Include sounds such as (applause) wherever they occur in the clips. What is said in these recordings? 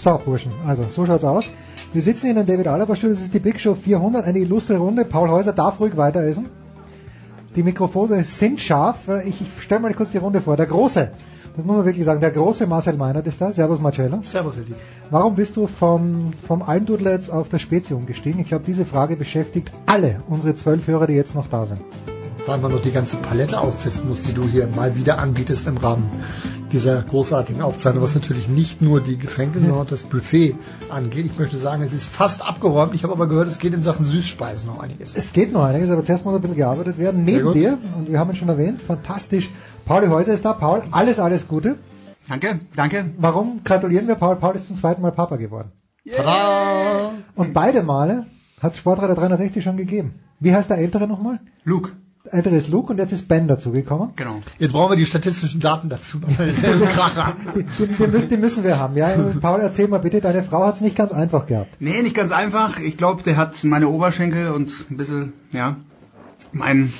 So, Burschen, also so schaut's aus. Wir sitzen hier in den David Alaba Studio, das ist die Big Show 400, eine illustre Runde. Paul Häuser darf ruhig weiter essen. Die Mikrofone sind scharf. Ich, ich stelle mal kurz die Runde vor. Der Große, das muss man wirklich sagen, der große Marcel Meinert ist da. Servus Marcello. Servus, Eddie. Warum bist du vom, vom Almdudler jetzt auf der Spezi umgestiegen? Ich glaube, diese Frage beschäftigt alle unsere zwölf Hörer, die jetzt noch da sind. Weil man noch die ganze Palette austesten muss, die du hier mal wieder anbietest im Rahmen dieser großartigen Aufzeichnung, was natürlich nicht nur die Getränke, sondern auch das Buffet angeht. Ich möchte sagen, es ist fast abgeräumt. Ich habe aber gehört, es geht in Sachen Süßspeisen noch einiges. Es geht noch einiges, aber zuerst muss ein bisschen gearbeitet werden. Sehr Neben gut. dir, und wir haben ihn schon erwähnt, fantastisch, Pauli Häuser ist da. Paul, alles, alles Gute. Danke, danke. Warum gratulieren wir Paul? Paul ist zum zweiten Mal Papa geworden. Tada! Und beide Male hat Sportradar 360 schon gegeben. Wie heißt der Ältere nochmal? Luke, Der Ältere ist Luke und jetzt ist Ben dazugekommen. genau. Jetzt brauchen wir die statistischen Daten dazu. Die, (laughs) die, die, müssen, die müssen wir haben. Ja, Paul, erzähl mal bitte, deine Frau hat es nicht ganz einfach gehabt. Nee, nicht ganz einfach. Ich glaube, der hat meine Oberschenkel und ein bisschen, ja, mein,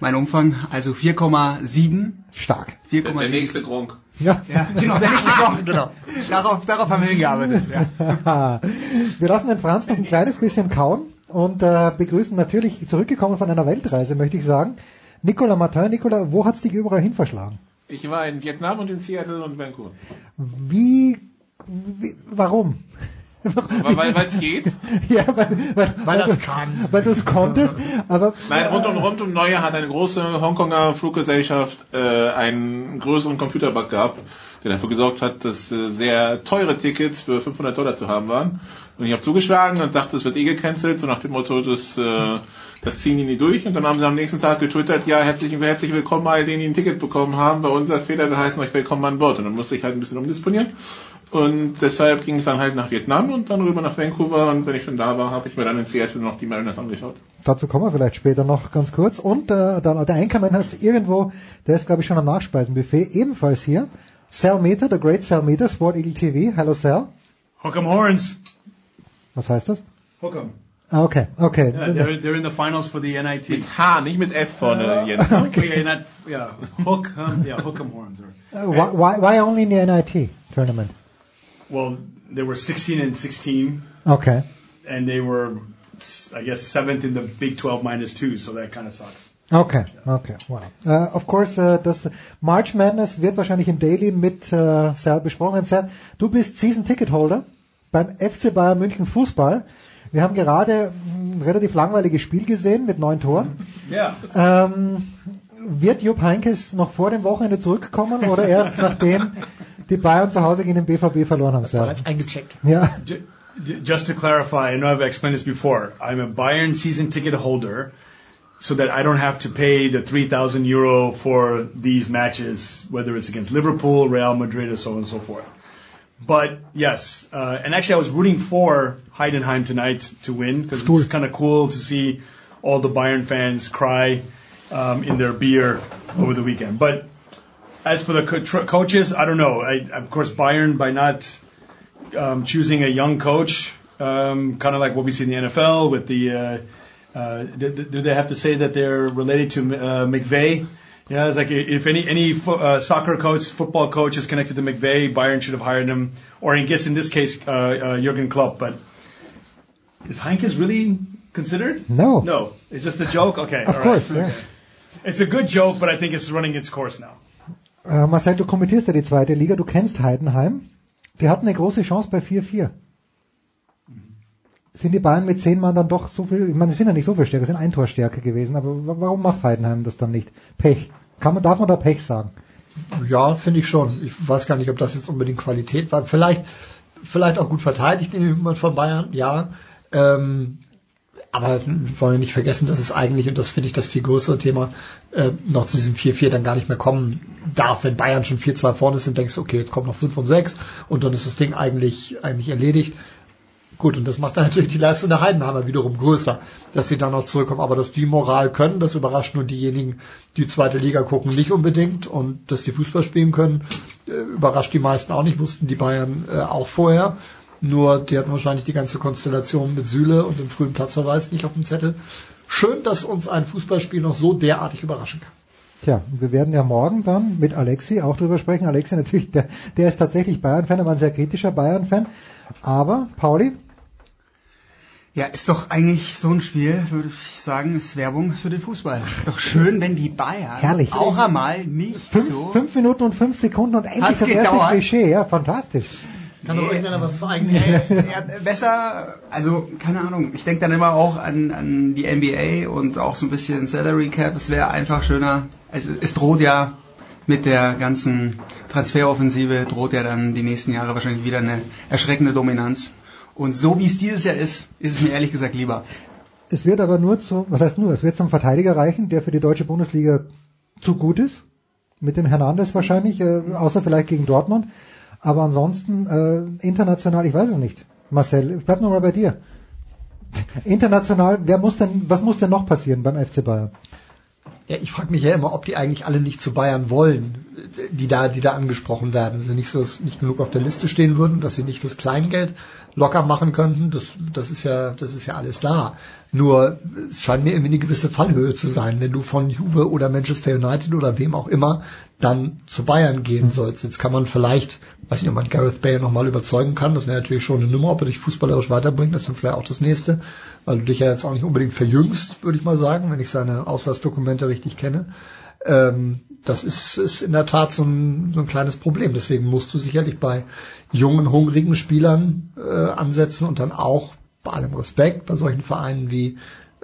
mein Umfang. Also 4,7. Stark. 4,7. Grunk. Ja. Ja, genau, der nächste Koch. (laughs) genau. Darauf, darauf haben wir hingearbeitet. Ja. (laughs) wir lassen den Franz noch ein kleines bisschen kauen und äh, begrüßen natürlich zurückgekommen von einer Weltreise, möchte ich sagen. Nicolas Martin, Nicolas, wo hat's dich überall hin verschlagen? Ich war in Vietnam und in Seattle und Vancouver. Wie, wie warum? Weil es geht. (laughs) ja, weil, weil, Weil du, das kann. Weil du es konntest, aber Nein, rund um, rund um Neujahr hat eine große Hongkonger Fluggesellschaft äh, einen größeren Computerbug gehabt, der dafür gesorgt hat, dass äh, sehr teure Tickets für 500 Dollar zu haben waren. Und ich habe zugeschlagen und dachte, es wird eh gecancelt, so nach dem Motto, das, äh, das ziehen die nie durch. Und dann haben sie am nächsten Tag getwittert, ja, herzlich, herzlich willkommen all denen, die ein Ticket bekommen haben. Bei unser Fehler, wir heißen euch willkommen an Bord. Und dann musste ich halt ein bisschen umdisponieren. Und deshalb ging es dann halt nach Vietnam und dann rüber nach Vancouver. Und wenn ich schon da war, habe ich mir dann in Seattle noch die Mariners angeschaut. dazu kommen wir vielleicht später noch ganz kurz. Und äh, dann, der Einkommen hat irgendwo, der ist glaube ich schon am Nachspeisenbuffet, ebenfalls hier. Sal Meter, the Great Sal Meter, Sport Eagle TV. Hello Sal. Hook 'em horns. Was heißt das? Hook 'em. Ah, okay, okay. Yeah, they're, they're in the finals for the NIT. Mit H, nicht mit F vorne, Jens. (laughs) okay, not, yeah, hook 'em, yeah, hook 'em horns. Or, Uh, why, why, why only in the NIT tournament? well, they were 16 and 16, Okay. and they were, I guess, seventh in the Big 12 minus two, so that kind of sucks. Okay, okay, wow. Uh, of course, uh, das March Madness wird wahrscheinlich im Daily mit uh, Sal besprochen. Sal, du bist Season Ticket Holder beim FC Bayern München Fußball. Wir haben gerade ein relativ langweiliges Spiel gesehen mit neun Toren. Yeah. Ähm, wird Jupp Heynckes noch vor dem Wochenende zurückkommen oder erst (laughs) nachdem die Bayern zu Hause gegen den BVB verloren haben? Sal? Bereits eingecheckt. Ja, just to clarify, I know I've explained this before. I'm a Bayern season ticket holder, so that I don't have to pay the 3,000 euro for these matches, whether it's against Liverpool, Real Madrid, or so on and so forth. But yes, uh, and actually I was rooting for Heidenheim tonight to win because it's kind of cool to see all the Bayern fans cry um, in their beer over the weekend. But as for the co- tr- coaches, I don't know. I, of course, Bayern by not um, choosing a young coach, um, kind of like what we see in the NFL with the. Uh, uh, do, do they have to say that they're related to uh, Yeah, it's like if any any fo- uh, soccer coach, football coach is connected to McVay, Bayern should have hired him, or I guess in this case uh, uh, Jurgen Klopp. But is Heinkes really considered? No. No. It's just a joke? Okay. Of all course, right. yeah. Okay. It's a good joke, but I think it's running its course now. Äh, Marcel, du kommentierst ja die zweite Liga, du kennst Heidenheim. Die hatten eine große Chance bei 4-4. Sind die Bayern mit zehn Mann dann doch so viel, ich meine, die sind ja nicht so viel stärker, sind ein Tor stärker gewesen, aber wa- warum macht Heidenheim das dann nicht? Pech. Kann man, darf man da Pech sagen? Ja, finde ich schon. Ich weiß gar nicht, ob das jetzt unbedingt Qualität war. Vielleicht, vielleicht auch gut verteidigt jemand von Bayern, ja. Ähm, aber wir wollen ja nicht vergessen, dass es eigentlich, und das finde ich das viel größere Thema, äh, noch zu diesem 4-4 dann gar nicht mehr kommen darf. Wenn Bayern schon 4-2 vorne ist, dann denkst du, okay, jetzt kommt noch 5 und 6 und dann ist das Ding eigentlich, eigentlich erledigt. Gut, und das macht dann natürlich die Leistung der Heidenheimer wiederum größer, dass sie dann noch zurückkommen. Aber dass die Moral können, das überrascht nur diejenigen, die zweite Liga gucken, nicht unbedingt. Und dass die Fußball spielen können, äh, überrascht die meisten auch nicht, wussten die Bayern äh, auch vorher. Nur die hatten wahrscheinlich die ganze Konstellation mit Süle und dem frühen Platzverweis nicht auf dem Zettel. Schön, dass uns ein Fußballspiel noch so derartig überraschen kann. Tja, wir werden ja morgen dann mit Alexi auch drüber sprechen. Alexi natürlich, der, der ist tatsächlich Bayern-Fan, er war ein sehr kritischer Bayern-Fan. Aber, Pauli, Ja, ist doch eigentlich so ein Spiel, würde ich sagen, ist Werbung für den Fußball. Ist doch schön, wenn die Bayern Herrlich. auch einmal nicht fünf, so. fünf Minuten und fünf Sekunden und endlich das erste gedauert? Klischee, ja, fantastisch. Kann doch irgendeiner was zu eigen Ja, ja, besser, also keine Ahnung. Ich denke dann immer auch an, an die NBA und auch so ein bisschen Salary Cap. Es wäre einfach schöner. Es, es droht ja mit der ganzen Transferoffensive droht ja dann die nächsten Jahre wahrscheinlich wieder eine erschreckende Dominanz. Und so wie es dieses Jahr ist, ist es mir ehrlich gesagt lieber. Es wird aber nur zu, was heißt nur, es wird zum Verteidiger reichen, der für die deutsche Bundesliga zu gut ist. Mit dem Hernandez wahrscheinlich, äh, außer vielleicht gegen Dortmund. Aber ansonsten äh, international, ich weiß es nicht. Marcel, ich bleib noch mal bei dir. International, wer muss denn, was muss denn noch passieren beim FC Bayern? Ja, ich frage mich ja immer, ob die eigentlich alle nicht zu Bayern wollen, die da, die da angesprochen werden. Dass sie nicht so nicht genug auf der Liste stehen würden, dass sie nicht das Kleingeld locker machen könnten. Das, das ist ja, das ist ja alles da. Nur es scheint mir irgendwie eine gewisse Fallhöhe zu sein, wenn du von Juve oder Manchester United oder wem auch immer dann zu Bayern gehen sollst. Jetzt kann man vielleicht, weiß nicht, ob man Gareth Bale nochmal überzeugen kann. Das wäre natürlich schon eine Nummer, ob er dich fußballerisch weiterbringt. Das ist dann vielleicht auch das nächste, weil du dich ja jetzt auch nicht unbedingt verjüngst, würde ich mal sagen, wenn ich seine Ausweisdokumente richtig kenne. Ähm, das ist, ist in der Tat so ein, so ein kleines Problem. Deswegen musst du sicherlich bei jungen, hungrigen Spielern äh, ansetzen und dann auch bei allem Respekt bei solchen Vereinen wie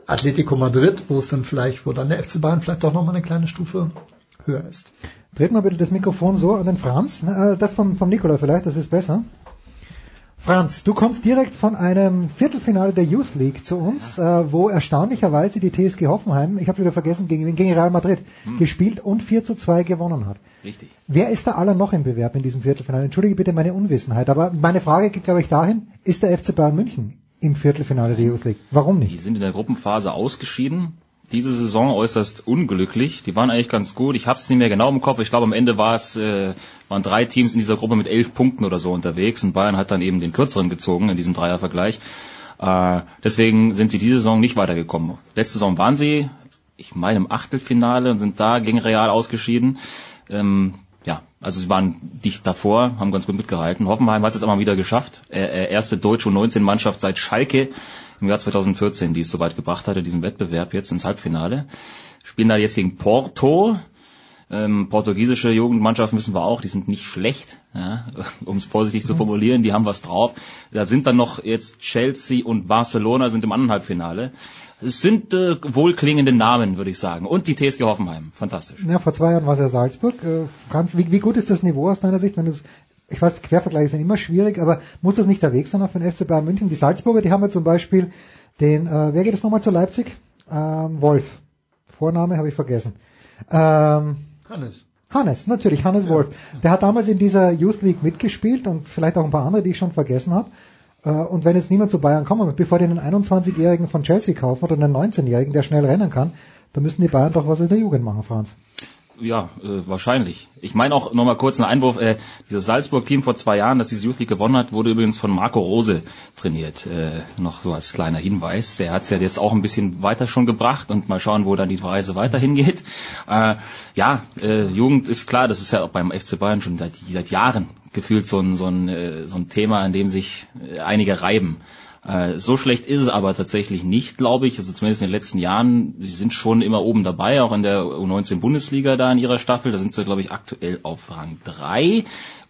Atletico Madrid, wo es dann vielleicht, wo dann der FC Bayern vielleicht doch nochmal eine kleine Stufe höher ist. Dreht mal bitte das Mikrofon so an den Franz. Äh, Das vom, vom Nikola vielleicht, das ist besser. Franz, du kommst direkt von einem Viertelfinale der Youth League zu uns, äh, wo erstaunlicherweise die TSG Hoffenheim, ich habe wieder vergessen, gegen, gegen Real Madrid gespielt und 4 zu 2 gewonnen hat. Richtig. Wer ist da aller noch im Bewerb in diesem Viertelfinale? Entschuldige bitte meine Unwissenheit, aber meine Frage geht, glaube ich, dahin, ist der FC Bayern München im Viertelfinale der Youth League? Warum Die nicht? sind in der Gruppenphase ausgeschieden. Diese Saison äußerst unglücklich. Die waren eigentlich ganz gut. Ich habe es nicht mehr genau im Kopf. Ich glaube, am Ende war es, äh, waren drei Teams in dieser Gruppe mit elf Punkten oder so unterwegs und Bayern hat dann eben den kürzeren gezogen in diesem Dreiervergleich. Äh, deswegen sind sie diese Saison nicht weitergekommen. Letzte Saison waren sie, ich meine, im Achtelfinale und sind da gegen Real ausgeschieden. Ähm, ja, also sie waren dicht davor, haben ganz gut mitgehalten. Hoffenheim hat es aber wieder geschafft. Äh, erste deutsche U19-Mannschaft seit Schalke im Jahr 2014, die es soweit gebracht hat in diesem Wettbewerb jetzt ins Halbfinale. Spielen da jetzt gegen Porto. Ähm, portugiesische Jugendmannschaft wissen wir auch, die sind nicht schlecht, ja, (laughs) um es vorsichtig zu formulieren, die haben was drauf. Da sind dann noch jetzt Chelsea und Barcelona sind im anderen Halbfinale. Es sind äh, wohlklingende Namen, würde ich sagen. Und die TSG Hoffenheim, fantastisch. Ja, vor zwei Jahren war es ja Salzburg. Äh, Franz, wie, wie gut ist das Niveau aus deiner Sicht, wenn du ich weiß, Quervergleiche sind immer schwierig, aber muss das nicht der Weg sein für den FC Bayern München? Die Salzburger, die haben ja zum Beispiel den, äh, wer geht es nochmal zu Leipzig? Ähm, Wolf. Vorname habe ich vergessen. Ähm, Hannes. Hannes, natürlich, Hannes Wolf. Der hat damals in dieser Youth League mitgespielt und vielleicht auch ein paar andere, die ich schon vergessen habe. Äh, Und wenn jetzt niemand zu Bayern kommt, bevor die einen 21-Jährigen von Chelsea kaufen oder einen 19-Jährigen, der schnell rennen kann, dann müssen die Bayern doch was in der Jugend machen, Franz. Ja, äh, wahrscheinlich. Ich meine auch nochmal kurz einen Einwurf, äh, dieses Salzburg-Team vor zwei Jahren, das diese Youth League gewonnen hat, wurde übrigens von Marco Rose trainiert. Äh, noch so als kleiner Hinweis. Der hat es ja jetzt auch ein bisschen weiter schon gebracht und mal schauen, wo dann die Reise weiterhin geht. Äh, ja, äh, Jugend ist klar, das ist ja auch beim FC Bayern schon seit, seit Jahren gefühlt so ein, so, ein, äh, so ein Thema, an dem sich äh, einige reiben. Äh, so schlecht ist es aber tatsächlich nicht, glaube ich. Also zumindest in den letzten Jahren, sie sind schon immer oben dabei, auch in der U19 Bundesliga da in ihrer Staffel. Da sind sie, glaube ich, aktuell auf Rang 3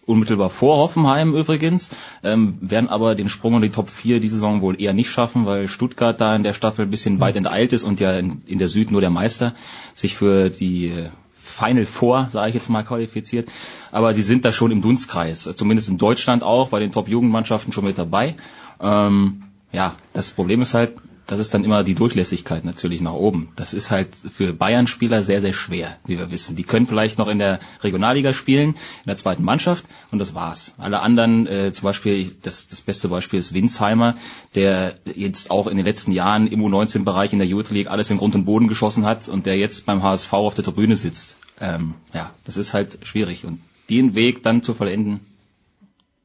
unmittelbar vor Hoffenheim übrigens, ähm, werden aber den Sprung in die Top 4 die Saison wohl eher nicht schaffen, weil Stuttgart da in der Staffel ein bisschen weit enteilt ist und ja in, in der Süd nur der Meister sich für die äh, Final Four, sage ich jetzt mal, qualifiziert. Aber sie sind da schon im Dunstkreis, zumindest in Deutschland auch, bei den Top-Jugendmannschaften schon mit dabei. Ähm, ja, das Problem ist halt, das ist dann immer die Durchlässigkeit natürlich nach oben. Das ist halt für Bayern-Spieler sehr, sehr schwer, wie wir wissen. Die können vielleicht noch in der Regionalliga spielen, in der zweiten Mannschaft und das war's. Alle anderen, äh, zum Beispiel, das, das beste Beispiel ist Winsheimer, der jetzt auch in den letzten Jahren im U19-Bereich in der Youth League alles in Grund und Boden geschossen hat und der jetzt beim HSV auf der Tribüne sitzt. Ähm, ja, das ist halt schwierig und den Weg dann zu vollenden.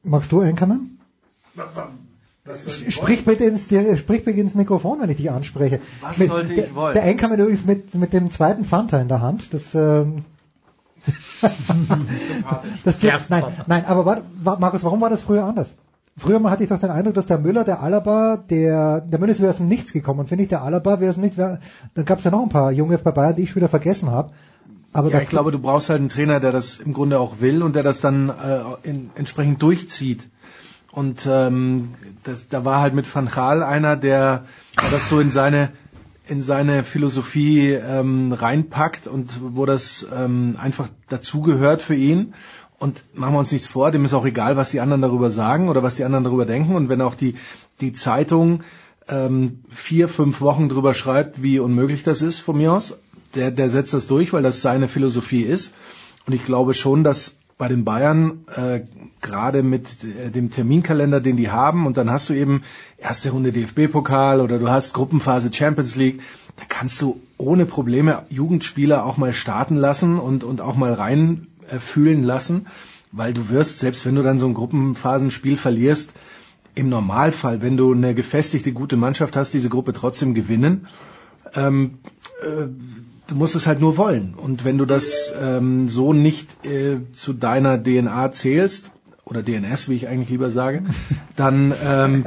Magst du einkommen? Sprich bitte, ins, sprich bitte ins Mikrofon, wenn ich dich anspreche. Was mit, sollte ich wollen? Der Einkommen übrigens mit, mit dem zweiten Fanta in der Hand. Das, ähm, (laughs) das jetzt, nein, nein, aber war, war, Markus, warum war das früher anders? Früher mal hatte ich doch den Eindruck, dass der Müller, der Alaba, der, der Müller ist wäre aus dem Nichts gekommen. Finde ich, der Alaba wäre es nicht, wär, dann gab es ja noch ein paar Junge bei Bayern, die ich wieder vergessen habe. Aber ja, ich glaube, du brauchst halt einen Trainer, der das im Grunde auch will und der das dann äh, in, entsprechend durchzieht. Und ähm, das, da war halt mit Van Gaal einer, der, das so in seine in seine Philosophie ähm, reinpackt und wo das ähm, einfach dazugehört für ihn. Und machen wir uns nichts vor, dem ist auch egal, was die anderen darüber sagen oder was die anderen darüber denken. Und wenn auch die, die Zeitung ähm, vier, fünf Wochen drüber schreibt, wie unmöglich das ist von mir aus, der, der setzt das durch, weil das seine Philosophie ist. Und ich glaube schon, dass bei den Bayern, äh, gerade mit äh, dem Terminkalender, den die haben, und dann hast du eben erste Runde DFB-Pokal oder du hast Gruppenphase Champions League, da kannst du ohne Probleme Jugendspieler auch mal starten lassen und, und auch mal rein äh, fühlen lassen, weil du wirst, selbst wenn du dann so ein Gruppenphasenspiel verlierst, im Normalfall, wenn du eine gefestigte, gute Mannschaft hast, diese Gruppe trotzdem gewinnen. Ähm, äh, du musst es halt nur wollen. Und wenn du das ähm, so nicht äh, zu deiner DNA zählst, oder DNS, wie ich eigentlich lieber sage, (laughs) dann ähm,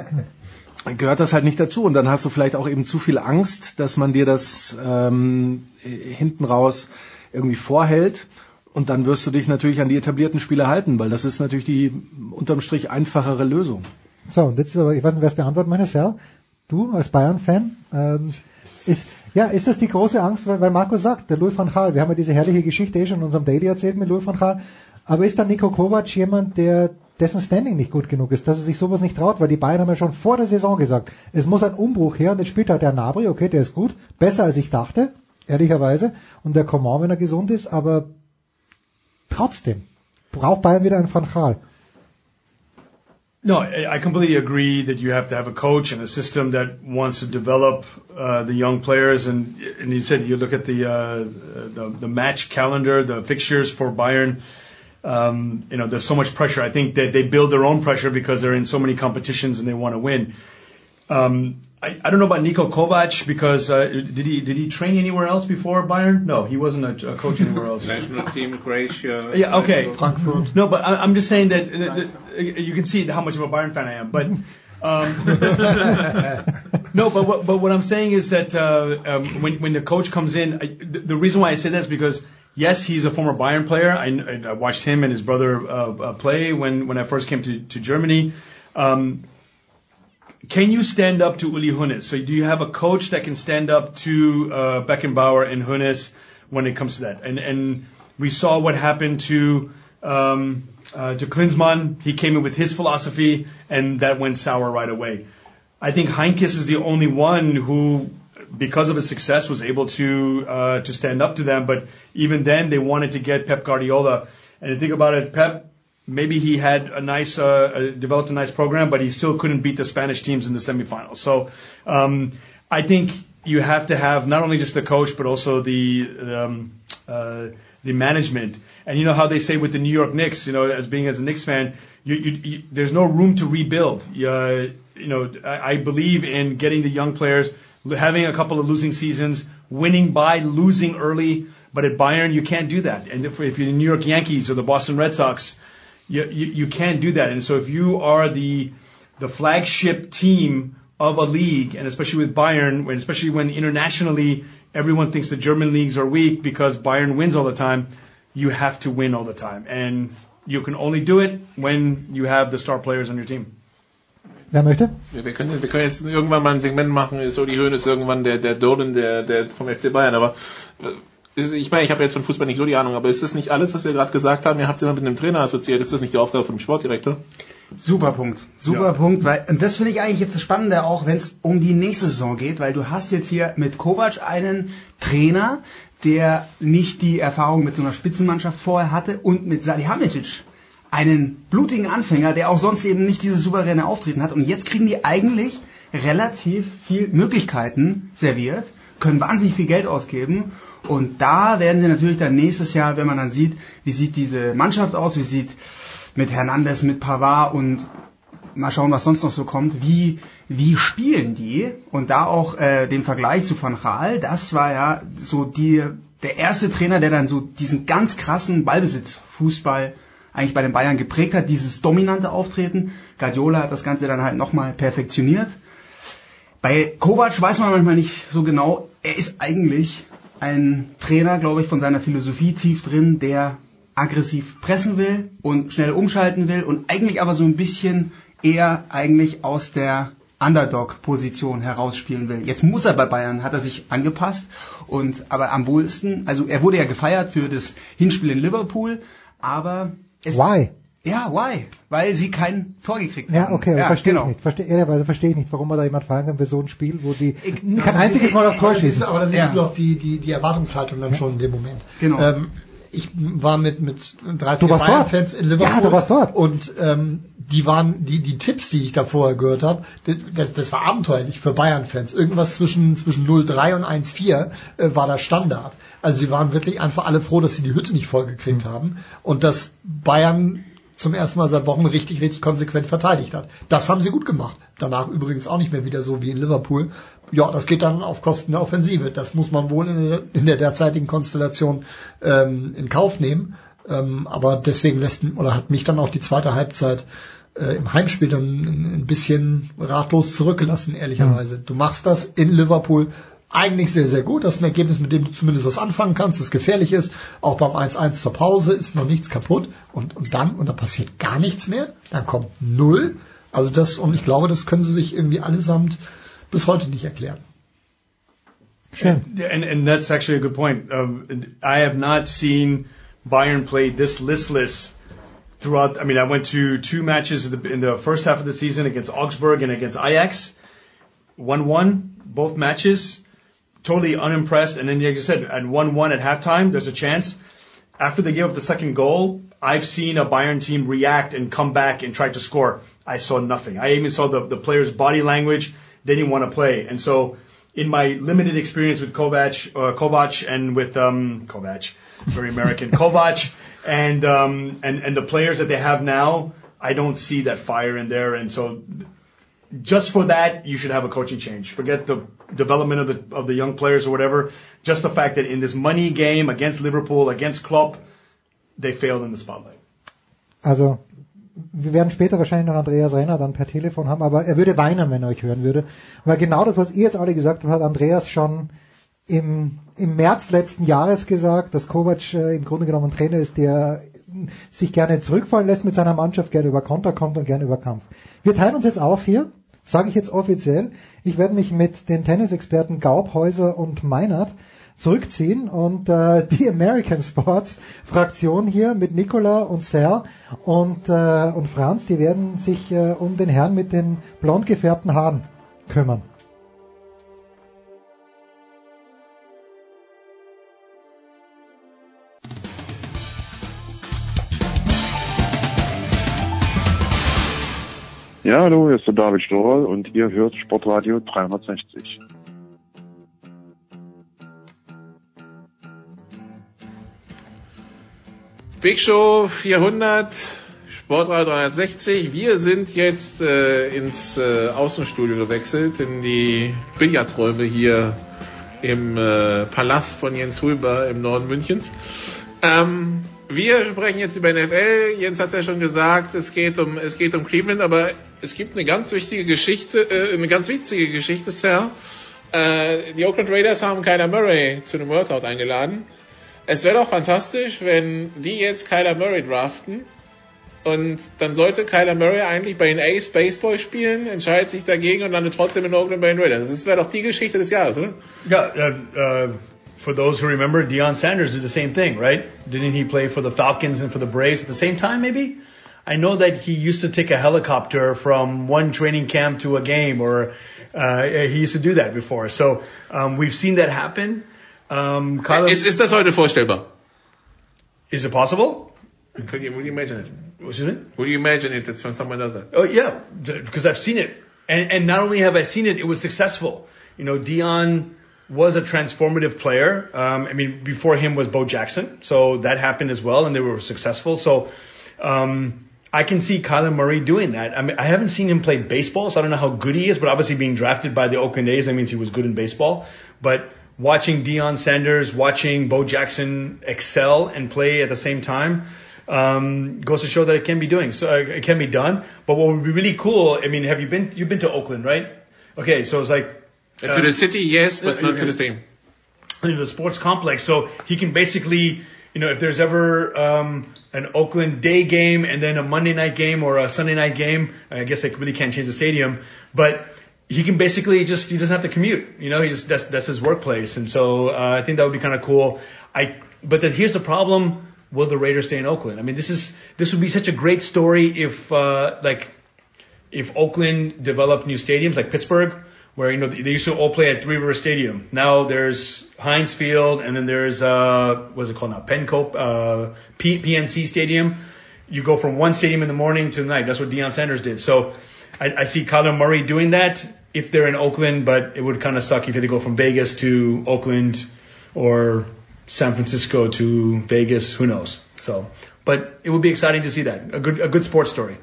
gehört das halt nicht dazu. Und dann hast du vielleicht auch eben zu viel Angst, dass man dir das ähm, hinten raus irgendwie vorhält. Und dann wirst du dich natürlich an die etablierten Spiele halten, weil das ist natürlich die unterm Strich einfachere Lösung. So, und jetzt, aber ich weiß nicht, wer es beantwortet, meine Sal. Du als Bayern-Fan, ähm, ist, ja, ist das die große Angst, weil, weil Marco sagt, der Louis van Gaal, wir haben ja diese herrliche Geschichte eh schon in unserem Daily erzählt mit Louis van Gaal, aber ist dann Nico Kovac jemand, der dessen Standing nicht gut genug ist, dass er sich sowas nicht traut, weil die Bayern haben ja schon vor der Saison gesagt, es muss ein Umbruch her und jetzt spielt halt der Nabri, okay, der ist gut, besser als ich dachte, ehrlicherweise, und der Coman, wenn er gesund ist, aber trotzdem braucht Bayern wieder einen Van Gaal. No, I completely agree that you have to have a coach and a system that wants to develop uh, the young players. And, and you said you look at the, uh, the the match calendar, the fixtures for Bayern. Um, you know, there's so much pressure. I think that they build their own pressure because they're in so many competitions and they want to win. Um, I, I don't know about Niko Kovac because uh, did he did he train anywhere else before Bayern? No, he wasn't a, a coach anywhere else. National team Croatia. Yeah, okay. Frankfurt. No, but I, I'm just saying that, that, that you can see how much of a Bayern fan I am. But um, (laughs) no, but what, but what I'm saying is that uh, um, when when the coach comes in, I, the, the reason why I say that is because yes, he's a former Bayern player. I, I watched him and his brother uh, uh, play when when I first came to to Germany. Um, can you stand up to Uli Hoeneß? So do you have a coach that can stand up to uh, Beckenbauer and Hoeneß when it comes to that? And and we saw what happened to um, uh, to Klinsmann. He came in with his philosophy, and that went sour right away. I think Heinkes is the only one who, because of his success, was able to uh, to stand up to them. But even then, they wanted to get Pep Guardiola. And think about it, Pep maybe he had a nice uh, developed a nice program, but he still couldn't beat the Spanish teams in the semifinals. So um, I think you have to have not only just the coach, but also the um, uh, the management. And you know how they say with the New York Knicks, you know, as being as a Knicks fan, you, you, you, there's no room to rebuild. Uh, you know, I, I believe in getting the young players, having a couple of losing seasons, winning by losing early. But at Bayern, you can't do that. And if, if you're the New York Yankees or the Boston Red Sox, you, you, you can't do that. And so if you are the the flagship team of a league, and especially with Bayern, when, especially when internationally everyone thinks the German leagues are weak because Bayern wins all the time, you have to win all the time. And you can only do it when you have the star players on your team. Wer möchte? Wir können, wir können jetzt irgendwann mal ein Segment machen, so die Höhen ist irgendwann der, der Durden der, der vom FC Bayern, aber äh, ich meine, ich habe jetzt von Fußball nicht so die Ahnung, aber ist das nicht alles, was wir gerade gesagt haben? Ihr habt es immer mit einem Trainer assoziiert, ist das nicht die Aufgabe von dem Sportdirektor? Super Punkt. Super ja. Punkt, weil und das finde ich eigentlich jetzt das Spannende auch, wenn es um die nächste Saison geht, weil du hast jetzt hier mit Kovac einen Trainer, der nicht die Erfahrung mit so einer Spitzenmannschaft vorher hatte und mit Salihamidzic einen blutigen Anfänger, der auch sonst eben nicht dieses souveräne Auftreten hat und jetzt kriegen die eigentlich relativ viel Möglichkeiten serviert, können wahnsinnig viel Geld ausgeben und da werden sie natürlich dann nächstes Jahr, wenn man dann sieht, wie sieht diese Mannschaft aus, wie sieht mit Hernandez, mit Pavard und mal schauen, was sonst noch so kommt, wie, wie spielen die? Und da auch äh, den Vergleich zu Van Gaal, das war ja so die, der erste Trainer, der dann so diesen ganz krassen Ballbesitzfußball eigentlich bei den Bayern geprägt hat, dieses dominante Auftreten. Guardiola hat das Ganze dann halt nochmal perfektioniert. Bei Kovac weiß man manchmal nicht so genau, er ist eigentlich ein Trainer, glaube ich, von seiner Philosophie tief drin, der aggressiv pressen will und schnell umschalten will und eigentlich aber so ein bisschen eher eigentlich aus der Underdog-Position herausspielen will. Jetzt muss er bei Bayern, hat er sich angepasst und aber am wohlsten, also er wurde ja gefeiert für das Hinspiel in Liverpool, aber es, Why? Ja, why? Weil sie kein Tor gekriegt haben. Ja, okay, ja, verstehe genau. ich nicht. Verstehe, ehrlicherweise verstehe ich nicht, warum man da jemand feiern kann für so ein Spiel, wo die ich, kein einziges Mal das Tor schießen. Aber da siehst ja. du doch die, die, die Erwartungshaltung dann ja. schon in dem Moment. Genau. Ähm, ich war mit mit drei vier Bayern-Fans in Liverpool. Ja, du warst dort. Und ähm, die waren die die Tipps, die ich da vorher gehört habe, das, das war abenteuerlich für Bayern-Fans. Irgendwas zwischen zwischen 0,3 und 1,4 äh, war der Standard. Also sie waren wirklich einfach alle froh, dass sie die Hütte nicht vollgekriegt mhm. haben und dass Bayern zum ersten Mal seit Wochen richtig, richtig konsequent verteidigt hat. Das haben sie gut gemacht. Danach übrigens auch nicht mehr wieder so wie in Liverpool. Ja, das geht dann auf Kosten der Offensive. Das muss man wohl in der, in der derzeitigen Konstellation ähm, in Kauf nehmen. Ähm, aber deswegen lässt oder hat mich dann auch die zweite Halbzeit äh, im Heimspiel dann ein bisschen ratlos zurückgelassen, ehrlicherweise. Mhm. Du machst das in Liverpool eigentlich sehr, sehr gut. Das ist ein Ergebnis, mit dem du zumindest was anfangen kannst, das gefährlich ist. Auch beim 1-1 zur Pause ist noch nichts kaputt. Und, und dann, und da passiert gar nichts mehr. Dann kommt Null. Also das, und ich glaube, das können sie sich irgendwie allesamt bis heute nicht erklären. Schön. And, and that's actually a good point. Um, I have not seen Bayern play this listless throughout. I mean, I went to two matches in the, in the first half of the season against Augsburg and against Ajax. 1-1, both matches totally unimpressed. And then, like I said, at 1-1 at halftime, there's a chance. After they give up the second goal, I've seen a Bayern team react and come back and try to score. I saw nothing. I even saw the, the players' body language. They didn't want to play. And so, in my limited experience with Kovac, uh, Kovac and with um, Kovac, very American (laughs) Kovac, and um, and and the players that they have now, I don't see that fire in there. And so, just for that, you should have a coaching change. Forget the development of the of the young players or whatever. Just the fact that in this money game against Liverpool, against Klopp, they failed in the spotlight. Also, wir werden später wahrscheinlich noch Andreas Renner dann per Telefon haben, aber er würde weinen, wenn er euch hören würde. Weil genau das, was ihr jetzt alle gesagt habt, hat Andreas schon im, im März letzten Jahres gesagt, dass Kovac äh, im Grunde genommen ein Trainer ist, der sich gerne zurückfallen lässt mit seiner Mannschaft, gerne über Konter kommt und gerne über Kampf. Wir teilen uns jetzt auf hier sage ich jetzt offiziell. Ich werde mich mit den Tennisexperten Gaubhäuser und Meinert zurückziehen und äh, (laughs) die American Sports Fraktion hier mit Nicola und Ser und, äh, und Franz, die werden sich äh, um den Herrn mit den blond gefärbten Haaren kümmern. Ja, hallo, hier ist der David Storl und ihr hört Sportradio 360. Big Show 400, Sportradio 360. Wir sind jetzt äh, ins äh, Außenstudio gewechselt, in die Billardräume hier im äh, Palast von Jens Hulber im Norden Münchens. Ähm, wir sprechen jetzt über NFL. Jens hat es ja schon gesagt, es geht um es geht um Cleveland, aber es gibt eine ganz wichtige Geschichte, äh, eine ganz witzige Geschichte, Sir. Äh, die Oakland Raiders haben Kyler Murray zu einem Workout eingeladen. Es wäre doch fantastisch, wenn die jetzt Kyler Murray draften und dann sollte Kyler Murray eigentlich bei den Ace Baseball spielen, entscheidet sich dagegen und landet trotzdem in Oakland bei den Raiders. Das wäre doch die Geschichte des Jahres, oder? Uh, uh, for those who remember, Deion Sanders did the same thing, right? Didn't he play for the Falcons and for the Braves at the same time, maybe? I know that he used to take a helicopter from one training camp to a game, or uh, he used to do that before. So um, we've seen that happen. Um, Kyler, Ist, ist das heute vorstellbar? is it possible? Could you, would you imagine it? What's it? Would you imagine it that when someone does that? Oh yeah, because I've seen it, and and not only have I seen it, it was successful. You know, Dion was a transformative player. Um, I mean, before him was Bo Jackson, so that happened as well, and they were successful. So. Um, I can see Kyler Murray doing that. I mean, I haven't seen him play baseball, so I don't know how good he is, but obviously being drafted by the Oakland A's, that means he was good in baseball. But watching Deion Sanders, watching Bo Jackson excel and play at the same time, um, goes to show that it can be doing. So uh, it can be done. But what would be really cool, I mean, have you been, you've been to Oakland, right? Okay, so it's like, to the city, yes, but not to the same. in the sports complex. So he can basically, you know, if there's ever um, an Oakland day game and then a Monday night game or a Sunday night game, I guess they really can't change the stadium, but he can basically just he doesn't have to commute. You know, he just that's that's his workplace, and so uh, I think that would be kind of cool. I but then here's the problem: Will the Raiders stay in Oakland? I mean, this is this would be such a great story if uh, like if Oakland developed new stadiums like Pittsburgh, where you know they used to all play at Three River Stadium. Now there's Heinz Field, and then there's uh, what's it called now? Penco uh, P- PNC Stadium. You go from one stadium in the morning to the night. That's what Deion Sanders did. So I, I see Kyler Murray doing that if they're in Oakland, but it would kind of suck if you had to go from Vegas to Oakland or San Francisco to Vegas. Who knows? So, but it would be exciting to see that. A good, a good sports story.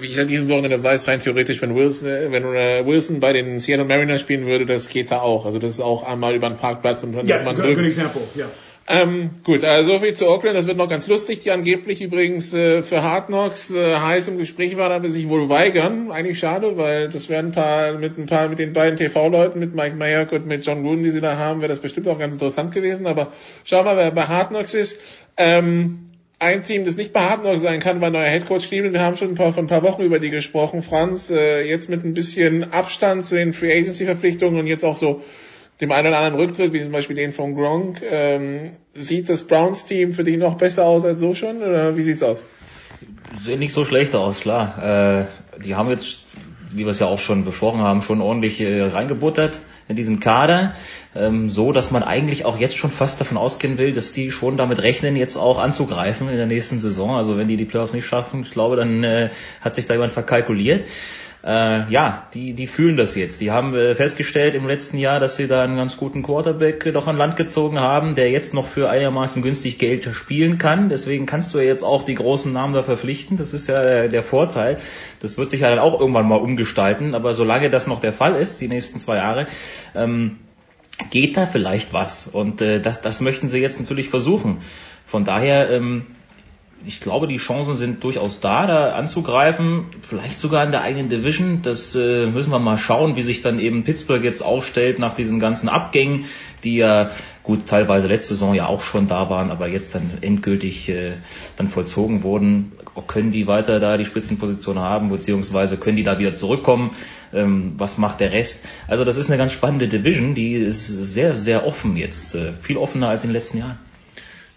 Wie ich an diesem Wochenende weiß, rein theoretisch, wenn Wilson, äh, wenn äh, Wilson bei den Seattle Mariners spielen würde, das geht da auch. Also das ist auch einmal über den Parkplatz und dann ist man drüben. example. Yeah. Ähm, gut, also so viel zu Oakland. Das wird noch ganz lustig, die angeblich übrigens äh, für Hard Knocks äh, heiß im Gespräch waren, aber sich wohl weigern. Eigentlich schade, weil das werden ein paar mit ein paar mit den beiden TV-Leuten, mit Mike Mayock und mit John Gruden, die sie da haben, wäre das bestimmt auch ganz interessant gewesen. Aber schauen wir mal, wer bei Hard Knocks ist. Ähm, ein Team, das nicht Knocks sein kann, war neuer Headcoach Cleveland. Wir haben schon ein paar, vor ein paar Wochen über die gesprochen, Franz. Äh, jetzt mit ein bisschen Abstand zu den Free Agency Verpflichtungen und jetzt auch so dem einen oder anderen Rücktritt, wie zum Beispiel den von Gronk, ähm, sieht das Browns-Team für dich noch besser aus als so schon? Oder wie sieht's aus? Sieht nicht so schlecht aus, klar. Äh, die haben jetzt, wie wir es ja auch schon besprochen haben, schon ordentlich äh, reingebuttert in diesen Kader, ähm, so dass man eigentlich auch jetzt schon fast davon ausgehen will, dass die schon damit rechnen, jetzt auch anzugreifen in der nächsten Saison. Also wenn die die Playoffs nicht schaffen, ich glaube, dann äh, hat sich da jemand verkalkuliert. Äh, ja, die, die fühlen das jetzt. Die haben äh, festgestellt im letzten Jahr, dass sie da einen ganz guten Quarterback äh, doch an Land gezogen haben, der jetzt noch für einigermaßen günstig Geld spielen kann. Deswegen kannst du ja jetzt auch die großen Namen da verpflichten. Das ist ja der, der Vorteil. Das wird sich ja dann auch irgendwann mal umgestalten. Aber solange das noch der Fall ist, die nächsten zwei Jahre, ähm, geht da vielleicht was. Und äh, das, das möchten sie jetzt natürlich versuchen. Von daher ähm, ich glaube, die Chancen sind durchaus da, da anzugreifen. Vielleicht sogar in der eigenen Division. Das äh, müssen wir mal schauen, wie sich dann eben Pittsburgh jetzt aufstellt nach diesen ganzen Abgängen, die ja gut teilweise letzte Saison ja auch schon da waren, aber jetzt dann endgültig äh, dann vollzogen wurden. Können die weiter da die Spitzenposition haben, beziehungsweise können die da wieder zurückkommen? Ähm, was macht der Rest? Also das ist eine ganz spannende Division, die ist sehr, sehr offen jetzt. Äh, viel offener als in den letzten Jahren.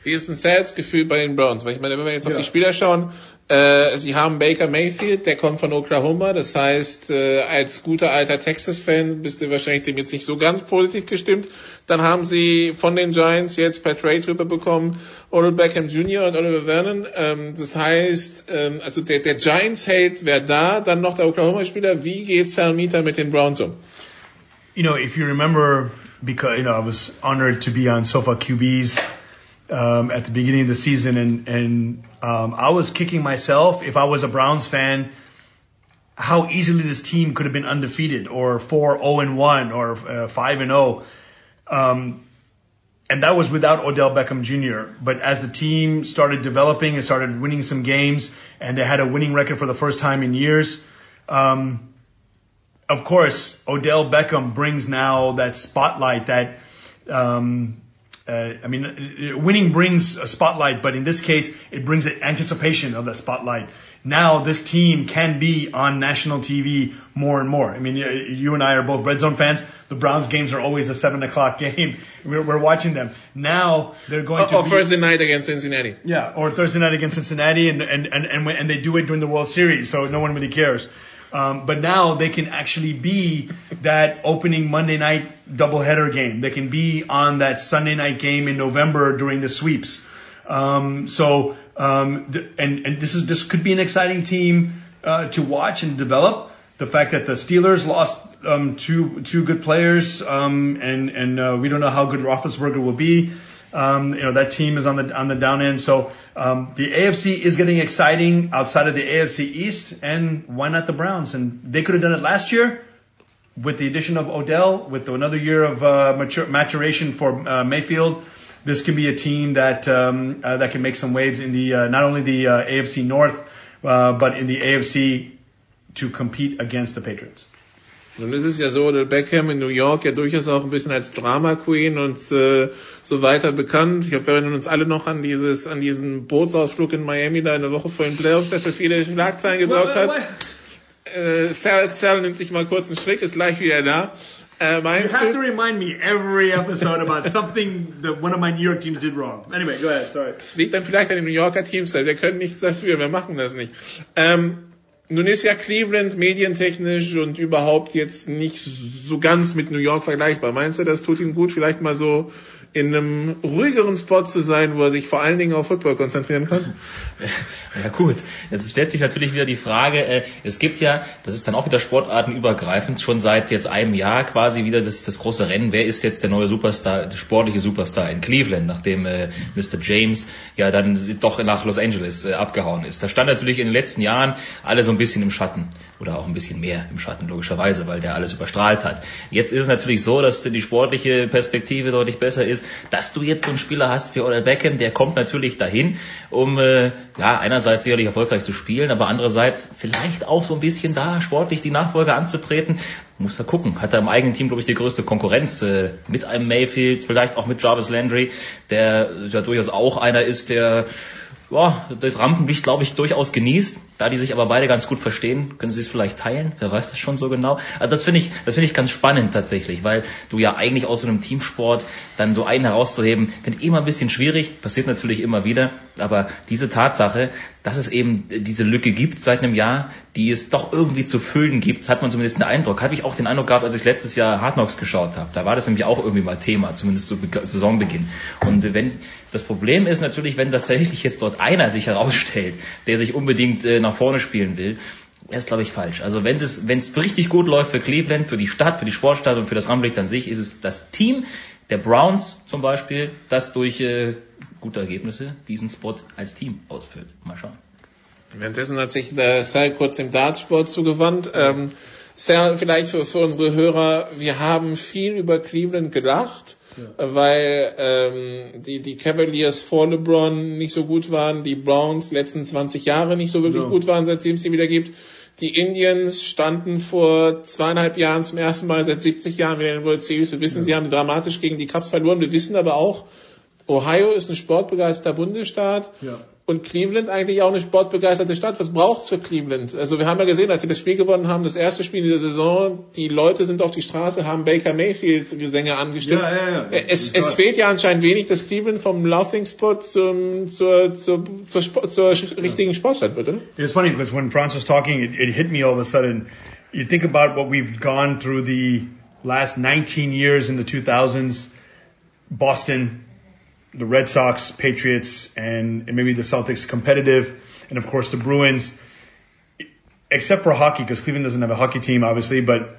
Wie ist ein Sales-Gefühl bei den Browns? Weil ich meine, wenn wir jetzt auf die Spieler schauen, äh, sie haben Baker Mayfield, der kommt von Oklahoma. Das heißt, äh, als guter alter Texas-Fan bist du wahrscheinlich dem jetzt nicht so ganz positiv gestimmt. Dann haben sie von den Giants jetzt per Trade rüberbekommen Odell Beckham Jr. und Oliver Vernon. Ähm, das heißt, ähm, also der, der Giants-Held wäre da, dann noch der Oklahoma-Spieler. Wie geht Sal Mieter mit den Browns um? You know, if you remember, because you know, I was honored to be on Sofa QB's um, at the beginning of the season, and and um, I was kicking myself if I was a Browns fan. How easily this team could have been undefeated, or four zero and one, or uh, five and zero. Um, and that was without Odell Beckham Jr. But as the team started developing and started winning some games, and they had a winning record for the first time in years, um, of course, Odell Beckham brings now that spotlight that, um, uh, I mean, winning brings a spotlight, but in this case, it brings the anticipation of that spotlight. Now this team can be on national TV more and more. I mean, you and I are both red zone fans. The Browns games are always a seven o'clock (laughs) game. We're, we're watching them. Now they're going to Or be, Thursday night against Cincinnati. yeah, or Thursday night against Cincinnati, and and and and, when- and they do it during the World Series, so no one really cares. Um, but now they can actually be that opening Monday night doubleheader game. They can be on that Sunday night game in November during the sweeps. Um, so um, th- and and this is this could be an exciting team uh, to watch and develop. The fact that the Steelers lost um, two two good players, um, and and uh, we don't know how good Roethlisberger will be. Um, you know that team is on the on the down end. So um, the AFC is getting exciting outside of the AFC East, and why not the Browns? And they could have done it last year with the addition of Odell, with another year of uh, mature, maturation for uh, Mayfield. This can be a team that um, uh, that can make some waves in the uh, not only the uh, AFC North, uh, but in the AFC to compete against the Patriots. Nun ist es ja so, dass Beckham in New York ja durchaus auch ein bisschen als Drama Queen und äh, so weiter bekannt. Ich glaube, wir erinnern uns alle noch an dieses, an diesen Bootsausflug in Miami da eine Woche vor den Playoffs, der für viele Schlagzeilen gesorgt hat. Äh, Sal nimmt sich mal kurz einen Schrick, ist gleich wieder da. Äh, You have to remind me every episode about something that one of my New York teams did wrong. Anyway, go ahead. Sorry. Das liegt dann vielleicht an den New Yorker Teams, wir können nichts dafür, wir machen das nicht. Ähm, nun ist ja Cleveland medientechnisch und überhaupt jetzt nicht so ganz mit New York vergleichbar. Meinst du, das tut ihm gut, vielleicht mal so in einem ruhigeren Spot zu sein, wo er sich vor allen Dingen auf Football konzentrieren kann? (laughs) Ja gut, jetzt stellt sich natürlich wieder die Frage, äh, es gibt ja, das ist dann auch wieder sportartenübergreifend, schon seit jetzt einem Jahr quasi wieder das, das große Rennen, wer ist jetzt der neue Superstar, der sportliche Superstar in Cleveland, nachdem äh, Mr. James ja dann doch nach Los Angeles äh, abgehauen ist. Da stand natürlich in den letzten Jahren alle so ein bisschen im Schatten oder auch ein bisschen mehr im Schatten logischerweise, weil der alles überstrahlt hat. Jetzt ist es natürlich so, dass die sportliche Perspektive deutlich besser ist, dass du jetzt so einen Spieler hast wie Odell Beckham, der kommt natürlich dahin, um äh, ja einerseits sicherlich erfolgreich zu spielen, aber andererseits vielleicht auch so ein bisschen da sportlich die Nachfolge anzutreten. Muss er gucken. Hat er im eigenen Team, glaube ich, die größte Konkurrenz äh, mit einem Mayfield, vielleicht auch mit Jarvis Landry, der ja durchaus auch einer ist, der ja, das Rampenlicht, glaube ich, durchaus genießt. Da die sich aber beide ganz gut verstehen, können sie es vielleicht teilen. Wer weiß das schon so genau. Also das finde ich, das finde ich ganz spannend tatsächlich, weil du ja eigentlich aus so einem Teamsport dann so einen herauszuheben, finde ich immer ein bisschen schwierig. Passiert natürlich immer wieder. Aber diese Tatsache, dass es eben diese Lücke gibt seit einem Jahr, die es doch irgendwie zu füllen gibt, hat man zumindest den Eindruck. Habe ich auch den Eindruck gehabt, als ich letztes Jahr Hard Knocks geschaut habe. Da war das nämlich auch irgendwie mal Thema, zumindest zu Be- Saisonbeginn. Und wenn das Problem ist natürlich, wenn das tatsächlich jetzt dort einer sich herausstellt, der sich unbedingt äh, nach vorne spielen will, es, glaube ich, falsch. Also wenn es, wenn es richtig gut läuft für Cleveland, für die Stadt, für die Sportstadt und für das Rampenlicht an sich, ist es das Team der Browns zum Beispiel, das durch äh, gute Ergebnisse diesen Spot als Team ausfüllt. Mal schauen. Währenddessen hat sich der Sal kurz dem Dartsport zugewandt. Ähm, Sal, vielleicht für, für unsere Hörer, wir haben viel über Cleveland gelacht, weil ähm, die, die Cavaliers vor LeBron nicht so gut waren, die Browns letzten 20 Jahre nicht so wirklich Ja. gut waren, seitdem es sie wieder gibt. Die Indians standen vor zweieinhalb Jahren zum ersten Mal seit 70 Jahren wieder in den World Series. Wir wissen, sie haben dramatisch gegen die Cubs verloren. Wir wissen aber auch, Ohio ist ein sportbegeisterter Bundesstaat. Ja. Und Cleveland eigentlich auch eine sportbegeisterte Stadt. Was braucht's für Cleveland? Also wir haben ja gesehen, als sie das Spiel gewonnen haben, das erste Spiel dieser Saison, die Leute sind auf die Straße, haben Baker Mayfield Gesänge angestimmt. Ja, ja, ja. Es, es fehlt ja anscheinend wenig, dass Cleveland vom Laughing Spot zum, zur, zur, zur, Sport, zur richtigen Sportstadt wird, oder? It's funny because when Franz was talking, it, it hit me all of a sudden. You think about what we've gone through the last 19 years in the 2000s, Boston, the Red Sox, Patriots, and, and maybe the Celtics competitive, and of course the Bruins, except for hockey, because Cleveland doesn't have a hockey team, obviously, but,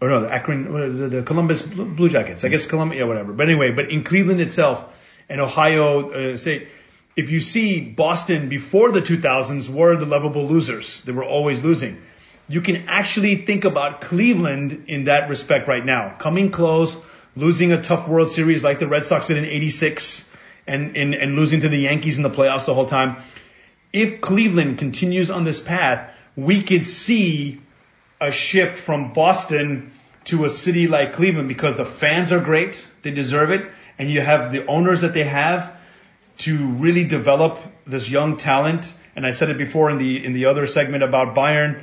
or no, the Akron, the, Columbus Blue Jackets, I guess Columbus, yeah, whatever. But anyway, but in Cleveland itself, and Ohio uh, if you see Boston before the 2000s were the lovable losers. They were always losing. You can actually think about Cleveland in that respect right now. Coming close, losing a tough World Series like the Red Sox did in 86 and, and, and losing to the Yankees in the playoffs the whole time. If Cleveland continues on this path, we could see a shift from Boston to a city like Cleveland because the fans are great. They deserve it. And you have the owners that they have to really develop this young talent. And I said it before in the, in the other segment about Bayern.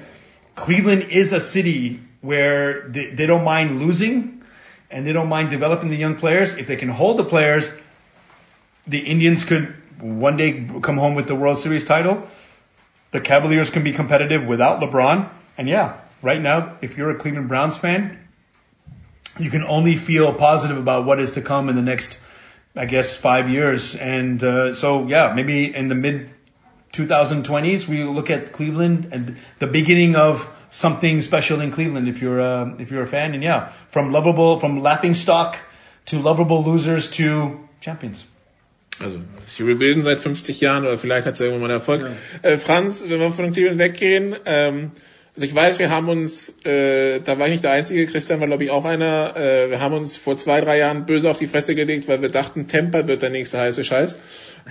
Cleveland is a city where they, they don't mind losing and they don't mind developing the young players. If they can hold the players, the Indians could one day come home with the World Series title. The Cavaliers can be competitive without LeBron. And yeah, right now, if you're a Cleveland Browns fan, you can only feel positive about what is to come in the next, I guess, five years. And uh, so, yeah, maybe in the mid 2020s, we look at Cleveland and the beginning of something special in Cleveland. If you're a, if you're a fan, and yeah, from lovable, from laughing stock to lovable losers to champions. Also, sie rebilden seit 50 Jahren oder vielleicht hat es ja irgendwann mal Erfolg. Ja. Äh, Franz, wenn wir von Cleveland weggehen, ähm, also ich weiß, wir haben uns, äh, da war ich nicht der Einzige, Christian war glaube ich auch einer, äh, wir haben uns vor zwei, drei Jahren böse auf die Fresse gelegt, weil wir dachten, Tampa wird der nächste heiße Scheiß.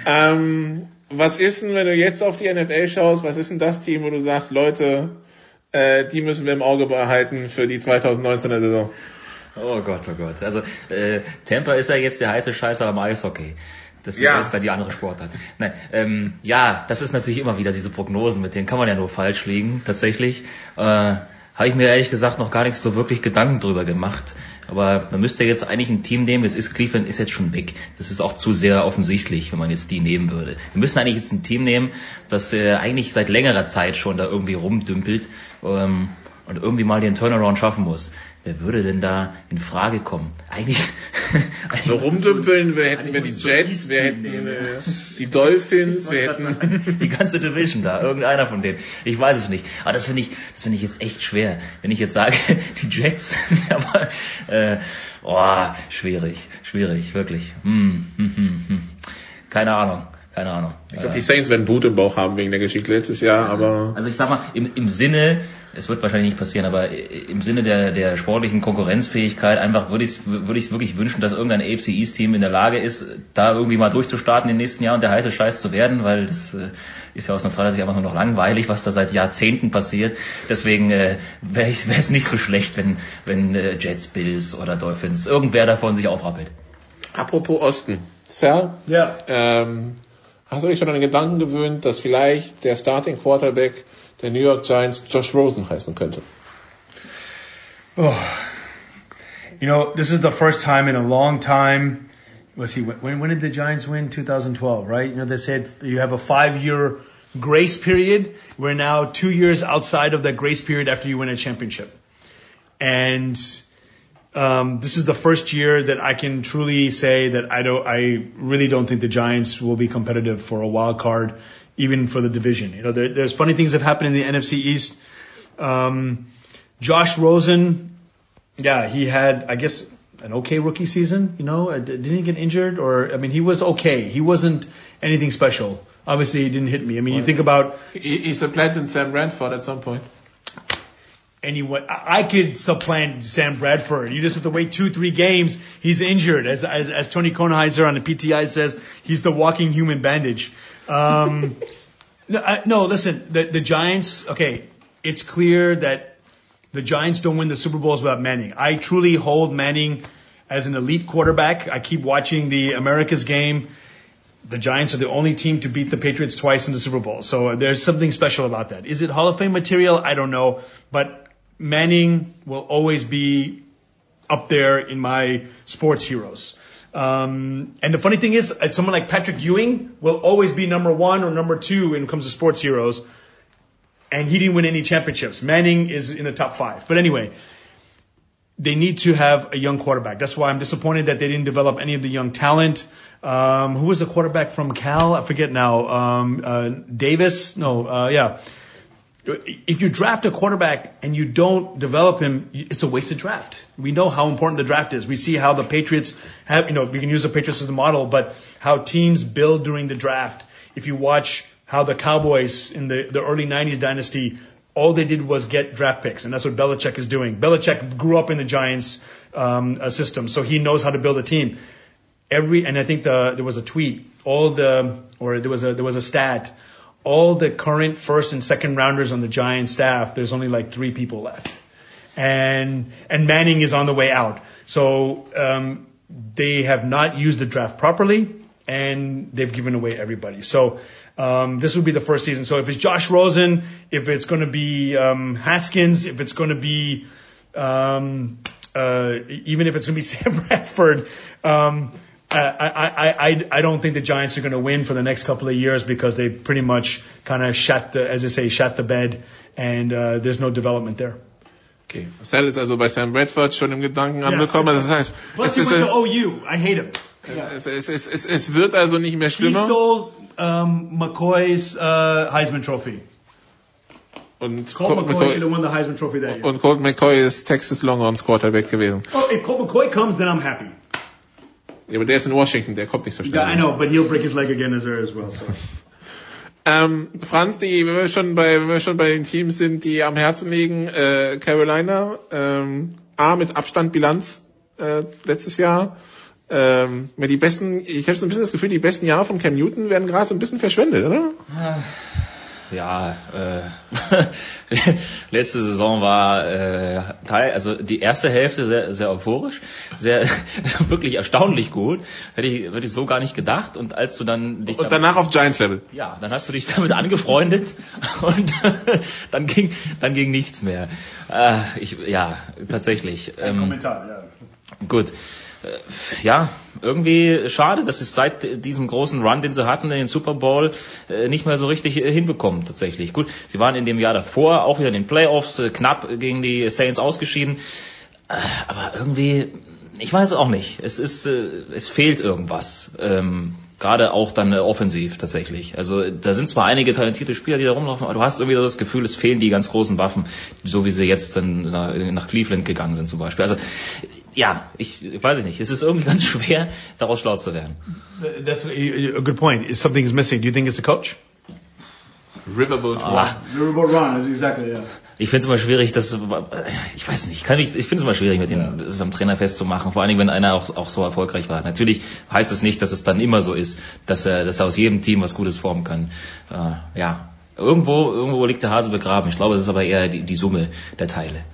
Ähm, was ist denn, wenn du jetzt auf die NFL schaust, was ist denn das Team, wo du sagst, Leute, äh, die müssen wir im Auge behalten für die 2019er Saison? Oh Gott, oh Gott. Also äh, Tampa ist ja jetzt der heiße Scheißer am Eishockey. Das Ja. ist dann die andere Sportart. Nein, ähm, ja, das ist natürlich immer wieder diese Prognosen, mit denen kann man ja nur falsch liegen, tatsächlich. Äh, habe ich mir ehrlich gesagt noch gar nicht so wirklich Gedanken drüber gemacht. Aber man müsste jetzt eigentlich ein Team nehmen, es ist Cleveland ist jetzt schon weg. Das ist auch zu sehr offensichtlich, wenn man jetzt die nehmen würde. Wir müssen eigentlich jetzt ein Team nehmen, das äh, eigentlich seit längerer Zeit schon da irgendwie rumdümpelt ähm, und irgendwie mal den Turnaround schaffen muss. Wer würde denn da in Frage kommen? Eigentlich. (laughs) So rumdümpeln, wir hätten wir die Jets, wir hätten äh, die Dolphins, wir hätten die ganze Division da, irgendeiner von denen. Ich weiß es nicht. Aber das finde ich, das finde ich jetzt echt schwer. Wenn ich jetzt sage, (laughs) die Jets, (laughs) aber äh, oh, schwierig, schwierig, wirklich. Hm, hm, hm, hm. Keine Ahnung, keine Ahnung. Ich glaube, die Saints werden Wut im Bauch haben wegen der Geschichte letztes Jahr, aber Also ich sag mal, im, im Sinne, es wird wahrscheinlich nicht passieren, aber im Sinne der, der sportlichen Konkurrenzfähigkeit einfach würde ich es würde ich's wirklich wünschen, dass irgendein AFC East Team in der Lage ist, da irgendwie mal durchzustarten im nächsten Jahr und der heiße Scheiß zu werden, weil das äh, ist ja aus neutraler Sicht einfach nur noch langweilig, was da seit Jahrzehnten passiert. Deswegen äh, wäre es nicht so schlecht, wenn, wenn äh, Jets, Bills oder Dolphins, irgendwer davon sich aufrappelt. apropos Osten. Sal, Ja. ähm, hast du dich schon an den Gedanken gewöhnt, dass vielleicht der Starting Quarterback der New York Giants Josh Rosen heißen könnte? Oh, you know, this is the first time in a long time. Let's see, when, when did the Giants win? 2012, right? You know, they said you have a five year grace period. We're now two years outside of that grace period after you win a championship. And, um, this is the first year that I can truly say that I don't, I really don't think the Giants will be competitive for a wild card, even for the division. You know, there, there's funny things that happen in the NFC East. Um, Josh Rosen, yeah, he had, I guess, an okay rookie season. You know, Uh, didn't he get injured? Or I mean, he was okay. He wasn't anything special. Obviously, he didn't hit me. I mean, you think about He, he supplanted Sam Bradford at some point. Anyone. I could supplant Sam Bradford. You just have to wait two, three games. He's injured, as as, as Tony Kornheiser on the PTI says, he's the walking human bandage. Um, (laughs) no, I, no, listen, the the Giants. Okay, it's clear that the Giants don't win the Super Bowls without Manning. I truly hold Manning as an elite quarterback. I keep watching the America's game. The Giants are the only team to beat the Patriots twice in the Super Bowl. So there's something special about that. Is it Hall of Fame material? I don't know. But Manning will always be up there in my sports heroes. Um, and the funny thing is, uh, someone like Patrick Ewing will always be number one or number two when it comes to sports heroes. And he didn't win any championships. Manning is in the top five. But anyway, they need to have a young quarterback. That's why I'm disappointed that they didn't develop any of the young talent. Um, who was the quarterback from Cal? I forget now. Um, uh, Davis? No, uh, yeah. If you draft a quarterback and you don't develop him, it's a wasted draft. We know how important the draft is. We see how the Patriots have, you know, we can use the Patriots as the model, but how teams build during the draft. If you watch how the Cowboys in the, the early 90s dynasty all they did was get draft picks, and that's what Belichick is doing. Belichick grew up in the Giants um, uh, system, so he knows how to build a team. Every and I think the, there was a tweet. All the or there was a there was a stat. All the current first and second rounders on the Giants staff, there's only like three people left, and and Manning is on the way out. So um, they have not used the draft properly, and they've given away everybody. So um, this would be the first season. So if it's Josh Rosen, if it's going to be um, Haskins, if it's going to be um, uh, even if it's going to be (laughs) Sam Bradford, um, I, I, I, I don't think the Giants are going to win for the next couple of years because they pretty much kind of shut the, as I say, shut the bed, and uh, there's no development there. Okay. Marcel ist also bei Sam Bradford schon im Gedanken angekommen. Das heißt, Plus es, he went to OU. I hate him. es, es, es, es, es wird also nicht mehr He stole um, McCoy's uh, Heisman Trophy. Und Colt Colt McCoy should have won the Heisman Trophy that year. und Colt McCoy ist Texas Longhorns Quarterback gewesen. Oh, if Colt McCoy comes, then I'm happy. Ja, aber der ist in Washington, der kommt nicht so schnell. Yeah, I know, but he'll break his leg again as, as well. So. (laughs) Ähm, Franz, die, wenn wir schon bei, wenn wir schon bei den Teams sind, die am Herzen liegen, äh, Carolina, ähm, A mit Abstand Bilanz äh, letztes Jahr. Ähm, die besten, ich habe so ein bisschen das Gefühl, die besten Jahre von Cam Newton werden gerade so ein bisschen verschwendet, oder? Ja, äh, (laughs) letzte Saison war äh, Teil, also die erste Hälfte sehr, sehr euphorisch, sehr (laughs) wirklich erstaunlich gut. Hätte ich, hätte ich so gar nicht gedacht. Und als du dann dich Und danach auf Giants Level. ja, dann hast du dich damit angefreundet (laughs) und dann ging dann ging nichts mehr. Äh, ich, ja, tatsächlich. Ähm, Kommentar, ja. Gut. Äh, Ja, irgendwie schade, dass es seit diesem großen Run, den sie hatten in den Super Bowl, äh, nicht mehr so richtig äh, hinbekommen tatsächlich. Gut, sie waren in dem Jahr davor auch wieder in den Playoffs knapp gegen die Saints ausgeschieden, aber irgendwie, ich weiß es auch nicht. Es ist, äh, es fehlt irgendwas. Ähm, Gerade auch dann äh, offensiv tatsächlich. Also da sind zwar einige talentierte Spieler, die da rumlaufen, aber du hast irgendwie das Gefühl, es fehlen die ganz großen Waffen, so wie sie jetzt dann nach, nach Cleveland gegangen sind zum Beispiel. Also ja, ich, ich weiß nicht. Es ist irgendwie (laughs) ganz schwer, daraus schlau zu werden. That's a a good point. Is something is missing? Do you think it's the coach? Riverboat Ah, Riverboat Ron, exactly, yeah. Ich finde es immer schwierig, das, ich weiß nicht, kann ich, ich finde es immer schwierig, mit dem, das am Trainer festzumachen, vor allen Dingen, wenn einer auch, auch so erfolgreich war. Natürlich heißt es nicht, dass es dann immer so ist, dass er, dass er aus jedem Team was Gutes formen kann. Äh, ja, irgendwo, irgendwo liegt der Hase begraben. Ich glaube, es ist aber eher die, die Summe der Teile.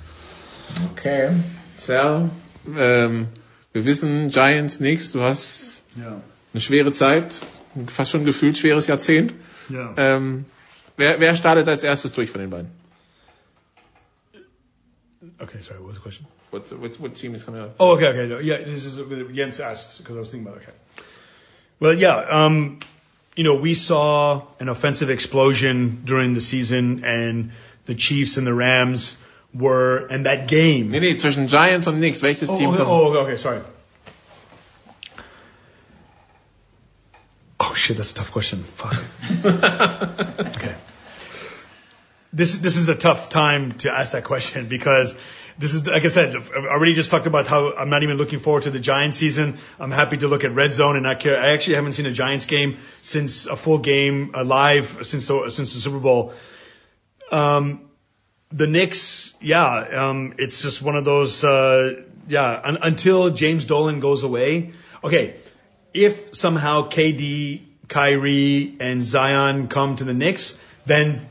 Okay. Sal, ähm, wir wissen Giants nichts. Du hast Yeah. eine schwere Zeit, fast schon gefühlt schweres Jahrzehnt. Yeah. Ähm, wer, wer startet als erstes durch von den beiden? Okay, sorry, what was the question? What, what, what team is coming out? Oh, okay, okay. No, yeah, this is what Jens asked because I was thinking about okay. Well, yeah, um, you know, we saw an offensive explosion during the season, and the Chiefs and the Rams were, and that game. Nee, nee, zwischen Giants und Knicks. Welches Oh, Team okay, kommt? oh, okay, okay, sorry. Oh shit, that's a tough question. Fuck. (laughs) okay. This this is a tough time to ask that question (laughs) because this is like I said, I've already just talked about how I'm not even looking forward to the Giants season. I'm happy to look at Red Zone and not care. I actually haven't seen a Giants game since a full game uh, live since since the Super Bowl. Um, the Knicks, yeah, um, it's just one of those, uh, yeah, un- until James Dolan goes away. Okay, if somehow KD, Kyrie, and Zion come to the Knicks, then,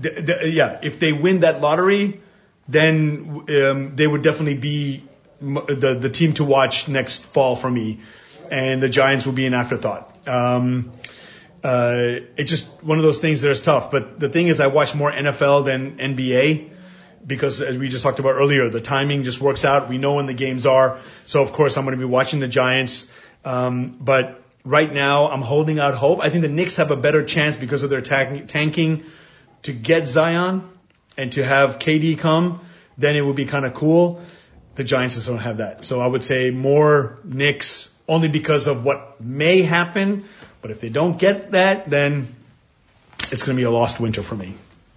th- th- yeah, if they win that lottery, then um, they would definitely be the the team to watch next fall for me, and the Giants will be an afterthought. Um, uh, it's just one of those things that is tough. But the thing is, I watch more NFL than NBA because, as we just talked about earlier, the timing just works out. We know when the games are. So, of course, I'm going to be watching the Giants. Um, but right now, I'm holding out hope. I think the Knicks have a better chance because of their tank- tanking to get Zion and to have KD come. Then it would be kind of cool. The Giants just don't have that. So I would say more Knicks only because of what may happen. But if they don't get that, then it's going to be a lost winter for me.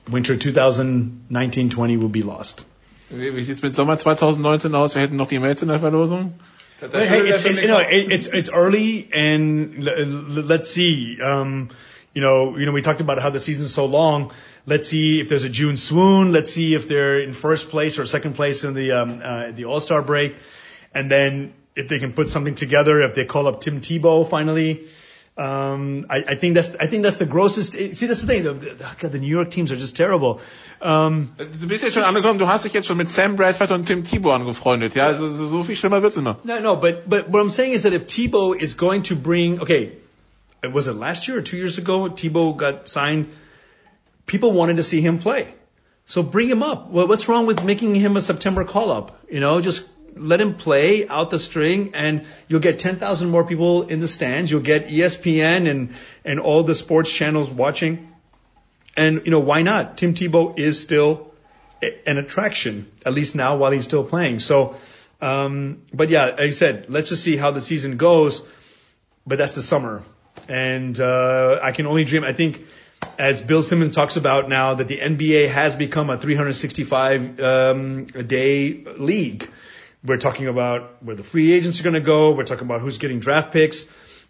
Winter 2019-20 will be lost. Wie, wie sieht's mit Sommer 2019 aus? Wir hätten noch die Mails in der Verlosung. Hey, it's, it, you know, it, it's it's early, and l- l- let's see. Um, you know, you know, we talked about how the season's so long. Let's see if there's a June swoon. Let's see if they're in first place or second place in the um, uh, the All Star break, and then if they can put something together. If they call up Tim Tebow finally. Um, I, I think that's I think that's the grossest. See, that's the thing. The, the, the New York teams are just terrible. Um, Du bist jetzt schon angekommen, du hast dich jetzt schon mit Sam Bradford und Tim Tebow angefreundet, ja? So, so viel schlimmer wird's immer. No, no, but but what I'm saying is that if Tebow is going to bring, okay, was it last year or two years ago? Tebow got signed. People wanted to see him play, so bring him up. Well, what's wrong with making him a September call up? You know, just let him play out the string, and you'll get 10,000 more people in the stands. You'll get ESPN and and all the sports channels watching. And you know why not? Tim Tebow is still an attraction, at least now while he's still playing. So, um, but yeah, like I said, let's just see how the season goes. But that's the summer, and uh, I can only dream. I think, as Bill Simmons talks about now, that the NBA has become a 365 um, a day league. We're talking about where the free agents are going to go. We're talking about who's getting draft picks.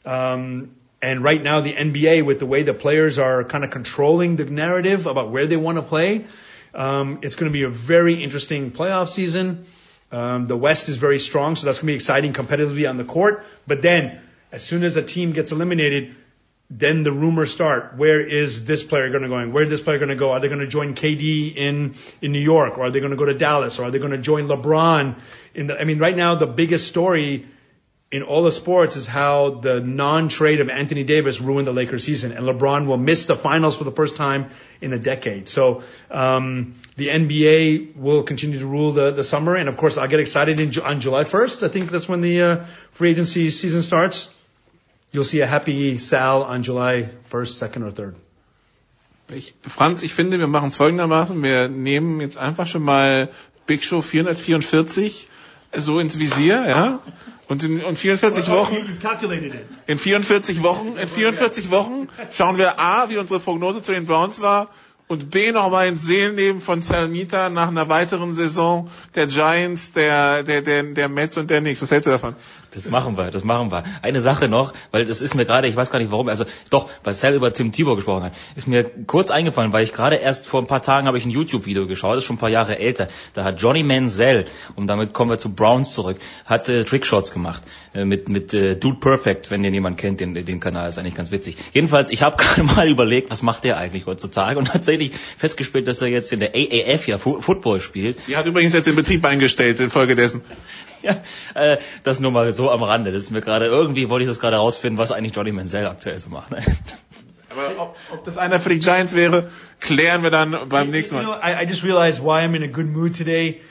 Um, and right now, the NBA, with the way the players are kind of controlling the narrative about where they want to play, um, it's going to be a very interesting playoff season. Um, the West is very strong, so that's going to be exciting competitively on the court. But then, as soon as a team gets eliminated, then the rumors start. Where is this player going to go? Where is this player going to go? Are they going to join KD in in New York, or are they going to go to Dallas, or are they going to join LeBron? In the, I mean, right now the biggest story in all the sports is how the non-trade of Anthony Davis ruined the Lakers season, and LeBron will miss the finals for the first time in a decade. So um, the NBA will continue to rule the, the summer, and of course I'll get excited in, on July 1st. I think that's when the uh, free agency season starts. You'll see a happy Sal on July 1st, 2nd, or 3rd. Ich, Franz, ich finde, wir machen es folgendermaßen. Wir nehmen jetzt einfach schon mal Big Show 444 so ins Visier, ja? Und in, in 44 Wochen, in 44 Wochen, in 44 Wochen schauen wir A, wie unsere Prognose zu den Browns war und B, nochmal ins Seelenleben von Salmita nach einer weiteren Saison der Giants, der, der, der, der Mets und der Knicks. Was hältst du davon? Das machen wir, das machen wir. Eine Sache noch, weil das ist mir gerade, ich weiß gar nicht warum, also doch, weil Sal über Tim Tebow gesprochen hat, ist mir kurz eingefallen, weil ich gerade erst vor ein paar Tagen habe ich ein YouTube-Video geschaut, das ist schon ein paar Jahre älter. Da hat Johnny Manziel, und damit kommen wir zu Browns zurück, hat äh, Trickshots gemacht äh, mit mit äh, Dude Perfect, wenn den jemand kennt, den den Kanal ist eigentlich ganz witzig. Jedenfalls, ich habe (laughs) gerade mal überlegt, was macht der eigentlich heutzutage und tatsächlich festgestellt, dass er jetzt in der AAF ja Fu Football spielt. Die hat übrigens jetzt den Betrieb eingestellt infolgedessen. (laughs) Ja, äh, das nur mal so am Rande. Das ist mir gerade irgendwie wollte ich das gerade rausfinden, was eigentlich Johnny Manziel aktuell so macht. (laughs) Aber ob, ob das einer für die Giants wäre, klären wir dann beim nächsten You know, Mal. I, I just realized why I'm in a good mood today.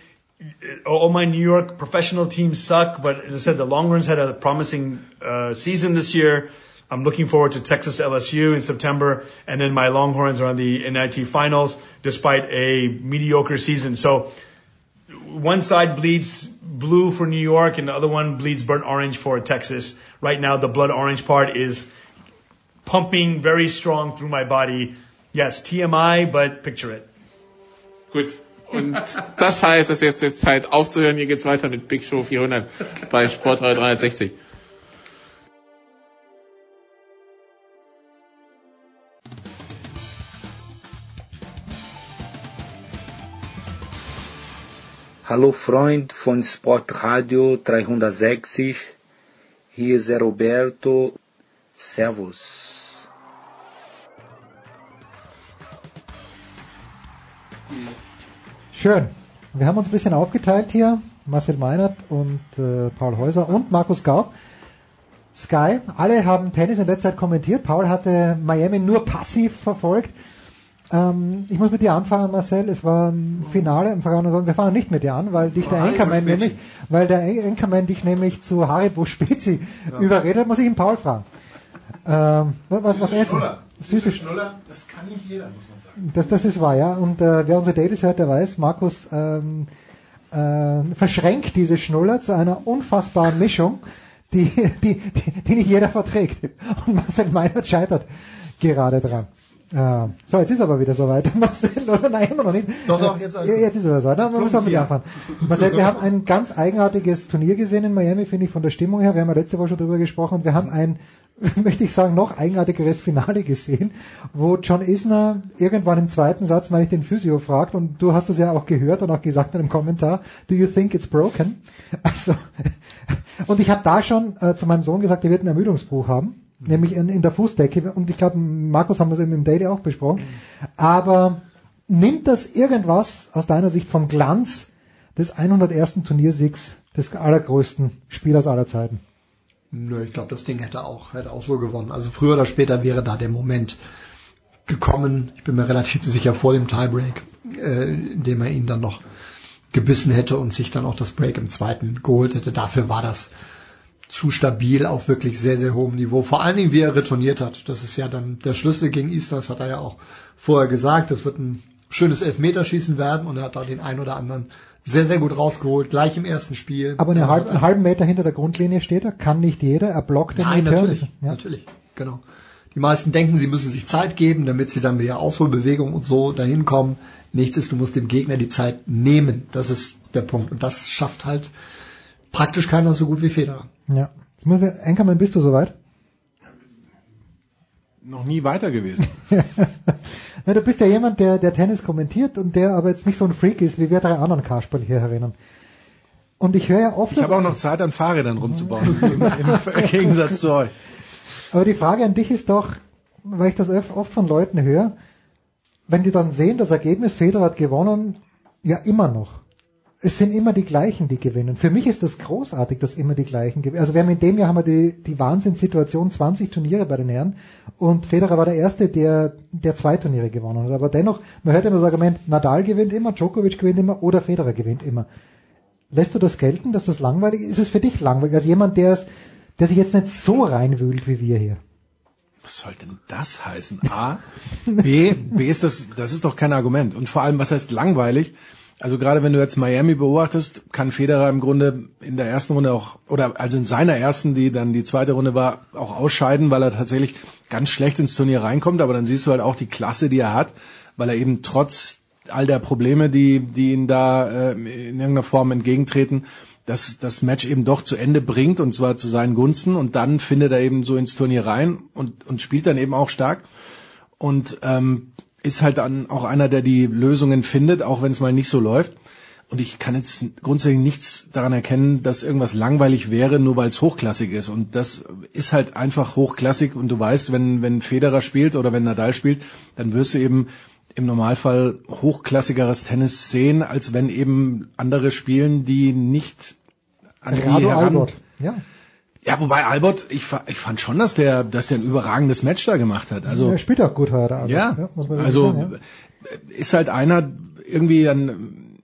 All my New York professional teams suck, but as I said, the Longhorns had a promising uh, season this year. I'm looking forward to Texas LSU in September, and then my Longhorns are on the NIT finals despite a mediocre season. So one side bleeds blue for New York, and the other one bleeds burnt orange for Texas. Right now, the blood orange part is pumping very strong through my body. Yes, TMI, but picture it. Gut. Und (laughs) das heißt, dass jetzt jetzt Zeit aufzuhören. Hier geht's weiter mit Big Show 400 bei Sportrad 360. Hallo Freund von Sportradio 360, hier ist Roberto. Servus. Schön. Wir haben uns ein bisschen aufgeteilt hier. Marcel Meinert und äh, Paul Häuser und Markus Gaub. Sky, alle haben Tennis in letzter Zeit kommentiert. Paul hatte Miami nur passiv verfolgt. Ähm, ich muss mit dir anfangen, Marcel. Es war ein Finale im vergangenen Sommer. Wir fangen nicht mit dir an, weil dich der Anchorman Spezi. nämlich, weil der Anchorman dich nämlich zu Haribo Spezi überredet, muss ich ihn Paul fragen. Ähm, was, was essen? Süße Schnuller, das kann nicht jeder, muss man sagen. das, das ist wahr, ja. Und äh, wer unsere Dailies hört, der weiß, Markus ähm, äh, verschränkt diese Schnuller zu einer unfassbaren Mischung, die, die, die, die nicht jeder verträgt. Und Marcel Meinert scheitert gerade dran. Äh, so, jetzt ist aber wieder soweit. (laughs) Marcel, oder nein, immer noch nicht. Doch, doch, jetzt gut. jetzt ist er soweit. Na, wir müssen auch mit dir anfangen. (laughs) Marcel, wir haben ein ganz eigenartiges Turnier gesehen in Miami, finde ich, von der Stimmung her. Wir haben ja letzte Woche schon drüber gesprochen. Wir haben ein (laughs) möchte ich sagen, noch eigenartigeres Finale gesehen, wo John Isner irgendwann im zweiten Satz, meine ich, den Physio fragt und du hast es ja auch gehört und auch gesagt in einem Kommentar, do you think it's broken? Also, und ich habe da schon äh, zu meinem Sohn gesagt, er wird einen Ermüdungsbruch haben, mhm. nämlich in, in der Fußdecke und ich glaube, Markus haben das eben im Daily auch besprochen, mhm. aber nimmt das irgendwas aus deiner Sicht vom Glanz des 101. Turniersiegs des allergrößten Spielers aller Zeiten? Nö, ich glaube, das Ding hätte auch, hätte auch so gewonnen. Also früher oder später wäre da der Moment gekommen, ich bin mir relativ sicher vor dem Tiebreak, äh, in dem er ihn dann noch gebissen hätte und sich dann auch das Break im zweiten geholt hätte. Dafür war das zu stabil auf wirklich sehr, sehr hohem Niveau. Vor allen Dingen, wie er retourniert hat. Das ist ja dann der Schlüssel gegen Easter, das hat er ja auch vorher gesagt. Das wird ein schönes Elfmeterschießen werden und er hat da den einen oder anderen sehr, sehr gut rausgeholt, gleich im ersten Spiel. Aber eine halb, einen halben Meter hinter der Grundlinie steht er, kann nicht jeder, er blockt den Nein, natürlich, ja. natürlich, genau. Die meisten denken, sie müssen sich Zeit geben, damit sie dann mit der Ausholbewegung und so dahin kommen. Nichts ist, du musst dem Gegner die Zeit nehmen. Das ist der Punkt. Und das schafft halt praktisch keiner so gut wie Federer. Ja. Jetzt muss ich, Enkermann, bist du soweit? Noch nie weiter gewesen. (laughs) ja, du bist ja jemand, der, der Tennis kommentiert und der aber jetzt nicht so ein Freak ist, wie wir drei anderen Kasperl hier herinnen. Und ich höre ja oft... Ich habe auch noch Zeit, an Fahrrädern rumzubauen, (laughs) im, im Gegensatz zu euch. Aber die Frage an dich ist doch, weil ich das oft von Leuten höre, wenn die dann sehen, das Ergebnis, Federer hat gewonnen, ja immer noch es sind immer die gleichen, die gewinnen. Für mich ist das großartig, dass immer die gleichen gewinnen. Also wir haben in dem Jahr haben wir die, die Wahnsinnssituation 20 Turniere bei den Herren und Federer war der Erste, der, der zwei Turniere gewonnen hat. Aber dennoch, man hört immer das Argument, Nadal gewinnt immer, Djokovic gewinnt immer oder Federer gewinnt immer. Lässt du das gelten, dass das langweilig ist? Ist es für dich langweilig? Als jemand, der, es, der sich jetzt nicht so reinwühlt wie wir hier. Was soll denn das heißen? A, B, B ist das, das ist doch kein Argument. Und vor allem, was heißt langweilig? Also gerade wenn du jetzt Miami beobachtest, kann Federer im Grunde in der ersten Runde auch, oder also in seiner ersten, die dann die zweite Runde war, auch ausscheiden, weil er tatsächlich ganz schlecht ins Turnier reinkommt. Aber dann siehst du halt auch die Klasse, die er hat, weil er eben trotz all der Probleme, die, die ihn da äh, in irgendeiner Form entgegentreten, dass das Match eben doch zu Ende bringt und zwar zu seinen Gunsten und dann findet er eben so ins Turnier rein und, und spielt dann eben auch stark. Und ähm, ist halt dann auch einer, der die Lösungen findet, auch wenn es mal nicht so läuft. Und ich kann jetzt grundsätzlich nichts daran erkennen, dass irgendwas langweilig wäre, nur weil es hochklassig ist. Und das ist halt einfach hochklassig. Und du weißt, wenn, wenn Federer spielt oder wenn Nadal spielt, dann wirst du eben im Normalfall hochklassigeres Tennis sehen, als wenn eben andere spielen, die nicht an die heran... Albert. Ja. Ja, wobei Albert, ich, ich fand schon, dass der, dass der ein überragendes Match da gemacht hat. Also er spielt auch gut heute. Albert. Ja, ja also sagen, ja. ist halt einer irgendwie dann,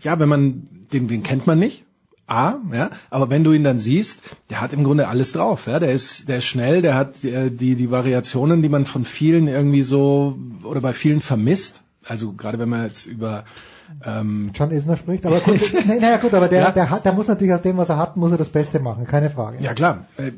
ja, wenn man den, den kennt man nicht. A, ja, aber wenn du ihn dann siehst, der hat im Grunde alles drauf, ja, der ist, der ist schnell, der hat die, die, die Variationen, die man von vielen irgendwie so oder bei vielen vermisst. Also gerade wenn man jetzt über ähm, John Isner spricht, aber gut, (laughs) naja gut, aber der, ja. der, hat, der muss natürlich aus dem, was er hat, muss er das Beste machen, keine Frage. Ja klar, äh,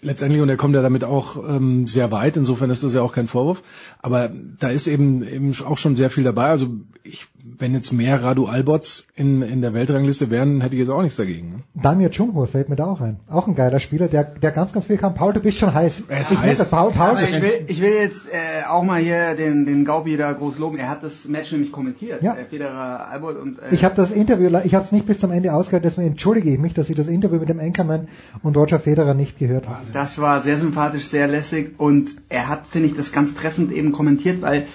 letztendlich und er kommt ja damit auch ähm, sehr weit, insofern ist das ja auch kein Vorwurf, aber da ist eben eben auch schon sehr viel dabei, also ich, wenn jetzt mehr Radu Albots in, in der Weltrangliste wären, hätte ich jetzt auch nichts dagegen. Ne? Damir Dschungmur fällt mir da auch ein, auch ein geiler Spieler, der, der ganz, ganz viel kann. Paul, du bist schon heiß. Er ist ich heiß. Paul, Paul, ich, will, ich will jetzt äh, auch mal hier den, den Gaubi da groß loben, er hat das Match nämlich kommentiert, ja. der Federer Albert und äh, ich habe das Interview, ich habe es nicht bis zum Ende ausgehört, deswegen entschuldige ich mich, dass ich das Interview mit dem Anchorman und Roger Federer nicht gehört habe. Das war sehr sympathisch, sehr lässig und er hat, finde ich, das ganz treffend eben kommentiert, weil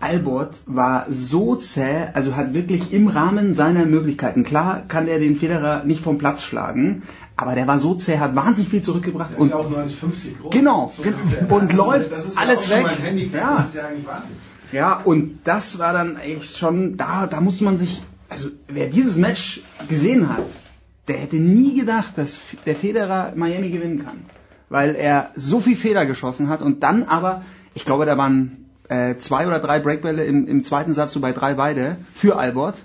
Albert war so zäh, also hat wirklich im Rahmen seiner Möglichkeiten, klar kann er den Federer nicht vom Platz schlagen, aber der war so zäh, hat wahnsinnig viel zurückgebracht. Der und ist ja auch 1,50 groß. Genau, so und läuft alles ja weg. Ja. Das ist ja eigentlich Wahnsinn. Ja, und das war dann echt schon, da, da musste man sich, also wer dieses Match gesehen hat, der hätte nie gedacht, dass der Federer Miami gewinnen kann. Weil er so viel Fehler geschossen hat und dann aber, ich glaube, da waren äh, zwei oder drei Breakbälle im, im zweiten Satz, so bei drei beide, für Albert.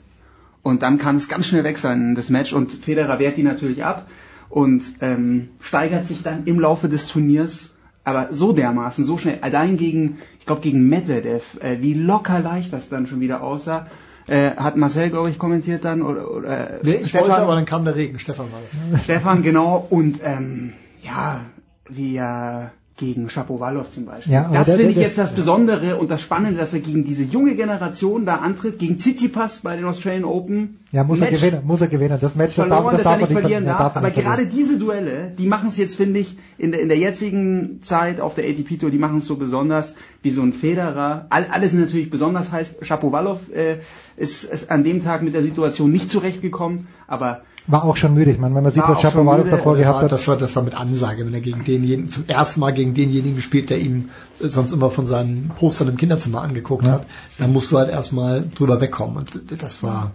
Und dann kann es ganz schnell weg sein, das Match. Und Federer wehrt die natürlich ab und ähm, steigert sich dann im Laufe des Turniers aber so dermaßen, so schnell, allein gegen, ich glaube gegen Medvedev, äh, wie locker leicht das dann schon wieder aussah, äh, hat Marcel, glaube ich, kommentiert dann oder, oder nee, ich Stefan, wollte, aber dann kam der Regen, Stefan war das. Stefan, genau, und ähm, ja, wie äh, gegen Shapovalov zum Beispiel. Ja, das finde ich jetzt das Besondere und das Spannende, dass er gegen diese junge Generation da antritt, gegen Tsitsipas bei den Australian Open. Ja, muss er Match gewinnen, muss er gewinnen. Das Match, das darf, das dass er darf nicht verlieren ja, darf. darf Aber gerade verlieren. diese Duelle, die machen es jetzt, finde ich, in der, in der jetzigen Zeit auf der ATP Tour, die machen es so besonders wie so ein Federer. All, alles natürlich besonders heißt, Shapovalov äh, ist, ist an dem Tag mit der Situation nicht zurechtgekommen, aber War auch schon müde. Ich meine, wenn man sieht, War was müde. davor das, gehabt war, hat. das, war, das war mit Ansage, wenn er gegen denjenigen, zum ersten Mal gegen denjenigen gespielt, der ihn sonst immer von seinen Postern im Kinderzimmer angeguckt Ja. hat, dann musst du halt erstmal drüber wegkommen. Und das war,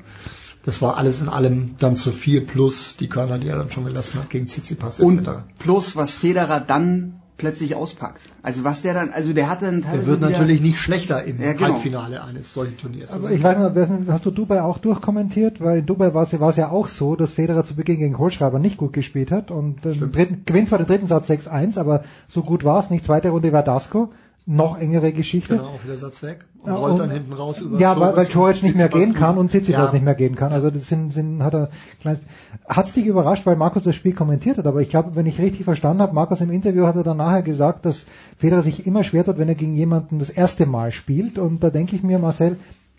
das war alles in allem dann zu viel plus die Körner, die er dann schon gelassen hat gegen Tsitsipas und etc. plus was Federer dann plötzlich auspackt. Also was der dann, also der hat dann teilweise Er wird wieder- natürlich nicht schlechter im Ja, genau. Halbfinale eines solchen Turniers. Aber ich weiß nicht, hast du Dubai auch durchkommentiert? Weil in Dubai war es, war es ja auch so, dass Federer zu Beginn gegen Kohlschreiber nicht gut gespielt hat und äh, dritten, gewinnt zwar den dritten Satz 6-1, aber so gut war es nicht. Zweite Runde war Dasco, noch engere Geschichte. Genau, auch wieder Satz weg und Ja, rollt und- dann hinten raus über Ja, weil, weil und George nicht mehr gehen kann und Tsitsipas Ja. nicht mehr gehen kann. Also das sind, sind hat er klein, hat's dich überrascht, weil Markus das Spiel kommentiert hat. Aber ich glaube, wenn ich richtig verstanden habe, Markus im Interview hat er dann nachher gesagt, dass Federer sich immer schwer tut, wenn er gegen jemanden das erste Mal spielt. Und da denke ich mir, Marcel,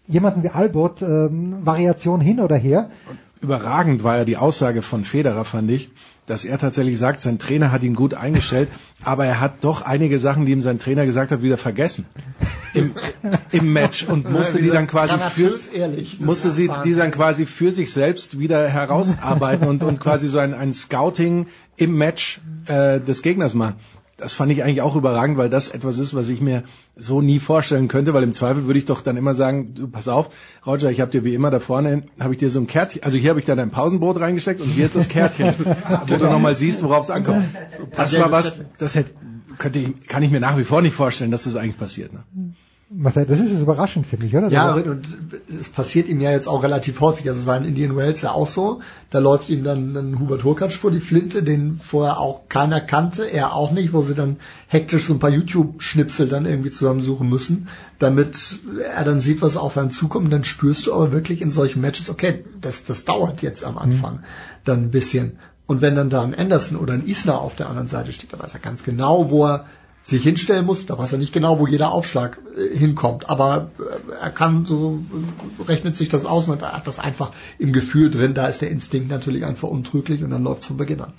jemanden wie Albert, ähm, Variation hin oder her. Überragend war ja die Aussage von Federer, fand ich, dass er tatsächlich sagt, sein Trainer hat ihn gut eingestellt, aber er hat doch einige Sachen, die ihm sein Trainer gesagt hat, wieder vergessen im, im Match und musste Ja, die dann quasi für, ehrlich. Musste sie die dann quasi für sich selbst wieder herausarbeiten und, und quasi so ein, ein Scouting im Match äh, des Gegners machen. Das fand ich eigentlich auch überragend, weil das etwas ist, was ich mir so nie vorstellen könnte, weil im Zweifel würde ich doch dann immer sagen, du pass auf, Roger, ich habe dir wie immer da vorne, habe ich dir so ein Kärtchen, also hier habe ich dann ein Pausenbrot reingesteckt und hier ist das Kärtchen, (laughs) wo du nochmal siehst, worauf es ankommt. Das war was, das hätte, könnte ich, kann ich mir nach wie vor nicht vorstellen, dass das eigentlich passiert. Ne? Marcel, das ist überraschend für mich, oder? Ja, war- und es passiert ihm ja jetzt auch relativ häufig. Also es war in Indian Wells ja auch so. Da läuft ihm dann, dann Hubert Hurkacz vor die Flinte, den vorher auch keiner kannte, er auch nicht, wo sie dann hektisch so ein paar YouTube-Schnipsel dann irgendwie zusammensuchen müssen, damit er dann sieht, was auf einen zukommt. Und dann spürst du aber wirklich in solchen Matches, okay, das, das dauert jetzt am Anfang dann ein bisschen. Und wenn dann da ein Anderson oder ein Isner auf der anderen Seite steht, da weiß er ganz genau, wo er sich hinstellen muss. Da weiß er nicht genau, wo jeder Aufschlag äh, hinkommt. Aber äh, er kann so, äh, rechnet sich das aus und er hat das einfach im Gefühl drin. Da ist der Instinkt natürlich einfach untrüglich und dann läuft es von Beginn an.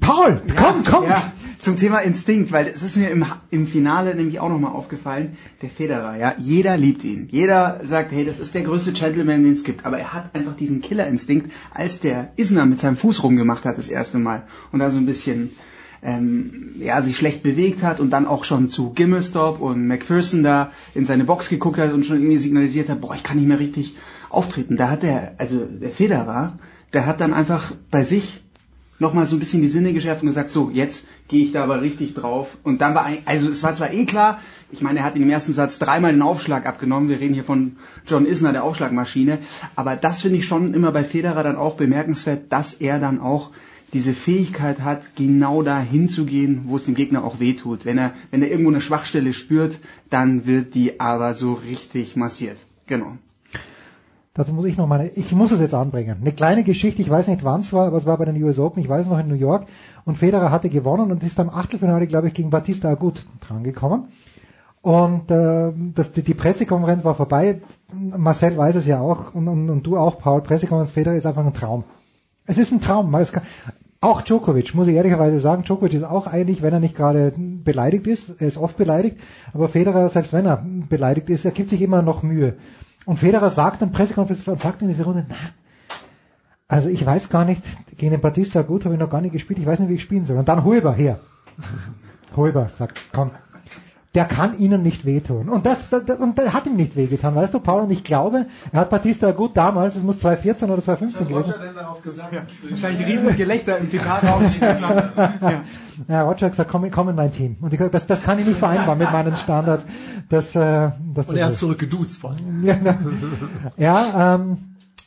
Paul, komm, komm! Ja, zum Thema Instinkt, weil es ist mir im, im Finale nämlich auch nochmal aufgefallen, der Federer, ja, jeder liebt ihn. Jeder sagt, hey, das ist der größte Gentleman, den es gibt. Aber er hat einfach diesen Killerinstinkt, als der Isner mit seinem Fuß rumgemacht hat das erste Mal und da so ein bisschen ähm, ja, sich schlecht bewegt hat und dann auch schon zu Gimmestop und McPherson da in seine Box geguckt hat und schon irgendwie signalisiert hat, boah, ich kann nicht mehr richtig auftreten. Da hat der, also der Federer, der hat dann einfach bei sich nochmal so ein bisschen die Sinne geschärft und gesagt, so, jetzt gehe ich da aber richtig drauf. Und dann war, ein, also es war zwar eh klar, ich meine, er hat in dem ersten Satz dreimal den Aufschlag abgenommen. Wir reden hier von John Isner, der Aufschlagmaschine. Aber das finde ich schon immer bei Federer dann auch bemerkenswert, dass er dann auch diese Fähigkeit hat, genau da hinzugehen, wo es dem Gegner auch wehtut. Wenn er, wenn er irgendwo eine Schwachstelle spürt, dann wird die aber so richtig massiert. Genau. Dazu muss ich noch mal, ich muss es jetzt anbringen. Eine kleine Geschichte, ich weiß nicht wann es war, aber es war bei den US Open, ich weiß noch in New York. Und Federer hatte gewonnen und ist am Achtelfinale, glaube ich, gegen Batista Agut drangekommen. Und äh, das, die, die Pressekonferenz war vorbei. Marcel weiß es ja auch und, und, und du auch, Paul. Pressekonferenz Federer ist einfach ein Traum. Es ist ein Traum. es kann, auch Djokovic, muss ich ehrlicherweise sagen, Djokovic ist auch eigentlich, wenn er nicht gerade beleidigt ist, er ist oft beleidigt, aber Federer, selbst wenn er beleidigt ist, er gibt sich immer noch Mühe. Und Federer sagt dann Pressekonferenz sagt in dieser Runde, na, also ich weiß gar nicht, gegen den Batista gut habe ich noch gar nicht gespielt, ich weiß nicht, wie ich spielen soll. Und dann Huber her. (laughs) Huber sagt, komm, der kann ihnen nicht wehtun. Und das, das und der hat ihm nicht wehgetan, weißt du, Paul? Und ich glaube, er hat Batista gut damals, es muss 2014 oder 2015 gewesen. denn darauf gesagt? Ja, wahrscheinlich riesen Gelächter im Zitarraum. (laughs) ja. Ja, Roger hat gesagt, komm, komm in mein Team. Und ich gesagt, das, das kann ich nicht vereinbaren mit meinen Standards. Das, äh, das, Und er hat zurückgeduzt vor allem. ja, ja ähm,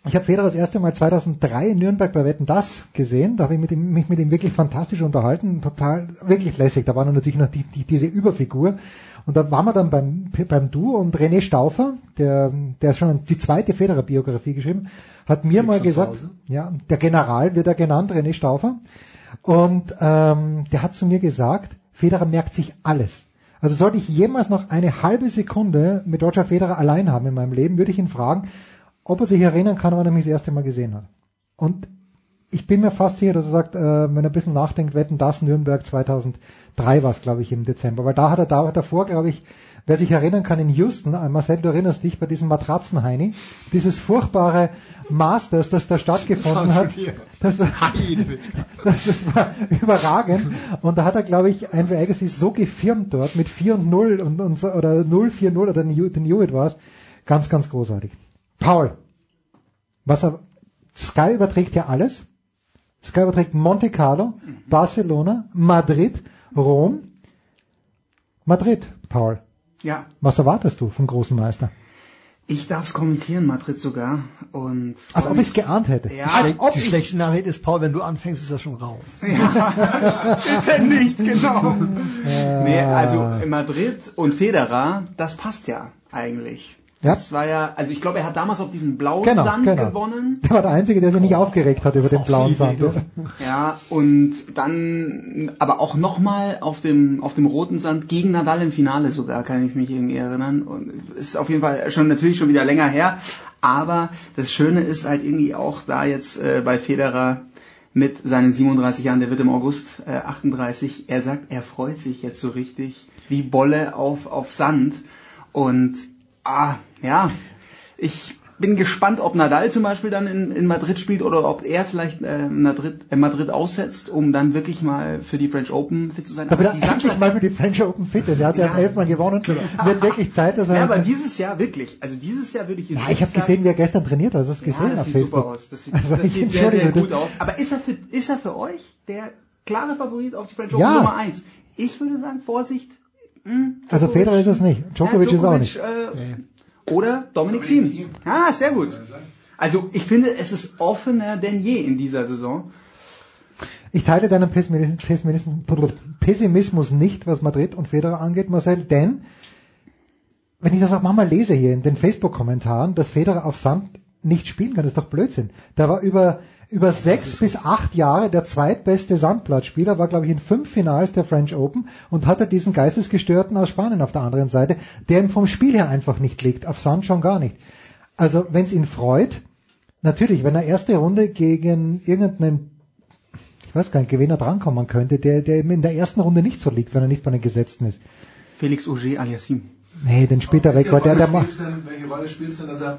ich habe Federer das erste Mal 2003 in Nürnberg bei Wetten Das gesehen. Da habe ich mit ihm, mich mit ihm wirklich fantastisch unterhalten, total wirklich lässig. Da war natürlich noch die, die, diese Überfigur. Und da waren wir dann beim, beim Duo und René Stauffer, der, der schon die zweite Federer-Biografie geschrieben, hat mir mal gesagt, ja, der General wird er genannt, René Stauffer. Und ähm, der hat zu mir gesagt, Federer merkt sich alles. Also sollte ich jemals noch eine halbe Sekunde mit Roger Federer allein haben in meinem Leben, würde ich ihn fragen, ob er sich erinnern kann, wann er mich das erste Mal gesehen hat. Und ich bin mir fast sicher, dass er sagt, äh, wenn er ein bisschen nachdenkt, wetten das Nürnberg 2003 war es, glaube ich, im Dezember. Weil da hat er da, davor, glaube ich, wer sich erinnern kann, in Houston, äh, Marcel, du erinnerst dich, bei diesem Matratzenheini, dieses furchtbare Masters, das da stattgefunden hat, das, war- das, (laughs) das war überragend. Und da hat er, glaube ich, Andrew Agassi so gefirmt dort mit 4 und 0 und, und so, oder 0, 4, 0 oder den den Hewitt war es. Ganz, ganz großartig. Paul, was er, Sky überträgt ja alles. Sky überträgt Monte Carlo, Barcelona, Madrid, Rom. Madrid, Paul. Ja, Was erwartest du vom großen Meister? ich darf es kommentieren, Madrid sogar. Und Als ob ich es geahnt hätte. Ja, Als ob Die schlechte Nachricht ist, Paul, wenn du anfängst, ist das schon raus. (laughs) ist er nicht, genau. Nee, also Madrid und Federer, das passt ja eigentlich. Ja. Das war ja, also ich glaube, er hat damals auf diesen blauen Genau, Sand genau. gewonnen. der war der Einzige, der sich nicht aufgeregt hat über den blauen Sand. (laughs) Ja, und dann aber auch nochmal auf dem, auf dem roten Sand gegen Nadal im Finale sogar, kann ich mich irgendwie erinnern. Und ist auf jeden Fall schon natürlich schon wieder länger her. Aber das Schöne ist halt irgendwie auch da jetzt äh, bei Federer mit seinen 37 Jahren, der wird im August äh, 38, er sagt, er freut sich jetzt so richtig wie Bolle auf, auf Sand. Und ah, ja, ich bin gespannt, ob Nadal zum Beispiel dann in, in Madrid spielt oder ob er vielleicht äh, Madrid, äh, Madrid aussetzt, um dann wirklich mal für die French Open fit zu sein. Aber er die endlich mal für die French Open fit ist. Er hat ja, Ja. elfmal gewonnen. Wird wirklich Zeit, dass er... ja, aber dieses Jahr wirklich. Also dieses Jahr würde ich ja, ich habe sagen, gesehen, wie er gestern trainiert hat. Hast du das ja, gesehen das auf sieht Facebook? super aus. Das sieht, Also das sieht sehr, sehr gut aus. Aber ist er für, ist er für euch der klare Favorit auf die French Open Ja. Nummer 1? Ich würde sagen, Vorsicht. Hm, Also Djokovic. Federer ist es nicht. Djokovic Ja, ist auch nicht. Äh, Oder Dominik Thiem. Ah, sehr gut. Also ich finde, es ist offener denn je in dieser Saison. Ich teile deinen Pessimismus nicht, was Madrid und Federer angeht, Marcel, denn wenn ich das auch manchmal lese hier in den Facebook-Kommentaren, dass Federer auf Sand nicht spielen kann, ist doch Blödsinn. Da war über, über sechs bis acht Jahre der zweitbeste Sandplatzspieler, war glaube ich in fünf Finals der French Open und hatte diesen Geistesgestörten aus Spanien auf der anderen Seite, der ihm vom Spiel her einfach nicht liegt, auf Sand schon gar nicht. Also wenn es ihn freut, natürlich, wenn er erste Runde gegen irgendeinen ich weiß gar nicht, Gewinner drankommen könnte, der, der ihm in der ersten Runde nicht so liegt, wenn er nicht bei den Gesetzten ist. Felix Auger aliasim. Nee, den spielt er weg, weil der, der macht. denn, welche Rolle spielst denn, dass er,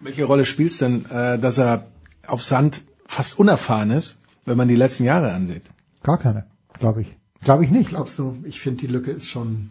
welche Rolle spielst denn, äh, dass er auf Sand fast unerfahren ist, wenn man die letzten Jahre ansieht? Gar keine, glaube ich. Glaube ich nicht. Glaubst du? Ich finde, die Lücke ist schon,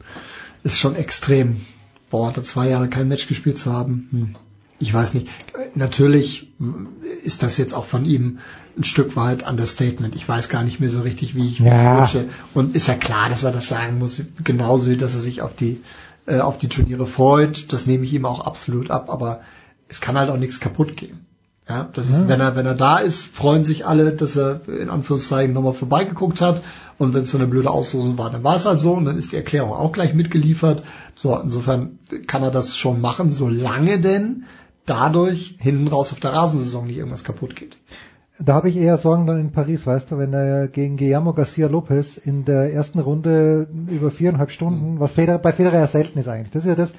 ist schon extrem. Boah, da zwei Jahre kein Match gespielt zu haben. Hm. Ich weiß nicht. Natürlich hm, ist das jetzt auch von ihm ein Stück weit Understatement. Ich weiß gar nicht mehr so richtig, wie ich Ja. rutsche. Und ist ja klar, dass er das sagen muss. Genauso wie, dass er sich auf die, äh, auf die Turniere freut. Das nehme ich ihm auch absolut ab. Aber es kann halt auch nichts kaputt gehen. Ja, das ist, Ja. wenn er, wenn er da ist, freuen sich alle, dass er in Anführungszeichen nochmal vorbeigeguckt hat. Und wenn es so eine blöde Auslosung war, dann war es halt so und dann ist die Erklärung auch gleich mitgeliefert. So, insofern kann er das schon machen, solange denn dadurch hinten raus auf der Rasensaison nicht irgendwas kaputt geht. Da habe ich eher Sorgen dann in Paris, weißt du, wenn er gegen Guillermo Garcia Lopez in der ersten Runde über viereinhalb Stunden, was Federer, bei Federer ja selten ist eigentlich. Das ist ja das,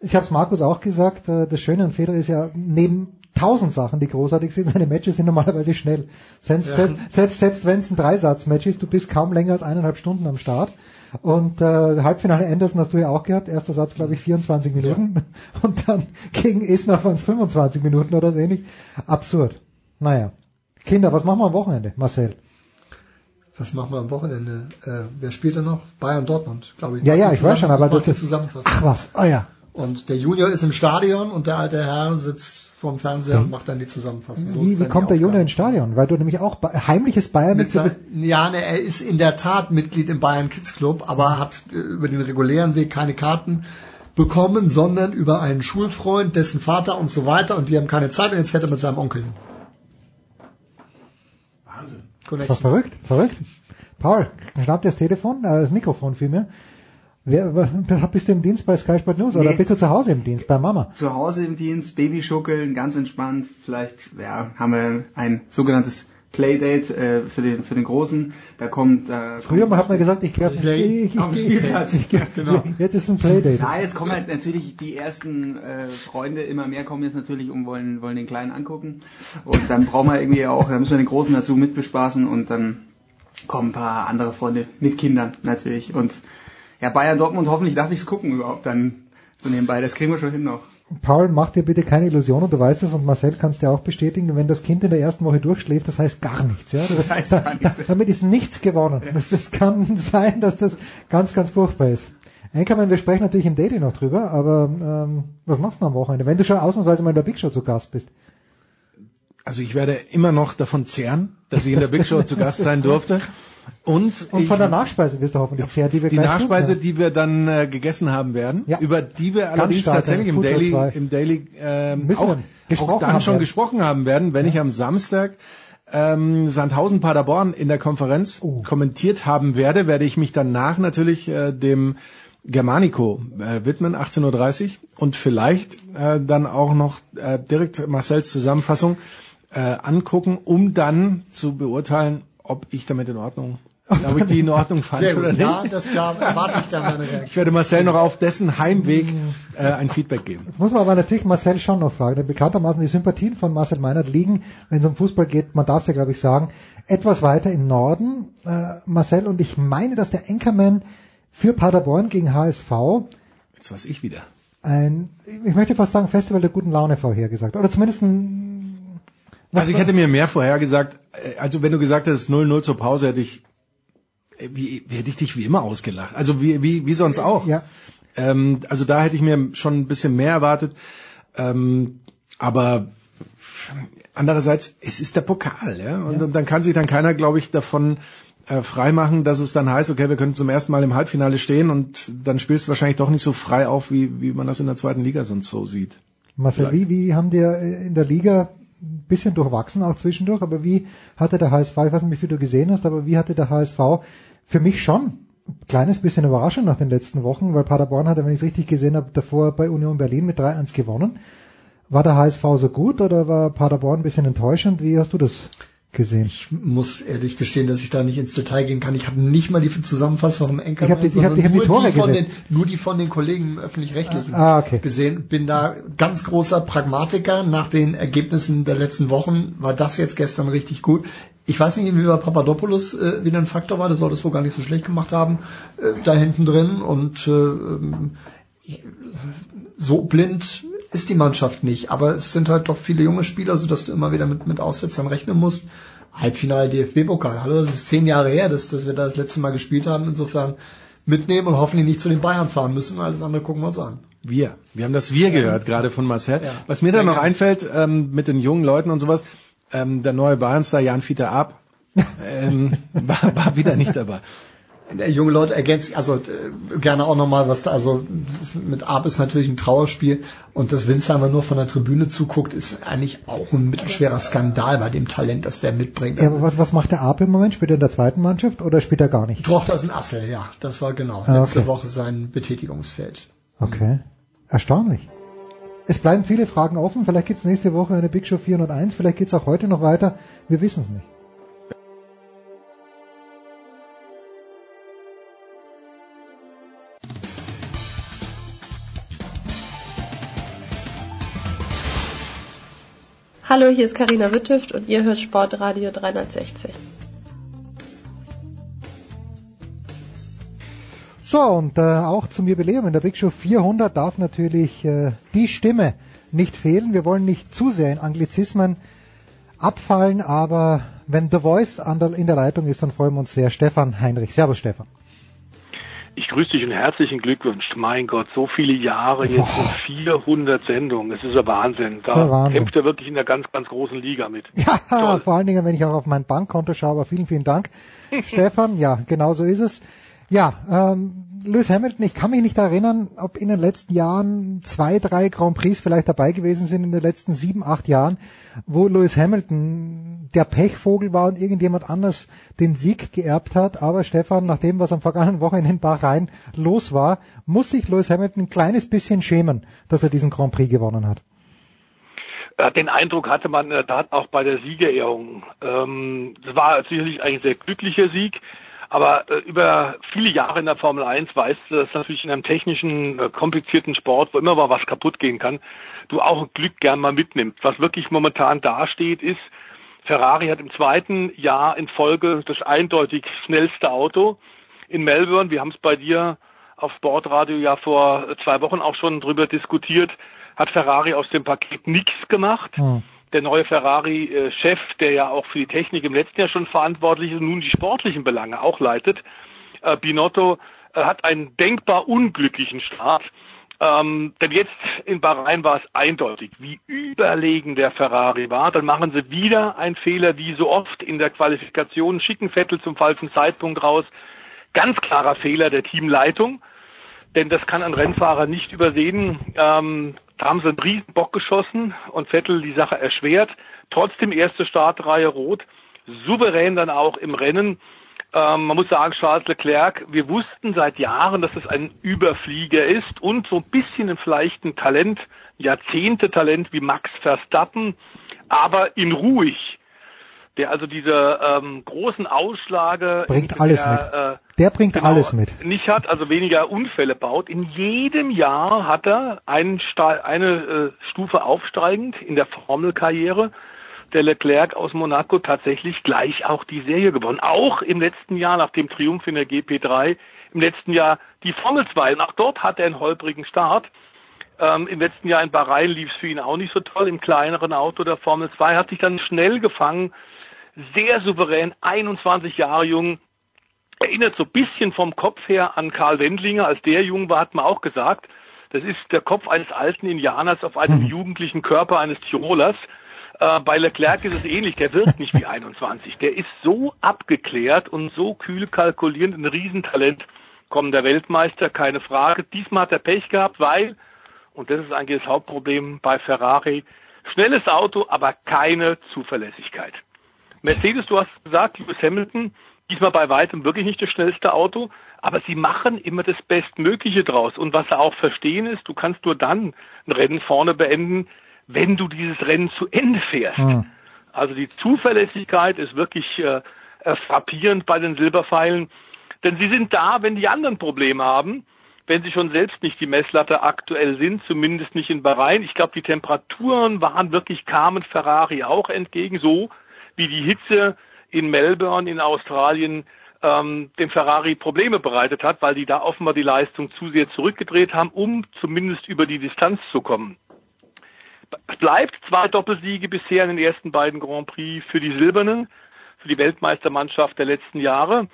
ich habe es Markus auch gesagt, äh, das Schöne an Federer ist ja, neben tausend Sachen, die großartig sind, seine Matches sind normalerweise schnell. Selbst, Ja. selbst, selbst, selbst wenn es ein Dreisatz-Match ist, du bist kaum länger als eineinhalb Stunden am Start. Und äh, Halbfinale Anderson hast du ja auch gehabt. Erster Satz, glaube ich, 24 Minuten. (laughs) Und dann gegen Isner waren es 25 Minuten oder so ähnlich. Absurd. Naja. Kinder, was machen wir am Wochenende, Marcel? Was machen wir am Wochenende? Äh, wer spielt da noch? Bayern Dortmund, glaube ich. Ja, ja, ich weiß schon, aber das- Zusammenfassung. Ach was, oh ja. Und der Junior ist im Stadion und der alte Herr sitzt vorm Fernseher und macht dann die Zusammenfassung. So Wie, wie kommt der Aufgabe. ins Stadion? Weil du nämlich auch Ba- heimliches Bayern Mit sein, ja, ne, er ist in der Tat Mitglied im Bayern Kids Club, aber hat äh, über den regulären Weg keine Karten bekommen, sondern über einen Schulfreund, dessen Vater und so weiter und die haben keine Zeit und jetzt fährt er mit seinem Onkel hin. Wahnsinn. Was Connection. verrückt, verrückt. Paul, schnapp dir das Telefon, äh, das Mikrofon vielmehr. Wer, bist du im Dienst bei Sky Sport News oder Nee. bist du zu Hause im Dienst bei Mama? Zu Hause im Dienst, Babyschuckeln, ganz entspannt. Vielleicht ja, haben wir ein sogenanntes Playdate äh, für den für den Großen. Da kommt äh, Früher mal hat man gesagt, ich gehe auf Play- Spiel- ich- auf den ich- Spielplatz. ich- ich- (laughs) Genau. (laughs) Jetzt ist ein Playdate. Ja, jetzt kommen halt natürlich die ersten äh, Freunde, immer mehr kommen jetzt natürlich und wollen, wollen den Kleinen angucken. Und dann brauchen wir irgendwie auch, da müssen wir den Großen dazu mitbespaßen und dann kommen ein paar andere Freunde mit Kindern natürlich. Und ja, Bayern Dortmund, hoffentlich darf ich es gucken überhaupt dann so nebenbei. Das kriegen wir schon hin noch. Paul, mach dir bitte keine Illusionen, du weißt es und Marcel kannst dir auch bestätigen, wenn das Kind in der ersten Woche durchschläft, das heißt gar nichts. Ja? Das heißt gar (laughs) nichts. Damit ist nichts gewonnen. Das, das kann (laughs) sein, dass das ganz, ganz furchtbar ist. Enkermann, wir sprechen natürlich im Daily noch drüber, aber ähm, was machst du am Wochenende, wenn du schon ausnahmsweise mal in der Big Show zu Gast bist? Also ich werde immer noch davon zehren, dass ich in der Big Show zu Gast sein durfte. Und, Und ich, von der Nachspeise wirst du hoffentlich sehr, die wir die Nachspeise, zusagen. die wir dann äh, gegessen haben werden, Ja. über die wir allerdings stark, tatsächlich im Daily, zwei. im Daily ähm, auch, auch dann schon werden. gesprochen haben werden, wenn ich am Samstag ähm, Sandhausen Paderborn in der Konferenz Oh. kommentiert haben werde, werde ich mich danach natürlich äh, dem Germanico äh, widmen, 18.30 Uhr und vielleicht äh, dann auch noch äh, direkt Marcells Zusammenfassung äh, angucken, um dann zu beurteilen, ob ich damit in Ordnung, ob ich die in Ordnung fand Sehr oder gut. nicht. Ja, das da erwarte ich dann eine (laughs) Ich Reaktion. werde Marcel noch auf dessen Heimweg äh, ein Feedback geben. Jetzt muss man aber natürlich Marcel schon noch fragen, denn bekanntermaßen die Sympathien von Marcel Meinert liegen, wenn es um Fußball geht, man darf es ja glaube ich sagen, etwas weiter im Norden. Äh, Marcel und ich meine, dass der Anchorman für Paderborn gegen HSV Jetzt weiß ich wieder. ein, ich möchte fast sagen, Festival der guten Laune vorhergesagt. Oder zumindest ein, Also ich hätte mir mehr vorhergesagt, äh, also wenn du gesagt hättest 0-0 zur Pause, hätte ich, äh, wie, hätte ich dich wie immer ausgelacht. Also wie, wie, wie sonst auch. Ja. Ähm, also da hätte ich mir schon ein bisschen mehr erwartet. Ähm, aber andererseits, es ist der Pokal, ja. Und, und dann kann sich dann keiner, glaube ich, davon äh, freimachen, dass es dann heißt, okay, wir können zum ersten Mal im Halbfinale stehen und dann spielst du wahrscheinlich doch nicht so frei auf, wie, wie man das in der zweiten Liga sonst so sieht. Marcel, wie, wie haben dir äh, in der Liga ein bisschen durchwachsen auch zwischendurch, aber wie hatte der HSV, ich weiß nicht, wie viel du gesehen hast, aber wie hatte der HSV für mich schon ein kleines bisschen überraschend nach den letzten Wochen, weil Paderborn hatte, wenn ich es richtig gesehen habe, davor bei Union Berlin mit 3-1 gewonnen. War der HSV so gut oder war Paderborn ein bisschen enttäuschend? Wie hast du das gesehen? Ich muss ehrlich gestehen, dass ich da nicht ins Detail gehen kann. Ich habe nicht mal die Zusammenfassung vom Enker, Ich hab- hab die Tore gesehen. den, nur die von den Kollegen im öffentlich-rechtlichen Ah, okay. gesehen. Bin da ganz großer Pragmatiker. Nach den Ergebnissen der letzten Wochen war das jetzt gestern richtig gut. Ich weiß nicht, wie bei Papadopoulos äh, wieder ein Faktor war. Der soll das wohl gar nicht so schlecht gemacht haben äh, da hinten drin und äh, so blind ist die Mannschaft nicht, aber es sind halt doch viele junge Spieler, so dass du immer wieder mit, mit Aussetzern rechnen musst. Halbfinale DFB-Pokal, hallo, das ist zehn Jahre her, dass, dass wir da das letzte Mal gespielt haben. Insofern mitnehmen und hoffentlich nicht zu den Bayern fahren müssen. Alles andere gucken wir uns an. Wir. Wir haben das Wir gehört, gerade von Marcel. Ja. Was mir dann noch gerne. einfällt, ähm, mit den jungen Leuten und sowas, ähm, der neue Bayernstar Jan Fieter Ab (laughs) ähm, war, war wieder nicht dabei. Der junge Leute ergänzt, also äh, gerne auch nochmal, was da, also mit Ab ist natürlich ein Trauerspiel und dass Winsheimer nur von der Tribüne zuguckt, ist eigentlich auch ein mittelschwerer Skandal bei dem Talent, das der mitbringt. Ja, aber was, was macht der Apel im Moment? Spielt er in der zweiten Mannschaft oder spielt er gar nicht? Tochter ist ein Assel, ja, das war genau Ah, letzte okay. Woche sein Betätigungsfeld. Okay. Erstaunlich. Es bleiben viele Fragen offen. Vielleicht gibt's nächste Woche eine Big Show 401. Vielleicht geht's auch heute noch weiter. Wir wissen es nicht. Hallo, hier ist Karina Wittüft und ihr hört Sportradio 360. So, und äh, auch zum Jubiläum in der Big Show 400 darf natürlich äh, die Stimme nicht fehlen. Wir wollen nicht zu sehr in Anglizismen abfallen, aber wenn The Voice in der Leitung ist, dann freuen wir uns sehr. Stefan Heinrich. Servus, Stefan. Ich grüße dich und herzlichen Glückwunsch. Mein Gott, so viele Jahre jetzt und 400 Sendungen. Es ist ja Wahnsinn. Da Wahnsinn. kämpft er wirklich in der ganz, ganz großen Liga mit. Ja, vor allen Dingen, wenn ich auch auf mein Bankkonto schaue, aber vielen, vielen Dank. (laughs) Stefan, ja, genau so ist es. Ja, ähm, Lewis Hamilton, ich kann mich nicht erinnern, ob in den letzten Jahren zwei, drei Grand Prix vielleicht dabei gewesen sind, in den letzten sieben, acht Jahren, wo Lewis Hamilton der Pechvogel war und irgendjemand anders den Sieg geerbt hat. Aber Stefan, nach dem, was am vergangenen Wochenende in Bahrain los war, muss sich Lewis Hamilton ein kleines bisschen schämen, dass er diesen Grand Prix gewonnen hat. Äh, den Eindruck hatte man in der Tat auch bei der Siegerehrung. Ähm, es war sicherlich ein sehr glücklicher Sieg, aber äh, über viele Jahre in der Formel 1 weißt du, dass natürlich in einem technischen, äh, komplizierten Sport, wo immer mal was kaputt gehen kann, du auch Glück gern mal mitnimmst. Was wirklich momentan dasteht, ist, Ferrari hat im zweiten Jahr in Folge das eindeutig schnellste Auto in Melbourne. Wir haben es bei dir auf Sportradio ja vor zwei Wochen auch schon drüber diskutiert. Hat Ferrari aus dem Paket nichts gemacht. Hm. Der neue Ferrari-Chef, der ja auch für die Technik im letzten Jahr schon verantwortlich ist und nun die sportlichen Belange auch leitet, äh, Binotto, äh, hat einen denkbar unglücklichen Start. Ähm, denn jetzt in Bahrain war es eindeutig, wie überlegen der Ferrari war. Dann machen sie wieder einen Fehler, wie so oft in der Qualifikation, schicken Vettel zum falschen Zeitpunkt raus. Ganz klarer Fehler der Teamleitung, denn das kann ein Rennfahrer nicht übersehen. Ähm, da haben sie einen riesen Bock geschossen und Vettel die Sache erschwert. Trotzdem erste Startreihe rot, souverän dann auch im Rennen. Ähm, man muss sagen, Charles Leclerc, wir wussten seit Jahren, dass es ein Überflieger ist und so ein bisschen vielleicht ein Talent, Jahrzehnte-Talent wie Max Verstappen, aber in ruhig. Der also diese ähm, großen Ausschläge bringt alles der, mit. Äh, der bringt genau, alles mit. Nicht hat, also weniger Unfälle baut. In jedem Jahr hat er einen, eine äh, Stufe aufsteigend in der Formelkarriere der Leclerc aus Monaco tatsächlich gleich auch die Serie gewonnen. Auch im letzten Jahr nach dem Triumph in der GP3, im letzten Jahr die Formel 2. Und auch dort hat er einen holprigen Start. Ähm, Im letzten Jahr in Bahrain lief es für ihn auch nicht so toll. Im kleineren Auto der Formel 2 hat sich dann schnell gefangen. Sehr souverän, 21 Jahre jung. Erinnert so ein bisschen vom Kopf her an Karl Wendlinger. Als der jung war, hat man auch gesagt, das ist der Kopf eines alten Indianers auf einem hm. jugendlichen Körper eines Tirolers. Äh, bei Leclerc ist es ähnlich, der wird nicht wie 21. Der ist so abgeklärt und so kühl kalkulierend, ein Riesentalent. Kommender Weltmeister, keine Frage. Diesmal hat er Pech gehabt, weil, und das ist eigentlich das Hauptproblem bei Ferrari, schnelles Auto, aber keine Zuverlässigkeit. Mercedes, du hast gesagt, Lewis Hamilton, diesmal bei weitem wirklich nicht das schnellste Auto, aber sie machen immer das Bestmögliche draus. Und was sie auch verstehen ist, du kannst nur dann ein Rennen vorne beenden, wenn du dieses Rennen zu Ende fährst. Mhm. Also die Zuverlässigkeit ist wirklich äh, äh, frappierend bei den Silberpfeilen, denn sie sind da, wenn die anderen Probleme haben, wenn sie schon selbst nicht die Messlatte aktuell sind, zumindest nicht in Bahrain. Ich glaube, die Temperaturen waren wirklich, kamen Ferrari auch entgegen, so wie die Hitze in Melbourne in Australien ähm, dem Ferrari Probleme bereitet hat, weil die da offenbar die Leistung zu sehr zurückgedreht haben, um zumindest über die Distanz zu kommen. Es bleibt zwei Doppelsiege bisher in den ersten beiden Grand Prix für die Silbernen, für die Weltmeistermannschaft der letzten Jahre.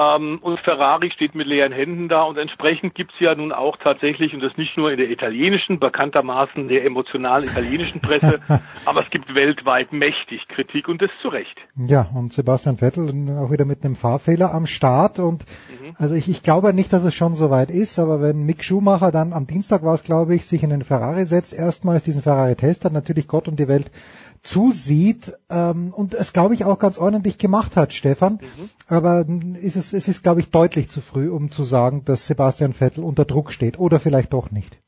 Ähm, und Ferrari steht mit leeren Händen da und entsprechend gibt's ja nun auch tatsächlich, und das nicht nur in der italienischen, bekanntermaßen der emotionalen italienischen Presse, (laughs) aber es gibt weltweit mächtig Kritik und das zu Recht. Ja, und Sebastian Vettel auch wieder mit einem Fahrfehler am Start und mhm. also ich, ich glaube nicht, dass es schon so weit ist, aber wenn Mick Schumacher dann am Dienstag war es, glaube ich, sich in den Ferrari setzt, erstmals diesen Ferrari-Test hat, natürlich Gott und die Welt zusieht ähm, und es, glaube ich, auch ganz ordentlich gemacht hat, Stefan. Mhm. Aber ist es, es ist, glaube ich, deutlich zu früh, um zu sagen, dass Sebastian Vettel unter Druck steht oder vielleicht doch nicht.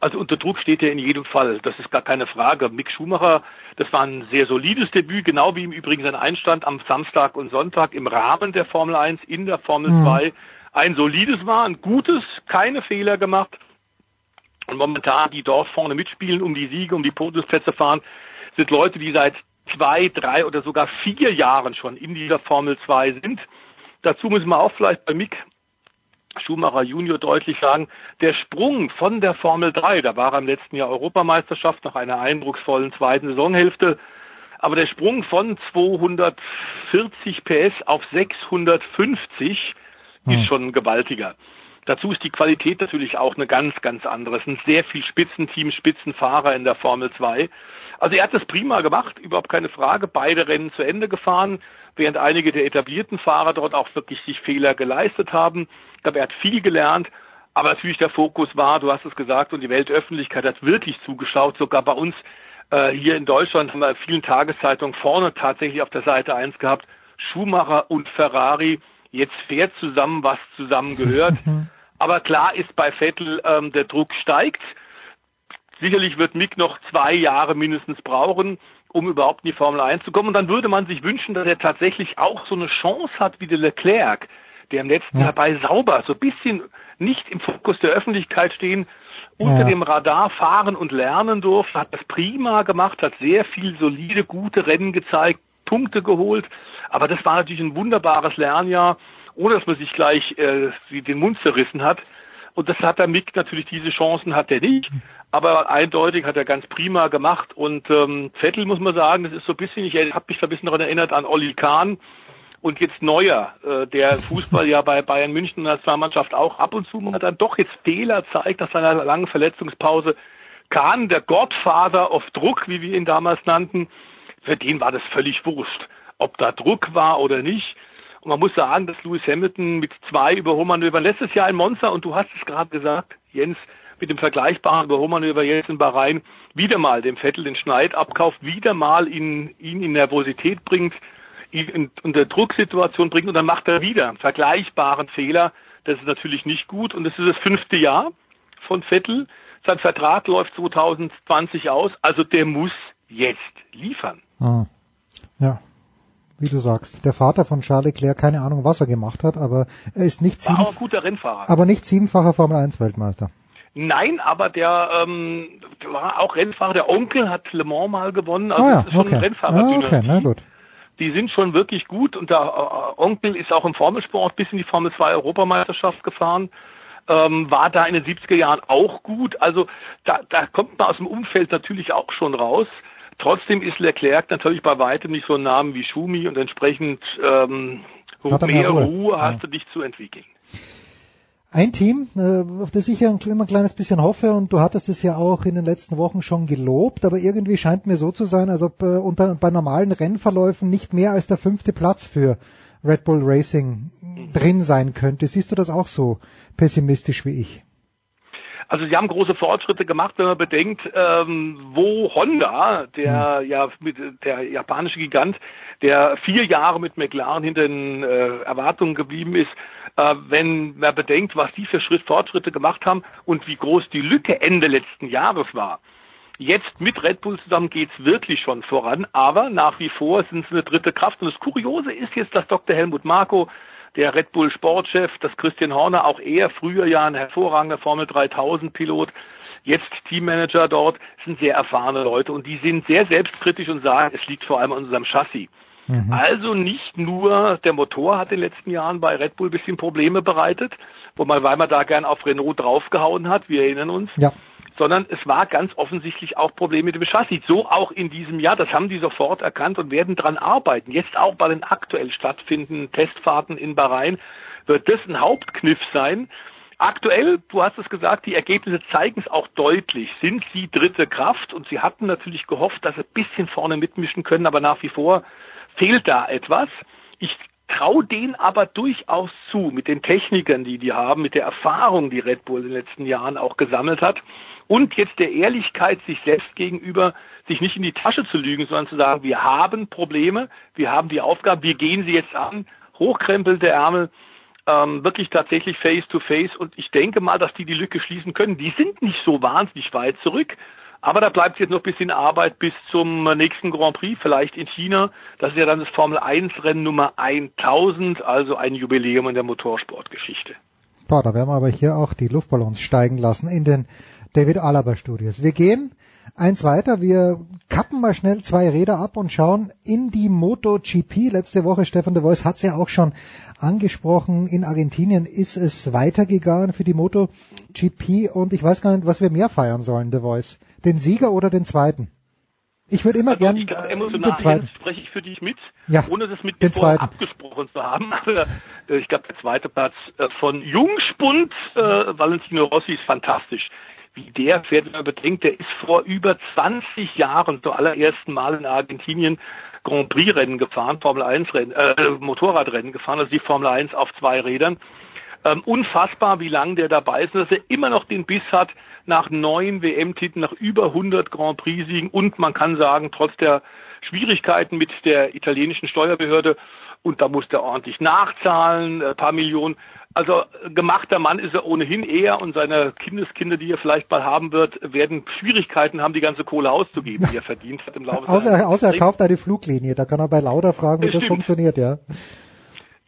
Also unter Druck steht er in jedem Fall, das ist gar keine Frage. Mick Schumacher, das war ein sehr solides Debüt, genau wie im Übrigen sein Einstand am Samstag und Sonntag im Rahmen der Formel 1 in der Formel mhm. 2 ein solides war, ein gutes, keine Fehler gemacht. Und momentan die dort vorne mitspielen, um die Siege, um die Podiumsplätze fahren, sind Leute, die seit zwei, drei oder sogar vier Jahren schon in dieser Formel 2 sind. Dazu müssen wir auch vielleicht bei Mick Schumacher Junior deutlich sagen, der Sprung von der Formel 3, da war er im letzten Jahr Europameisterschaft nach einer eindrucksvollen zweiten Saisonhälfte, aber der Sprung von 240 PS auf 650 hm. ist schon gewaltiger. Dazu ist die Qualität natürlich auch eine ganz, ganz andere. Es sind sehr viel Spitzenteam, Spitzenfahrer in der Formel 2. Also er hat das prima gemacht, überhaupt keine Frage. Beide Rennen zu Ende gefahren, während einige der etablierten Fahrer dort auch wirklich sich Fehler geleistet haben. Ich glaube, er hat viel gelernt. Aber natürlich der Fokus war, du hast es gesagt, und die Weltöffentlichkeit hat wirklich zugeschaut. Sogar bei uns äh, hier in Deutschland haben wir in vielen Tageszeitungen vorne tatsächlich auf der Seite eins gehabt. Schumacher und Ferrari. Jetzt fährt zusammen, was zusammen gehört. (laughs) Aber klar ist bei Vettel, ähm, der Druck steigt sicherlich wird Mick noch zwei Jahre mindestens brauchen, um überhaupt in die Formel 1 zu kommen. Und dann würde man sich wünschen, dass er tatsächlich auch so eine Chance hat wie der Leclerc, der im letzten Jahr bei Sauber so ein bisschen nicht im Fokus der Öffentlichkeit stehen, unter Ja. dem Radar fahren und lernen durfte, hat das prima gemacht, hat sehr viel solide, gute Rennen gezeigt, Punkte geholt. Aber das war natürlich ein wunderbares Lernjahr, ohne dass man sich gleich äh, den Mund zerrissen hat. Und das hat der Mick natürlich, diese Chancen hat er nicht. Aber eindeutig hat er ganz prima gemacht. Und ähm, Vettel muss man sagen, das ist so ein bisschen, ich habe mich so ein bisschen daran erinnert an Olli Kahn und jetzt Neuer, äh, der Fußball ja bei Bayern München Nationalmannschaft auch ab und zu mal dann doch jetzt Fehler zeigt nach seiner langen Verletzungspause. Kahn, der Gottvater auf Druck, wie wir ihn damals nannten, für den war das völlig wurscht, ob da Druck war oder nicht. Und man muss sagen, dass Lewis Hamilton mit zwei Überholmanövern letztes Jahr in Monza, und du hast es gerade gesagt, Jens, mit dem vergleichbaren Überholmanöver jetzt in Bahrain, wieder mal dem Vettel den Schneid abkauft, wieder mal ihn, ihn in Nervosität bringt, ihn in, unter Drucksituation bringt und dann macht er wieder einen vergleichbaren Fehler. Das ist natürlich nicht gut und das ist das fünfte Jahr von Vettel. Sein Vertrag läuft 2020 aus, also der muss jetzt liefern. Ah. Ja, wie du sagst. Der Vater von Charles Leclerc, keine Ahnung, was er gemacht hat, aber er ist nicht, War sieben, guter Rennfahrer. aber nicht siebenfacher Formel 1 Weltmeister. Nein, aber der, ähm, war auch Rennfahrer. Der Onkel hat Le Mans mal gewonnen. Also ah ja, das ist schon okay. ein Ah, Rennfahrer. okay, na gut. Die sind schon wirklich gut und der äh, Onkel ist auch im Formelsport bis in die Formel 2 Europameisterschaft gefahren. Ähm, war da in den 70er Jahren auch gut. Also da, da kommt man aus dem Umfeld natürlich auch schon raus. Trotzdem ist Leclerc natürlich bei weitem nicht so ein Name wie Schumi und entsprechend ähm, Hat mehr Ruhe. Ruhe, hast Ja. du dich zu entwickeln. Ein Team, äh, auf das ich ja immer ein kleines bisschen hoffe, und du hattest es ja auch in den letzten Wochen schon gelobt, aber irgendwie scheint mir so zu sein, als ob äh, unter, bei normalen Rennverläufen nicht mehr als der fünfte Platz für Red Bull Racing drin sein könnte. Siehst du das auch so pessimistisch wie ich? Also sie haben große Fortschritte gemacht, wenn man bedenkt, ähm, wo Honda, der ja mit der japanische Gigant, der vier Jahre mit McLaren hinter den äh, Erwartungen geblieben ist, äh, wenn man bedenkt, was die für Schritt Fortschritte gemacht haben und wie groß die Lücke Ende letzten Jahres war. Jetzt mit Red Bull zusammen geht's wirklich schon voran, aber nach wie vor sind sie eine dritte Kraft. Und das Kuriose ist jetzt, dass Dr. Helmut Marko der Red Bull Sportchef, dass Christian Horner, auch er früher ja ein hervorragender Formel 3000 Pilot, jetzt Teammanager dort, sind sehr erfahrene Leute und die sind sehr selbstkritisch und sagen, es liegt vor allem an unserem Chassis. Also nicht nur der Motor hat in den letzten Jahren bei Red Bull ein bisschen Probleme bereitet, wo man, weil man da gern auf Renault draufgehauen hat, wir erinnern uns, Ja. Sondern es war ganz offensichtlich auch Probleme mit dem Chassis. So auch in diesem Jahr, das haben die sofort erkannt und werden dran arbeiten. Jetzt auch bei den aktuell stattfindenden Testfahrten in Bahrain wird das ein Hauptkniff sein. Aktuell, du hast es gesagt, die Ergebnisse zeigen es auch deutlich. Sind sie dritte Kraft und sie hatten natürlich gehofft, dass sie ein bisschen vorne mitmischen können, aber nach wie vor fehlt da etwas. Ich traue denen aber durchaus zu, mit den Technikern, die die haben, mit der Erfahrung, die Red Bull in den letzten Jahren auch gesammelt hat und jetzt der Ehrlichkeit sich selbst gegenüber, sich nicht in die Tasche zu lügen, sondern zu sagen, wir haben Probleme, wir haben die Aufgabe, wir gehen sie jetzt an, hochkrempelte Ärmel, ähm, wirklich tatsächlich face to face und ich denke mal, dass die die Lücke schließen können. Die sind nicht so wahnsinnig weit zurück, aber da bleibt jetzt noch ein bisschen Arbeit bis zum nächsten Grand Prix, vielleicht in China. Das ist ja dann das Formel 1 Rennen Nummer 1000, also ein Jubiläum in der Motorsportgeschichte. Boah, da werden wir aber hier auch die Luftballons steigen lassen in den David Alaba Studios. Wir gehen eins weiter. Wir kappen mal schnell zwei Räder ab und schauen in die MotoGP. Letzte Woche, Stefan de Vois hat es ja auch schon angesprochen. In Argentinien ist es weitergegangen für die MotoGP und ich weiß gar nicht, was wir mehr feiern sollen, de Vois. Den Sieger oder den zweiten? Ich würde immer Also gern ich glaube, äh, emotional den spreche ich für dich mit, Ja, ohne das mit dir vorher zweiten. abgesprochen zu haben. (laughs) Aber äh, ich glaube, der zweite Platz äh, von Jungspund, äh, Valentino Rossi, ist fantastisch. Wie der fährt, wenn man bedenkt, der ist vor über 20 Jahren zum allerersten Mal in Argentinien Grand Prix Rennen gefahren, Formel 1 Rennen, äh, Motorradrennen gefahren, also die Formel 1 auf zwei Rädern. Ähm, unfassbar, wie lange der dabei ist, dass er immer noch den Biss hat nach neun WM-Titeln, nach über 100 Grand Prix-Siegen und man kann sagen, trotz der Schwierigkeiten mit der italienischen Steuerbehörde und da muss der ordentlich nachzahlen, ein paar Millionen, Also gemachter Mann ist er ohnehin eher und seine Kindeskinder, die er vielleicht mal haben wird, werden Schwierigkeiten haben, die ganze Kohle auszugeben, die er verdient hat im Laufe (laughs) Außer, außer er kauft eine Fluglinie, da kann er bei Lauda fragen, wie Das das funktioniert, ja.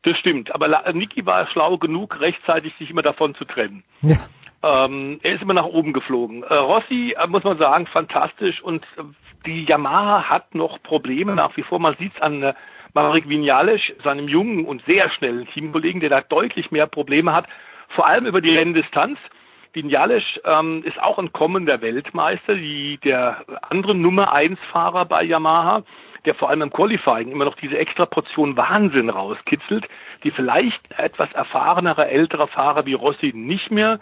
Das stimmt, aber Niki war schlau genug, rechtzeitig sich immer davon zu trennen. Ja. Ähm, er ist immer nach oben geflogen. Äh, Rossi, äh, muss man sagen, fantastisch und äh, die Yamaha hat noch Probleme nach wie vor. Man sieht es an äh, Marek Vinales, seinem jungen und sehr schnellen Teamkollegen, der da deutlich mehr Probleme hat, vor allem über die Renndistanz. Vinales ähm, ist auch ein kommender Weltmeister, die, der andere Nummer eins Fahrer bei Yamaha, der vor allem im Qualifying immer noch diese extra Portion Wahnsinn rauskitzelt, die vielleicht etwas erfahrenere, ältere Fahrer wie Rossi nicht mehr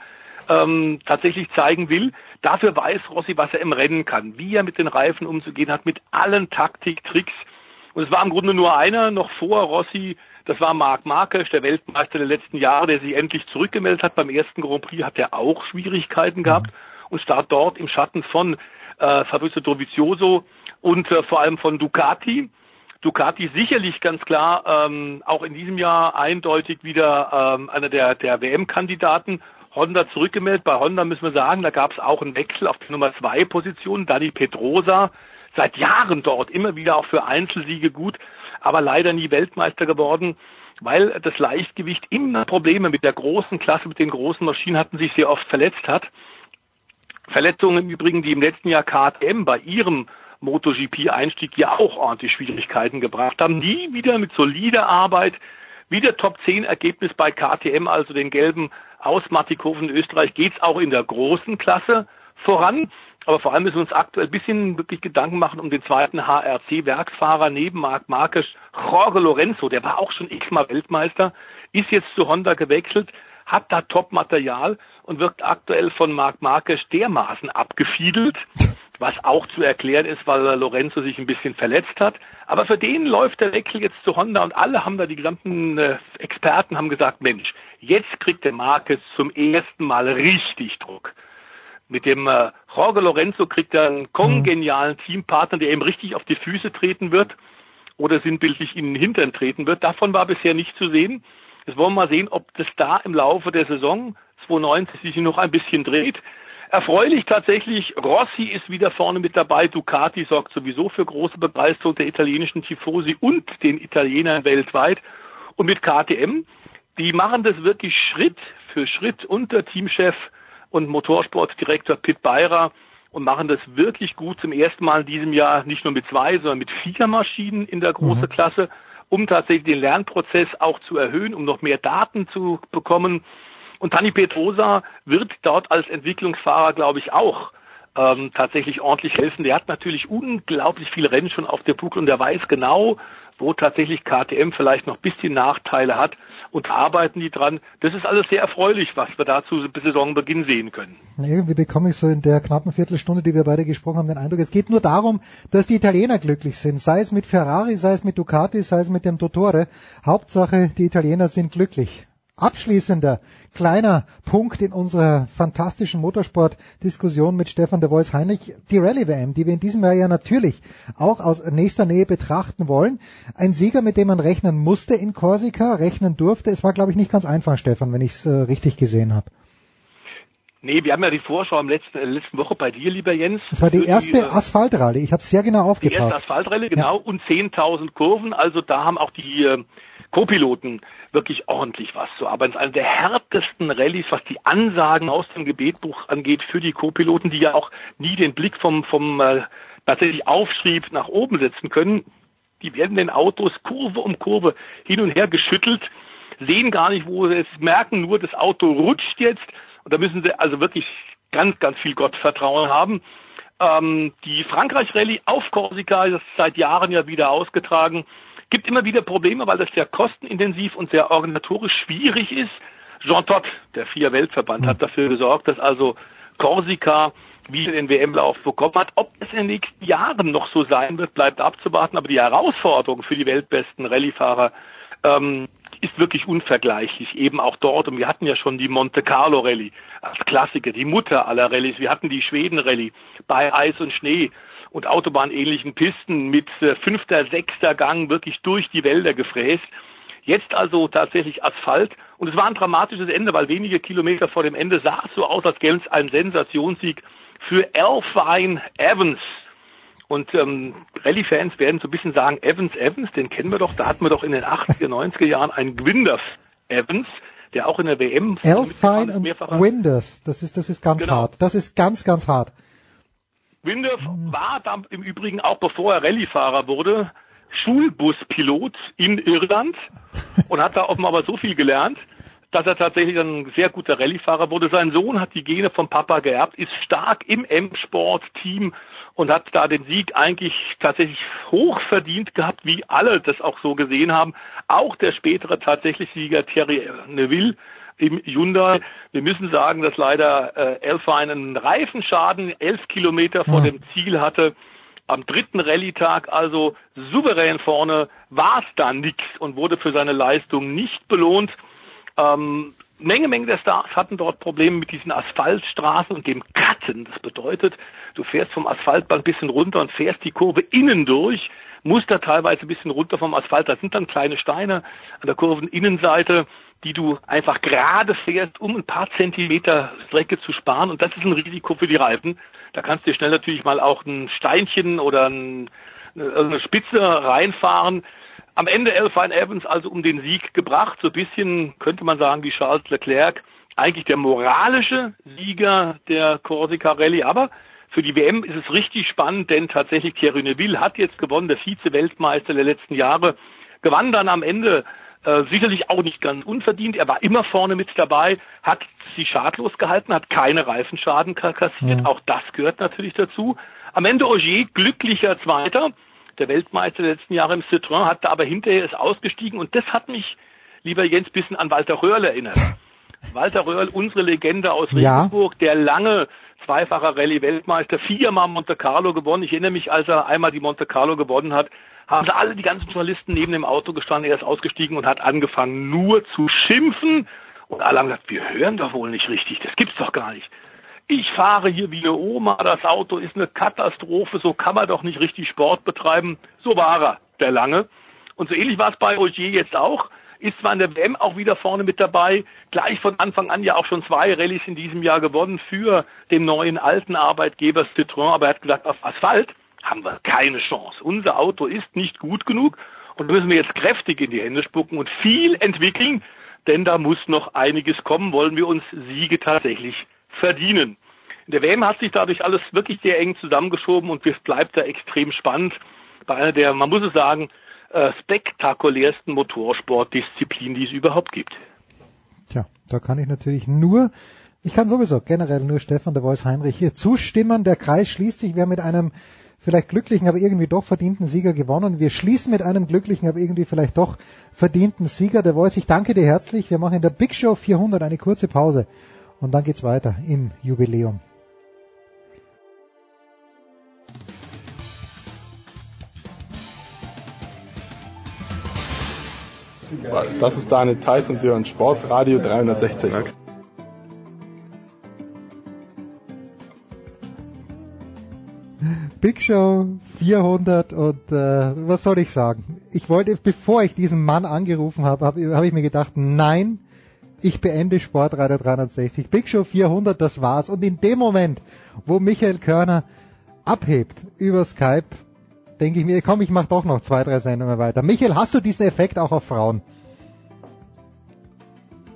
ähm, tatsächlich zeigen will. Dafür weiß Rossi, was er im Rennen kann, wie er mit den Reifen umzugehen hat, mit allen Taktiktricks. Und es war im Grunde nur einer noch vor Rossi, das war Marc Marquez, der Weltmeister der letzten Jahre, der sich endlich zurückgemeldet hat. Beim ersten Grand Prix hat er auch Schwierigkeiten gehabt und starrt dort im Schatten von äh, Fabrizio Dovizioso und äh, vor allem von Ducati. Ducati sicherlich ganz klar ähm, auch in diesem Jahr eindeutig wieder ähm, einer der, der WM-Kandidaten. Honda zurückgemeldet. Bei Honda müssen wir sagen, da gab es auch einen Wechsel auf die Nummer zwei Position. Dani Pedrosa, seit Jahren dort, immer wieder auch für Einzelsiege gut, aber leider nie Weltmeister geworden, weil das Leichtgewicht immer Probleme mit der großen Klasse, mit den großen Maschinen hatten, sich sehr oft verletzt hat. Verletzungen im Übrigen, die im letzten Jahr KTM bei ihrem MotoGP-Einstieg ja auch ordentlich Schwierigkeiten gebracht haben. Die wieder mit solider Arbeit, wieder Top 10 Ergebnis bei KTM, also den gelben aus Mattighofen in Österreich, geht's auch in der großen Klasse voran. Aber vor allem müssen wir uns aktuell ein bisschen wirklich Gedanken machen um den zweiten HRC-Werksfahrer neben Marc Marquez, Jorge Lorenzo, der war auch schon x-mal Weltmeister, ist jetzt zu Honda gewechselt, hat da Top-Material und wird aktuell von Marc Marquez dermaßen abgefiedelt, was auch zu erklären ist, weil Lorenzo sich ein bisschen verletzt hat. Aber für den läuft der Wechsel jetzt zu Honda und alle haben da, die gesamten äh, Experten haben gesagt, Mensch, jetzt kriegt der Marquez zum ersten Mal richtig Druck. Mit dem äh, Jorge Lorenzo kriegt er einen kongenialen Teampartner, der ihm richtig auf die Füße treten wird oder sinnbildlich in den Hintern treten wird. Davon war bisher nicht zu sehen. Jetzt wollen wir mal sehen, ob das da im Laufe der Saison 2019 sich noch ein bisschen dreht. Erfreulich tatsächlich, Rossi ist wieder vorne mit dabei. Ducati sorgt sowieso für große Begeisterung der italienischen Tifosi und den Italienern weltweit. Und mit KTM, die machen das wirklich Schritt für Schritt unter Teamchef und Motorsportdirektor Pit Beirer und machen das wirklich gut zum ersten Mal in diesem Jahr nicht nur mit zwei, sondern mit vier Maschinen in der großen Klasse, um tatsächlich den Lernprozess auch zu erhöhen, um noch mehr Daten zu bekommen. Und Tani Petrosa wird dort als Entwicklungsfahrer, glaube ich, auch ähm, tatsächlich ordentlich helfen. Der hat natürlich unglaublich viele Rennen schon auf der Buckel und der weiß genau, wo tatsächlich KTM vielleicht noch ein bisschen Nachteile hat und arbeiten die dran. Das ist alles sehr erfreulich, was wir dazu bis Saisonbeginn sehen können. Irgendwie bekomme ich so in der knappen Viertelstunde, die wir beide gesprochen haben, den Eindruck, es geht nur darum, dass die Italiener glücklich sind. Sei es mit Ferrari, sei es mit Ducati, sei es mit dem Dottore. Hauptsache, die Italiener sind glücklich. Abschließender kleiner Punkt in unserer fantastischen Motorsport-Diskussion mit Stefan de Vois Heinrich, die Rallye-WM, die wir in diesem Jahr ja natürlich auch aus nächster Nähe betrachten wollen. Ein Sieger, mit dem man rechnen musste in Korsika, rechnen durfte. Es war, glaube ich, nicht ganz einfach, Stefan, wenn ich es äh, richtig gesehen habe. Nee, wir haben ja die Vorschau am letzten, äh, letzten Woche bei dir, lieber Jens. Das war die erste äh, Asphaltrallye. Ich habe sehr genau Die erste aufgepasst. Asphaltrallye, genau, und 10.000 Kurven. Also da haben auch die äh, Co-Piloten wirklich ordentlich was zu arbeiten. Es ist eine der härtesten Rallyes, was die Ansagen aus dem Gebetbuch angeht für die Co-Piloten, die ja auch nie den Blick vom, vom äh, tatsächlich Aufschrieb nach oben setzen können. Die werden den Autos Kurve um Kurve hin und her geschüttelt, sehen gar nicht, wo sie es merken, nur das Auto rutscht jetzt. Und da müssen sie also wirklich ganz, ganz viel Gottvertrauen haben. Ähm, die Frankreich-Rallye auf Korsika, das ist seit Jahren ja wieder ausgetragen, gibt immer wieder Probleme, weil das sehr kostenintensiv und sehr organisatorisch schwierig ist. Jean Todt, der vier Weltverband, hat dafür gesorgt, dass also Korsika wieder den WM-Lauf bekommen hat. Ob es in den nächsten Jahren noch so sein wird, bleibt abzuwarten. Aber die Herausforderung für die weltbesten Rallyefahrer ähm, ist wirklich unvergleichlich, eben auch dort. Und wir hatten ja schon die Monte Carlo Rallye als Klassiker, die Mutter aller Rallyes. Wir hatten die Schweden Rallye bei Eis und Schnee und autobahnähnlichen Pisten mit äh, fünfter, sechster Gang wirklich durch die Wälder gefräst. Jetzt also tatsächlich Asphalt. Und es war ein dramatisches Ende, weil wenige Kilometer vor dem Ende sah es so aus, als gäbe es einen Sensationssieg für Alpine Evans. Und ähm, Rallye-Fans werden so ein bisschen sagen, Evans, Evans, den kennen wir doch, da hatten wir doch in den 80er, 90er Jahren einen Gwinders Evans, der auch in der WM Alpine und Winders, das ist, das ist ganz Genau. hart. Das ist ganz, ganz hart. Winders war dann im Übrigen auch bevor er Rallye-Fahrer wurde, Schulbuspilot in Irland und hat da offenbar aber so viel gelernt, dass er tatsächlich ein sehr guter Rallye-Fahrer wurde. Sein Sohn hat die Gene vom Papa geerbt, ist stark im M-Sport-Team und hat da den Sieg eigentlich tatsächlich hoch verdient gehabt, wie alle das auch so gesehen haben. Auch der spätere tatsächlich Sieger Thierry Neville im Hyundai. Wir müssen sagen, dass leider äh, Alpine einen Reifenschaden elf Kilometer vor dem Ziel hatte. Am dritten Rallye-Tag also souverän vorne war es dann nix und wurde für seine Leistung nicht belohnt. Ähm, Menge, Menge der Stars hatten dort Probleme mit diesen Asphaltstraßen und dem Cutten. Das bedeutet, du fährst vom Asphaltband ein bisschen runter und fährst die Kurve innen durch, musst da teilweise ein bisschen runter vom Asphalt. Da sind dann kleine Steine an der Kurveninnenseite, die du einfach gerade fährst, um ein paar Zentimeter Strecke zu sparen. Und das ist ein Risiko für die Reifen. Da kannst du dir schnell natürlich mal auch ein Steinchen oder ein, eine, Spitze reinfahren. Am Ende Alpine Evans also um den Sieg gebracht, so ein bisschen könnte man sagen wie Charles Leclerc, eigentlich der moralische Sieger der Corsica Rallye, aber für die WM ist es richtig spannend, denn tatsächlich Thierry Neuville hat jetzt gewonnen, der Vize-Weltmeister der letzten Jahre, gewann dann am Ende äh, sicherlich auch nicht ganz unverdient. Er war immer vorne mit dabei, hat sie schadlos gehalten, hat keine Reifenschaden ka- kassiert. Mhm. Auch das gehört natürlich dazu. Am Ende Ogier glücklicher Zweiter. Der Weltmeister der letzten Jahre im Citroën hat da aber hinterher ist ausgestiegen und das hat mich, lieber Jens, bisschen an Walter Röhrl erinnert. Walter Röhrl, unsere Legende aus Ja. Regensburg, der lange zweifacher Rallye-Weltmeister, viermal Monte Carlo gewonnen. Ich erinnere mich, als er einmal die Monte Carlo gewonnen hat, haben alle die ganzen Journalisten neben dem Auto gestanden, er ist ausgestiegen und hat angefangen nur zu schimpfen. Und alle haben gesagt, wir hören doch wohl nicht richtig, das gibt's doch gar nicht. Ich fahre hier wie eine Oma, das Auto ist eine Katastrophe, so kann man doch nicht richtig Sport betreiben. So war er, der Lange. Und so ähnlich war es bei Ogier jetzt auch. Ist zwar in der WM auch wieder vorne mit dabei, gleich von Anfang an ja auch schon zwei Rallyes in diesem Jahr gewonnen für den neuen alten Arbeitgeber Citroën, aber er hat gesagt, auf Asphalt haben wir keine Chance. Unser Auto ist nicht gut genug und müssen wir jetzt kräftig in die Hände spucken und viel entwickeln, denn da muss noch einiges kommen, wollen wir uns Siege tatsächlich verdienen. In der WM hat sich dadurch alles wirklich sehr eng zusammengeschoben und es bleibt da extrem spannend bei einer der, man muss es sagen, äh, spektakulärsten Motorsportdisziplinen, die es überhaupt gibt. Tja, da kann ich natürlich nur, ich kann sowieso generell nur Stefan der Voice Heinrich hier zustimmen. Der Kreis schließt sich. Haben mit einem vielleicht glücklichen, aber irgendwie doch verdienten Sieger gewonnen. Wir schließen mit einem glücklichen, aber irgendwie vielleicht doch verdienten Sieger der Voice. Ich danke dir herzlich. Wir machen in der Big Show 400 eine kurze Pause und dann geht's weiter im Jubiläum. Das ist Daniel Theiss und Sie hören Sportradio 360. Big Show 400 und äh, was soll ich sagen? Ich wollte, bevor ich diesen Mann angerufen habe, habe hab ich mir gedacht, nein, ich beende Sportradio 360. Big Show 400, das war's. Und in dem Moment, wo Michael Körner abhebt über Skype, denke ich mir, komm, ich mach doch noch zwei, drei Sendungen weiter. Michael, hast du diesen Effekt auch auf Frauen?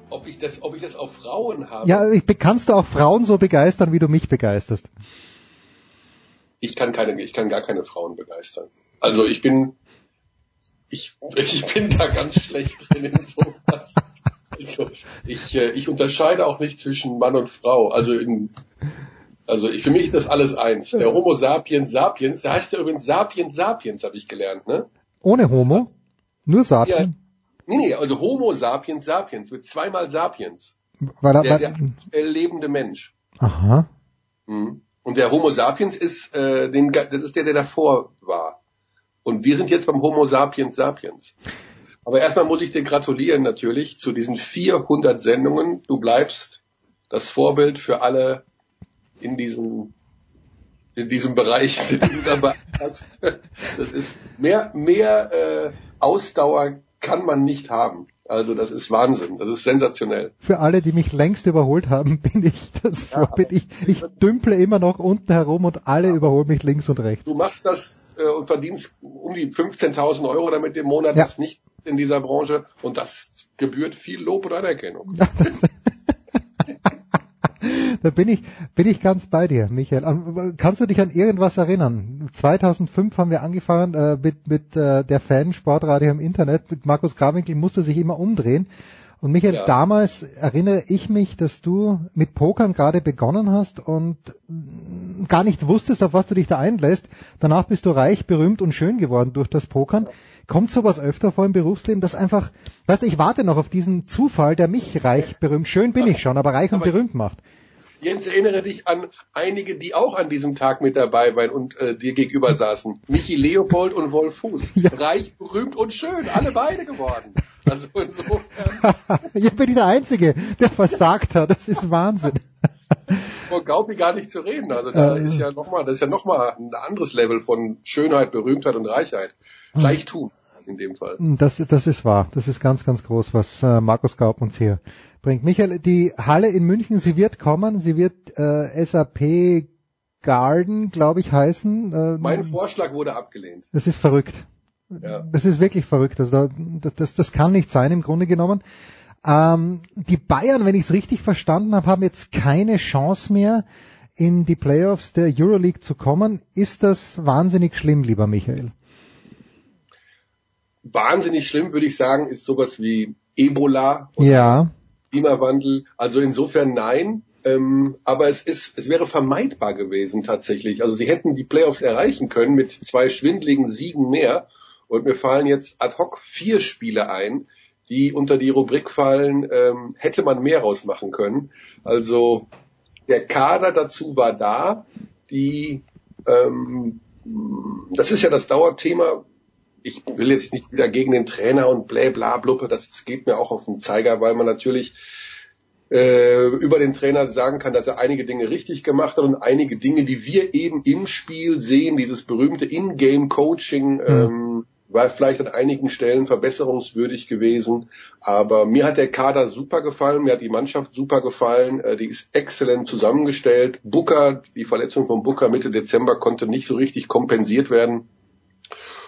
Ob ich das, ob ich das auf Frauen habe? Ja, ich, kannst du auch Frauen so begeistern, wie du mich begeisterst? Ich kann keine, ich kann gar keine Frauen begeistern. Also ich bin, ich, ich bin da ganz schlecht drin in sowas. (laughs) Also ich, äh, ich unterscheide auch nicht zwischen Mann und Frau. Also in, also ich, für mich ist das alles eins. Der Homo sapiens sapiens, der heißt ja übrigens sapiens sapiens, habe ich gelernt, ne? Ohne Homo? Nur Ja, Sapien? nee, nee, also Homo sapiens sapiens mit zweimal sapiens. Weil er, Der, der weil, aktuell lebende Mensch. aha. Mhm. Und der Homo sapiens ist, äh, den, das ist der, der davor war. Und wir sind jetzt beim Homo sapiens sapiens. Aber erstmal muss ich dir gratulieren natürlich zu diesen 400 Sendungen. Du bleibst das Vorbild für alle in diesem in diesem Bereich, (laughs) den du dabei hast. Das ist mehr mehr äh, Ausdauer kann man nicht haben. Also das ist Wahnsinn, das ist sensationell. Für alle, die mich längst überholt haben, (laughs) bin ich das vor, bin ich, ich dümple immer noch unten herum und alle überholen mich links und rechts. Du machst das äh, und verdienst um die 15.000 Euro damit im Monat, ja. das nicht in dieser Branche und das gebührt viel Lob und Anerkennung. (laughs) da bin ich, bin ich ganz bei dir, Michael. Kannst du dich an irgendwas erinnern? 2005 haben wir angefangen äh, mit, mit äh, der Fan Sportradio im Internet. Mit Markus Krawinkel musste sich immer umdrehen. Und Michael, ja. damals erinnere ich mich, dass du mit Pokern gerade begonnen hast und gar nicht wusstest, auf was du dich da einlässt. Danach bist du reich, berühmt und schön geworden durch das Pokern. Kommt sowas öfter vor im Berufsleben, dass einfach, weißt du, ich warte noch auf diesen Zufall, der mich reich, (laughs) berühmt, schön bin ich schon, aber reich und berühmt macht. Jens, erinnere dich an einige, die auch an diesem Tag mit dabei waren und äh, dir gegenüber saßen. Michi Leopold und Wolf Fuß. Ja. Reich, berühmt und schön. Alle beide geworden. Also insofern. (laughs) ich bin der Einzige, der versagt hat. Das ist Wahnsinn. Von Gaupi gar nicht zu reden. Also da äh, ist ja nochmal, das ist ja nochmal ein anderes Level von Schönheit, Berühmtheit und Reichheit. Gleich tun in dem Fall. Das, das ist wahr. Das ist ganz, ganz groß, was äh, Markus Gaub uns hier bringt. Michael, die Halle in München, sie wird kommen, sie wird äh, SAP Garden, glaube ich, heißen. Äh, mein Vorschlag wurde abgelehnt. Das ist verrückt. Ja. Das ist wirklich verrückt. Also das, das, das kann nicht sein im Grunde genommen. Ähm, die Bayern, wenn ich es richtig verstanden habe, haben jetzt keine Chance mehr, in die Playoffs der Euroleague zu kommen. Ist das wahnsinnig schlimm, lieber Michael? Wahnsinnig schlimm, würde ich sagen, ist sowas wie Ebola. ja. Klimawandel. Also insofern nein. Ähm, aber es ist, es wäre vermeidbar gewesen tatsächlich. Also sie hätten die Playoffs erreichen können mit zwei schwindligen Siegen mehr. Und mir fallen jetzt ad hoc vier Spiele ein, die unter die Rubrik fallen, ähm, hätte man mehr rausmachen können. Also der Kader dazu war da. Die, ähm, das ist ja das Dauerthema. Ich will jetzt nicht wieder gegen den Trainer und bla bla bluppe, das geht mir auch auf den Zeiger, weil man natürlich äh, über den Trainer sagen kann, dass er einige Dinge richtig gemacht hat und einige Dinge, die wir eben im Spiel sehen, dieses berühmte In-Game-Coaching, mhm. ähm, war vielleicht an einigen Stellen verbesserungswürdig gewesen. Aber mir hat der Kader super gefallen, mir hat die Mannschaft super gefallen, äh, die ist exzellent zusammengestellt. Booker, die Verletzung von Booker Mitte Dezember konnte nicht so richtig kompensiert werden.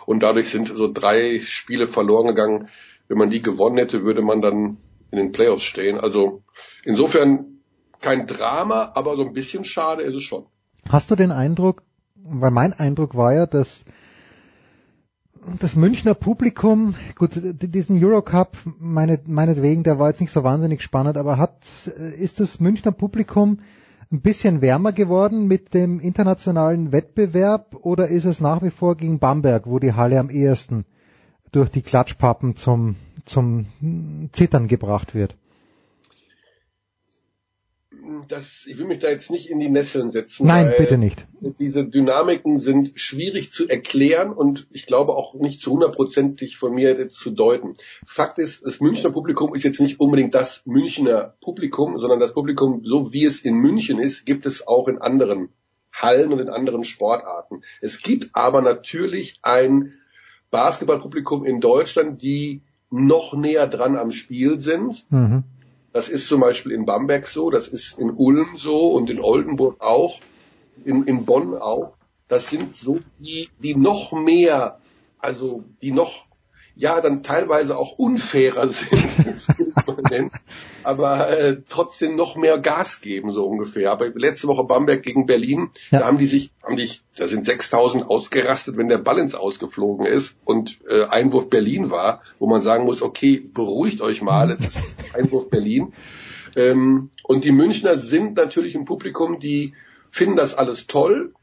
Und dadurch sind so drei Spiele verloren gegangen. Wenn man die gewonnen hätte, würde man dann in den Playoffs stehen. Also insofern kein Drama, aber so ein bisschen schade ist es schon. Hast du den Eindruck, weil mein Eindruck war ja, dass das Münchner Publikum, gut, diesen Eurocup, meine, meinetwegen, der war jetzt nicht so wahnsinnig spannend, aber hat, ist das Münchner Publikum ein bisschen wärmer geworden mit dem internationalen Wettbewerb oder ist es nach wie vor gegen Bamberg, wo die Halle am ehesten durch die Klatschpappen zum, zum Zittern gebracht wird? Das, ich will mich da jetzt nicht in die Nesseln setzen. Nein, bitte nicht. Diese Dynamiken sind schwierig zu erklären und ich glaube auch nicht zu hundertprozentig von mir jetzt zu deuten. Fakt ist, das Münchner Publikum ist jetzt nicht unbedingt das Münchner Publikum, sondern das Publikum, so wie es in München ist, gibt es auch in anderen Hallen und in anderen Sportarten. Es gibt aber natürlich ein Basketballpublikum in Deutschland, die noch näher dran am Spiel sind. Mhm das ist zum Beispiel in Bamberg so, das ist in Ulm so und in Oldenburg auch, in, in Bonn auch. Das sind so die, die noch mehr, also die noch ja dann teilweise auch unfairer (laughs) sind, aber äh, trotzdem noch mehr Gas geben so ungefähr. Aber letzte Woche Bamberg gegen Berlin, ja. da haben die sich, haben die, da sind 6000 ausgerastet, wenn der Ball ins Ausgeflogen ist und äh, Einwurf Berlin war, wo man sagen muss, okay, beruhigt euch mal, es ist (laughs) Einwurf Berlin. Ähm, und die Münchner sind natürlich im Publikum, die finden das alles toll,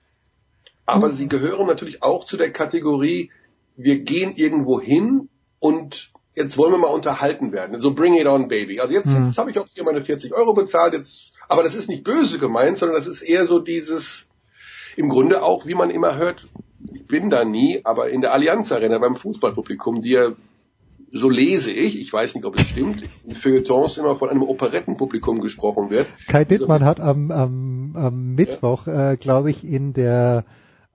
aber mhm. sie gehören natürlich auch zu der Kategorie, wir gehen irgendwo hin und jetzt wollen wir mal unterhalten werden. So bring it on, baby. Also jetzt, mhm. jetzt habe ich auch hier meine 40 Euro bezahlt, jetzt, aber das ist nicht böse gemeint, sondern das ist eher so dieses, im Grunde auch, wie man immer hört, ich bin da nie, aber in der Allianz Arena beim Fußballpublikum, die ja, so lese ich, ich weiß nicht, ob es stimmt, in Feuilletons immer von einem Operettenpublikum gesprochen wird. Kai Dittmann also, hat am, am, am Mittwoch, ja. äh, glaube ich, in der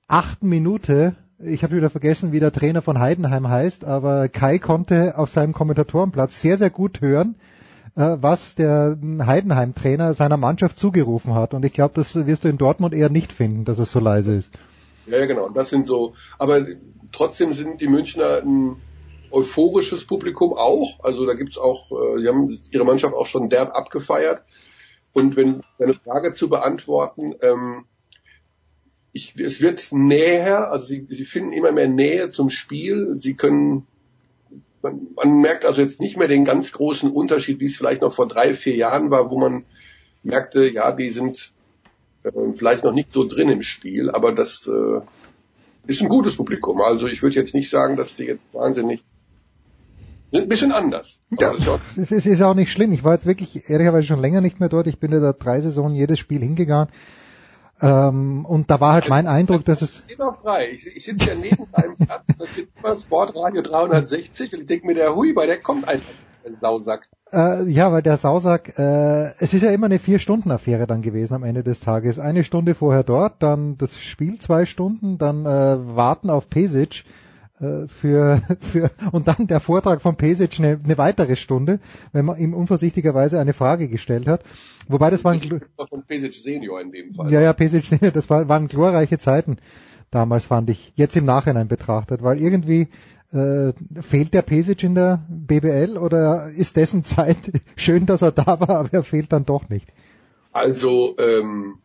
achten Minute ich habe wieder vergessen, wie der Trainer von Heidenheim heißt, aber Kai konnte auf seinem Kommentatorenplatz sehr, sehr gut hören, äh, was der Heidenheim-Trainer seiner Mannschaft zugerufen hat. Und ich glaube, das wirst du in Dortmund eher nicht finden, dass es so leise ist. Ja, ja, genau. Das sind so, aber trotzdem sind die Münchner ein euphorisches Publikum auch. Also da gibt's auch, äh, sie haben ihre Mannschaft auch schon derb abgefeiert. Und wenn deine Frage zu beantworten, ähm, ich, es wird näher, also sie, sie finden immer mehr Nähe zum Spiel. Sie können, man, man merkt also jetzt nicht mehr den ganz großen Unterschied, wie es vielleicht noch vor drei, vier Jahren war, wo man merkte, ja, die sind äh, vielleicht noch nicht so drin im Spiel, aber das äh, ist ein gutes Publikum. Also ich würde jetzt nicht sagen, dass die jetzt wahnsinnig sind ein bisschen anders. Ja, es ist, ist auch nicht schlimm. Ich war jetzt wirklich ehrlicherweise schon länger nicht mehr dort. Ich bin ja da drei Saisonen jedes Spiel hingegangen. Ähm, und da war halt mein Eindruck, dass es... Immer frei. Ich, ich sitze ja neben einem Platz, da steht immer Sportradio 360 und ich denke mir, der Huiber, der kommt einfach, Sausack. Äh, ja, weil der Sausack, äh, es ist ja immer eine Vier-Stunden-Affäre dann gewesen am Ende des Tages. Eine Stunde vorher dort, dann das Spiel zwei Stunden, dann äh, warten auf Pesic für, (laughs) für und dann der Vortrag von Pesic eine, eine weitere Stunde, wenn man ihm unvorsichtigerweise eine Frage gestellt hat. Wobei das waren von Pesic Senior in dem Fall. Ja, ja, Pesic Senior, das war, waren glorreiche Zeiten damals fand ich, jetzt im Nachhinein betrachtet, weil irgendwie äh, fehlt der Pesic in der BBL oder ist dessen (laughs) Zeit schön, dass er da war, aber er fehlt dann doch nicht? Also ähm,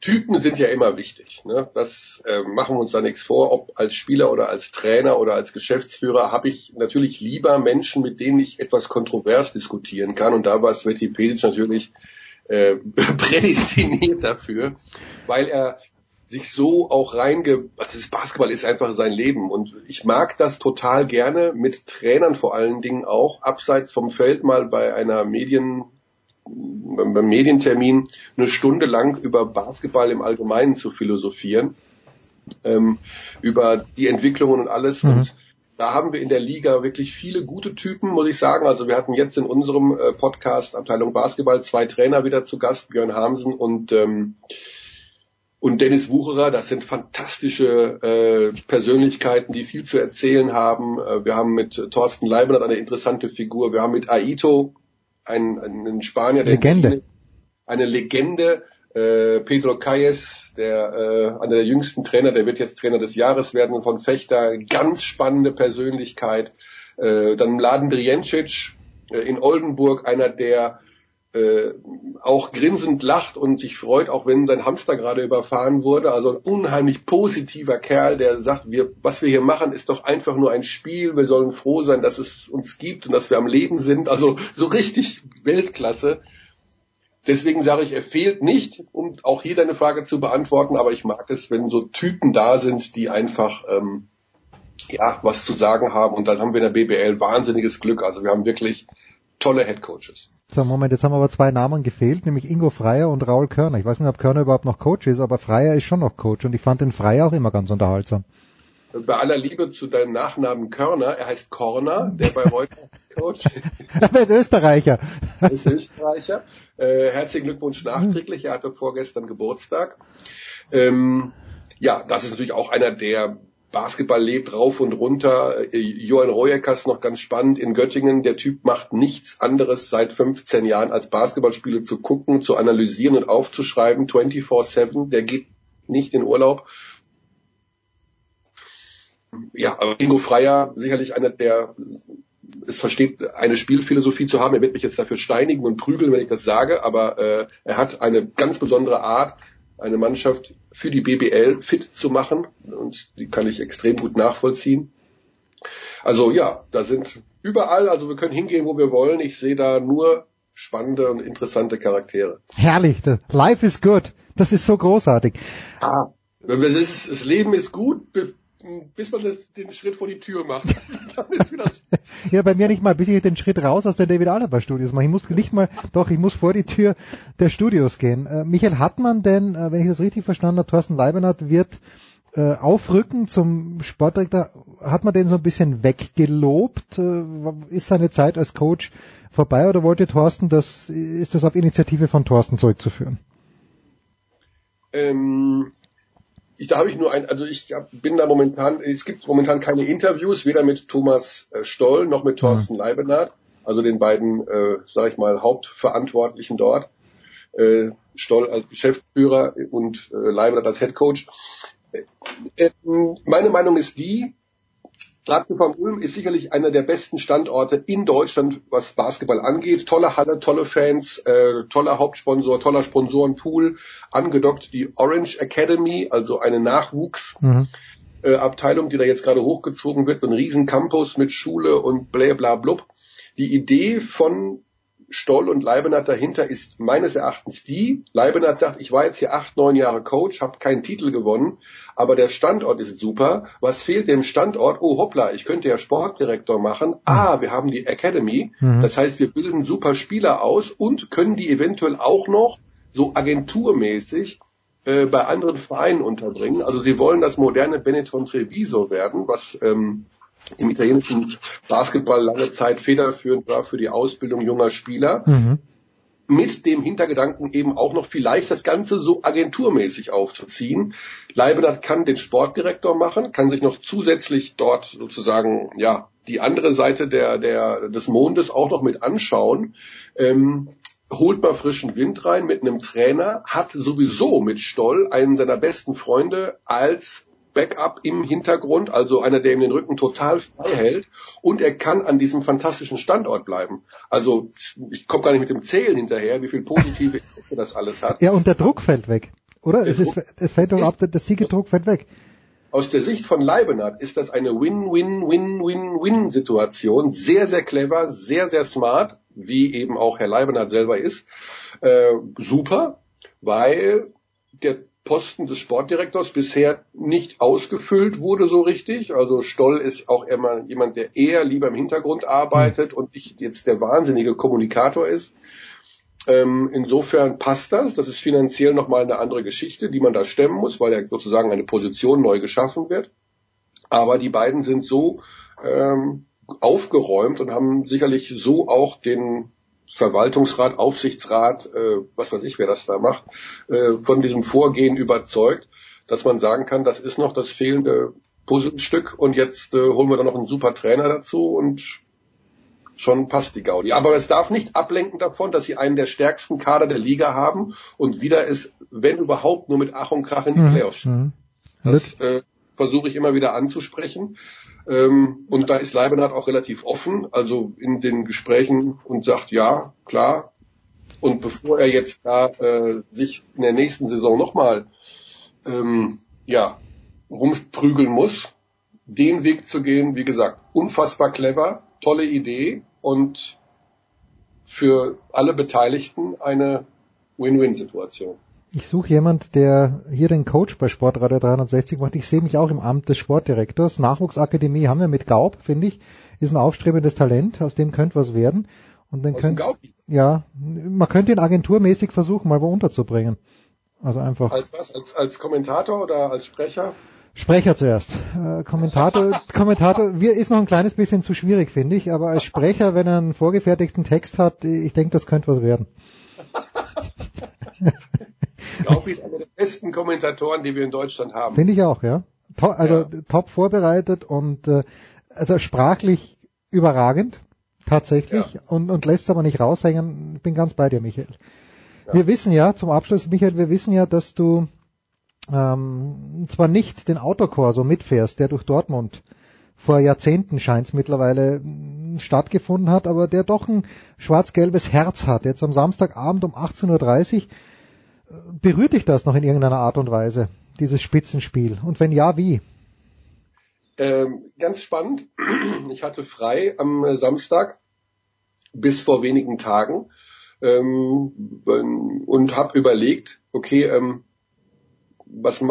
Typen sind ja immer wichtig. Ne? Das äh, machen wir uns da nichts vor. Ob als Spieler oder als Trainer oder als Geschäftsführer habe ich natürlich lieber Menschen, mit denen ich etwas kontrovers diskutieren kann. Und da war Sveti Pesic natürlich äh, (laughs) prädestiniert dafür, weil er sich so auch reinge... Also das Basketball ist einfach sein Leben. Und ich mag das total gerne mit Trainern vor allen Dingen auch, abseits vom Feld mal bei einer Medien beim Medientermin eine Stunde lang über Basketball im Allgemeinen zu philosophieren, ähm, über die Entwicklungen und alles. Mhm. Und da haben wir in der Liga wirklich viele gute Typen, muss ich sagen. Also wir hatten jetzt in unserem äh, Podcast Abteilung Basketball zwei Trainer wieder zu Gast, Björn Hamsen und ähm, und Dennis Wucherer, das sind fantastische äh, Persönlichkeiten, die viel zu erzählen haben. Äh, wir haben mit Thorsten Leibniz eine interessante Figur. Wir haben mit Aito ein, ein Spanier, der Legende. eine Legende, äh, Pedro Calles, der äh, einer der jüngsten Trainer, der wird jetzt Trainer des Jahres werden von Fechter, ganz spannende Persönlichkeit. Äh, dann Laden Driencic äh, in Oldenburg, einer der äh, auch grinsend lacht und sich freut, auch wenn sein Hamster gerade überfahren wurde. Also ein unheimlich positiver Kerl, der sagt, wir, was wir hier machen, ist doch einfach nur ein Spiel. Wir sollen froh sein, dass es uns gibt und dass wir am Leben sind. Also so richtig Weltklasse. Deswegen sage ich, er fehlt nicht, um auch hier deine Frage zu beantworten, aber ich mag es, wenn so Typen da sind, die einfach ähm, ja was zu sagen haben. Und da haben wir in der BBL wahnsinniges Glück. Also wir haben wirklich tolle Head Coaches. So, Moment, jetzt haben aber zwei Namen gefehlt, nämlich Ingo Freier und Raul Körner. Ich weiß nicht, ob Körner überhaupt noch Coach ist, aber Freier ist schon noch Coach und ich fand den Freier auch immer ganz unterhaltsam. Bei aller Liebe zu deinem Nachnamen Körner, er heißt Korner, der bei Reuter (laughs) Coach Aber er ist Österreicher. Er ist Österreicher. Äh, herzlichen Glückwunsch nachträglich, er hatte vorgestern Geburtstag. Ähm, ja, das ist natürlich auch einer der Basketball lebt rauf und runter. Äh, Johann Royekas noch ganz spannend in Göttingen. Der Typ macht nichts anderes seit 15 Jahren als Basketballspiele zu gucken, zu analysieren und aufzuschreiben. 24-7. Der geht nicht in Urlaub. Ja, aber Ingo Freier sicherlich einer, der es versteht, eine Spielphilosophie zu haben. Er wird mich jetzt dafür steinigen und prügeln, wenn ich das sage, aber äh, er hat eine ganz besondere Art, eine Mannschaft für die BBL fit zu machen und die kann ich extrem gut nachvollziehen. Also ja, da sind überall, also wir können hingehen, wo wir wollen. Ich sehe da nur spannende und interessante Charaktere. Herrlich, life is good. Das ist so großartig. Ah, das, das Leben ist gut, bis man das, den Schritt vor die Tür macht. (laughs) ja, bei mir nicht mal, bis ich den Schritt raus aus den David Alaba Studios mache. Ich muss nicht mal, doch, ich muss vor die Tür der Studios gehen. Äh, Michael, hat man denn, äh, wenn ich das richtig verstanden habe, Thorsten Leibenhardt wird äh, aufrücken zum Sportdirektor, hat man den so ein bisschen weggelobt? Äh, ist seine Zeit als Coach vorbei oder wollte Thorsten das, ist das auf Initiative von Thorsten zurückzuführen? Ähm, ich, da habe ich nur ein, also ich hab, bin da momentan, es gibt momentan keine Interviews, weder mit Thomas äh, Stoll noch mit Thorsten mhm. Leibenhardt, also den beiden, äh, sage ich mal, Hauptverantwortlichen dort. Äh, Stoll als Geschäftsführer und äh, Leibenhardt als Headcoach. Äh, äh, meine Meinung ist die, Von Ulm ist sicherlich einer der besten Standorte in Deutschland, was Basketball angeht. Tolle Halle, tolle Fans, äh, toller Hauptsponsor, toller Sponsorenpool. Angedockt die Orange Academy, also eine Nachwuchsabteilung, mhm. äh, die da jetzt gerade hochgezogen wird. So ein riesen Campus mit Schule und bla bla blub. Die Idee von Stoll und Leibenhardt dahinter ist meines Erachtens die, Leibenhardt sagt, ich war jetzt hier acht, neun Jahre Coach, habe keinen Titel gewonnen, aber der Standort ist super. Was fehlt dem Standort? Oh hoppla, ich könnte ja Sportdirektor machen. Ah, wir haben die Academy. Mhm. Das heißt, wir bilden super Spieler aus und können die eventuell auch noch so agenturmäßig äh, bei anderen Vereinen unterbringen. Also sie wollen das moderne Benetton Treviso werden, was ähm, im italienischen Basketball lange Zeit federführend war für die Ausbildung junger Spieler. Mhm. Mit dem Hintergedanken eben auch noch vielleicht das Ganze so agenturmäßig aufzuziehen. Leibenhardt kann den Sportdirektor machen, kann sich noch zusätzlich dort sozusagen, ja, die andere Seite der, der, des Mondes auch noch mit anschauen. Ähm, holt mal frischen Wind rein mit einem Trainer, hat sowieso mit Stoll einen seiner besten Freunde als Backup im Hintergrund, also einer, der ihm den Rücken total frei hält und er kann an diesem fantastischen Standort bleiben. Also ich komme gar nicht mit dem Zählen hinterher, wie viel positive Effekte das alles hat. Ja, und der Druck fällt weg, oder? es, ist, es fällt doch ab, der Siegedruck fällt weg. Aus der Sicht von Leibenhardt ist das eine Win-Win-Win-Win-Win-Situation. Sehr, sehr clever, sehr, sehr smart, wie eben auch Herr Leibenhardt selber ist. Äh, super, weil der Posten des Sportdirektors bisher nicht ausgefüllt wurde so richtig. Also Stoll ist auch immer jemand, der eher lieber im Hintergrund arbeitet und nicht jetzt der wahnsinnige Kommunikator ist. Ähm, insofern passt das. Das ist finanziell nochmal eine andere Geschichte, die man da stemmen muss, weil ja sozusagen eine Position neu geschaffen wird. Aber die beiden sind so ähm, aufgeräumt und haben sicherlich so auch den Verwaltungsrat, Aufsichtsrat, äh, was weiß ich, wer das da macht, äh, von diesem Vorgehen überzeugt, dass man sagen kann, das ist noch das fehlende Puzzlestück und jetzt äh, holen wir da noch einen super Trainer dazu und schon passt die Gaudi. Aber es darf nicht ablenken davon, dass sie einen der stärksten Kader der Liga haben und wieder ist, wenn überhaupt, nur mit Ach und Krach in die mhm. Playoffs. Mhm. Das äh, versuche ich immer wieder anzusprechen. Ähm, und da ist Leibenhardt auch relativ offen, also in den Gesprächen und sagt, ja, klar. Und bevor er jetzt da äh, sich in der nächsten Saison nochmal ähm, ja, rumprügeln muss, den Weg zu gehen, wie gesagt, unfassbar clever, tolle Idee und für alle Beteiligten eine Win-Win-Situation. Ich suche jemand, der hier den Coach bei Sportradio 360 macht. Ich sehe mich auch im Amt des Sportdirektors. Nachwuchsakademie haben wir mit Gaub, finde ich. Ist ein aufstrebendes Talent, aus dem könnte was werden. Und dann könnt, ja, man könnte ihn agenturmäßig versuchen, mal wo unterzubringen. Also einfach. Als was? Als, als Kommentator oder als Sprecher? Sprecher zuerst. Äh, Kommentator, (laughs) Kommentator, wir ist noch ein kleines bisschen zu schwierig, finde ich, aber als Sprecher, wenn er einen vorgefertigten Text hat, ich denke, das könnte was werden. (laughs) Gaupi ist einer der besten Kommentatoren, die wir in Deutschland haben. Finde ich auch, ja. To also ja. top vorbereitet und äh, also sprachlich überragend, tatsächlich, ja. und, und lässt aber nicht raushängen. Ich bin ganz bei dir, Michael. Ja. Wir wissen ja, zum Abschluss, Michael, wir wissen ja, dass du ähm, zwar nicht den Autokorso mitfährst, der durch Dortmund vor Jahrzehnten scheint es mittlerweile hm, stattgefunden hat, aber der doch ein schwarz-gelbes Herz hat. Jetzt am Samstagabend um 18.30 Uhr berührt dich das noch in irgendeiner Art und Weise, dieses Spitzenspiel? Und wenn ja, wie? Ähm, ganz spannend. (clears throat) Ich hatte frei am äh, Samstag bis vor wenigen Tagen ähm, und habe überlegt, okay, ähm, was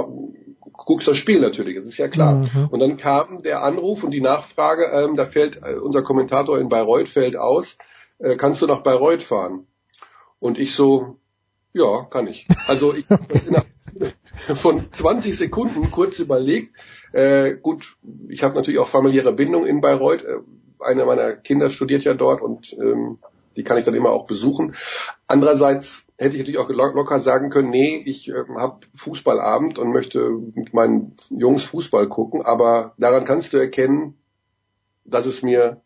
guckst das Spiel natürlich, das ist ja klar. Mhm. Und dann kam der Anruf und die Nachfrage, ähm, da fällt äh, unser Kommentator in Bayreuth fällt aus, äh, kannst du nach Bayreuth fahren? Und ich so, ja, kann ich. Also ich habe das innerhalb von 20 Sekunden kurz überlegt. Äh, gut, ich habe natürlich auch familiäre Bindung in Bayreuth. Äh, einer meiner Kinder studiert ja dort und ähm, Die kann ich dann immer auch besuchen. Andererseits hätte ich natürlich auch locker sagen können, nee, ich äh, habe Fußballabend und möchte mit meinen Jungs Fußball gucken, aber daran kannst du erkennen, dass es mir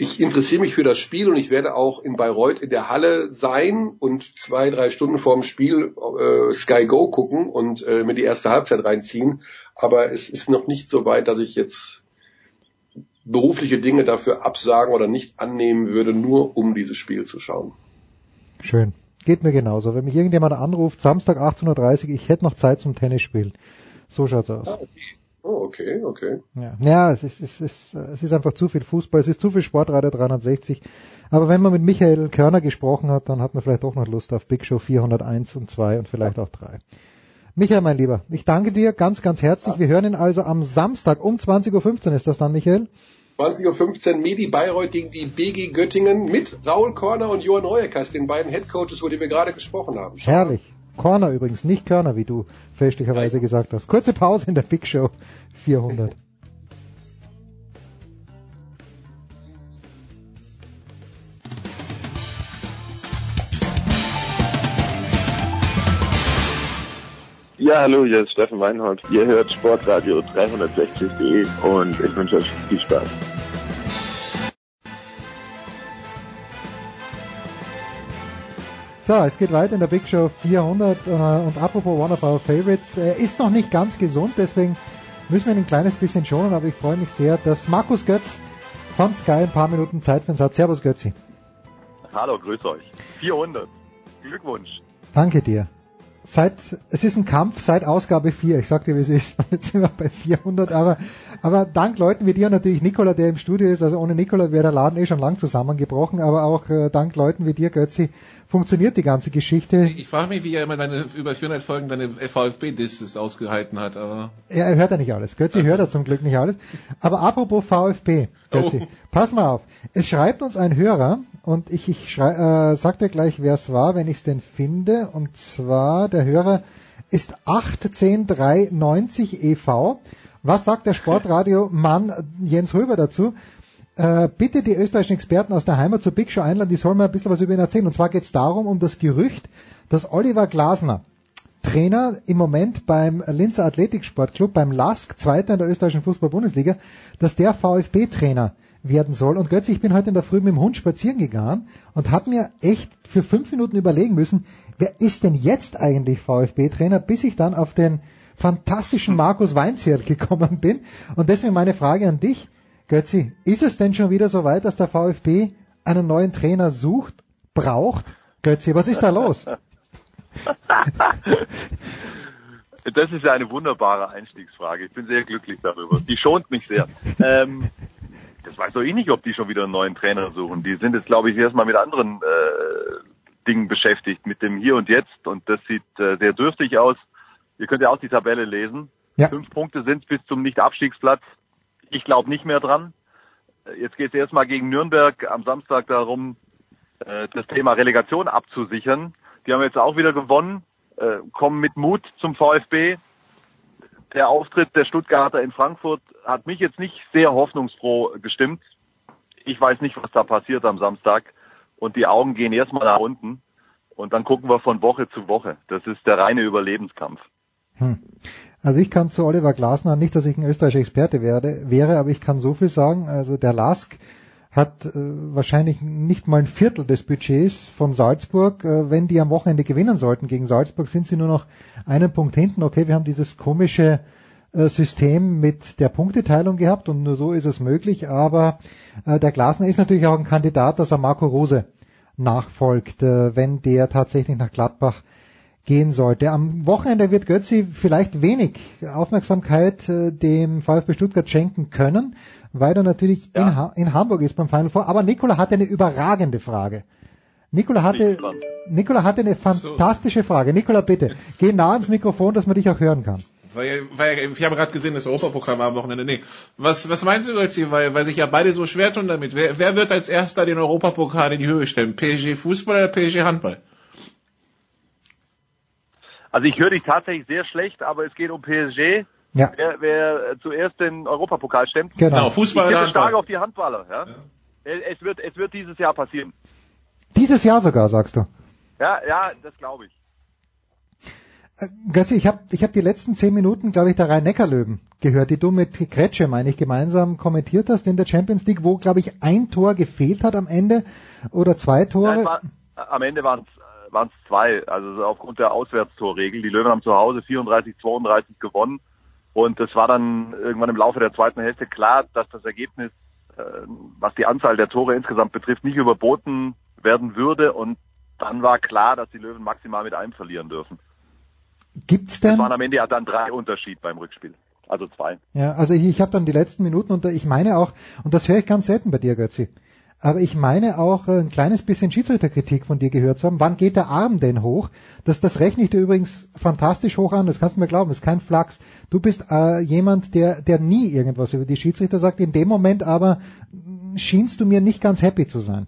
ich interessiere mich für das Spiel und ich werde auch in Bayreuth in der Halle sein und zwei, drei Stunden vorm Spiel äh, Sky Go gucken und äh, mir die erste Halbzeit reinziehen. Aber es ist noch nicht so weit, dass ich jetzt berufliche Dinge dafür absagen oder nicht annehmen würde, nur um dieses Spiel zu schauen. Schön. Geht mir genauso. Wenn mich irgendjemand anruft, Samstag 18.30 Uhr, ich hätte noch Zeit zum Tennis spielen. So schaut's aus. Ah, okay. Oh, okay, okay. Ja, ja es, ist, es, ist, es ist einfach zu viel Fußball, es ist zu viel Sportradio 360. Aber wenn man mit Michael Körner gesprochen hat, dann hat man vielleicht doch noch Lust auf Big Show 401 und 2 und vielleicht auch 3. Michael, mein Lieber, ich danke dir ganz, ganz herzlich. Wir hören ihn also am Samstag um 20.15 Uhr ist das dann, Michael? 20.15 Uhr Medi Bayreuth gegen die BG Göttingen mit Raul Korner und Johann Reueckers, den beiden Headcoaches, über die wir gerade gesprochen haben. Herrlich. Corner übrigens, nicht Körner, wie du fälschlicherweise gesagt hast. Kurze Pause in der Big Show 400. Ja, hallo, hier ist Steffen Weinhold. Ihr hört Sportradio 360.de und ich wünsche euch viel Spaß. So, es geht weiter in der Big Show 400 äh, und apropos One of Our Favorites, er ist noch nicht ganz gesund, deswegen müssen wir ihn ein kleines bisschen schonen, aber ich freue mich sehr, dass Markus Götz von Sky ein paar Minuten Zeit für uns hat. Servus Götzi. Hallo, grüß euch. 400. Glückwunsch. Danke dir seit, es ist ein Kampf seit Ausgabe 4. Ich sag dir, wie es ist. (laughs) Jetzt sind wir bei 400, aber, aber dank Leuten wie dir und natürlich Nikola, der im Studio ist, also ohne Nikola wäre der Laden eh schon lang zusammengebrochen, aber auch äh, dank Leuten wie dir, Götzi, funktioniert die ganze Geschichte. Ich frage mich, wie er immer deine, über 400 Folgen deine VfB-Disses ausgehalten hat, aber. Ja, er hört ja nicht alles. Götzi hört er zum Glück nicht alles. Aber apropos VfB, Götzi, oh. pass mal auf. Es schreibt uns ein Hörer, und ich, ich schrei, äh, sag dir gleich, wer es war, wenn ich es denn finde. Und zwar, der Hörer ist 81093 e.V. Was sagt der Sportradio-Mann Jens Röber dazu? Äh, bitte die österreichischen Experten aus der Heimat zur Big Show einladen, die sollen mir ein bisschen was über ihn erzählen. Und zwar geht es darum, um das Gerücht, dass Oliver Glasner, Trainer im Moment beim Linzer Athletiksportclub, beim LASK, Zweiter in der österreichischen Fußball-Bundesliga, dass der VfB-Trainer werden soll. Und Götze, ich bin heute in der Früh mit dem Hund spazieren gegangen und habe mir echt für fünf Minuten überlegen müssen, wer ist denn jetzt eigentlich VfB-Trainer, bis ich dann auf den fantastischen Markus Weinzierl (laughs) gekommen bin. Und deswegen meine Frage an dich, Götzi, ist es denn schon wieder so weit, dass der VfB einen neuen Trainer sucht, braucht? Götzi, was ist da los? (laughs) Das ist ja eine wunderbare Einstiegsfrage. Ich bin sehr glücklich darüber. Die schont mich sehr. Ähm, das weiß doch ich nicht, ob die schon wieder einen neuen Trainer suchen. Die sind jetzt, glaube ich, erstmal mit anderen äh, Dingen beschäftigt, mit dem Hier und Jetzt. Und das sieht äh, sehr dürftig aus. Ihr könnt ja auch die Tabelle lesen. Ja. Fünf Punkte sind bis zum Nicht-Abstiegsplatz. Ich glaube nicht mehr dran. Äh, jetzt geht es erstmal gegen Nürnberg am Samstag darum, äh, das Thema Relegation abzusichern. Die haben jetzt auch wieder gewonnen, äh, kommen mit Mut zum VfB der Auftritt der Stuttgarter in Frankfurt hat mich jetzt nicht sehr hoffnungsfroh gestimmt. Ich weiß nicht, was da passiert am Samstag. Und die Augen gehen erstmal nach unten. Und dann gucken wir von Woche zu Woche. Das ist der reine Überlebenskampf. Hm. Also ich kann zu Oliver Glasner, nicht, dass ich ein österreichischer Experte werde, wäre, aber ich kann so viel sagen. Also der Lask hat äh, wahrscheinlich nicht mal ein Viertel des Budgets von Salzburg. Äh, wenn die am Wochenende gewinnen sollten gegen Salzburg, sind sie nur noch einen Punkt hinten. Okay, wir haben dieses komische äh, System mit der Punkteteilung gehabt und nur so ist es möglich. Aber äh, der Glasner ist natürlich auch ein Kandidat, dass er Marco Rose nachfolgt, äh, wenn der tatsächlich nach Gladbach gehen sollte. Am Wochenende wird Götzi vielleicht wenig Aufmerksamkeit äh, dem VfB Stuttgart schenken können weil er natürlich ja. in, ha in, Hamburg ist beim Final Four. Aber Nikola hatte eine überragende Frage. Nikola hatte, Nikola hatte eine fantastische Frage. Nikola, bitte, (laughs) geh nah ans Mikrofon, dass man dich auch hören kann. Weil, weil ich habe gerade gesehen, das Europapokal war am Wochenende. Nee. Was, was meinst du jetzt Weil, weil sich ja beide so schwer tun damit. Wer, wer wird als erster den Europapokal in die Höhe stellen? PSG Fußball oder PSG Handball? Also ich höre dich tatsächlich sehr schlecht, aber es geht um PSG. Ja. Wer, wer zuerst den Europapokal stemmt. Genau, Fußball ich stark auf die Handballer. Ja? ja. es wird, es wird dieses Jahr passieren. Dieses Jahr sogar, sagst du. Ja, ja, das glaube ich. Äh, Götze, ich habe ich hab die letzten zehn Minuten, glaube ich, der Rhein-Neckar-Löwen gehört, die du mit Kretsche, meine ich, gemeinsam kommentiert hast in der Champions League, wo, glaube ich, ein Tor gefehlt hat am Ende oder zwei Tore. Ja, war, am Ende waren es waren es zwei, also aufgrund der Auswärtstorregel. Die Löwen haben zu Hause 34, 32 gewonnen und es war dann irgendwann im Laufe der zweiten Hälfte klar, dass das Ergebnis, äh, was die Anzahl der Tore insgesamt betrifft, nicht überboten werden würde und dann war klar, dass die Löwen maximal mit einem verlieren dürfen. Gibt's denn? Es waren am Ende ja dann drei Unterschied beim Rückspiel. Also zwei. Ja, also ich, ich habe dann die letzten Minuten und ich meine auch, und das höre ich ganz selten bei dir, Götzi, aber ich meine auch äh, ein kleines bisschen Schiedsrichterkritik von dir gehört zu haben. Wann geht der Arm denn hoch? Das, das rechne ich dir übrigens fantastisch hoch an, das kannst du mir glauben, das ist kein Flachs. Du bist äh, jemand, der, der nie irgendwas über die Schiedsrichter sagt. In dem Moment aber schienst du mir nicht ganz happy zu sein.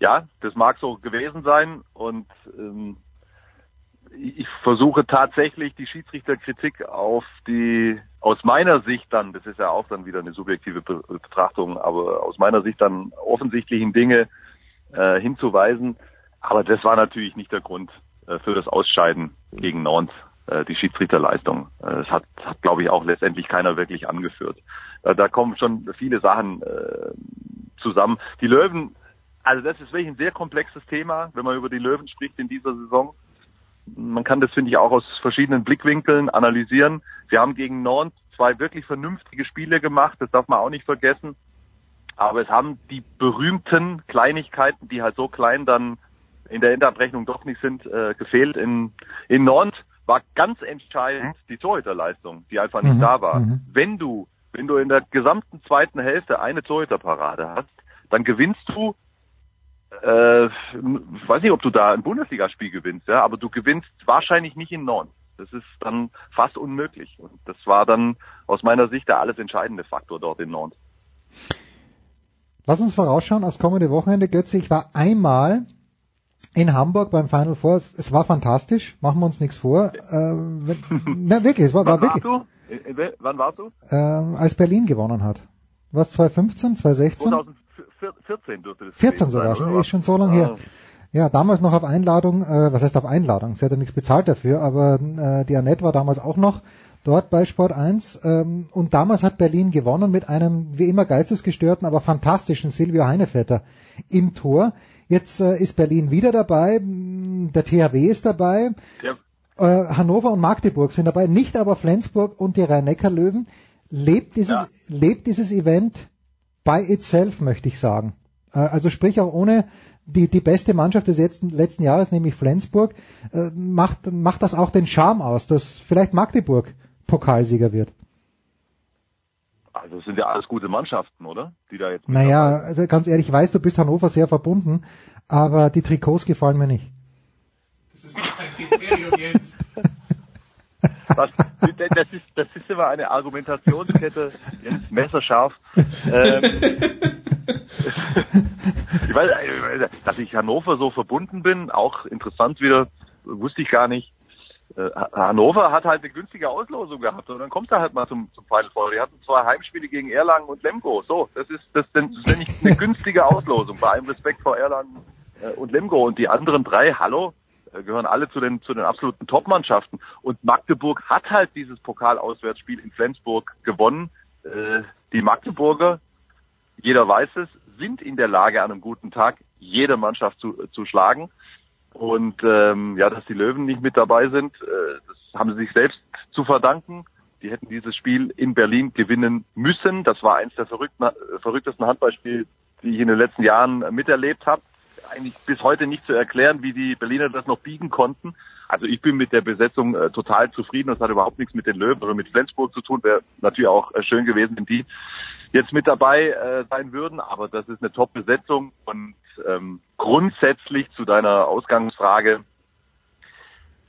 Ja, das mag so gewesen sein und ähm, ich versuche tatsächlich die Schiedsrichterkritik auf die, aus meiner Sicht dann, das ist ja auch dann wieder eine subjektive Betrachtung, aber aus meiner Sicht dann offensichtlichen Dinge äh, hinzuweisen. Aber das war natürlich nicht der Grund äh, für das Ausscheiden gegen Nantes, äh, die Schiedsrichterleistung. Äh, das hat, hat glaube ich, auch letztendlich keiner wirklich angeführt. Äh, da kommen schon viele Sachen äh, zusammen. Die Löwen, also das ist wirklich ein sehr komplexes Thema, wenn man über die Löwen spricht in dieser Saison man kann das, finde ich, auch aus verschiedenen Blickwinkeln analysieren. Wir haben gegen Nantes zwei wirklich vernünftige Spiele gemacht, das darf man auch nicht vergessen. Aber es haben die berühmten Kleinigkeiten, die halt so klein dann in der Endabrechnung doch nicht sind, äh, gefehlt. In, in Nantes war ganz entscheidend die Torhüterleistung, die einfach nicht mhm. da war. Mhm. Wenn du, wenn du in der gesamten zweiten Hälfte eine Torhüterparade hast, dann gewinnst du äh, ich weiß nicht, ob du da ein Bundesligaspiel gewinnst, ja, aber du gewinnst wahrscheinlich nicht in Norden. Das ist dann fast unmöglich. Und das war dann aus meiner Sicht der alles entscheidende Faktor dort in Nord. Lass uns vorausschauen aufs kommende Wochenende, Götze. Ich war einmal in Hamburg beim Final Four. Es war fantastisch, machen wir uns nichts vor. Äh, wenn, (laughs) na, wirklich, es war, war wirklich. Warst du? In, in, wann warst du? Ähm, als Berlin gewonnen hat. Was 2015, 2016? 2000, 14 dürfte das 14 sogar, sein, schon, ist schon so lange her. Ja, damals noch auf Einladung, äh, was heißt auf Einladung? Sie hat ja nichts bezahlt dafür, aber äh, die Annette war damals auch noch dort bei Sport 1 ähm, und damals hat Berlin gewonnen mit einem wie immer geistesgestörten, aber fantastischen Silvio Heinevetter im Tor. Jetzt äh, ist Berlin wieder dabei, der THW ist dabei, ja. äh, Hannover und Magdeburg sind dabei, nicht aber Flensburg und die Rhein-Neckar-Löwen. Lebt dieses, ja. lebt dieses Event by itself, möchte ich sagen. Äh, also sprich auch ohne die, die beste Mannschaft des letzten, letzten Jahres, nämlich Flensburg, äh, macht, macht das auch den Charme aus, dass vielleicht Magdeburg Pokalsieger wird. Also es sind ja alles gute Mannschaften, oder? Die da jetzt. Naja, also ganz ehrlich, ich weiß, du bist Hannover sehr verbunden, aber die Trikots gefallen mir nicht. Das ist doch kein Kriterium jetzt. (laughs) Was, das, ist, das ist immer eine Argumentationskette, Jens, messerscharf. Ähm, (laughs) ich weiß, dass ich Hannover so verbunden bin, auch interessant wieder, wusste ich gar nicht. Äh, Hannover hat halt eine günstige Auslosung gehabt und dann kommt er halt mal zum, zum Final Four. Die hatten zwei Heimspiele gegen Erlangen und Lemgo. So, das ist das, das ist nicht eine günstige Auslosung. Bei allem Respekt vor Erlangen äh, und Lemgo und die anderen drei, hallo, gehören alle zu den, zu den absoluten Top-Mannschaften. Und Magdeburg hat halt dieses Pokalauswärtsspiel in Flensburg gewonnen. Äh, die Magdeburger, jeder weiß es, sind in der Lage, an einem guten Tag jede Mannschaft zu, zu schlagen. Und ähm, ja, dass die Löwen nicht mit dabei sind, äh, das haben sie sich selbst zu verdanken. Die hätten dieses Spiel in Berlin gewinnen müssen. Das war eins der verrücktesten Handballspiele, die ich in den letzten Jahren miterlebt habe eigentlich bis heute nicht zu erklären, wie die Berliner das noch biegen konnten. Also ich bin mit der Besetzung äh, total zufrieden. Das hat überhaupt nichts mit den Löwen oder mit Flensburg zu tun. Wäre natürlich auch äh, schön gewesen, wenn die jetzt mit dabei äh, sein würden. Aber das ist eine Top-Besetzung und ähm, grundsätzlich zu deiner Ausgangsfrage.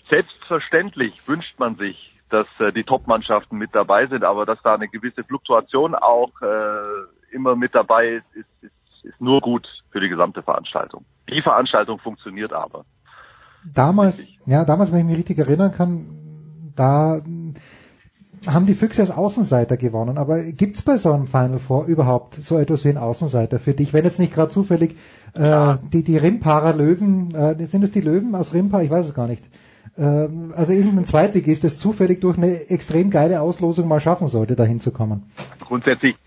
Selbstverständlich wünscht man sich, dass äh, die Top-Mannschaften mit dabei sind, aber dass da eine gewisse Fluktuation auch äh, immer mit dabei ist, ist, ist ist nur gut für die gesamte Veranstaltung. Die Veranstaltung funktioniert aber. Damals, ja, damals, wenn ich mich richtig erinnern kann, da haben die Füchse als Außenseiter gewonnen. Aber gibt's bei so einem Final Four überhaupt so etwas wie einen Außenseiter für dich? Wenn jetzt nicht gerade zufällig äh, die, die Rimparer Löwen, äh, sind es die Löwen aus Rimpa? Ich weiß es gar nicht. Ähm, also irgendein Zweitligist, das zufällig durch eine extrem geile Auslosung mal schaffen sollte, dahin zu kommen. Grundsätzlich, äh,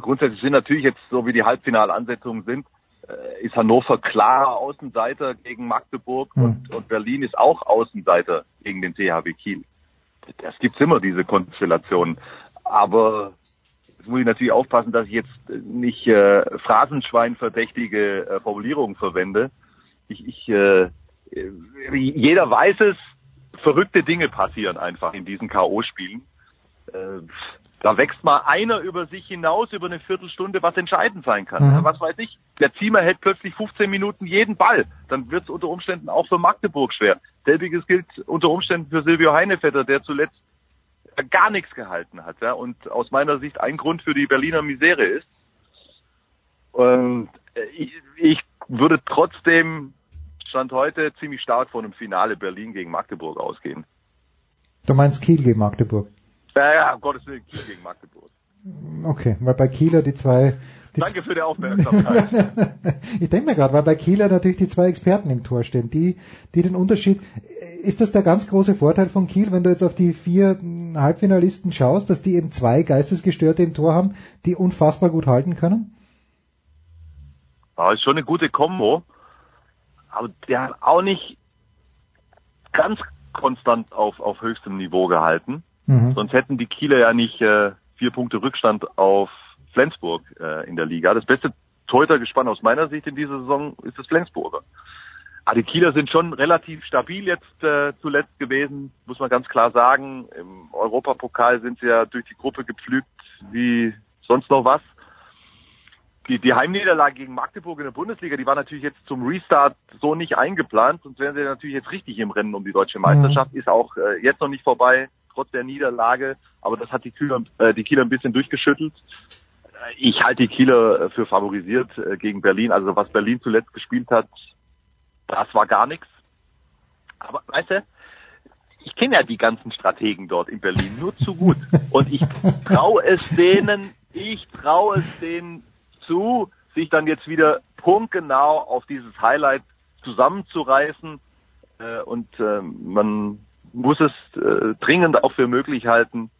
grundsätzlich sind natürlich jetzt, so wie die Halbfinalansetzungen sind, äh, ist Hannover klarer Außenseiter gegen Magdeburg Hm. und, und Berlin ist auch Außenseiter gegen den THW Kiel. Das gibt's immer, diese Konstellationen. Aber jetzt muss ich natürlich aufpassen, dass ich jetzt nicht äh, phrasenschweinverdächtige äh, Formulierungen verwende. Ich, ich äh, jeder weiß es, verrückte Dinge passieren einfach in diesen K.O.-Spielen. Äh, da wächst mal einer über sich hinaus über eine Viertelstunde, was entscheidend sein kann. Mhm. Was weiß ich, der Ziemer hält plötzlich 15 Minuten jeden Ball. Dann wird es unter Umständen auch für Magdeburg schwer. Selbiges gilt unter Umständen für Silvio Heinevetter, der zuletzt gar nichts gehalten hat. Ja, und aus meiner Sicht ein Grund für die Berliner Misere ist. Und ich, ich würde trotzdem Stand heute ziemlich stark von einem Finale Berlin gegen Magdeburg ausgehen. Du meinst Kiel gegen Magdeburg. Ja, ja, um Gottes Willen, Kiel gegen Magdeburg. Okay, weil bei Kieler die zwei... Die Danke für die Aufmerksamkeit. (laughs) ich denke mir gerade, weil bei Kieler natürlich die zwei Experten im Tor stehen, die, die den Unterschied, ist das der ganz große Vorteil von Kiel, wenn du jetzt auf die vier mh, Halbfinalisten schaust, dass die eben zwei Geistesgestörte im Tor haben, die unfassbar gut halten können? Ja, ist schon eine gute Kombo. Aber der hat auch nicht ganz konstant auf, auf höchstem Niveau gehalten. Mhm. Sonst hätten die Kieler ja nicht äh, vier Punkte Rückstand auf Flensburg äh, in der Liga. Das beste Torhütergespann aus meiner Sicht in dieser Saison ist das Flensburger. Aber die Kieler sind schon relativ stabil jetzt äh, zuletzt gewesen, muss man ganz klar sagen. Im Europapokal sind sie ja durch die Gruppe gepflügt wie sonst noch was. Die, die Heimniederlage gegen Magdeburg in der Bundesliga, die war natürlich jetzt zum Restart so nicht eingeplant, sonst wären sie natürlich jetzt richtig im Rennen um die deutsche Meisterschaft. Ist auch äh, jetzt noch nicht vorbei, trotz der Niederlage, aber das hat die Kieler, äh, die Kieler ein bisschen durchgeschüttelt. Äh, Ich halte die Kieler für favorisiert äh, gegen Berlin. Also was Berlin zuletzt gespielt hat, das war gar nichts. Aber weißt du, ich kenne ja die ganzen Strategen dort in Berlin nur zu gut. Und ich traue es denen, ich traue es denen zu, sich dann jetzt wieder punktgenau auf dieses Highlight zusammenzureißen. Äh, und äh, man muss es äh, dringend auch für möglich halten,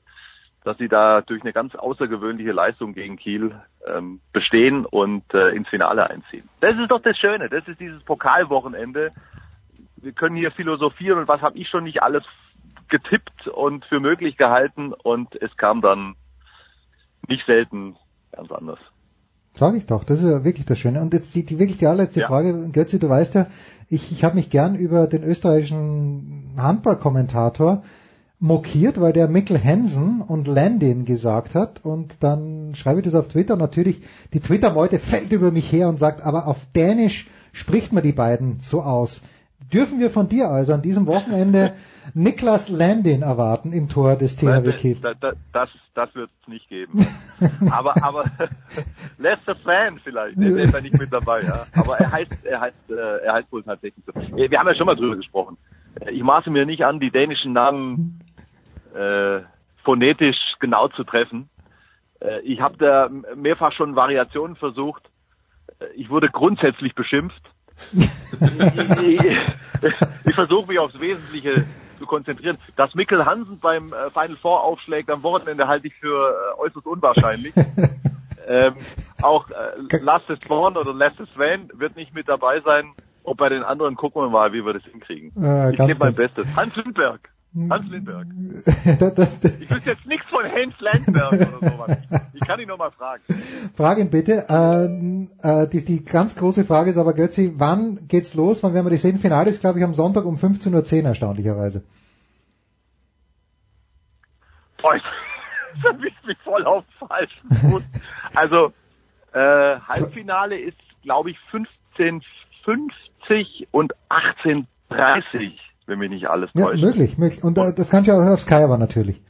dass sie da durch eine ganz außergewöhnliche Leistung gegen Kiel ähm, bestehen und äh, ins Finale einziehen. Das ist doch das Schöne, das ist dieses Pokalwochenende. Wir können hier philosophieren und was habe ich schon nicht alles getippt und für möglich gehalten und es kam dann nicht selten ganz anders. Sag ich doch, das ist ja wirklich das Schöne. Und jetzt die, die wirklich die allerletzte Ja. Frage, Götzi, du weißt ja, ich, ich habe mich gern über den österreichischen Handballkommentator mokiert, weil der Mikkel Hansen und Landin gesagt hat und dann schreibe ich das auf Twitter und natürlich die Twitter-Meute fällt über mich her und sagt, aber auf Dänisch spricht man die beiden so aus. Dürfen wir von dir also an diesem Wochenende (laughs) Niklas Landin erwarten im Tor des THW Kiel? Da, da, das das wird es nicht geben. aber aber (laughs) Lester Fan vielleicht, der ist ja nicht mit dabei, ja. Aber er heißt er heißt äh, er heißt wohl tatsächlich so. Wir haben ja schon mal drüber gesprochen. Ich maße mir nicht an, die dänischen Namen äh, phonetisch genau zu treffen. Äh, ich habe da mehrfach schon Variationen versucht. Äh, Ich wurde grundsätzlich beschimpft. (laughs) ich, versuche mich aufs Wesentliche zu konzentrieren. Dass Mikkel Hansen beim äh, Final Four aufschlägt am Wochenende halte ich für äh, äußerst unwahrscheinlich. (laughs) ähm, auch äh, Lasse Swan oder Lasse Swan wird nicht mit dabei sein. Und bei den anderen gucken wir mal, wie wir das hinkriegen. Äh, ich gebe mein. Bestes. Hans Lindberg. Hans Lindberg. das, (laughs) das, das, Ich wüsste jetzt nichts von Hans Landberg oder sowas. Ich kann ihn noch mal fragen. Frag ihn bitte. Ähm, äh, die, die ganz große Frage ist aber, Götzi, wann geht's los? Wann werden wir die sehen? Finale ist, glaube ich, am Sonntag um 15.10 Uhr erstaunlicherweise. Boah, ich (laughs) erwischt mich voll auf dem falschen Fuß. Also, äh, Halbfinale ist, glaube ich, 15.50 und 18.30, wenn mich nicht alles Ja, täuscht. möglich, möglich. Und äh, das kannst du ja auch auf Sky aber natürlich.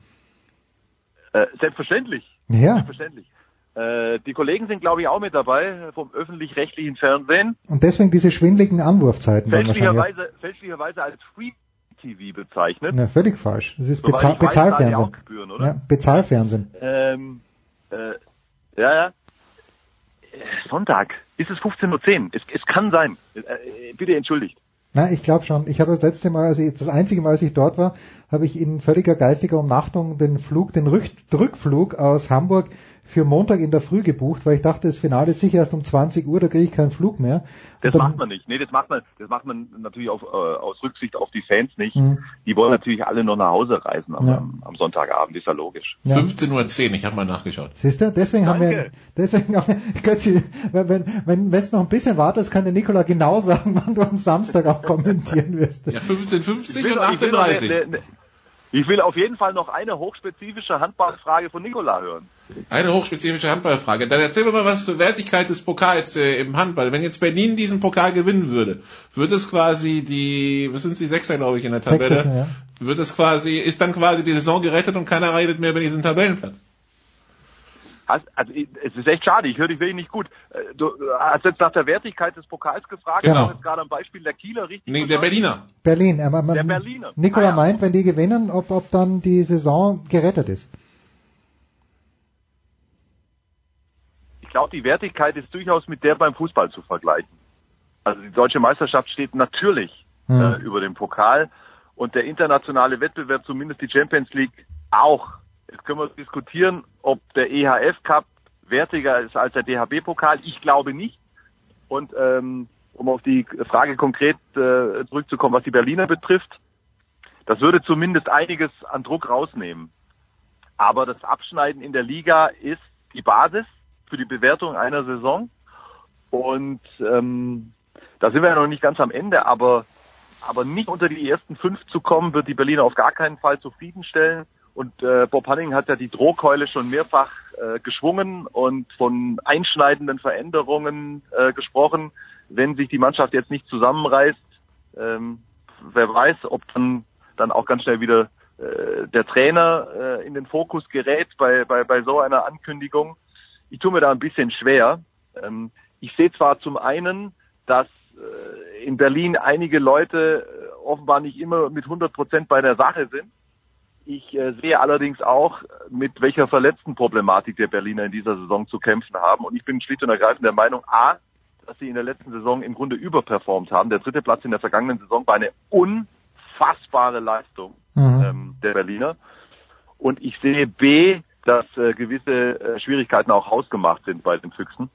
Äh, selbstverständlich. Ja. Selbstverständlich. Äh, die Kollegen sind, glaube ich, auch mit dabei vom öffentlich-rechtlichen Fernsehen. Und deswegen diese schwindeligen Anwurfzeiten. Fälschlicherweise, fälschlicherweise als Free Pay-TV bezeichnet. Na, völlig falsch. Das ist Bezahl ich weiß, Bezahlfernsehen. Gebühren? Ja, Bezahlfernsehen. Ähm, äh, ja, ja. Sonntag. Ist es 15.10 Uhr? Es, es kann sein. Äh, bitte entschuldigt. Na, ich glaube schon. Ich habe das letzte Mal, also das einzige Mal, als ich dort war, habe ich in völliger geistiger Umnachtung den Flug, den Rück Rückflug aus Hamburg für Montag in der Früh gebucht, weil ich dachte, das Finale ist sicher erst um 20 Uhr, da kriege ich keinen Flug mehr. Das dann- macht man nicht. Nee, das macht man, das macht man natürlich auf, äh, aus Rücksicht auf die Fans nicht. Mhm. Die wollen natürlich alle noch nach Hause reisen am, Ja. am, am Sonntagabend, ist ja logisch. Ja. 15.10 Uhr, ich habe mal nachgeschaut. Siehst du, deswegen haben wir, Danke. deswegen haben wir, (laughs) Götzi, wenn, wenn, wenn es noch ein bisschen wartest, kann der Nikola genau sagen, (laughs) wann du am Samstag auch kommentieren wirst. Ja, 15.50 Ich will, und ich, will noch 18.30 eine, eine, ich will auf jeden Fall noch eine hochspezifische Handballfrage von Nikola hören. Eine hochspezifische Handballfrage. Dann erzähl mir mal was zur Wertigkeit des Pokals äh, im Handball. Wenn jetzt Berlin diesen Pokal gewinnen würde, wird es quasi die, was sind sie, Sechster, glaube ich, in der Tabelle? Sechster, ja. Wird es quasi, ist dann quasi die Saison gerettet und keiner redet mehr über diesen Tabellenplatz? Hast, also es ist echt schade, ich höre dich wirklich nicht gut. Äh, Du hast jetzt nach der Wertigkeit des Pokals gefragt, Genau. jetzt gerade am Beispiel der Kieler richtig Nee, der? Berliner. Berlin, aber man, Der Berliner. Nikola Ah, ja. meint, wenn die gewinnen, ob, ob dann die Saison gerettet ist. Ich glaube, die Wertigkeit ist durchaus mit der beim Fußball zu vergleichen. Also die deutsche Meisterschaft steht natürlich Hm. äh, über dem Pokal und der internationale Wettbewerb, zumindest die Champions League, auch. Jetzt können wir diskutieren, ob der EHF Cup wertiger ist als der DHB-Pokal. Ich glaube nicht. Und ähm, um auf die Frage konkret äh, zurückzukommen, was die Berliner betrifft, das würde zumindest einiges an Druck rausnehmen. Aber das Abschneiden in der Liga ist die Basis für die Bewertung einer Saison. Und ähm, da sind wir ja noch nicht ganz am Ende, aber, aber nicht unter die ersten fünf zu kommen, wird die Berliner auf gar keinen Fall zufriedenstellen. Und äh, Bob Hanning hat ja die Drohkeule schon mehrfach äh, geschwungen und von einschneidenden Veränderungen äh, gesprochen. Wenn sich die Mannschaft jetzt nicht zusammenreißt, ähm, wer weiß, ob dann, dann auch ganz schnell wieder äh, der Trainer äh, in den Fokus gerät bei, bei, bei so einer Ankündigung. Ich tue mir da ein bisschen schwer. Ähm, ich sehe zwar zum einen, dass äh, in Berlin einige Leute äh, offenbar nicht immer mit 100 Prozent bei der Sache sind. Ich äh, sehe allerdings auch, mit welcher Verletztenproblematik der Berliner in dieser Saison zu kämpfen haben. Und ich bin schlicht und ergreifend der Meinung, A, dass sie in der letzten Saison im Grunde überperformt haben. Der dritte Platz in der vergangenen Saison war eine unfassbare Leistung Mhm. ähm, der Berliner. Und ich sehe B, dass äh, gewisse äh, Schwierigkeiten auch hausgemacht sind bei den Füchsen.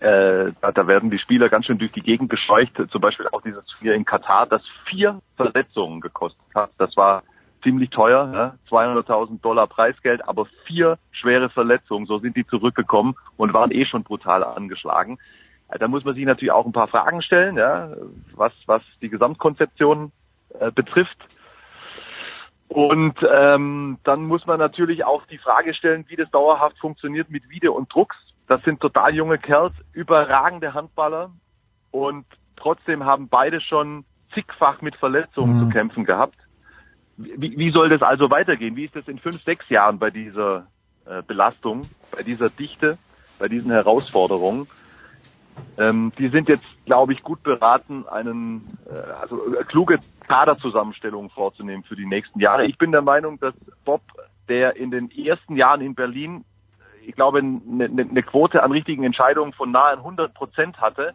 Äh, da, da werden die Spieler ganz schön durch die Gegend gescheucht. Zum Beispiel auch dieses Turnier in Katar, das vier Verletzungen gekostet hat. Das war ziemlich teuer, ne? 200.000 Dollar Preisgeld, aber vier schwere Verletzungen. So sind die zurückgekommen und waren eh schon brutal angeschlagen. Da muss man sich natürlich auch ein paar Fragen stellen, ja, was, was die Gesamtkonzeption äh, betrifft. Und ähm, dann muss man natürlich auch die Frage stellen, wie das dauerhaft funktioniert mit Wiede und Drucks. Das sind total junge Kerls, überragende Handballer und trotzdem haben beide schon zigfach mit Verletzungen Mhm. zu kämpfen gehabt. Wie, wie soll das also weitergehen? Wie ist das in fünf, sechs Jahren bei dieser äh, Belastung, bei dieser Dichte, bei diesen Herausforderungen? Ähm, die sind jetzt, glaube ich, gut beraten, einen äh, also äh, kluge Kaderzusammenstellungen vorzunehmen für die nächsten Jahre. Ich bin der Meinung, dass Bob, der in den ersten Jahren in Berlin, ich glaube, eine, eine Quote an richtigen Entscheidungen von nahe 100 Prozent hatte,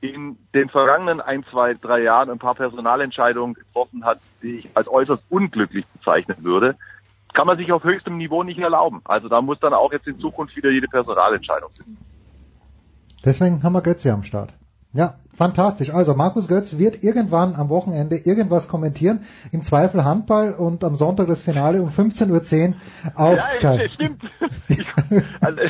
in den vergangenen ein, zwei, drei Jahren ein paar Personalentscheidungen getroffen hat, die ich als äußerst unglücklich bezeichnen würde, kann man sich auf höchstem Niveau nicht erlauben. Also da muss dann auch jetzt in Zukunft wieder jede Personalentscheidung sitzen. Deswegen haben wir Götze am Start. Ja, fantastisch. Also Markus Götz wird irgendwann am Wochenende irgendwas kommentieren. Im Zweifel Handball und am Sonntag das Finale um 15.10 Uhr auf ja, Sky. es- stimmt. Ich, also,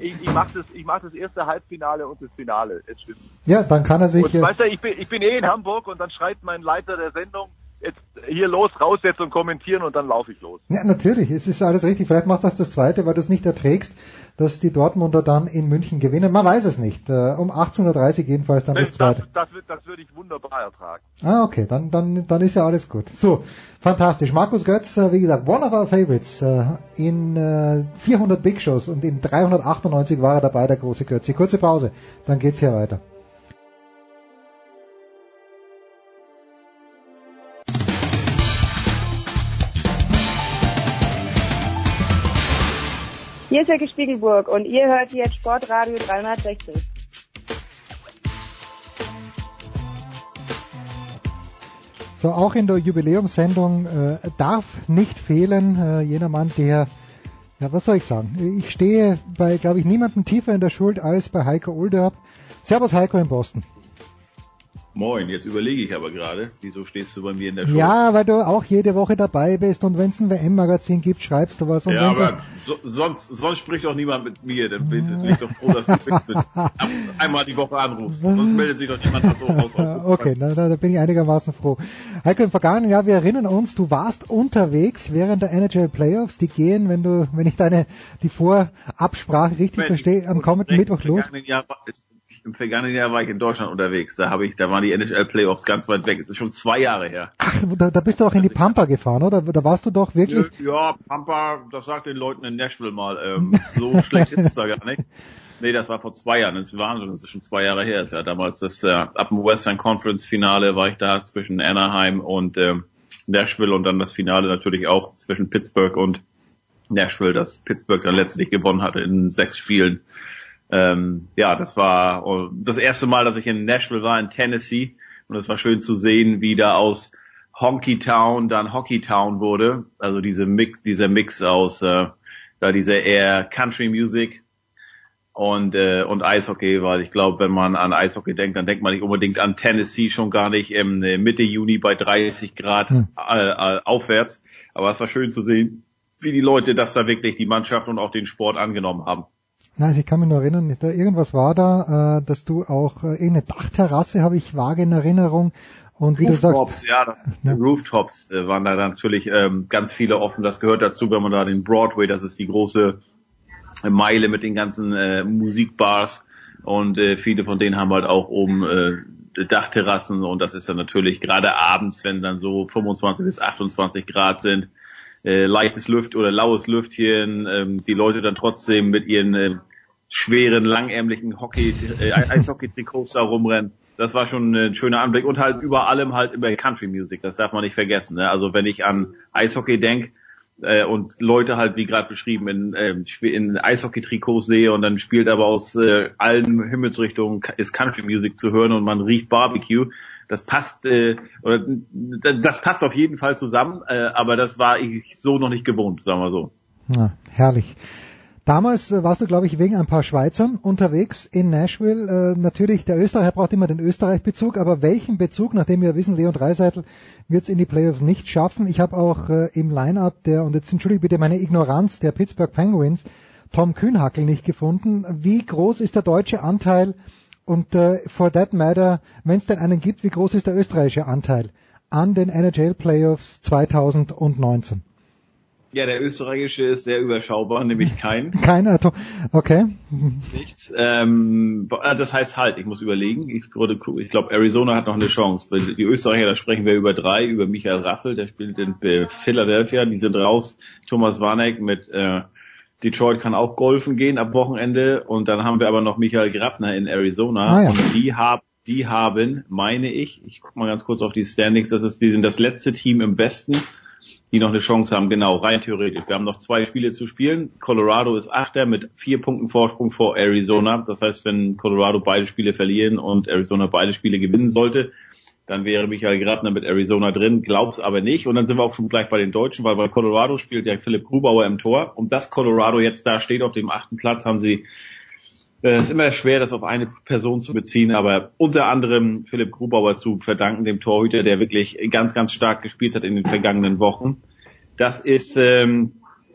ich, ich mache das, ich mach das erste Halbfinale und das Finale. Es stimmt. Ja, dann kann er sich... Und weißt du, ich bin, ich bin eh in Hamburg und dann schreit mein Leiter der Sendung, jetzt hier los, raus jetzt und kommentieren und dann laufe ich los. Ja, natürlich, es ist alles richtig. Vielleicht macht das das Zweite, weil du es nicht erträgst, dass die Dortmunder dann in München gewinnen. Man weiß es nicht. Äh, Um 18.30 Uhr jedenfalls dann das Das, Zweite. das, das, das würde ich wunderbar ertragen. Ah, okay, dann, dann, dann ist ja alles gut. So, fantastisch. Markus Götz, äh, wie gesagt, one of our favorites. Äh, In äh, 400 Big Shows und in 398 war er dabei, der große Götzi. Kurze Pause, dann geht's hier weiter. Hier ist Herr Spiegelburg und ihr hört jetzt Sportradio 360. So, auch in der Jubiläumssendung äh, darf nicht fehlen äh, jener Mann, der, ja, was soll ich sagen? Ich stehe bei, glaube ich, niemandem tiefer in der Schuld als bei Heiko Ulderb. Servus Heiko in Boston. Moin, jetzt überlege ich aber gerade, wieso stehst du bei mir in der Show? Ja, weil du auch jede Woche dabei bist und wenn es ein WM-Magazin gibt, schreibst du was. Und ja, aber so, sonst, sonst spricht doch niemand mit mir. Dann bin ich doch froh, dass du mit (laughs) einmal die Woche anrufst. Sonst meldet sich doch niemand so aus. (laughs) okay, na, da, da bin ich einigermaßen froh. Heiko, im vergangenen Jahr, wir erinnern uns, du warst unterwegs während der NHL Playoffs. Die gehen, wenn du, wenn ich deine die Vorabsprache richtig Mensch, verstehe, am kommenden Mittwoch los. Jahr Im vergangenen Jahr war ich in Deutschland unterwegs. Da habe ich, da waren die NHL Playoffs ganz weit weg. Es ist schon zwei Jahre her. Ach, da, da bist du auch in die Pampa gefahren, oder? Da warst du doch wirklich. Ja, Pampa, das sagt den Leuten in Nashville mal. Ähm, (laughs) so schlecht ist es da gar nicht. Nee, das war vor zwei Jahren. Das ist Wahnsinn. Das ist schon zwei Jahre her. Das ist ja damals das äh, ab dem Western Conference Finale war ich da zwischen Anaheim und ähm, Nashville und dann das Finale natürlich auch zwischen Pittsburgh und Nashville, das Pittsburgh dann letztlich gewonnen hatte in sechs Spielen. Ähm, ja, das war äh, das erste Mal, dass ich in Nashville war, in Tennessee. Und es war schön zu sehen, wie da aus Honky Town dann Hockey Town wurde. Also diese Mix, dieser Mix aus äh, da diese eher Country Music und äh, und Eishockey, weil ich glaube, wenn man an Eishockey denkt, dann denkt man nicht unbedingt an Tennessee, schon gar nicht im äh, Mitte Juni bei 30 Grad Hm. äh, äh, aufwärts. Aber es war schön zu sehen, wie die Leute das da wirklich die Mannschaft und auch den Sport angenommen haben. Nein, ich kann mich nur erinnern, da irgendwas war da, äh, dass du auch äh, irgendeine Dachterrasse habe ich vage in Erinnerung. Und wie du Rooftops, sagst, ja, das, Rooftops äh, waren da natürlich ähm, ganz viele offen. Das gehört dazu, wenn man da den Broadway, das ist die große Meile mit den ganzen äh, Musikbars und äh, viele von denen haben halt auch oben äh, Dachterrassen und das ist dann natürlich gerade abends, wenn dann so 25 bis 28 Grad sind, äh, leichtes Lüft oder laues Lüftchen, ähm, die Leute dann trotzdem mit ihren äh, schweren, langärmlichen Hockey, äh, Eishockey-Trikots da rumrennen. Das war schon ein schöner Anblick und halt über allem halt immer Country Music, das darf man nicht vergessen. Ne? Also wenn ich an Eishockey denk äh, und Leute halt wie gerade beschrieben in, sp- in Eishockey-Trikots sehe und dann spielt aber aus äh, allen Himmelsrichtungen ist Country Music zu hören und man riecht Barbecue. Das passt äh, oder das passt auf jeden Fall zusammen, äh, aber das war ich so noch nicht gewohnt, sagen wir so. ja, herrlich. Damals äh, warst du, glaube ich, wegen ein paar Schweizern unterwegs in Nashville. Äh, natürlich, der Österreicher braucht immer den Österreich-Bezug, aber welchen Bezug, nachdem wir wissen, Leon Dreiseitel wird es in die Playoffs nicht schaffen. Ich habe auch äh, im Line-Up der, und jetzt entschuldige bitte meine Ignoranz, der Pittsburgh Penguins, Tom Kühnhackel nicht gefunden. Wie groß ist der deutsche Anteil und äh, for that matter, wenn es denn einen gibt, wie groß ist der österreichische Anteil an den NHL Playoffs 2019? Ja, der österreichische ist sehr überschaubar, nämlich kein. (laughs) Kein Atom. Okay. Nichts. Ähm, das heißt halt, ich muss überlegen. Ich, ich glaube, Arizona hat noch eine Chance. Die Österreicher, da sprechen wir über drei, über Michael Raffel, der spielt in Philadelphia, die sind raus. Thomas Warneck mit äh, Detroit kann auch golfen gehen ab Wochenende. Und dann haben wir aber noch Michael Grabner in Arizona. Ah, ja. Und die haben, die haben, meine ich, ich guck mal ganz kurz auf die Standings, das ist, die sind das letzte Team im Westen, die noch eine Chance haben, genau, rein theoretisch. Wir haben noch zwei Spiele zu spielen. Colorado ist Achter mit vier Punkten Vorsprung vor Arizona. Das heißt, wenn Colorado beide Spiele verlieren und Arizona beide Spiele gewinnen sollte, dann wäre Michael Grabner mit Arizona drin, glaub's aber nicht. Und dann sind wir auch schon gleich bei den Deutschen, weil bei Colorado spielt ja Philipp Grubauer im Tor. Und dass Colorado jetzt da steht auf dem achten Platz, haben sie äh, ist immer schwer, das auf eine Person zu beziehen, aber unter anderem Philipp Grubauer zu verdanken, dem Torhüter, der wirklich ganz, ganz stark gespielt hat in den vergangenen Wochen. Das ist ähm,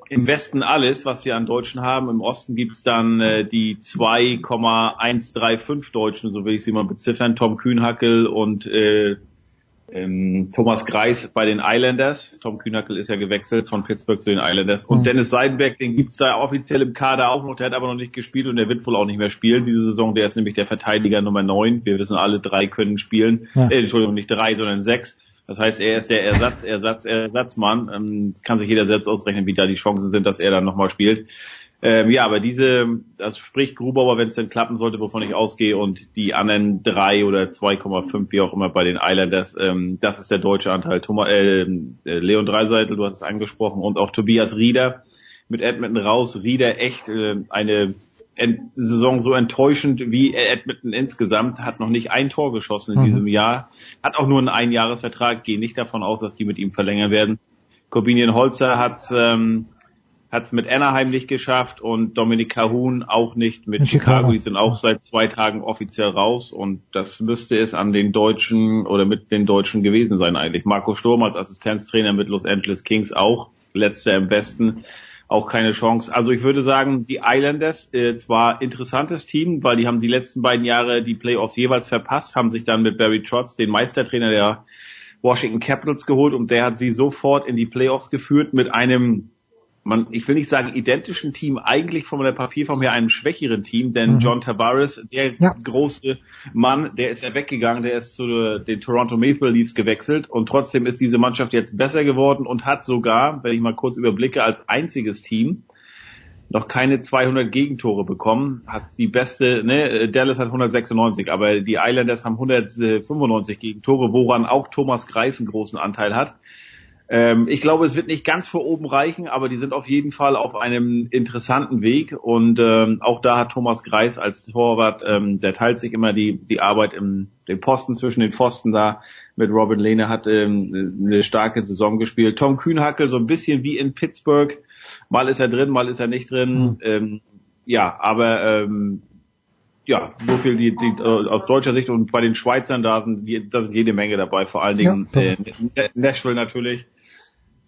im Westen alles, was wir an Deutschen haben. Im Osten gibt's dann äh, die 2,135 Deutschen, so will ich sie mal beziffern. Tom Kühnhackel und äh, ähm, Thomas Greis bei den Islanders. Tom Kühnackel ist ja gewechselt von Pittsburgh zu den Islanders. Und Mhm. Dennis Seidenberg, den gibt's da offiziell im Kader auch noch. Der hat aber noch nicht gespielt und der wird wohl auch nicht mehr spielen diese Saison. Der ist nämlich der Verteidiger Nummer 9. Wir wissen alle, drei können spielen. Ja. Äh, Entschuldigung, nicht drei, sondern sechs. Das heißt, er ist der Ersatz, Ersatz, Ersatzmann. Ähm, kann sich jeder selbst ausrechnen, wie da die Chancen sind, dass er dann nochmal spielt. Ähm, ja, aber diese, also sprich Grubauer, wenn es denn klappen sollte, wovon ich ausgehe, und die anderen drei oder 2,5, wie auch immer bei den Islanders, ähm, das ist der deutsche Anteil. Thomas, äh, äh, Leon Dreiseitel, du hast es angesprochen, und auch Tobias Rieder mit Edmonton raus, Rieder echt äh, eine Ent Saison so enttäuschend wie Edmonton insgesamt, hat noch nicht ein Tor geschossen in Mhm. diesem Jahr, hat auch nur einen Einjahresvertrag, gehe nicht davon aus, dass die mit ihm verlängern werden. Corbinian Holzer hat ähm, hat es mit Anaheim nicht geschafft und Dominik Cahun auch nicht mit Chicago. Chicago. Die sind auch seit zwei Tagen offiziell raus und das müsste es an den Deutschen oder mit den Deutschen gewesen sein eigentlich. Marco Sturm als Assistenztrainer mit Los Angeles Kings auch, letzter im Besten, auch keine Chance. Also ich würde sagen, die Islanders, äh, zwar interessantes Team, weil die haben die letzten beiden Jahre die Playoffs jeweils verpasst, haben sich dann mit Barry Trotz, den Meistertrainer der Washington Capitals geholt und der hat sie sofort in die Playoffs geführt mit einem man, ich will nicht sagen identischen Team, eigentlich von der Papierform her einem schwächeren Team, denn Mhm. John Tavares, der Ja. große Mann, der ist ja weggegangen, der ist zu den Toronto Maple Leafs gewechselt und trotzdem ist diese Mannschaft jetzt besser geworden und hat sogar, wenn ich mal kurz überblicke, als einziges Team noch keine 200 Gegentore bekommen, hat die beste, ne, Dallas hat 196, aber die Islanders haben 195 Gegentore, woran auch Thomas Greis einen großen Anteil hat. Ähm, ich glaube, es wird nicht ganz vor oben reichen, aber die sind auf jeden Fall auf einem interessanten Weg. Und ähm, auch da hat Thomas Greis als Torwart, ähm, der teilt sich immer die die Arbeit im den Posten zwischen den Pfosten da. Mit Robin Lehne hat ähm, eine starke Saison gespielt. Tom Kühnhackel so ein bisschen wie in Pittsburgh, mal ist er drin, mal ist er nicht drin. Ähm, ja, aber ähm, ja, so viel die, die aus deutscher Sicht und bei den Schweizern da sind, da sind jede Menge dabei, vor allen Dingen Ja, äh, Nashville natürlich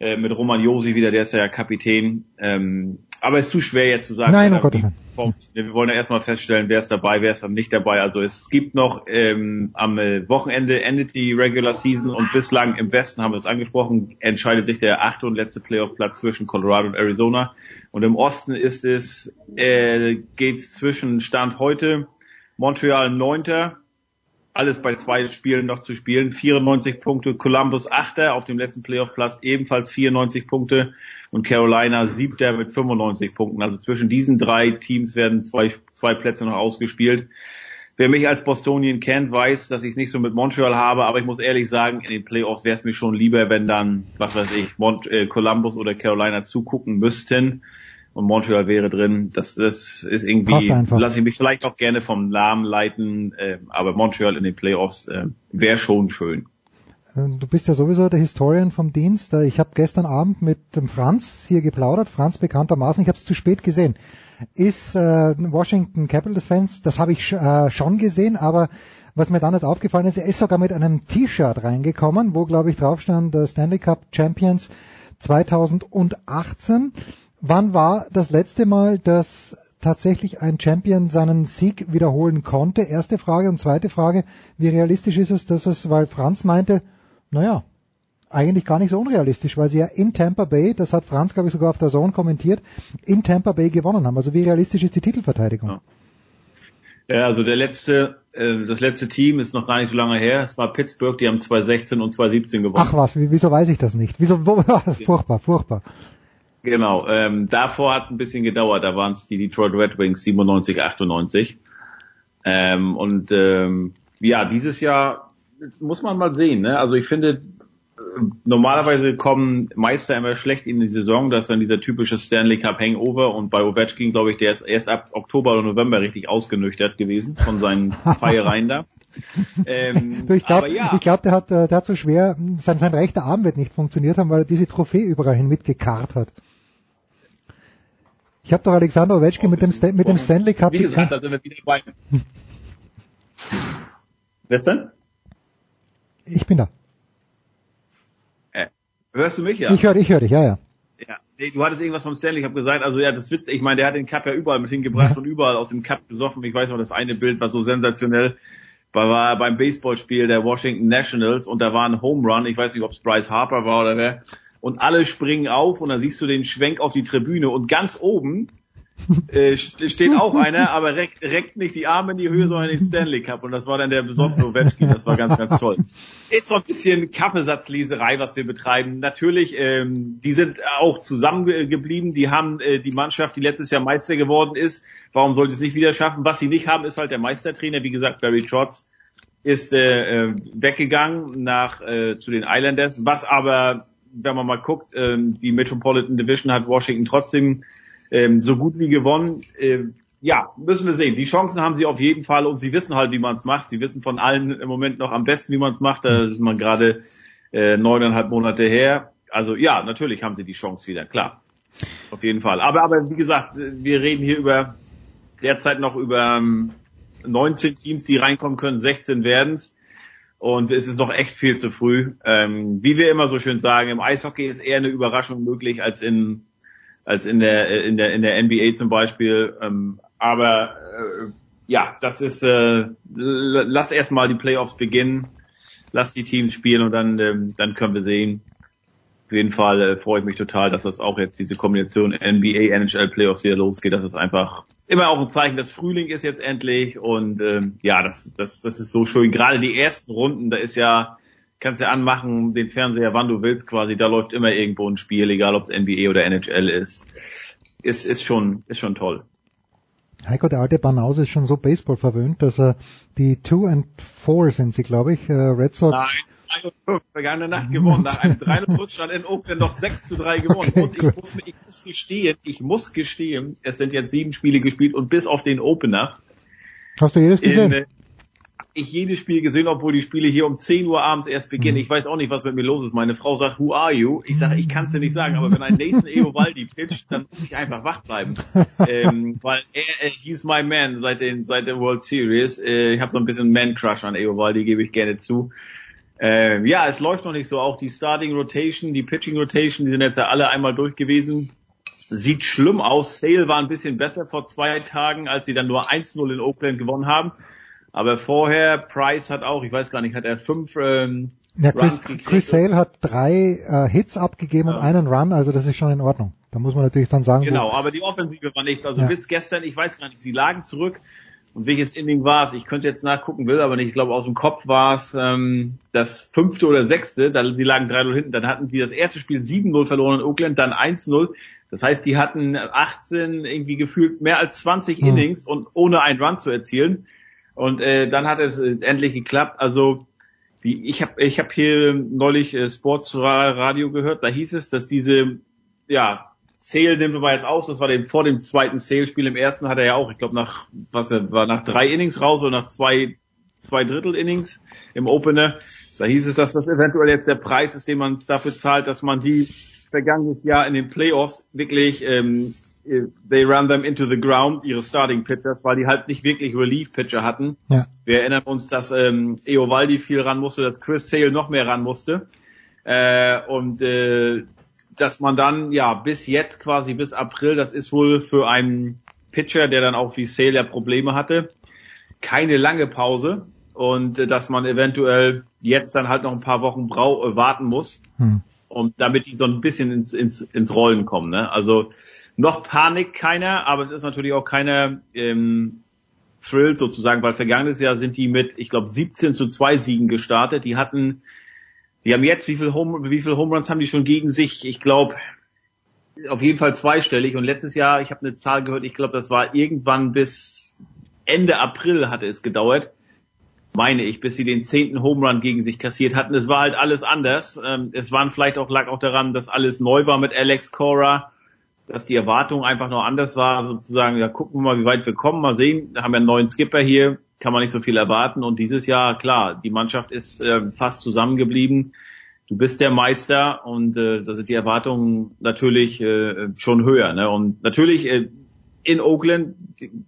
äh, mit Roman Josi wieder, der ist ja Kapitän. Ähm, aber es ist zu schwer jetzt zu sagen, Nein, wie Willen. kommt. Wir wollen ja erstmal feststellen, wer ist dabei, wer ist dann nicht dabei. Also es gibt noch ähm, am äh, Wochenende endet die Regular Season und bislang im Westen haben wir es angesprochen, entscheidet sich der achte und letzte Playoff-Platz zwischen Colorado und Arizona. Und im Osten ist es, äh, geht's zwischen Stand heute Montreal 9. Alles bei zwei Spielen noch zu spielen. 94 Punkte. Columbus 8. auf dem letzten Playoff-Platz ebenfalls 94 Punkte. Und Carolina 7. mit 95 Punkten. Also zwischen diesen drei Teams werden zwei, zwei Plätze noch ausgespielt. Wer mich als Bostonian kennt, weiß, dass ich es nicht so mit Montreal habe, aber ich muss ehrlich sagen, in den Playoffs wäre es mir schon lieber, wenn dann, was weiß ich, Mont äh, Columbus oder Carolina zugucken müssten und Montreal wäre drin. Das, das ist irgendwie, lasse ich mich vielleicht auch gerne vom Namen leiten, äh, aber Montreal in den Playoffs äh, wäre schon schön. Äh, Du bist ja sowieso der Historian vom Dienst. Äh, Ich habe gestern Abend mit dem Franz hier geplaudert. Franz bekanntermaßen, ich habe es zu spät gesehen. Ist äh, Washington Capitals Fans, das habe ich sch- äh, schon gesehen, aber was mir dann erst aufgefallen ist, er ist sogar mit einem T-Shirt reingekommen, wo glaube ich drauf stand äh, Stanley Cup Champions 2018. Wann war das letzte Mal, dass tatsächlich ein Champion seinen Sieg wiederholen konnte? Erste Frage und zweite Frage, wie realistisch ist es, dass es, weil Franz meinte, naja, eigentlich gar nicht so unrealistisch, weil sie ja in Tampa Bay, das hat Franz, glaube ich, sogar auf der Zone kommentiert, in Tampa Bay gewonnen haben. Also wie realistisch ist die Titelverteidigung? Ja, also der letzte, äh, das letzte Team ist noch gar nicht so lange her. Es war Pittsburgh, die haben 2016 und 2017 gewonnen. Ach was, wie, wieso weiß ich das nicht? Wieso, wo, (laughs) furchtbar, furchtbar. Genau, ähm, davor hat es ein bisschen gedauert, da waren es die Detroit Red Wings 97, 98. Ähm, und ähm, ja, dieses Jahr muss man mal sehen. Ne? Also ich finde, äh, normalerweise kommen Meister immer schlecht in die Saison, das ist dann dieser typische Stanley Cup Hangover und bei Ovechkin, glaube ich, der ist erst ab Oktober oder November richtig ausgenüchtert gewesen von seinen (laughs) Feiereien da. Ähm, Du, (laughs) ich glaube, ja. glaub, der hat, äh, der hat so schwer, sein, sein rechter Arm wird nicht funktioniert haben, weil er diese Trophäe überall hin mitgekarrt hat. Ich habe doch Alexander Ovechkin mit dem, Sta- mit dem Stanley Cup Wie gesagt, da sind wir wieder bei. Wer ist denn? Ich bin da. Äh, hörst du mich ja? Ich höre ich hör dich, ja, ja. Ja, nee, du hattest irgendwas vom Stanley Cup gesagt. Also ja, das witzig. Ich meine, der hat den Cup ja überall mit hingebracht und überall aus dem Cup gesoffen. Ich weiß noch, das eine Bild war so sensationell. War, war beim Baseballspiel der Washington Nationals und da war ein Home Run. Ich weiß nicht, ob es Bryce Harper war oder wer. Und alle springen auf und dann siehst du den Schwenk auf die Tribüne und ganz oben äh, st- steht auch einer, aber reckt, reckt nicht die Arme in die Höhe, sondern den Stanley Cup. Und das war dann der besoffene Ovechkin. Das war ganz, ganz toll. Ist so ein bisschen Kaffeesatzleserei, was wir betreiben. Natürlich, ähm, die sind auch zusammengeblieben. Die haben äh, die Mannschaft, die letztes Jahr Meister geworden ist. Warum sollte es nicht wieder schaffen? Was sie nicht haben, ist halt der Meistertrainer. Wie gesagt, Barry Trotz ist äh, äh, weggegangen nach äh, zu den Islanders. Was aber wenn man mal guckt, ähm, die Metropolitan Division hat Washington trotzdem ähm, so gut wie gewonnen. Äh, ja, müssen wir sehen. Die Chancen haben sie auf jeden Fall und sie wissen halt, wie man es macht. Sie wissen von allen im Moment noch am besten, wie man es macht. Da ist man gerade äh, neuneinhalb Monate her. Also ja, natürlich haben sie die Chance wieder, klar. Auf jeden Fall. Aber, aber wie gesagt, wir reden hier über derzeit noch über ähm, 19 Teams, die reinkommen können, 16 werden's. Und es ist noch echt viel zu früh. Ähm, wie wir immer so schön sagen, im Eishockey ist eher eine Überraschung möglich als in als in der in der in der NBA zum Beispiel. Ähm, aber äh, ja, das ist äh, lass erstmal die Playoffs beginnen, lass die Teams spielen und dann ähm, dann können wir sehen. Auf jeden Fall äh, freue ich mich total, dass das auch jetzt diese Kombination NBA NHL Playoffs wieder losgeht. Das ist einfach immer auch ein Zeichen, dass Frühling ist jetzt endlich und ähm, ja, das das das ist so schön. Gerade die ersten Runden, da ist ja kannst ja anmachen, den Fernseher, wann du willst quasi, da läuft immer irgendwo ein Spiel, egal ob es NBA oder NHL ist. Ist, ist schon, ist schon toll. Heiko, der alte Banause ist schon so Baseball verwöhnt, dass er die Two and Four sind sie, glaube ich, äh, Red Sox. Nein, 3 und 5, vergangene Nacht gewonnen. Nach einem 3 und Rückstand in Oakland noch 6 zu 3 gewonnen. Okay, und ich muss, ich muss gestehen, ich muss gestehen, es sind jetzt sieben Spiele gespielt und bis auf den Opener. Hast du jedes gesehen? In, ich jedes Spiel gesehen, obwohl die Spiele hier um 10 Uhr abends erst beginnen. Mhm. Ich weiß auch nicht, was mit mir los ist. Meine Frau sagt, who are you? Ich sage, ich kann es dir nicht sagen, aber wenn ein Nathan Eovaldi pitcht, dann muss ich einfach wach bleiben. (laughs) ähm, weil er, er, he's my man seit, den, seit der World Series. Äh, ich habe so ein bisschen Man-Crush an Eovaldi, gebe ich gerne zu. Äh, ja, es läuft noch nicht so. Auch die Starting Rotation, die Pitching Rotation, die sind jetzt ja alle einmal durch gewesen. Sieht schlimm aus. Sale war ein bisschen besser vor zwei Tagen, als sie dann nur 1-0 in Oakland gewonnen haben. Aber vorher, Price hat auch, ich weiß gar nicht, hat er fünf ähm, ja, Chris, Chris Sale hat drei äh, Hits abgegeben ja. und einen Run, also das ist schon in Ordnung. Da muss man natürlich dann sagen. Genau, aber die Offensive war nichts. Also ja. bis gestern, ich weiß gar nicht, sie lagen zurück. Und welches Inning war es? Ich könnte jetzt nachgucken, will aber nicht. Ich glaube, aus dem Kopf war es ähm, das fünfte oder sechste. Da, sie lagen 3-0 hinten. Dann hatten sie das erste Spiel 7-0 verloren in Oakland, dann 1-0. Das heißt, die hatten 18, irgendwie gefühlt mehr als 20 hm. Innings und ohne einen Run zu erzielen. Und äh, dann hat es äh, endlich geklappt. Also die, ich habe ich hab hier neulich äh, Sportsradio gehört, da hieß es, dass diese, ja, Sale wir mal jetzt aus, das war dem, vor dem zweiten Sale-Spiel. Im ersten hat er ja auch, ich glaube nach, was er war, nach drei Innings raus oder nach zwei, zwei Drittel Innings im Opener. Da hieß es, dass das eventuell jetzt der Preis ist, den man dafür zahlt, dass man die vergangenes Jahr in den Playoffs wirklich ähm, they run them into the ground, ihre Starting Pitchers, weil die halt nicht wirklich Relief Pitcher hatten. Ja. Wir erinnern uns, dass ähm, Eovaldi viel ran musste, dass Chris Sale noch mehr ran musste. Äh, und äh, dass man dann, ja, bis jetzt quasi bis April, das ist wohl für einen Pitcher, der dann auch wie Sale ja Probleme hatte, keine lange Pause und äh, dass man eventuell jetzt dann halt noch ein paar Wochen brau äh, warten muss, hm. um damit die so ein bisschen ins, ins, ins Rollen kommen. Ne? Also noch Panik keiner, aber es ist natürlich auch keiner ähm, Thrill sozusagen, weil vergangenes Jahr sind die mit, ich glaube, 17 zu 2 Siegen gestartet. Die hatten, die haben jetzt, wie viel Home, wie viel Home Runs haben die schon gegen sich? Ich glaube, auf jeden Fall zweistellig. Und letztes Jahr, ich habe eine Zahl gehört, ich glaube, das war irgendwann bis Ende April hatte es gedauert, meine ich, bis sie den zehnten Home Run gegen sich kassiert hatten. Es war halt alles anders. Ähm, es waren vielleicht auch, lag auch daran, dass alles neu war mit Alex Cora dass die Erwartung einfach noch anders war, sozusagen, ja, gucken wir mal, wie weit wir kommen, mal sehen, wir haben ja einen neuen Skipper hier, kann man nicht so viel erwarten und dieses Jahr, klar, die Mannschaft ist äh, fast zusammengeblieben, du bist der Meister und äh, da sind die Erwartungen natürlich äh, schon höher, ne? und natürlich äh, in Oakland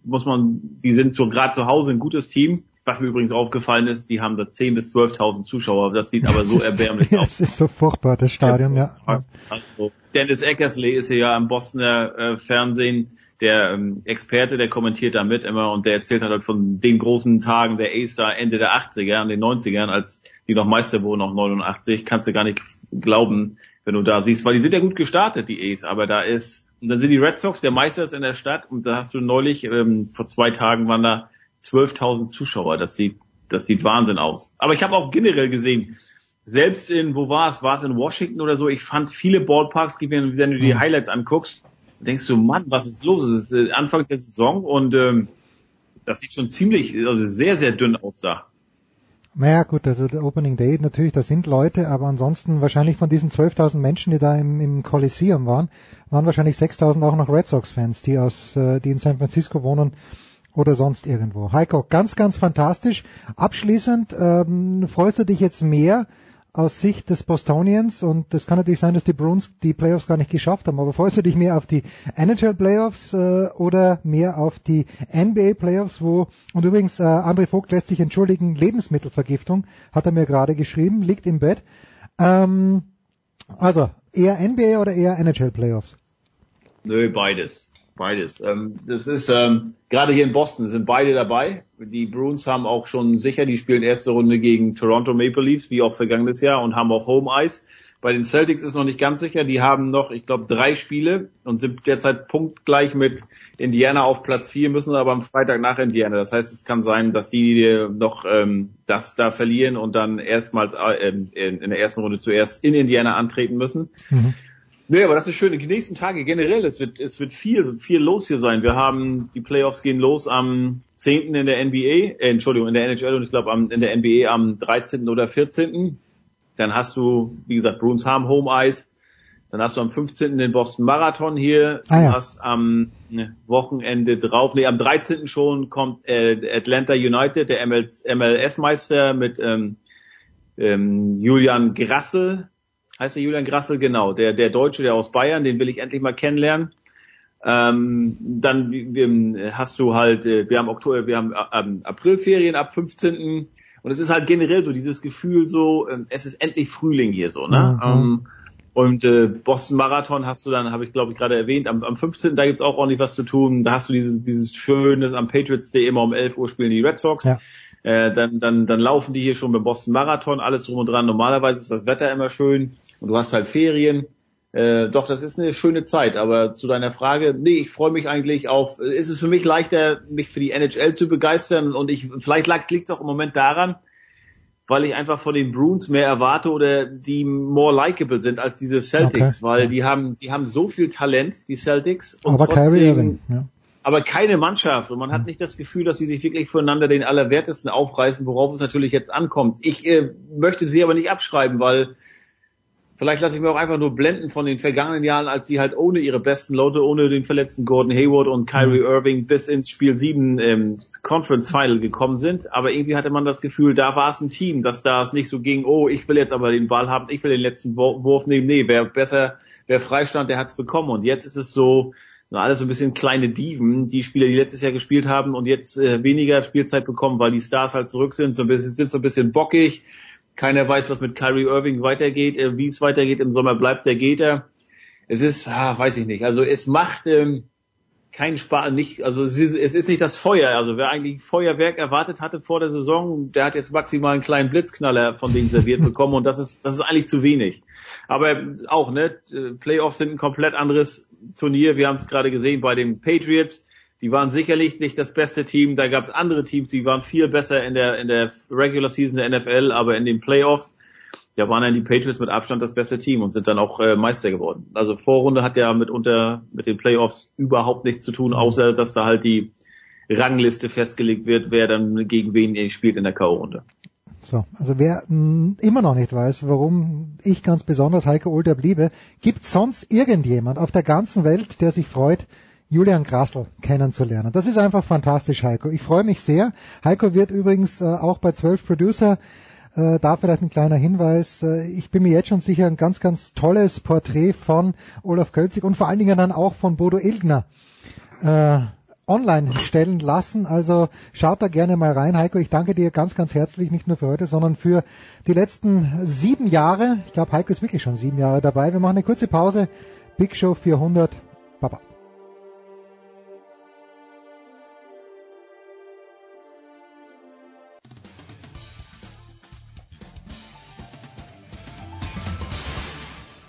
muss man, die sind so gerade zu Hause ein gutes Team, was mir übrigens aufgefallen ist, die haben da 10.000 bis 12.000 Zuschauer. Das sieht aber so (laughs) erbärmlich (laughs) aus. Das ist so furchtbar, das Stadion, ja. Also, Dennis Eckersley ist ja im Bostoner äh, Fernsehen der ähm, Experte, der kommentiert da mit immer und der erzählt halt von den großen Tagen der Ace da Ende der 80er und den 90ern, als die noch Meister wurden, noch 89, kannst du gar nicht glauben, wenn du da siehst, weil die sind ja gut gestartet, die Ace, aber da ist, und dann sind die Red Sox, der Meister ist in der Stadt und da hast du neulich, ähm, vor zwei Tagen waren da 12.000 Zuschauer. Das sieht, das sieht Wahnsinn aus. Aber ich habe auch generell gesehen, selbst in, wo war es? War es in Washington oder so? Ich fand viele Ballparks, wenn du die hm. Highlights anguckst, denkst du, Mann, was ist los? Es ist äh, Anfang der Saison und ähm, das sieht schon ziemlich, also sehr, sehr dünn aus da. Naja gut, also der Opening Day natürlich, da sind Leute, aber ansonsten wahrscheinlich von diesen 12.000 Menschen, die da im, im Coliseum waren, waren wahrscheinlich 6.000 auch noch Red Sox-Fans, die aus, äh, die in San Francisco wohnen oder sonst irgendwo. Heiko, ganz, ganz fantastisch. Abschließend, ähm, freust du dich jetzt mehr aus Sicht des Bostonians und das kann natürlich sein, dass die Bruins die Playoffs gar nicht geschafft haben, aber freust du dich mehr auf die NHL Playoffs äh, oder mehr auf die NBA Playoffs, wo und übrigens äh, André Vogt lässt sich entschuldigen, Lebensmittelvergiftung, hat er mir gerade geschrieben, liegt im Bett. Ähm, also eher NBA oder eher NHL Playoffs? Nö, beides. Beides. Ähm, das ist ähm, gerade hier in Boston sind beide dabei. Die Bruins haben auch schon sicher, die spielen erste Runde gegen Toronto Maple Leafs, wie auch vergangenes Jahr, und haben auch Home Ice. Bei den Celtics ist noch nicht ganz sicher. Die haben noch, ich glaube, drei Spiele und sind derzeit punktgleich mit Indiana auf Platz vier, müssen aber am Freitag nach Indiana. Das heißt, es kann sein, dass die noch ähm, das da verlieren und dann erstmals äh, in, in der ersten Runde zuerst in Indiana antreten müssen. Mhm. Nee, aber das ist schön. Die nächsten Tage generell, es wird, es wird viel, viel los hier sein. Wir haben, die Playoffs gehen los am 10. in der NBA, äh, Entschuldigung, in der NHL und ich glaube in der NBA am 13. oder 14. Dann hast du, wie gesagt, Bruins haben Home Ice. Dann hast du am 15. den Boston Marathon hier. Ah, ja. Du hast am Wochenende drauf, nee, am 13. schon kommt äh, Atlanta United, der MLS-Meister mit ähm, ähm, Julian Grassel heißt der Julian Grassel, genau, der, der Deutsche, der aus Bayern, den will ich endlich mal kennenlernen. Ähm, dann hast du halt, äh, wir haben Oktober, wir haben ähm, Aprilferien ab 15. Und es ist halt generell so dieses Gefühl so, ähm, es ist endlich Frühling hier so, ne? Mhm. Ähm, und äh, Boston Marathon hast du dann, habe ich glaube ich gerade erwähnt, am, am 15. da gibt's auch ordentlich was zu tun. Da hast du dieses, dieses Schönes am Patriots Day immer um 11 Uhr spielen die Red Sox. Ja. Äh, dann, dann, dann laufen die hier schon beim Boston Marathon, alles drum und dran. Normalerweise ist das Wetter immer schön und du hast halt Ferien. Äh, doch, das ist eine schöne Zeit. Aber zu deiner Frage, nee, ich freue mich eigentlich auf, ist es für mich leichter, mich für die NHL zu begeistern und ich, vielleicht liegt es auch im Moment daran, weil ich einfach von den Bruins mehr erwarte oder die more likable sind als diese Celtics, okay. weil die haben, die haben so viel Talent, die Celtics. Und aber trotzdem, Irving, ja. aber keine Mannschaft und man hat nicht das Gefühl, dass sie sich wirklich voneinander den Allerwertesten aufreißen, worauf es natürlich jetzt ankommt. Ich äh, möchte sie aber nicht abschreiben, weil Vielleicht lasse ich mir auch einfach nur blenden von den vergangenen Jahren, als sie halt ohne ihre besten Leute, ohne den verletzten Gordon Hayward und Kyrie mhm. Irving bis ins Spiel 7 ähm, Conference Final gekommen sind. Aber irgendwie hatte man das Gefühl, da war es ein Team, dass da es nicht so ging, oh, ich will jetzt aber den Ball haben, ich will den letzten Wurf nehmen. Nee, wer besser, wer freistand, der hat es bekommen. Und jetzt ist es so, so alles so ein bisschen kleine Diven, die Spieler, die letztes Jahr gespielt haben und jetzt äh, weniger Spielzeit bekommen, weil die Stars halt zurück sind, so ein bisschen, sind so ein bisschen bockig keiner weiß, was mit Kyrie Irving weitergeht. Äh, wie es weitergeht im Sommer, bleibt der, geht er. Es ist, ah, weiß ich nicht. Also es macht ähm, keinen Spaß, nicht, also es ist, es ist nicht das Feuer. Also wer eigentlich Feuerwerk erwartet hatte vor der Saison, der hat jetzt maximal einen kleinen Blitzknaller von denen serviert bekommen und das ist, das ist eigentlich zu wenig. Aber auch, ne, Playoffs sind ein komplett anderes Turnier. Wir haben es gerade gesehen bei den Patriots die waren sicherlich nicht das beste Team. Da gab es andere Teams, die waren viel besser in der in der Regular Season der NFL, aber in den Playoffs, da waren dann die Patriots mit Abstand das beste Team und sind dann auch äh, Meister geworden. Also Vorrunde hat ja mitunter mit den Playoffs überhaupt nichts zu tun, außer dass da halt die Rangliste festgelegt wird, wer dann gegen wen spielt in der K.O.-Runde. So, also wer mh, hm, immer noch nicht weiß, warum ich ganz besonders Heiko Olderb liebe, gibt sonst irgendjemand auf der ganzen Welt, der sich freut, Julian Grassl kennenzulernen. Das ist einfach fantastisch, Heiko. Ich freue mich sehr. Heiko wird übrigens äh, auch bei 12 Producer, äh, da vielleicht ein kleiner Hinweis, äh, ich bin mir jetzt schon sicher, ein ganz, ganz tolles Porträt von Olaf Kölzig und vor allen Dingen dann auch von Bodo Ilgner online stellen lassen. Also schaut da gerne mal rein. Heiko, ich danke dir ganz, ganz herzlich, nicht nur für heute, sondern für die letzten sieben Jahre. Ich glaube, Heiko ist wirklich schon sieben Jahre dabei. Wir machen eine kurze Pause. Big Show 400.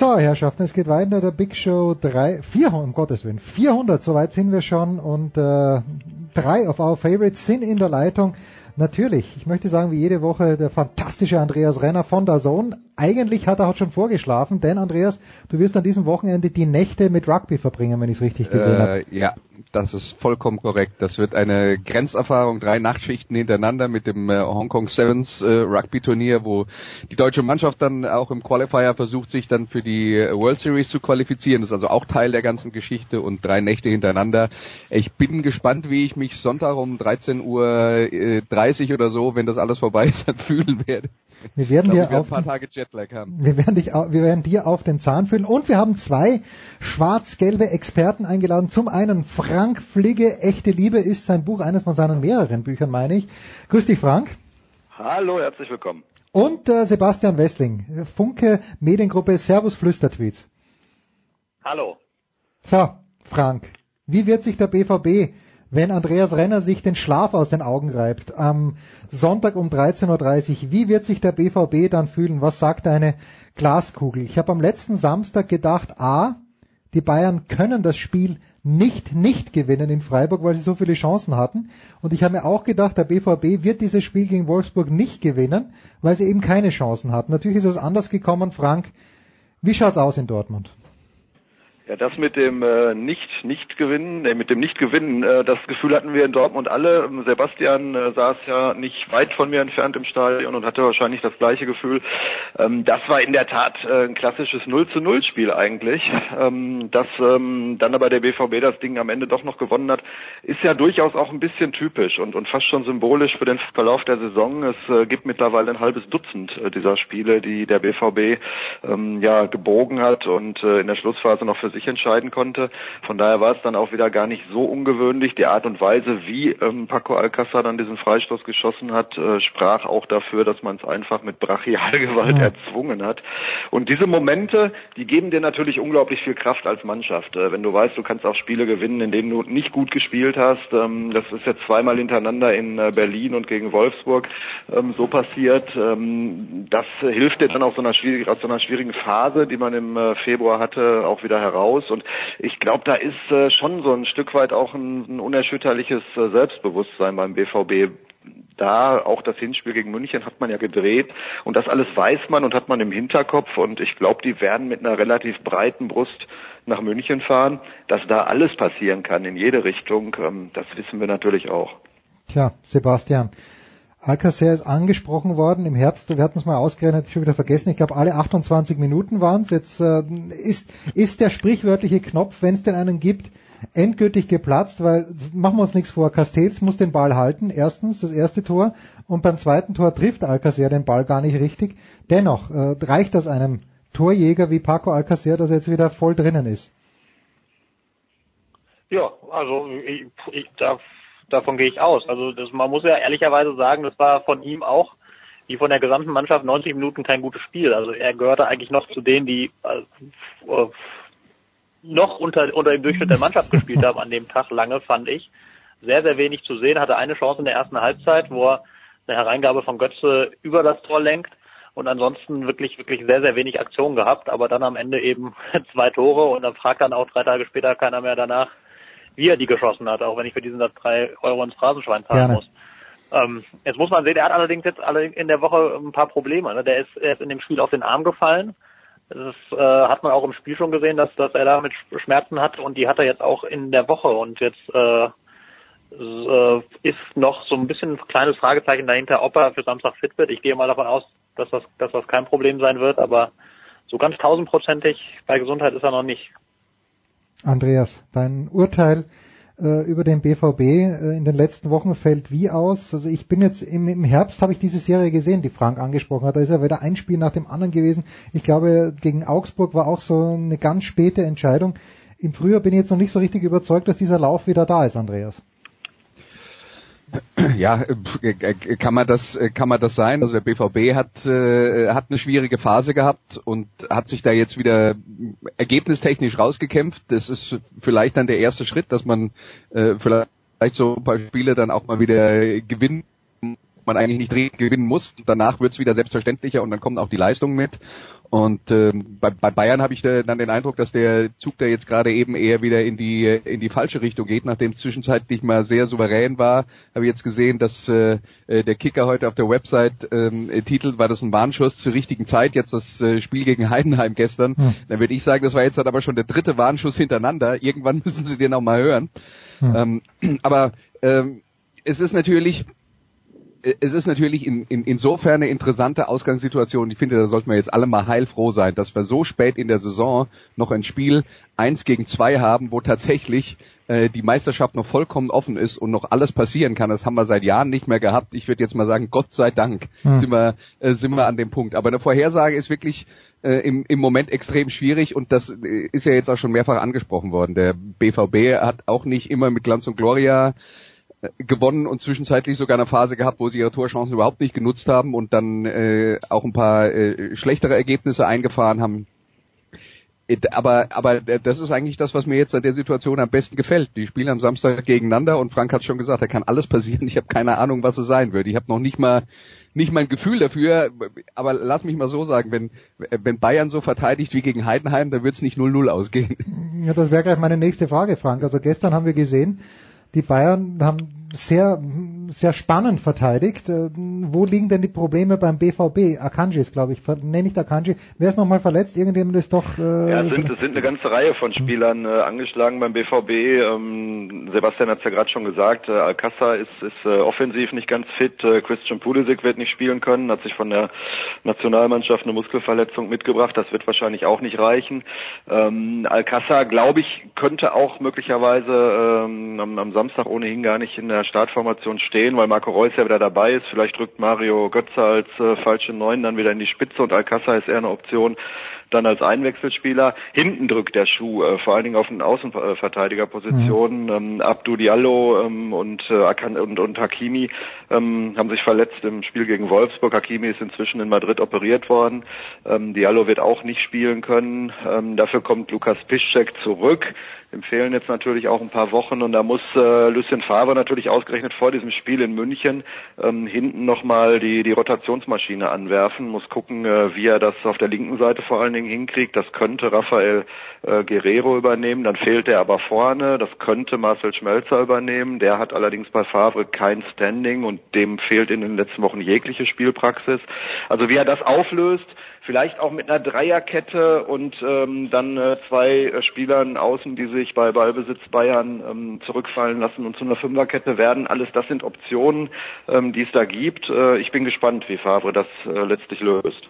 So, Herrschaften, es geht weiter. Der Big Show 3, 400, um Gottes Willen, 400, soweit sind wir schon und äh, drei of our favorites sind in der Leitung. Natürlich, ich möchte sagen, wie jede Woche der fantastische Andreas Renner von der Zone. Eigentlich hat er auch schon vorgeschlafen, denn Andreas, du wirst an diesem Wochenende die Nächte mit Rugby verbringen, wenn ich es richtig gesehen Äh, habe. ja, das ist vollkommen korrekt. Das wird eine Grenzerfahrung, drei Nachtschichten hintereinander mit dem äh, Hong Kong Sevens äh, Rugby Turnier, wo die deutsche Mannschaft dann auch im Qualifier versucht, sich dann für die äh, World Series zu qualifizieren. Das ist also auch Teil der ganzen Geschichte und drei Nächte hintereinander. Ich bin gespannt, wie ich mich Sonntag um 13 Uhr äh, 30 oder so, wenn das alles vorbei ist, (laughs) dann fühlen werde. Wir werden ich dir glaub, werde auf ein paar den- Jetlag haben. Wir werden, dich, wir werden dir auf den Zahn fühlen und wir haben zwei schwarz-gelbe Experten eingeladen. Zum einen Frank Fligge, Echte Liebe ist sein Buch, eines von seinen mehreren Büchern, meine ich. Grüß dich, Frank. Hallo, herzlich willkommen. Und äh, Sebastian Wessling, Funke Mediengruppe Servus Flüstertweets. Hallo. So, Frank, wie wird sich der BVB, wenn Andreas Renner sich den Schlaf aus den Augen reibt, am Sonntag um 13.30 Uhr, wie wird sich der BVB dann fühlen? Was sagt eine Glaskugel? Ich habe am letzten Samstag gedacht, a, die Bayern können das Spiel nicht nicht gewinnen in Freiburg, weil sie so viele Chancen hatten. Und ich habe mir auch gedacht, der BVB wird dieses Spiel gegen Wolfsburg nicht gewinnen, weil sie eben keine Chancen hatten. Natürlich ist es anders gekommen, Frank. Wie schaut's aus in Dortmund? Ja, das mit dem äh, nicht nicht gewinnen, äh, mit dem nicht gewinnen, äh, das Gefühl hatten wir in Dortmund alle. Sebastian äh, saß ja nicht weit von mir entfernt im Stadion und hatte wahrscheinlich das gleiche Gefühl. Ähm, das war in der Tat äh, ein klassisches 0 zu 0 Spiel eigentlich. Ähm, dass ähm, dann aber der BVB das Ding am Ende doch noch gewonnen hat, ist ja durchaus auch ein bisschen typisch und, und fast schon symbolisch für den Verlauf der Saison. Es äh, gibt mittlerweile ein halbes Dutzend äh, dieser Spiele, die der BVB ähm, ja gebogen hat und äh, in der Schlussphase noch für sich entscheiden konnte. Von daher war es dann auch wieder gar nicht so ungewöhnlich. Die Art und Weise, wie ähm, Paco Alcázar dann diesen Freistoß geschossen hat, äh, sprach auch dafür, dass man es einfach mit Brachialgewalt Ja. erzwungen hat. Und diese Momente, die geben dir natürlich unglaublich viel Kraft als Mannschaft. Äh, wenn du weißt, du kannst auch Spiele gewinnen, in denen du nicht gut gespielt hast. Ähm, das ist jetzt zweimal hintereinander in äh, Berlin und gegen Wolfsburg ähm, so passiert. Ähm, das hilft dir dann aus so einer schwierigen, aus so einer schwierigen Phase, die man im äh, Februar hatte, auch wieder heraus. Und ich glaube, da ist äh, schon so ein Stück weit auch ein, ein unerschütterliches äh, Selbstbewusstsein beim BVB da auch das Hinspiel gegen München hat man ja gedreht und das alles weiß man und hat man im Hinterkopf und ich glaube, die werden mit einer relativ breiten Brust nach München fahren, dass da alles passieren kann in jede Richtung, ähm, das wissen wir natürlich auch. Tja, Sebastian. Alcacer ist angesprochen worden im Herbst, wir hatten es mal ausgerechnet, schon wieder vergessen, ich glaube alle 28 Minuten waren es. Jetzt äh, ist, ist der sprichwörtliche Knopf, wenn es denn einen gibt, endgültig geplatzt, weil machen wir uns nichts vor, Castells muss den Ball halten, erstens das erste Tor und beim zweiten Tor trifft Alcacer den Ball gar nicht richtig. Dennoch äh, reicht das einem Torjäger wie Paco Alcacer, dass er jetzt wieder voll drinnen ist. Ja, also ich, ich, da, davon gehe ich aus. Also das, man muss ja ehrlicherweise sagen, das war von ihm auch, wie von der gesamten Mannschaft, 90 Minuten kein gutes Spiel. Also er gehörte eigentlich noch zu denen, die äh, noch unter, unter dem Durchschnitt der Mannschaft gespielt haben an dem Tag lange, fand ich. Sehr, sehr wenig zu sehen, hatte eine Chance in der ersten Halbzeit, wo er eine Hereingabe von Götze über das Tor lenkt und ansonsten wirklich, wirklich sehr, sehr wenig Aktion gehabt, aber dann am Ende eben (laughs) zwei Tore und dann fragt dann auch drei Tage später keiner mehr danach, wie er die geschossen hat, auch wenn ich für diesen Satz drei Euro ins Phrasenschwein zahlen muss. Ähm, jetzt muss man sehen, er hat allerdings jetzt in der Woche ein paar Probleme. Ne? Der ist, er ist in dem Spiel auf den Arm gefallen. Das äh, hat man auch im Spiel schon gesehen, dass, dass er da mit Schmerzen hat und die hat er jetzt auch in der Woche und jetzt äh, äh, ist noch so ein bisschen ein kleines Fragezeichen dahinter, ob er für Samstag fit wird. Ich gehe mal davon aus, dass das, dass das kein Problem sein wird, aber so ganz tausendprozentig bei Gesundheit ist er noch nicht. Andreas, dein Urteil äh, über den BVB äh, in den letzten Wochen fällt wie aus? Also ich bin jetzt im, im Herbst habe ich diese Serie gesehen, die Frank angesprochen hat. Da ist ja wieder ein Spiel nach dem anderen gewesen. Ich glaube, gegen Augsburg war auch so eine ganz späte Entscheidung. Im Frühjahr bin ich jetzt noch nicht so richtig überzeugt, dass dieser Lauf wieder da ist, Andreas. Ja, äh, kann man das kann man das sein? Also der BVB hat äh, hat eine schwierige Phase gehabt und hat sich da jetzt wieder ergebnistechnisch rausgekämpft. Das ist vielleicht dann der erste Schritt, dass man äh, vielleicht so ein paar Spiele dann auch mal wieder gewinnen man eigentlich nicht dringend gewinnen muss. Danach wird's wieder selbstverständlicher und dann kommen auch die Leistungen mit. Und ähm, bei, bei Bayern habe ich da dann den Eindruck, dass der Zug da jetzt gerade eben eher wieder in die in die falsche Richtung geht, nachdem es zwischenzeitlich mal sehr souverän war. Habe ich jetzt gesehen, dass äh, äh, der Kicker heute auf der Website ähm, äh, titelt, war das ein Warnschuss zur richtigen Zeit, jetzt das äh, Spiel gegen Heidenheim gestern. Hm. Dann würde ich sagen, das war jetzt halt aber schon der dritte Warnschuss hintereinander. Irgendwann (laughs) müssen Sie den auch mal hören. Hm. Ähm, (clears throat) aber ähm, es ist natürlich es ist natürlich in, in, insofern eine interessante Ausgangssituation. Ich finde, da sollten wir jetzt alle mal heilfroh sein, dass wir so spät in der Saison noch ein Spiel eins gegen zwei haben, wo tatsächlich äh, die Meisterschaft noch vollkommen offen ist und noch alles passieren kann. Das haben wir seit Jahren nicht mehr gehabt. Ich würde jetzt mal sagen, Gott sei Dank hm. sind, wir, äh, sind wir an dem Punkt. Aber eine Vorhersage ist wirklich äh, im, im Moment extrem schwierig und das äh, ist ja jetzt auch schon mehrfach angesprochen worden. Der BVB hat auch nicht immer mit Glanz und Gloria gewonnen und zwischenzeitlich sogar eine Phase gehabt, wo sie ihre Torchancen überhaupt nicht genutzt haben und dann äh, auch ein paar äh, schlechtere Ergebnisse eingefahren haben. Äh, aber, aber das ist eigentlich das, was mir jetzt an der Situation am besten gefällt. Die spielen am Samstag gegeneinander und Frank hat schon gesagt, da kann alles passieren. Ich habe keine Ahnung, was es sein wird. Ich habe noch nicht mal nicht mein Gefühl dafür, aber lass mich mal so sagen, wenn, wenn Bayern so verteidigt wie gegen Heidenheim, dann wird es nicht 0-0 ausgehen. Ja, das wäre gleich meine nächste Frage, Frank. Also gestern haben wir gesehen, die Bayern haben sehr, sehr spannend verteidigt. Äh, wo liegen denn die Probleme beim BVB? Akanji ist, glaube ich, nee, nicht Akanji. Wer ist nochmal verletzt? Irgendjemand ist doch... Äh, ja, es sind, es sind eine ganze Reihe von Spielern äh, angeschlagen beim BVB. Ähm, Sebastian hat es ja gerade schon gesagt. Äh, Alcázar ist, ist äh, offensiv nicht ganz fit. Äh, Christian Pulisic wird nicht spielen können. Hat sich von der Nationalmannschaft eine Muskelverletzung mitgebracht. Das wird wahrscheinlich auch nicht reichen. Ähm, Alcázar, glaube ich, könnte auch möglicherweise ähm, am, am Samstag ohnehin gar nicht in der Startformation stehen, weil Marco Reus ja wieder dabei ist. Vielleicht rückt Mario Götze als äh, falsche Neun dann wieder in die Spitze und Alcázar ist eher eine Option dann als Einwechselspieler. Hinten drückt der Schuh, äh, vor allen Dingen auf den Außenverteidigerpositionen. Mhm. Ähm, Abdu Diallo ähm, und, äh, und, und Hakimi ähm, haben sich verletzt im Spiel gegen Wolfsburg. Hakimi ist inzwischen in Madrid operiert worden. Ähm, Diallo wird auch nicht spielen können. Ähm, dafür kommt Lukas Piszczek zurück. Dem fehlen jetzt natürlich auch ein paar Wochen und da muss äh, Lucien Favre natürlich ausgerechnet vor diesem Spiel in München ähm, hinten nochmal die, die Rotationsmaschine anwerfen, muss gucken, äh, wie er das auf der linken Seite vor allen Dingen hinkriegt. Das könnte Rafael äh, Guerrero übernehmen, dann fehlt er aber vorne, das könnte Marcel Schmelzer übernehmen. Der hat allerdings bei Favre kein Standing und dem fehlt in den letzten Wochen jegliche Spielpraxis. Also wie er das auflöst, vielleicht auch mit einer Dreierkette und ähm, dann äh, zwei äh, Spielern außen, die sich bei Ballbesitz Bayern ähm, zurückfallen lassen und zu einer Fünferkette werden. Alles das sind Optionen, ähm, die es da gibt. Äh, ich bin gespannt, wie Favre das äh, letztlich löst.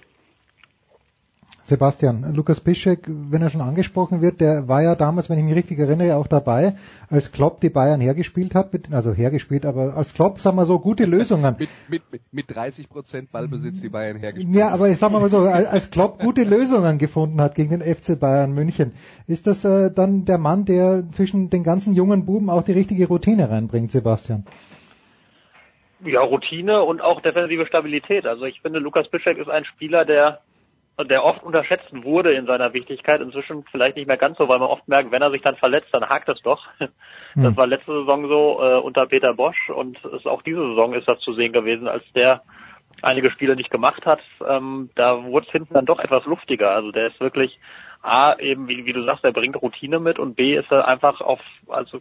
Sebastian, Lukas Piszek, wenn er schon angesprochen wird, der war ja damals, wenn ich mich richtig erinnere, auch dabei, als Klopp die Bayern hergespielt hat, mit, also hergespielt, aber als Klopp, sagen wir so, gute Lösungen. mit, mit, mit 30 Prozent Ballbesitz die Bayern hergespielt. Ja, aber ich sag mal so, als Klopp gute Lösungen gefunden hat gegen den FC Bayern München, ist das äh, dann der Mann, der zwischen den ganzen jungen Buben auch die richtige Routine reinbringt, Sebastian? Ja, Routine und auch defensive Stabilität. Also ich finde, Lukas Piszek ist ein Spieler, der der oft unterschätzt wurde in seiner Wichtigkeit. Inzwischen vielleicht nicht mehr ganz so, weil man oft merkt, wenn er sich dann verletzt, dann hakt es doch. Hm. Das war letzte Saison so äh, unter Peter Bosch und ist auch diese Saison ist das zu sehen gewesen, als der einige Spiele nicht gemacht hat. Ähm, da wurde es hinten dann doch etwas luftiger. Also der ist wirklich A, eben wie, wie du sagst, er bringt Routine mit und B ist er einfach auf, also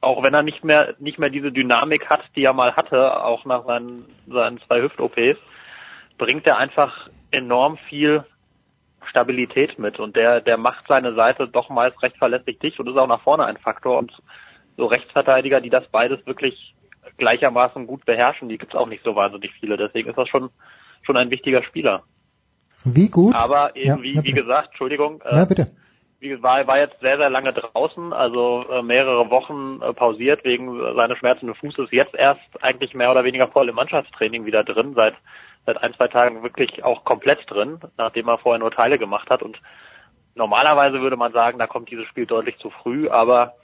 auch wenn er nicht mehr nicht mehr diese Dynamik hat, die er mal hatte, auch nach seinen, seinen zwei Hüft-OPs, bringt er einfach enorm viel Stabilität mit und der, der macht seine Seite doch meist recht verlässlich dicht und ist auch nach vorne ein Faktor und so Rechtsverteidiger, die das beides wirklich gleichermaßen gut beherrschen, die gibt es auch nicht so wahnsinnig viele. Deswegen ist das schon, schon ein wichtiger Spieler. Wie gut? Aber eben, ja, wie, wie gesagt, Entschuldigung, äh, ja, bitte. Wie war, war jetzt sehr, sehr lange draußen, also äh, mehrere Wochen äh, pausiert wegen seines schmerzenden Fußes. Jetzt erst eigentlich mehr oder weniger voll im Mannschaftstraining wieder drin, seit seit ein, zwei Tagen wirklich auch komplett drin, nachdem er vorher nur Teile gemacht hat. Und normalerweise würde man sagen, da kommt dieses Spiel deutlich zu früh, aber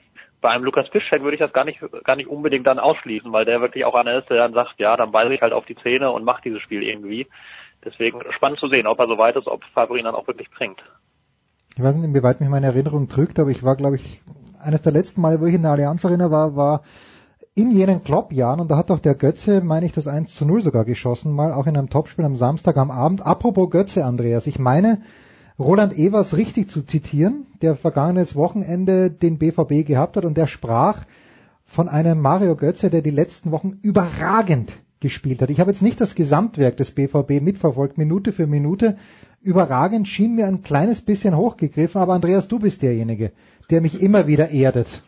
bei einem Lukas Piszczek würde ich das gar nicht, gar nicht unbedingt dann ausschließen, weil der wirklich auch einer ist, der dann sagt, ja, dann beiße ich halt auf die Zähne und mache dieses Spiel irgendwie. Deswegen spannend zu sehen, ob er so weit ist, ob Fabri dann auch wirklich bringt. Ich weiß nicht, inwieweit mich meine Erinnerung drückt, aber ich war, glaube ich, eines der letzten Male, wo ich in der Allianz Arena war, war in jenen Klopp-Jahren, und da hat doch der Götze, meine ich, das 1 zu 0 sogar geschossen, mal auch in einem Topspiel am Samstag am Abend. Apropos Götze, Andreas, ich meine, Roland Evers richtig zu zitieren, der vergangenes Wochenende den BVB gehabt hat und der sprach von einem Mario Götze, der die letzten Wochen überragend gespielt hat. Ich habe jetzt nicht das Gesamtwerk des BVB mitverfolgt, Minute für Minute. Überragend schien mir ein kleines bisschen hochgegriffen, aber Andreas, du bist derjenige, der mich immer wieder erdet.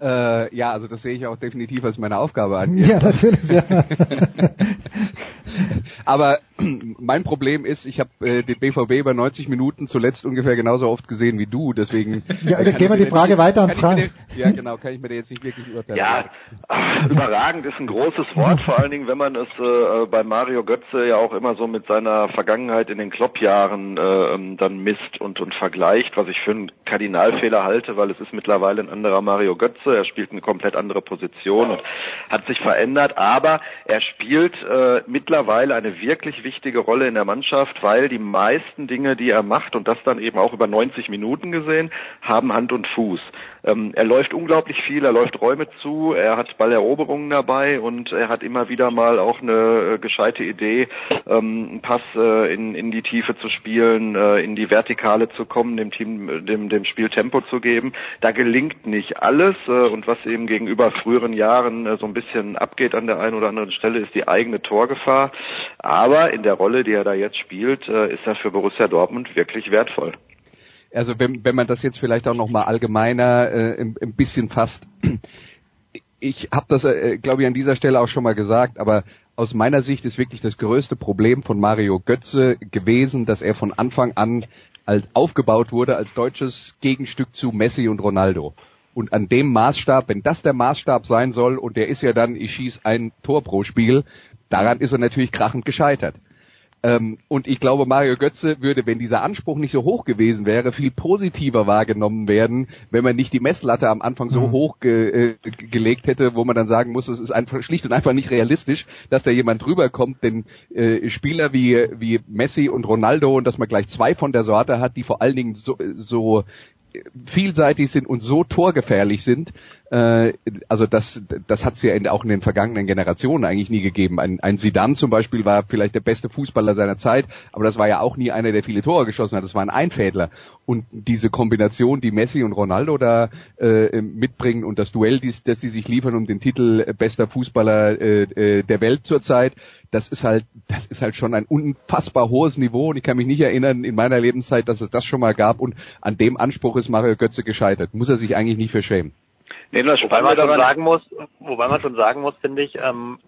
Äh, ja, also das sehe ich auch definitiv als meine Aufgabe an. Ja, natürlich. Ja. (laughs) Aber (clears throat) mein Problem ist, ich habe äh, den BVB über 90 Minuten zuletzt ungefähr genauso oft gesehen wie du, deswegen. Ja, dann gehen wir die Frage nicht, weiter an Frank. Den, ja, genau, kann ich mir da jetzt nicht wirklich urteilen. Ja, ach, (laughs) überragend ist ein großes Wort, vor allen Dingen, wenn man es äh, bei Mario Götze ja auch immer so mit seiner Vergangenheit in den Kloppjahren äh, dann misst und, und vergleicht, was ich für einen Kardinalfehler halte, weil es ist mittlerweile ein anderer Mario Götze, er spielt eine komplett andere Position und hat sich verändert, aber er spielt äh, mittlerweile eine wirklich wichtige Rolle in der Mannschaft, weil die meisten Dinge, die er macht, und das dann eben auch über 90 Minuten gesehen, haben Hand und Fuß. Ähm, er läuft unglaublich viel, er läuft Räume zu, er hat Balleroberungen dabei und er hat immer wieder mal auch eine äh, gescheite Idee, ähm, einen Pass äh, in, in die Tiefe zu spielen, äh, in die Vertikale zu kommen, dem Team, dem, dem Spiel Tempo zu geben. Da gelingt nicht alles äh, und was eben gegenüber früheren Jahren äh, so ein bisschen abgeht an der einen oder anderen Stelle, ist die eigene Torgefahr. Aber in der Rolle, die er da jetzt spielt, äh, ist er für Borussia Dortmund wirklich wertvoll also wenn, wenn man das jetzt vielleicht auch nochmal allgemeiner äh, ein, ein bisschen fasst, ich habe das, äh, glaube ich, an dieser Stelle auch schon mal gesagt, aber aus meiner Sicht ist wirklich das größte Problem von Mario Götze gewesen, dass er von Anfang an als aufgebaut wurde als deutsches Gegenstück zu Messi und Ronaldo. Und an dem Maßstab, wenn das der Maßstab sein soll, und der ist ja dann, ich schieß ein Tor pro Spiel, daran ist er natürlich krachend gescheitert. Ähm, und ich glaube, Mario Götze würde, wenn dieser Anspruch nicht so hoch gewesen wäre, viel positiver wahrgenommen werden, wenn man nicht die Messlatte am Anfang so mhm. hoch ge äh, gelegt hätte, wo man dann sagen muss, es ist einfach schlicht und einfach nicht realistisch, dass da jemand drüber kommt, denn äh, Spieler wie, wie Messi und Ronaldo und dass man gleich zwei von der Sorte hat, die vor allen Dingen so, so vielseitig sind und so torgefährlich sind, äh, also das, das hat es ja in, auch in den vergangenen Generationen eigentlich nie gegeben. Ein, ein Zidane zum Beispiel war vielleicht der beste Fußballer seiner Zeit, aber das war ja auch nie einer, der viele Tore geschossen hat. Das war ein Einfädler. Und diese Kombination, die Messi und Ronaldo da äh, mitbringen und das Duell, dies, das sie sich liefern um den Titel bester Fußballer äh, äh, der Welt zurzeit, das ist halt, das ist halt schon ein unfassbar hohes Niveau und ich kann mich nicht erinnern in meiner Lebenszeit, dass es das schon mal gab und an dem Anspruch ist Mario Götze gescheitert. Muss er sich eigentlich nicht verschämen. Nee, das wobei man schon sagen muss, wobei man schon sagen muss, finde ich, ähm,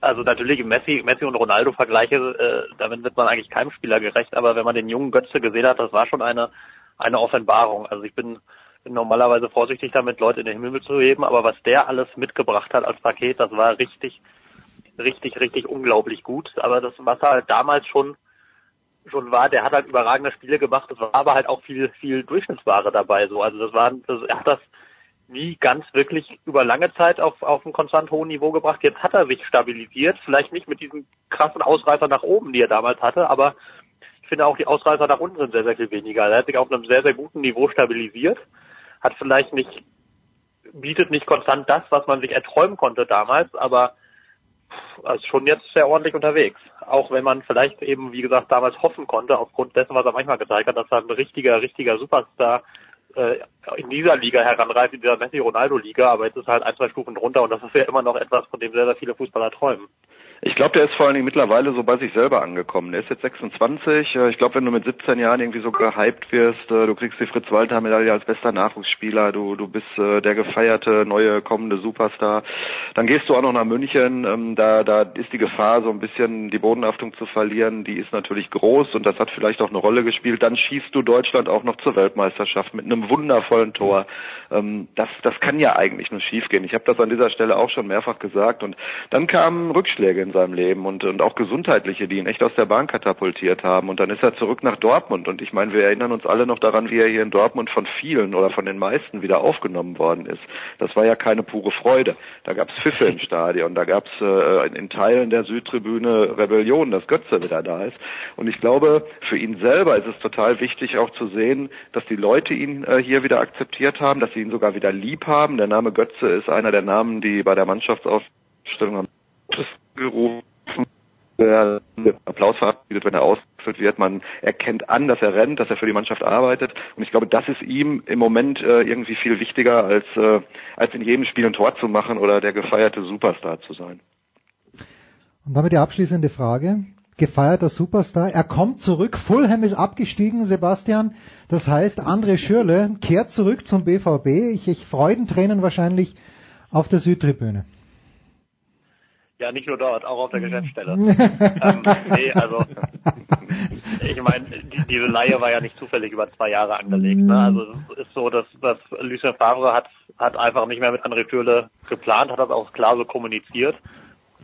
also natürlich Messi, Messi und Ronaldo Vergleiche, äh, damit wird man eigentlich keinem Spieler gerecht, aber wenn man den jungen Götze gesehen hat, das war schon eine eine Offenbarung. Also ich bin, bin normalerweise vorsichtig damit, Leute in den Himmel zu heben, aber was der alles mitgebracht hat als Paket, das war richtig, richtig, richtig unglaublich gut. Aber das, was halt damals schon schon war, der hat halt überragende Spiele gemacht, es war aber halt auch viel, viel Durchschnittsware dabei, so. Also das war, das, er hat das nie ganz wirklich über lange Zeit auf, auf ein konstant hohen Niveau gebracht. Jetzt hat er sich stabilisiert, vielleicht nicht mit diesem krassen Ausreißer nach oben, die er damals hatte, aber ich finde auch die Ausreißer nach unten sind sehr, sehr viel weniger. Er hat sich auf einem sehr, sehr guten Niveau stabilisiert, hat vielleicht nicht, bietet nicht konstant das, was man sich erträumen konnte damals, aber ist schon jetzt sehr ordentlich unterwegs. Auch wenn man vielleicht eben, wie gesagt, damals hoffen konnte, aufgrund dessen, was er manchmal gezeigt hat, dass er ein richtiger, richtiger Superstar äh, in dieser Liga heranreift, in dieser Messi-Ronaldo-Liga, aber jetzt ist halt ein, zwei Stufen drunter und das ist ja immer noch etwas, von dem sehr, sehr viele Fußballer träumen. Ich glaube, der ist vor allen Dingen mittlerweile so bei sich selber angekommen. Der ist jetzt 26. Äh, ich glaube, wenn du mit 17 Jahren irgendwie so gehypt wirst, äh, du kriegst die Fritz-Walter-Medaille als bester Nachwuchsspieler, du, du bist äh, der gefeierte neue kommende Superstar, dann gehst du auch noch nach München. Ähm, da, da ist die Gefahr, so ein bisschen die Bodenhaftung zu verlieren, die ist natürlich groß und das hat vielleicht auch eine Rolle gespielt. Dann schießt du Deutschland auch noch zur Weltmeisterschaft mit einem wundervollen Tor. Ähm, das, das kann ja eigentlich nur schiefgehen. Ich habe das an dieser Stelle auch schon mehrfach gesagt. Und dann kamen Rückschläge in seinem Leben und, und auch gesundheitliche, die ihn echt aus der Bahn katapultiert haben. Und dann ist er zurück nach Dortmund. Und ich meine, wir erinnern uns alle noch daran, wie er hier in Dortmund von vielen oder von den meisten wieder aufgenommen worden ist. Das war ja keine pure Freude. Da gab es Pfiffe im (laughs) Stadion, da gab es äh, in Teilen der Südtribüne Rebellion, dass Götze wieder da ist. Und ich glaube, für ihn selber ist es total wichtig auch zu sehen, dass die Leute ihn äh, hier wieder akzeptiert haben, dass sie ihn sogar wieder lieb haben. Der Name Götze ist einer der Namen, die bei der Mannschaftsaufstellung am gerufen werden. Applaus verabschiedet, wenn er ausgeführt wird. Man erkennt an, dass er rennt, dass er für die Mannschaft arbeitet. Und ich glaube, das ist ihm im Moment äh, irgendwie viel wichtiger, als, äh, als in jedem Spiel ein Tor zu machen oder der gefeierte Superstar zu sein. Und damit die abschließende Frage. Gefeierter Superstar. Er kommt zurück. Fulham ist abgestiegen, Sebastian. Das heißt, André Schürle kehrt zurück zum BVB. Ich, ich Freudentränen wahrscheinlich auf der Südtribüne. Ja, nicht nur dort, auch auf der Geschäftsstelle. (laughs) ähm, nee, also ich meine, die, diese Laie war ja nicht zufällig über zwei Jahre angelegt. Ne? Also es ist so, dass, dass Lucien Favre hat, hat einfach nicht mehr mit André Schürle geplant, hat das auch klar so kommuniziert.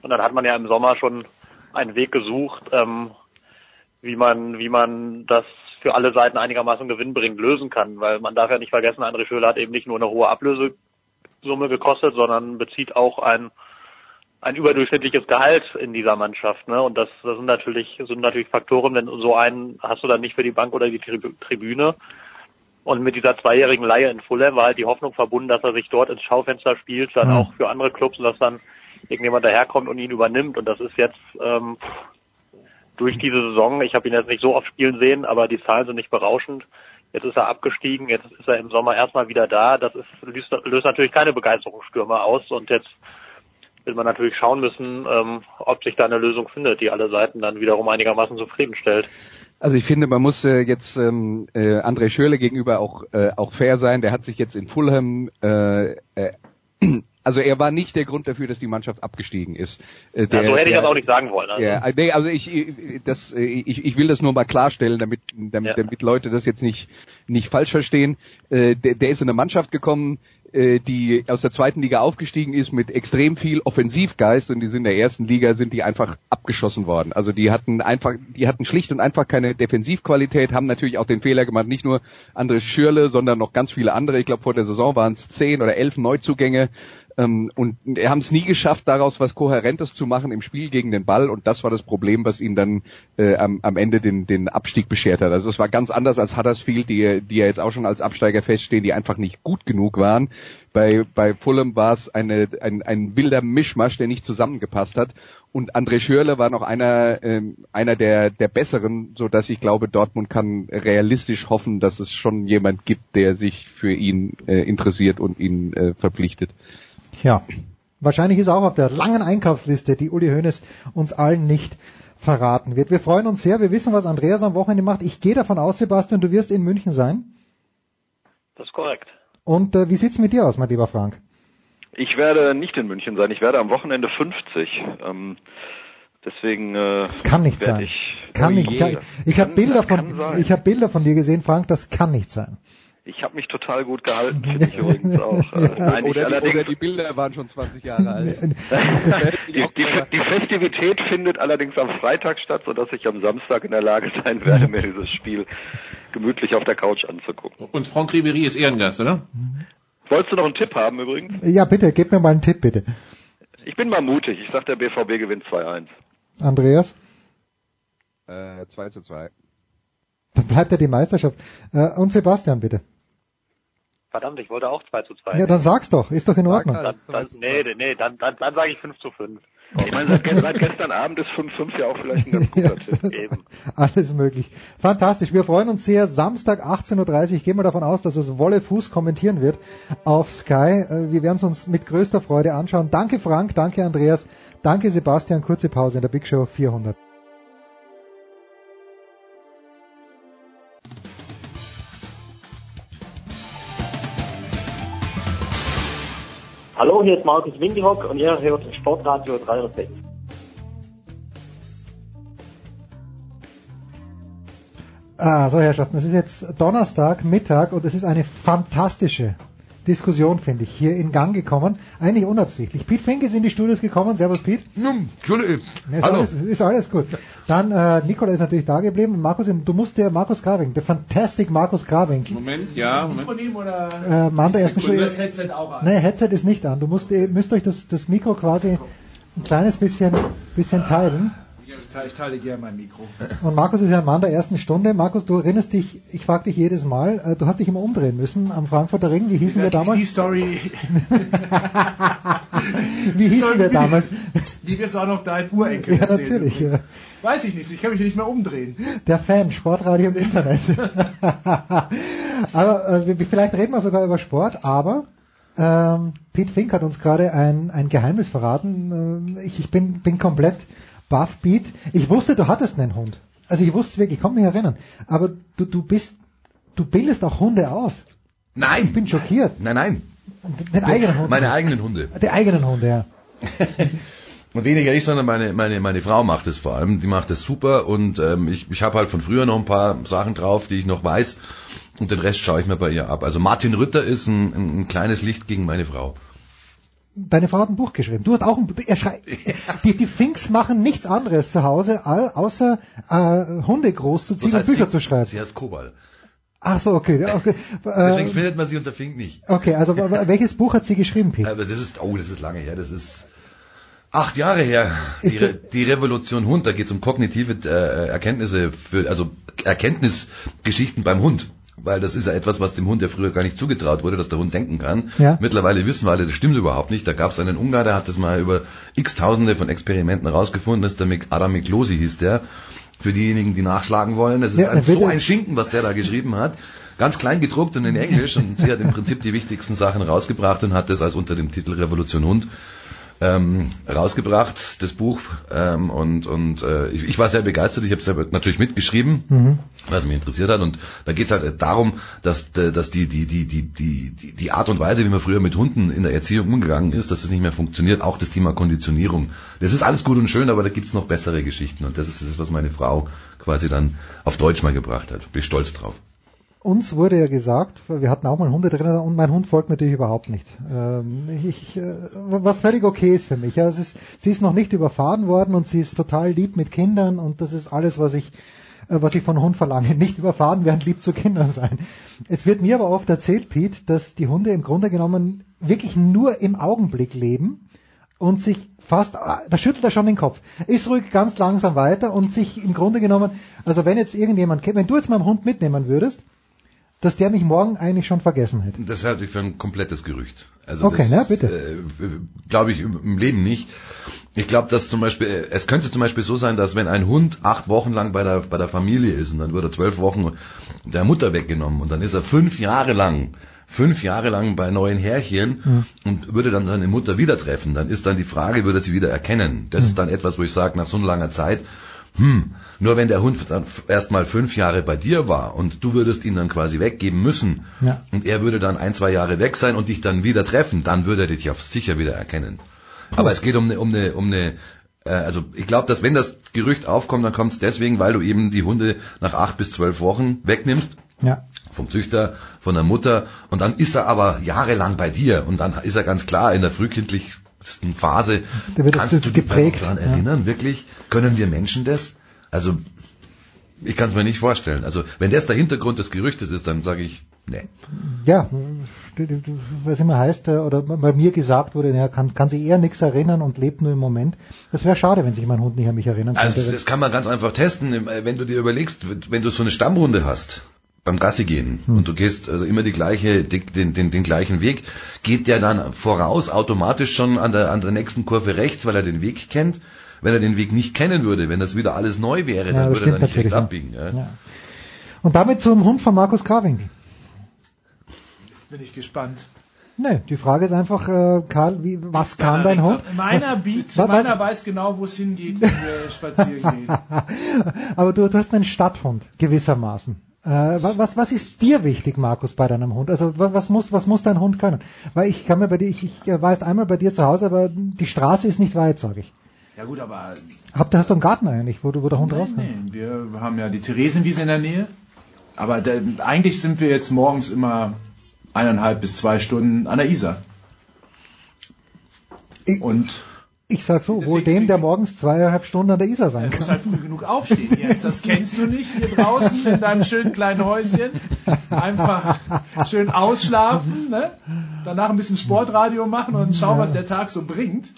Und dann hat man ja im Sommer schon einen Weg gesucht, ähm, wie man, wie man das für alle Seiten einigermaßen gewinnbringend lösen kann, weil man darf ja nicht vergessen, André Schöler hat eben nicht nur eine hohe Ablösesumme gekostet, sondern bezieht auch ein ein überdurchschnittliches Gehalt in dieser Mannschaft, ne? Und das, das sind natürlich sind natürlich Faktoren, wenn so einen hast du dann nicht für die Bank oder die Tribüne. Und mit dieser zweijährigen Leihe in Fulham war halt die Hoffnung verbunden, dass er sich dort ins Schaufenster spielt, dann mhm. auch für andere Clubs und dass dann irgendjemand daherkommt und ihn übernimmt. Und das ist jetzt ähm, durch diese Saison, ich habe ihn jetzt nicht so oft spielen sehen, aber die Zahlen sind nicht berauschend. Jetzt ist er abgestiegen, jetzt ist er im Sommer erstmal wieder da. Das ist, löst, löst natürlich keine Begeisterungsstürme aus und jetzt will man natürlich schauen müssen, ähm, ob sich da eine Lösung findet, die alle Seiten dann wiederum einigermaßen zufriedenstellt. Also ich finde, man muss äh, jetzt ähm, äh, André Schürle gegenüber auch äh, auch fair sein. Der hat sich jetzt in Fulham äh, äh, (clears throat) also er war nicht der Grund dafür, dass die Mannschaft abgestiegen ist. Äh, der, ja, so hätte ich der, das auch nicht sagen wollen. Also. Ja, nee, also ich, das, ich, ich will das nur mal klarstellen, damit, damit, ja. damit Leute das jetzt nicht, nicht falsch verstehen. Äh, der, der ist in eine Mannschaft gekommen, äh, die aus der zweiten Liga aufgestiegen ist mit extrem viel Offensivgeist und die sind in der ersten Liga sind die einfach abgeschossen worden. Also die hatten einfach, die hatten schlicht und einfach keine Defensivqualität, haben natürlich auch den Fehler gemacht, nicht nur André Schürle, sondern noch ganz viele andere. Ich glaube vor der Saison waren es zehn oder elf Neuzugänge ähm, und haben es nie geschafft, daraus was Kohärentes zu machen im Spiel gegen den Ball. Und das war das Problem, was ihnen dann äh, am, am Ende den, den Abstieg beschert hat. Also es war ganz anders als Huddersfield, die, die ja jetzt auch schon als Absteiger feststehen, die einfach nicht gut genug waren. Bei, bei Fulham war es eine, ein, ein wilder Mischmasch, der nicht zusammengepasst hat. Und André Schürle war noch einer, ähm, einer der, der besseren, so dass ich glaube, Dortmund kann realistisch hoffen, dass es schon jemand gibt, der sich für ihn äh, interessiert und ihn äh, verpflichtet. Ja, wahrscheinlich ist auch auf der langen Einkaufsliste, die Uli Hoeneß uns allen nicht verraten wird. Wir freuen uns sehr. Wir wissen, was Andreas am Wochenende macht. Ich gehe davon aus, Sebastian, du wirst in München sein. Das ist korrekt. Und äh, wie sieht's mit dir aus, mein lieber Frank? Ich werde nicht in München sein. Ich werde am Wochenende 50. Ähm, deswegen. Äh, das kann nicht sein. Ich, das kann oh nicht. Ich, ich habe Bilder von, ich habe Bilder von dir gesehen, Frank. Das kann nicht sein. Ich habe mich total gut gehalten, (laughs) finde ich übrigens auch. Äh, nein, oder, die, oder, die, Bilder waren schon 20 Jahre alt. (laughs) die, die, die, Festivität findet allerdings am Freitag statt, sodass ich am Samstag in der Lage sein werde, mir dieses Spiel gemütlich auf der Couch anzugucken. Und Franck Ribery ist Ehrengast, oder? Wolltest du noch einen Tipp haben übrigens? Ja, bitte, gib mir mal einen Tipp, bitte. Ich bin mal mutig. Ich sag, der BVB gewinnt 2-1. Andreas? Äh, 2 zu 2. Dann bleibt ja die Meisterschaft. Äh, und Sebastian, bitte. Verdammt, ich wollte auch 2 zu 2. Ja, dann sag's doch, ist doch in Ordnung. Dann, dann, nee, nee, dann, dann, dann sage ich 5 zu 5. Ich meine, seit, seit gestern Abend ist 5-5 ja auch vielleicht ein ganz (laughs) guter Tipp. Eben. Alles möglich. Fantastisch. Wir freuen uns sehr. Samstag 18.30 Uhr. Gehen wir davon aus, dass es Wolle Fuß kommentieren wird auf Sky. Äh, wir werden es uns mit größter Freude anschauen. Danke Frank, danke Andreas, danke Sebastian. Kurze Pause in der Big Show 400. Hallo, hier ist Markus Windihock und ihr hört Sportradio 306. Ah, so Herrschaften, es ist jetzt Donnerstag, Mittag und es ist eine fantastische Diskussion, finde ich, hier in Gang gekommen. Eigentlich unabsichtlich. Pete Fink ist in die Studios gekommen. Servus, Pete. Hm, Entschuldigung. Ist Hallo. Alles, ist alles gut. Dann, äh, Nikola ist natürlich da geblieben. Markus, du musst der Markus Graving, der Fantastic Markus Graving. Moment, ja. Moment. Von ihm oder? Äh, Mann, der ersten Stunde. das Headset auch an? Nee, Headset ist nicht an. Du musst, ihr müsst euch das, das Mikro quasi ein kleines bisschen, bisschen teilen. Ich teile gerne mein Mikro. Und Markus ist ja ein Mann der ersten Stunde. Markus, du erinnerst dich, ich frage dich jedes Mal, äh, du hast dich immer umdrehen müssen am Frankfurter Ring. Wie hießen wir damals? Die Story. (laughs) Wie hießen wir damals? Die wirst du auch noch dein Urenkel Ja, natürlich. Ja. Weiß ich nicht, ich kann mich nicht mehr umdrehen. Der Fan, Sportradio im Internet. (laughs) aber äh, wir- vielleicht reden wir sogar über Sport, aber ähm, Pete Fink hat uns gerade ein, ein Geheimnis verraten. Ähm, ich, ich bin, bin komplett baff, Pete. Ich wusste, du hattest einen Hund. Also ich wusste es wirklich, ich kann mich erinnern. Aber du, du bist, du bildest auch Hunde aus. Nein! Ich bin schockiert. Nein, nein. Den eigenen Hund. Meine eigenen Hunde. Die eigenen Hunde, ja. (laughs) Und weniger ich, sondern meine, meine, meine Frau macht es vor allem. Die macht es super und ähm, ich, ich habe halt von früher noch ein paar Sachen drauf, die ich noch weiß. Und den Rest schaue ich mir bei ihr ab. Also Martin Rütter ist ein, ein, ein kleines Licht gegen meine Frau. Deine Frau hat ein Buch geschrieben. Du hast auch ein Buch. Schrei- (laughs) Die, die Finks machen nichts anderes zu Hause, außer äh, Hunde großzuziehen Das und Bücher sie, zu schreiben. Sie heißt Kobal. Ach so, okay. ja, okay. (laughs) Deswegen Äh, findet man sie unter Fink nicht. okay, also (laughs) welches Buch hat sie geschrieben, Pete? Aber das ist, oh, das ist lange her. Das ist acht Jahre her. Ist Die, Re die Revolution Hund. Da geht es um kognitive äh, Erkenntnisse für, also Erkenntnisgeschichten beim Hund. Weil das ist ja etwas, was dem Hund ja früher gar nicht zugetraut wurde, dass der Hund denken kann. Ja. Mittlerweile wissen wir alle, das stimmt überhaupt nicht. Da gab es einen Ungar, der hat das mal über x Tausende von Experimenten rausgefunden. Das ist der Adam Miklosi hieß der. Für diejenigen, die nachschlagen wollen. Das ist Ja, ein, so ein Schinken, was der da geschrieben hat. Ganz klein gedruckt und in Englisch. Und sie hat im Prinzip die wichtigsten Sachen rausgebracht und hat das als unter dem Titel Revolution Hund ähm, rausgebracht, das Buch. Ähm, und und äh, ich, ich war sehr begeistert. Ich habe selber natürlich mitgeschrieben, Mhm. was mich interessiert hat. Und da geht es halt darum, dass, äh, dass die, die, die, die, die, die- die Art und Weise, wie man früher mit Hunden in der Erziehung umgegangen ist, dass das nicht mehr funktioniert. Auch das Thema Konditionierung. Das ist alles gut und schön, aber da gibt's noch bessere Geschichten. Und das ist das, was meine Frau quasi dann auf Deutsch mal gebracht hat. Bin ich stolz drauf. Uns wurde ja gesagt, wir hatten auch mal Hundetrainer und mein Hund folgt natürlich überhaupt nicht. Ähm, ich, äh, was völlig okay ist für mich. Ja, ist, sie ist noch nicht überfahren worden und sie ist total lieb mit Kindern und das ist alles, was ich, äh, was ich von Hund verlange. (laughs) Nicht überfahren werden, lieb zu Kindern sein. Es wird mir aber oft erzählt, Pete, dass die Hunde im Grunde genommen wirklich nur im Augenblick leben und sich fast, ah, da schüttelt er schon den Kopf, ist ruhig ganz langsam weiter und sich im Grunde genommen, also wenn jetzt irgendjemand, wenn du jetzt meinen Hund mitnehmen würdest, dass der mich morgen eigentlich schon vergessen hätte. Das halte ich für ein komplettes Gerücht. Also Okay, das, na, bitte. Äh, glaube ich im Leben nicht. Ich glaube, dass zum Beispiel, äh, es könnte zum Beispiel so sein, dass wenn ein Hund acht Wochen lang bei der, bei der Familie ist und dann wird er zwölf Wochen der Mutter weggenommen und dann ist er fünf Jahre lang, fünf Jahre lang bei neuen Härchen Mhm. und würde dann seine Mutter wieder treffen, dann ist dann die Frage, würde er sie wieder erkennen? Das ist dann etwas, wo ich sage, nach so langer Zeit, hm, nur wenn der Hund dann erst mal fünf Jahre bei dir war und du würdest ihn dann quasi weggeben müssen Ja. und er würde dann ein, zwei Jahre weg sein und dich dann wieder treffen, dann würde er dich auf sicher wieder erkennen. Aber es geht um eine, um eine, um eine, äh, also ich glaube, dass wenn das Gerücht aufkommt, dann kommt es deswegen, weil du eben die Hunde nach acht bis zwölf Wochen wegnimmst Ja. vom Züchter, von der Mutter und dann ist er aber jahrelang bei dir und dann ist er ganz klar in der frühkindlichsten Phase, Der wird kannst du geprägt, daran ja. erinnern, wirklich? Können wir Menschen das? Also ich kann es mir nicht vorstellen. Also wenn das der Hintergrund des Gerüchtes ist, dann sage ich, nee. Ja, was immer heißt, äh, oder bei mir gesagt wurde, er kann, kann sich eher nichts erinnern und lebt nur im Moment. Das wäre schade, wenn sich mein Hund nicht an mich erinnern könnte. Also das kann man ganz einfach testen, wenn du dir überlegst, wenn du so eine Stammrunde hast beim Gassi gehen Hm. und du gehst also immer die gleiche, den, den, den gleichen Weg, geht der dann voraus automatisch schon an der, an der nächsten Kurve rechts, weil er den Weg kennt. Wenn er den Weg nicht kennen würde, wenn das wieder alles neu wäre, Ja, dann würde er stimmt da nicht rechts natürlich, abbiegen. Ja. Ja. Und damit zum Hund von Markus Karwinkel. Jetzt bin ich gespannt. Nee, die Frage ist einfach, äh, Karl, wie, was kann dein Hund? Meiner (laughs) Beat, Was- meiner weiß genau, wo es hingeht, wenn wir (laughs) spazieren gehen. Aber du, du hast einen Stadthund, gewissermaßen. Äh, wa- was, was ist dir wichtig, Markus, bei deinem Hund? Also wa- was muss, was muss dein Hund können? Weil ich kann mir bei dir, ich, ich äh, war erst einmal bei dir zu Hause, aber die Straße ist nicht weit, sage ich. Ja gut, aber Habt, hast du einen Garten eigentlich, wo, wo der Hund Nein, rauskommt? nein, wir haben ja die Theresienwiese in der Nähe. Aber der, eigentlich sind wir jetzt morgens immer eineinhalb bis zwei Stunden an der Isar. Und Ich sag so, wohl dem, der morgens zweieinhalb Stunden an der Isar sein du musst kann. halt früh genug aufstehen jetzt. Das kennst du nicht hier draußen in deinem schönen kleinen Häuschen. Einfach schön ausschlafen, ne? danach ein bisschen Sportradio machen und schauen, was der Tag so bringt.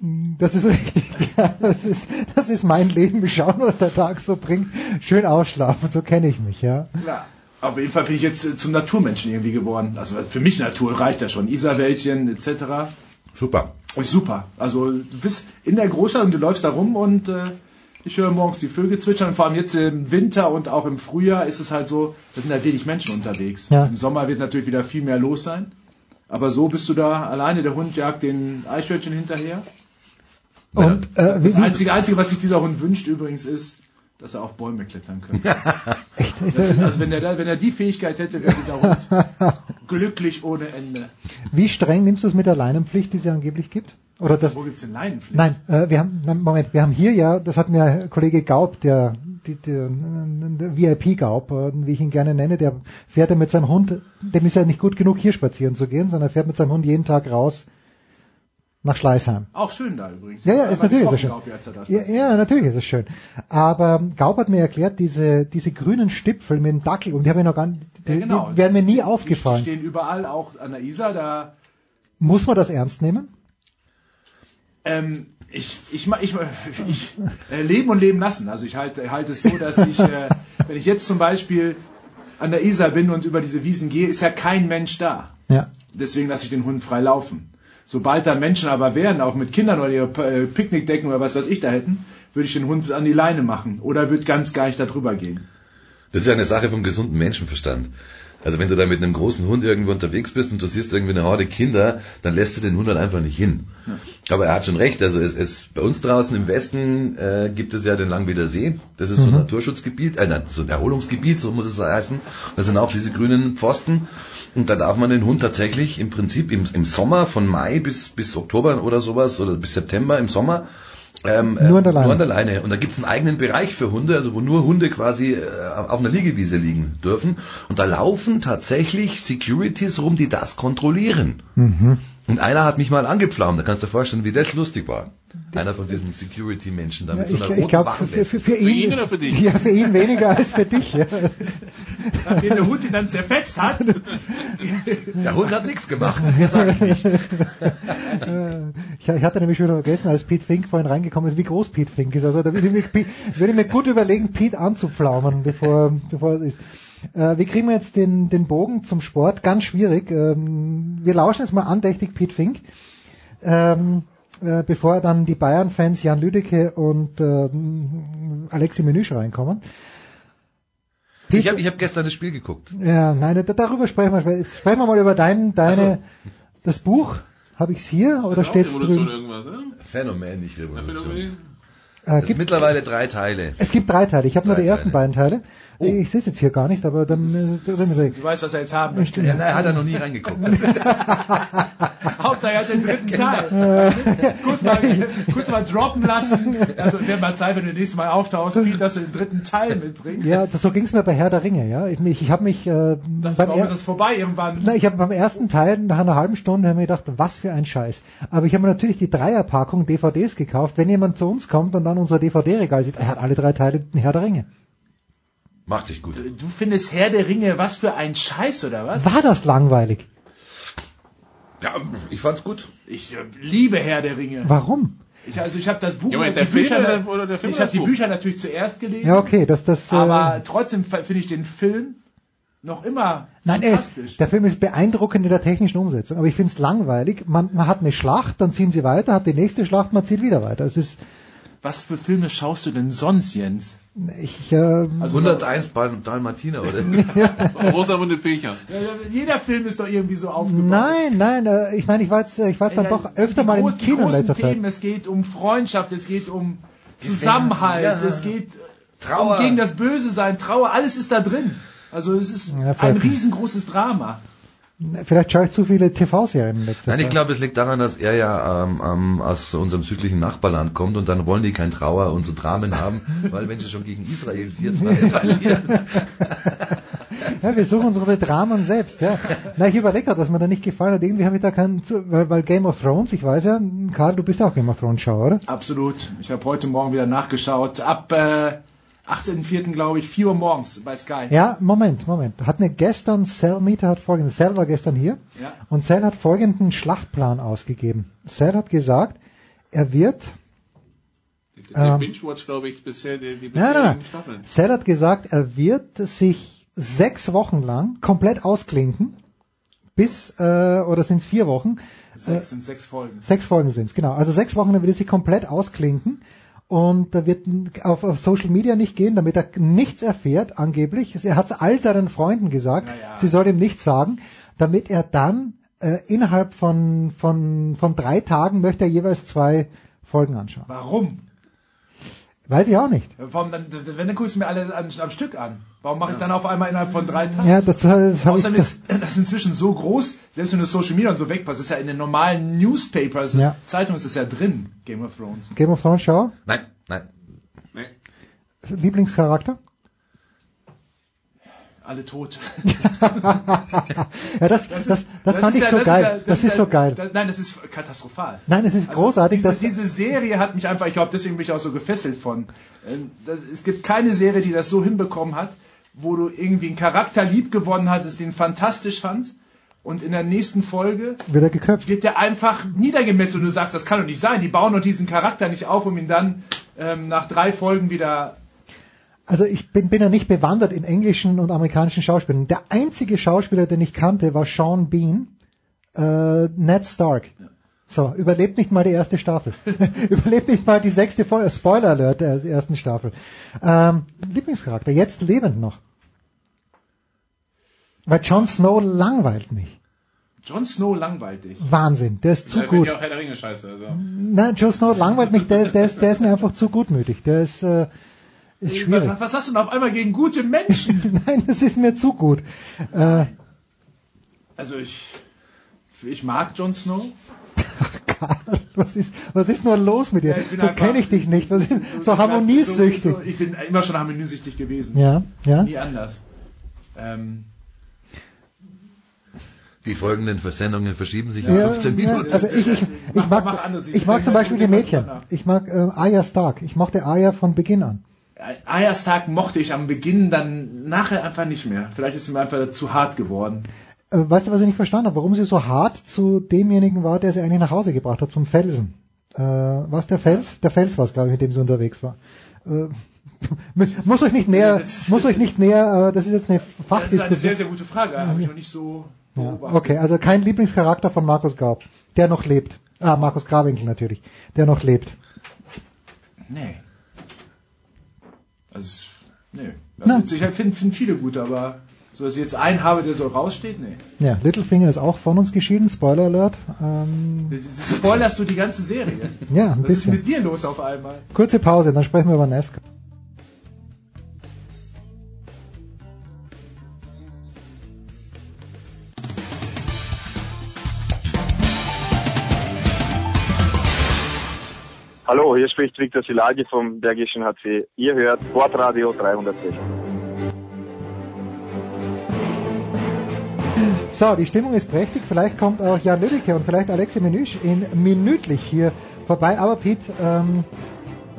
Das ist richtig. Ja, das, ist, das ist mein Leben. Wir schauen, was der Tag so bringt. Schön ausschlafen, so kenne ich mich, ja. Ja. Auf jeden Fall bin ich jetzt äh, zum Naturmenschen irgendwie geworden. Also für mich Natur reicht ja schon. Isarwäldchen etc. Super. Ist super. Also du bist in der Großstadt und du läufst da rum und äh, ich höre morgens die Vögel zwitschern. Und vor allem jetzt im Winter und auch im Frühjahr ist es halt so, da sind halt wenig Menschen unterwegs. Ja. Im Sommer wird natürlich wieder viel mehr los sein. Aber so bist du da alleine, der Hund jagt den Eichhörnchen hinterher. Und äh, Das einzige, einzige, was sich dieser Hund wünscht übrigens ist, dass er auf Bäume klettern (laughs) könnte. Das ist, also wenn er, wenn er die Fähigkeit hätte, wäre dieser Hund glücklich ohne Ende. wie streng nimmst du es mit der Leinenpflicht, die es ja angeblich gibt? Oder das, Wo gibt's denn Leinenpflicht? Nein, äh, wir haben, nein, Moment, wir haben hier ja, das hat mir Kollege Gaub, der, die, der, der VIP Gaub, äh, wie ich ihn gerne nenne, der fährt ja mit seinem Hund, dem ist ja nicht gut genug hier spazieren zu gehen, sondern er fährt mit seinem Hund jeden Tag raus nach Schleißheim. Auch schön da übrigens. Ja, ja, ist die natürlich ist schön. Ja, ja, natürlich ist es schön. Aber Gaub hat mir erklärt, diese, diese grünen Stipfel mit dem Dackel, und die habe ich noch gar nicht, die, Ja, genau. die wären mir nie Die aufgefallen. stehen überall, auch an der Isar, da Muss man das ernst nehmen? Ähm, ich, ich, ich, ich äh, leben und leben lassen. Also ich halte, halte es so, dass ich, äh, wenn ich jetzt zum Beispiel an der Isar bin und über diese Wiesen gehe, ist ja kein Mensch da. Ja. Deswegen lasse ich den Hund frei laufen. Sobald da Menschen aber wären, auch mit Kindern oder ihre äh, Picknickdecken oder was weiß ich da hätten, würde ich den Hund an die Leine machen oder würde ganz gar nicht da drüber gehen. Das ist ja eine Sache vom gesunden Menschenverstand. Also wenn du da mit einem großen Hund irgendwo unterwegs bist und du siehst irgendwie eine Horde Kinder, dann lässt du den Hund halt einfach nicht hin. Aber er hat schon recht. Also es, es bei uns draußen im Westen äh, gibt es ja den Langweder See. Das ist so ein Mhm. Naturschutzgebiet, äh, so ein Erholungsgebiet, so muss es heißen. Da sind auch diese grünen Pfosten. Und da darf man den Hund tatsächlich im Prinzip im, im Sommer von Mai bis bis Oktober oder sowas oder bis September im Sommer ähm, Nur an der Leine. Nur an der Leine. Und da gibt's einen eigenen Bereich für Hunde, also wo nur Hunde quasi äh, auf einer Liegewiese liegen dürfen. Und da laufen tatsächlich Securities rum, die das kontrollieren. Mhm. Und einer hat mich mal angepflaumt, da kannst du dir vorstellen, wie das lustig war. Einer von diesen Security-Menschen da Ja, mit so ich einer ich roten glaube, für, für, für, für ihn, oder für dich? Ja, für ihn weniger als für dich. Ja. Nachdem der Hund ihn dann zerfetzt hat. Der Hund hat nichts gemacht, mehr sag ich nicht. (laughs) Ich, ich hatte nämlich schon wieder vergessen, als Pete Fink vorhin reingekommen ist, wie groß Pete Fink ist. Also da würde ich mir, Pete- würde ich mir gut überlegen, Pete anzupflaumen, bevor, bevor es ist. Äh, wie kriegen wir jetzt den, den Bogen zum Sport? Ganz schwierig. Ähm, wir lauschen jetzt mal andächtig Pete Fink. Ähm, äh, bevor dann die Bayern-Fans Jan Lüdecke und äh, Alexi Menüsch reinkommen. Ich habe ich hab gestern das Spiel geguckt. Ja, nein, da, darüber sprechen wir. Jetzt sprechen wir mal über dein, deine, das Buch. Habe ich's hier oder steht's Revolution drüben? irgendwas, ne? Phänomen, nicht Revolution. Äh, Es gibt, mittlerweile drei Teile. es gibt drei Teile. Ich habe nur die ersten Teile. beiden Teile. Ich sehe es jetzt hier gar nicht, aber dann äh. Du weißt, was er jetzt haben möchte. Ja, nein, hat er noch nie reingeguckt. (laughs) Hauptsache er hat den dritten Genau. Teil. (laughs) kurz, mal, kurz mal droppen lassen. Also wäre mal Zeit, wenn du das nächste Mal auftauchst, Pete, dass du den dritten Teil mitbringst. Ja, das, so ging's mir bei Herr der Ringe. Ja, ich, ich habe mich äh, Das beim er- ist das vorbei irgendwann? Na, ich habe beim ersten Teil nach einer halben Stunde mir gedacht, was für ein Scheiß. Aber ich habe mir natürlich die Dreierpackung DVDs gekauft. Wenn jemand zu uns kommt und dann unser DVD-Regal sieht, er hat alle drei Teile Herr der Ringe. Macht sich gut. Du findest Herr der Ringe was für ein Scheiß, oder was? War das langweilig? Ja, ich fand's gut. Ich äh, liebe Herr der Ringe. Warum? Ich, also ich habe das Buch, Ja, Moment, die Bücher, oder- oder der Film ich habe die Buch? Bücher natürlich zuerst gelesen. Ja, okay, das, das. Äh, Aber trotzdem f- finde ich den Film noch immer Nein, er ist, fantastisch. der Film ist beeindruckend in der technischen Umsetzung, aber ich finde es langweilig. Man, man hat eine Schlacht, dann ziehen sie weiter, hat die nächste Schlacht, man zieht wieder weiter. Es ist, Was für Filme schaust du denn sonst, Jens? ich, äh, Also 101 Dal- Dalmatiner, oder? (laughs) Rosamunde Pilcher. Jeder Film ist doch irgendwie so aufgebaut. nein, nein, äh, ich meine, ich war jetzt, äh, ich war dann Ja, doch öfter mal im Kino die in großen letzter Zeit. Themen, es geht um Freundschaft, es geht um Zusammenhalt, Ja. es geht Trauer. um gegen das Böse sein, Trauer, alles ist da drin. Also es ist Ja, ein riesengroßes Drama. Vielleicht schaue ich zu viele TV-Serien in letzter Nein, ich glaube, es liegt daran, dass er ja ähm, ähm, aus unserem südlichen Nachbarland kommt und dann wollen die kein Trauer und so Dramen haben, (laughs) weil wenn sie schon gegen Israel 4-2 verlieren. (laughs) Ja, wir suchen unsere Dramen selbst, ja. Na, ich überlege gerade, was mir da nicht gefallen hat. Irgendwie habe ich da keinen, zu- weil, weil Game of Thrones, ich weiß ja, Karl, du bist auch Game of Thrones Schauer, oder? Absolut. Ich habe heute Morgen wieder nachgeschaut. Ab äh, 18.04. glaube ich, 4 Uhr morgens bei Sky. Ja, Moment, Moment. Hat mir gestern Cell Meter hat folgendes, Cell war gestern hier Ja. und Cell hat folgenden Schlachtplan ausgegeben. Cell hat gesagt, er wird Der Ähm, Binge-Watch, glaube ich, bisher die, die Nein, nein, bisherigen nein. Staffeln. Sell hat gesagt, er wird sich sechs Wochen lang komplett ausklinken, bis, äh, oder sind es vier Wochen? Sechs sind sechs Folgen. Sechs Folgen sind's genau. Also sechs Wochen wird er sich komplett ausklinken und er wird auf, auf Social Media nicht gehen, damit er nichts erfährt, angeblich. Er hat es all seinen Freunden gesagt, sie soll ihm nichts sagen, damit er dann äh, innerhalb von, von, von drei Tagen möchte er jeweils zwei Folgen anschauen. Warum? Weiß ich auch nicht. Warum dann, wenn dann guckst du mir alle an, am Stück an. Warum mache ich dann auf einmal innerhalb von drei Tagen? Ja, das, das habe ich. Außerdem ist das inzwischen so groß, selbst wenn du Social Media und so wegpasst, ist ja in den normalen Newspapers, Ja. Zeitungen ist es ja drin, Game of Thrones. Game of Thrones Schau. Nein, nein. Lieblingscharakter? Alle tot. (laughs) ja, das, das, das, fand ist ich so das geil. das ist so geil. das- nein, das ist katastrophal. Nein, es ist großartig, diese, diese Serie hat mich einfach, ich glaube, deswegen bin ich auch so gefesselt von. Ähm, Das, es gibt keine Serie, die das so hinbekommen hat, wo du irgendwie einen Charakter lieb gewonnen hattest, den fantastisch fand. Und in der nächsten Folge wird er geköpft. wird der einfach niedergemessen und du sagst, das kann doch nicht sein. Die bauen doch diesen Charakter nicht auf, um ihn dann ähm, nach drei Folgen wieder Also ich bin, bin ja nicht bewandert in englischen und amerikanischen Schauspielern. Der einzige Schauspieler, den ich kannte, war Sean Bean, äh, Ned Stark. So, überlebt nicht mal die erste Staffel. (laughs) überlebt nicht mal die sechste Folge. Spoiler Alert der ersten Staffel. Ähm, Lieblingscharakter, jetzt lebend noch. Weil Jon Snow langweilt mich. Jon Snow langweilt dich. Wahnsinn, der ist zu finde gut. ich auch Herr der Ringe scheiße. Also. Nein, Jon Snow langweilt mich, der, der, ist, der ist mir einfach zu gutmütig. Der ist, äh, ist schwierig. Was, was hast du denn auf einmal gegen gute Menschen? (laughs) Nein, das ist mir zu gut. Äh, Also ich, ich mag Jon Snow. was ist, was ist nur los mit dir? Ja, so kenne ich dich nicht. Was ist, so, ich harmoniesüchtig. So, so, ich bin immer schon harmoniesüchtig gewesen. Ja, ja. Nie anders. Ähm, Die folgenden Versendungen verschieben sich um Ja, 15 ja, Minuten. also ich, ich, ich mag. Ich mag zum Beispiel die Mädchen. Ich mag äh, Arya Stark. Ich mochte Arya von Beginn an. Ayers Tag mochte ich am Beginn, dann nachher einfach nicht mehr. Vielleicht ist sie mir einfach zu hart geworden. Äh, weißt du, was ich nicht verstanden habe? Warum sie so hart zu demjenigen war, der sie eigentlich nach Hause gebracht hat, zum Felsen. Äh, was der Fels? Der Fels war es, glaube ich, mit dem sie unterwegs war. Äh, (laughs) muss euch nicht näher, muss euch nicht näher, äh, das ist jetzt eine Das ist eine Fachdiskussion. sehr, sehr gute Frage. Habe ich noch nicht so Ja, beobachtet. okay, also kein Lieblingscharakter von Markus Gaub, der noch lebt. Ah, Markus Grawinkel natürlich, der noch lebt. Nee. Also, nee. Also, ich finde find viele gut, aber so, dass ich jetzt einen habe, der so raussteht, nee. Ja, Littlefinger ist auch von uns geschieden, Spoiler Alert. Ähm, Spoilerst du die ganze Serie? ja, ein Was ist bisschen. mit dir los auf einmal? Kurze Pause, dann sprechen wir über NASCAR. Hallo, hier spricht Viktor Silagi vom Bergischen HC. Ihr hört Sportradio 360. So, die Stimmung ist prächtig. Vielleicht kommt auch Jan Lüdecke und vielleicht Alexi Menüsch in minütlich hier vorbei. Aber Pete, ähm,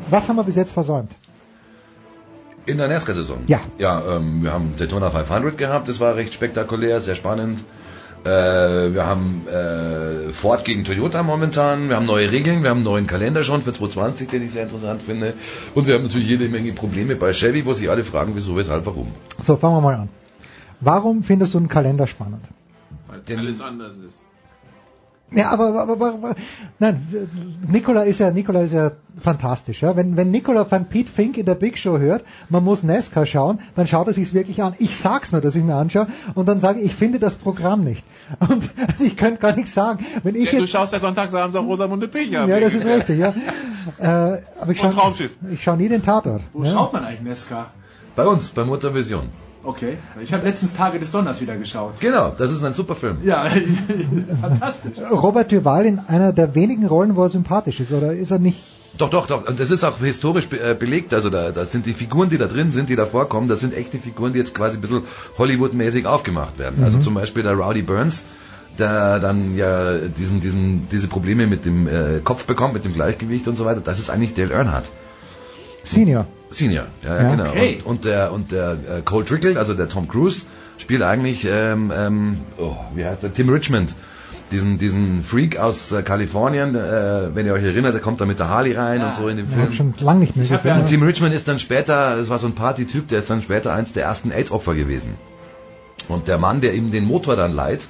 was haben wir bis jetzt versäumt? In der NASCAR-Saison? Ja. Ja, ähm, wir haben Daytona 500 gehabt, das war recht spektakulär, sehr spannend. Äh, wir haben äh, Ford gegen Toyota momentan, wir haben neue Regeln, wir haben einen neuen Kalender schon für 2020, den ich sehr interessant finde. Und wir haben natürlich jede Menge Probleme bei Chevy, wo sich alle fragen, wieso, weshalb, warum. So, fangen wir mal an. Warum findest du einen Kalender spannend? Weil alles anders ist. Ja, aber, aber, aber, nein, Nikola ist ja, Nikola ist ja fantastisch. Ja? Wenn, wenn Nikola von Pete Fink in der Big Show hört, man muss NASCAR schauen, dann schaut er sich wirklich an. Ich sag's nur, dass ich mir anschaue und dann sage ich, ich finde das Programm nicht. Und (laughs) also ich könnte gar nichts sagen. Wenn ich Ja, du jetzt, schaust ja Sonntagsabends auf Rosamunde Pilcher. ja, das ist richtig, ja. (laughs) Äh, aber ich Und schaue Traumschiff. ich schau nie den Tatort. Wo ja? schaut man eigentlich Nesca? Bei uns, bei Motorvision. Okay. Ich habe letztens Tage des Donners wieder geschaut. Genau, das ist ein super Film. Ja, (laughs) fantastisch. Robert Duval in einer der wenigen Rollen, wo er sympathisch ist, oder ist er nicht? Doch, doch, doch. Und das ist auch historisch be äh, belegt. Also da, da sind die Figuren, die da drin sind, die da vorkommen, das sind echte Figuren, die jetzt quasi ein bisschen Hollywood-mäßig aufgemacht werden. Also Mhm. zum Beispiel der Rowdy Burns, der dann ja diesen, diesen, diese Probleme mit dem äh, Kopf bekommt, mit dem Gleichgewicht und so weiter. Das ist eigentlich Dale Earnhardt. Senior. Senior, ja, Ja. ja genau. Okay. Und, und der und der äh, Cole Trickle, also der Tom Cruise, spielt eigentlich, ähm, ähm, oh, wie heißt der, Tim Richmond, diesen, diesen Freak aus äh, Kalifornien, äh, wenn ihr euch erinnert, der kommt da mit der Harley rein und so in dem Ich Film. habe schon lange nicht mehr Ich gesehen. ja- Und Tim Richmond ist dann später, das war so ein Partytyp, der ist dann später eins der ersten AIDS-Opfer gewesen. Und der Mann, der ihm den Motor dann leiht,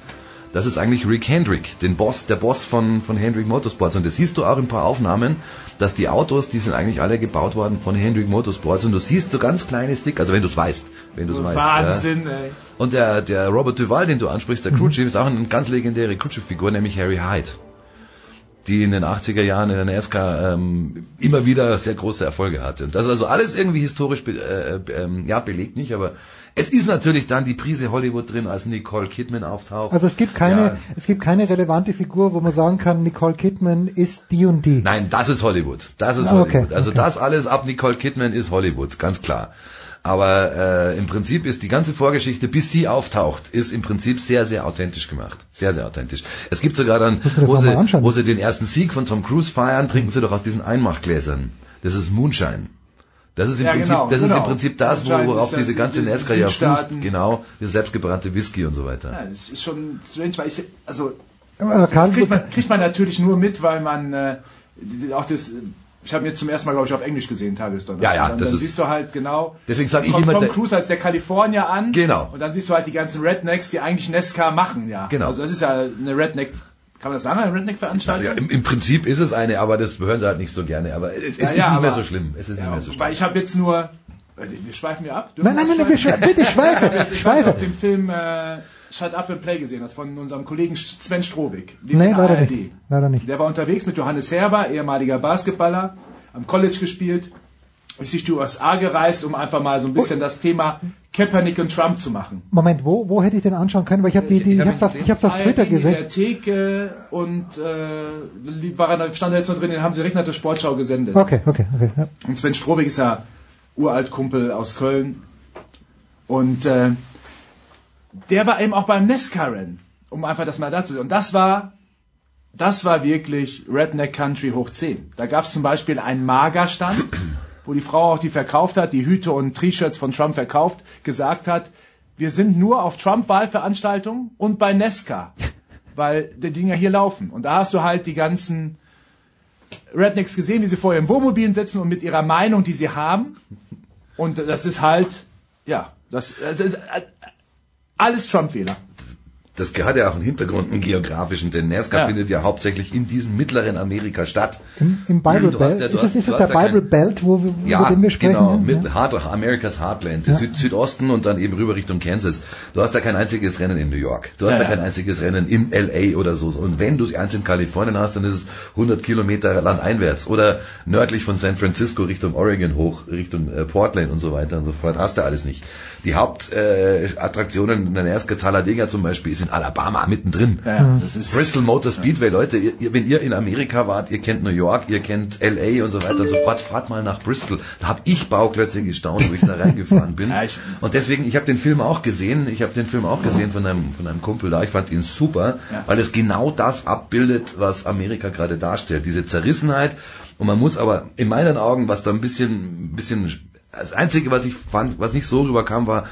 das ist eigentlich Rick Hendrick, den Boss, der Boss von, von Hendrick Motorsports. Und das siehst du auch in ein paar Aufnahmen, dass die Autos, die sind eigentlich alle gebaut worden von Hendrick Motorsports. Und du siehst so ganz kleine Stick, also wenn du es weißt, wenn du es weißt. Ja. Wahnsinn, ey. Und der, der Robert Duval, den du ansprichst, der Crew Chief, ist auch eine ganz legendäre Crew Chief Figur, nämlich Harry Hyde. Die in den 80er Jahren in der NASCAR ähm, immer wieder sehr große Erfolge hatte. Und das ist also alles irgendwie historisch be äh, ähm, ja, belegt nicht, aber es ist natürlich dann die Prise Hollywood drin, als Nicole Kidman auftaucht. Also es gibt keine, Ja. es gibt keine relevante Figur, wo man sagen kann, Nicole Kidman ist die und die. Nein, das ist Hollywood. Das ist Ah, okay, Hollywood. Also okay. das alles ab Nicole Kidman ist Hollywood, ganz klar. Aber äh, im Prinzip ist die ganze Vorgeschichte, bis sie auftaucht, ist im Prinzip sehr, sehr authentisch gemacht. Sehr, sehr authentisch. Es gibt sogar dann, wo sie, wo sie den ersten Sieg von Tom Cruise feiern, trinken sie doch aus diesen Einmachgläsern. Das ist Moonshine. Das ist im Ja, Prinzip, genau, das ist genau. im Prinzip das, worauf ist diese ganze NASCAR ja fußt. Genau, der selbstgebrannte Whisky und so weiter. Ja, das ist schon strange, weil ich, also, Aber das kriegt man, kriegt man natürlich nur mit, weil man äh, auch das, ich habe jetzt zum ersten Mal, glaube ich, auf Englisch gesehen, Tagesdonner. Ja, ja, dann, das dann ist- siehst du halt genau, Deswegen sag ich immer, Tom Cruise als der Kalifornier an. Genau. Und dann siehst du halt die ganzen Rednecks, die eigentlich NASCAR machen, ja. Genau. Also das ist ja eine Redneck, kann man das sagen, eine Redneck-Veranstaltung? Ja, im, Im Prinzip ist es eine, aber das hören sie halt nicht so gerne. Aber es, es Ja, ist ja, nicht mehr aber- so schlimm. Es ist nicht mehr so schlimm. Weil ich habe jetzt nur, wir schweifen wir ab. Nein, nein, nein, wir schwe- bitte schweife, (laughs) Ich schweife. weiß, ob du den Film äh, Shut Up and Play gesehen hast, von unserem Kollegen Sven Strohwig. Lief Nee, in der leider ARD. nicht. Leider nicht. Der war unterwegs mit Johannes Herber, ehemaliger Basketballer, am College gespielt, ist durch die USA gereist, um einfach mal so ein bisschen das Thema Kaepernick und Trump zu machen. Moment, wo, wo hätte ich den anschauen können? Weil ich habe die, die, ich hab's auf, ich hab's auf Twitter gesehen. Mediathek äh, und äh, war, stand da jetzt noch drin, den haben sie Rechner der Sportschau gesendet. Okay, okay, okay. Ja. Und Sven Strohweg ist ja Uraltkumpel aus Köln. Und äh, der war eben auch beim Nesca-Rennen, um einfach das mal dazu. Und das war, das war wirklich Redneck Country hoch 10. Da gab es zum Beispiel einen Magerstand, wo die Frau auch die verkauft hat, die Hüte und T-Shirts von Trump verkauft, gesagt hat, wir sind nur auf Trump-Wahlveranstaltungen und bei Nesca, (laughs) weil die Dinger hier laufen. Und da hast du halt die ganzen Rednecks gesehen, wie sie vor ihren Wohnmobilen sitzen und mit ihrer Meinung, die sie haben. Und das ist halt, ja, das, das ist äh, alles Trump-Wähler. Das hat ja auch einen Hintergrund, einen geografischen, denn NASCAR Ja. findet ja hauptsächlich in diesem mittleren Amerika statt. Im, im Bible Belt. ja- ist es, ist es der Bible kein- Belt, wo, wir- Ja, über den wir sprechen? genau, ja? mit Hard, America's Heartland, Ja. Süd, Südosten und dann eben rüber Richtung Kansas. Du hast da kein einziges Rennen in New York. Du hast Ja, da ja. kein einziges Rennen in LA oder so. Und wenn du eins in Kalifornien hast, dann ist es 100 Kilometer landeinwärts oder nördlich von San Francisco Richtung Oregon hoch, Richtung äh, Portland und so weiter und so fort. Hast du alles nicht. Die Hauptattraktionen äh, Attraktionen in der NASCAR Talladega zum Beispiel ist in Alabama mittendrin. Ja, das ist, Bristol Motor Speedway, Leute, ihr, ihr, wenn ihr in Amerika wart, ihr kennt New York, ihr kennt LA und so weiter und so fort, fahrt mal nach Bristol. Da habe ich Bauklötze gestaunt, wo ich da reingefahren bin. (laughs) Ja, ich- Und deswegen, ich habe den Film auch gesehen, ich habe den Film auch gesehen von einem, von einem Kumpel da, ich fand ihn super, Ja. weil es genau das abbildet, was Amerika gerade darstellt. Diese Zerrissenheit. Und man muss aber in meinen Augen, was da ein bisschen, ein bisschen, das Einzige, was ich fand, was nicht so rüberkam, war,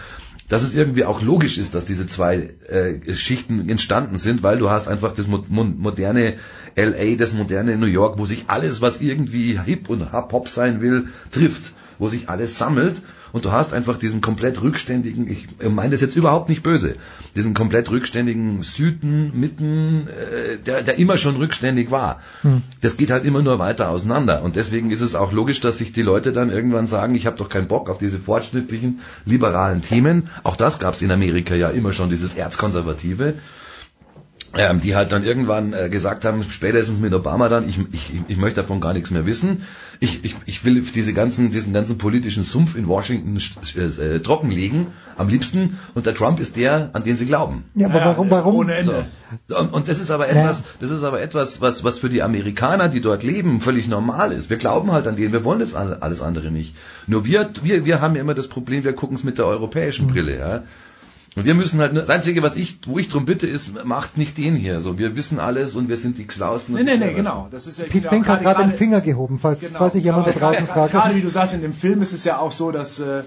dass es irgendwie auch logisch ist, dass diese zwei äh, Schichten entstanden sind, weil du hast einfach das mo mo moderne LA, das moderne New York, wo sich alles, was irgendwie hip und hop sein will, trifft, wo sich alles sammelt und du hast einfach diesen komplett rückständigen, ich meine das jetzt überhaupt nicht böse, diesen komplett rückständigen Süden, Mitten, äh, der, der immer schon rückständig war. Hm. Das geht halt immer nur weiter auseinander und deswegen ist es auch logisch, dass sich die Leute dann irgendwann sagen, ich habe doch keinen Bock auf diese fortschrittlichen, liberalen Themen. Auch das gab es in Amerika ja immer schon, dieses Erzkonservative ähm, die halt dann irgendwann äh, gesagt haben, spätestens mit Obama dann, ich, ich, ich möchte davon gar nichts mehr wissen. Ich, ich, ich will diese ganzen, diesen ganzen politischen Sumpf in Washington sch- äh, trockenlegen, am liebsten. Und der Trump ist der, an den sie glauben. Ja, aber warum, warum? Ohne Ende. So. Und, und das ist aber etwas, das ist aber etwas, was, was für die Amerikaner, die dort leben, völlig normal ist. Wir glauben halt an den, wir wollen das alle- alles andere nicht. Nur wir, wir, wir haben ja immer das Problem, wir gucken es mit der europäischen Mhm. Brille, ja. Und wir müssen halt, nur- das Einzige, was ich, wo ich drum bitte, ist, macht nicht den hier. So, wir wissen alles und wir sind die Schlausten. Nee, und nee, nee, genau. Das ist ja Pete genau, Fink hat gerade den Finger gehoben, falls, Genau. falls sich jemand da draußen gerade, fragt. gerade wie du sagst, in dem Film ist es ja auch so, dass äh,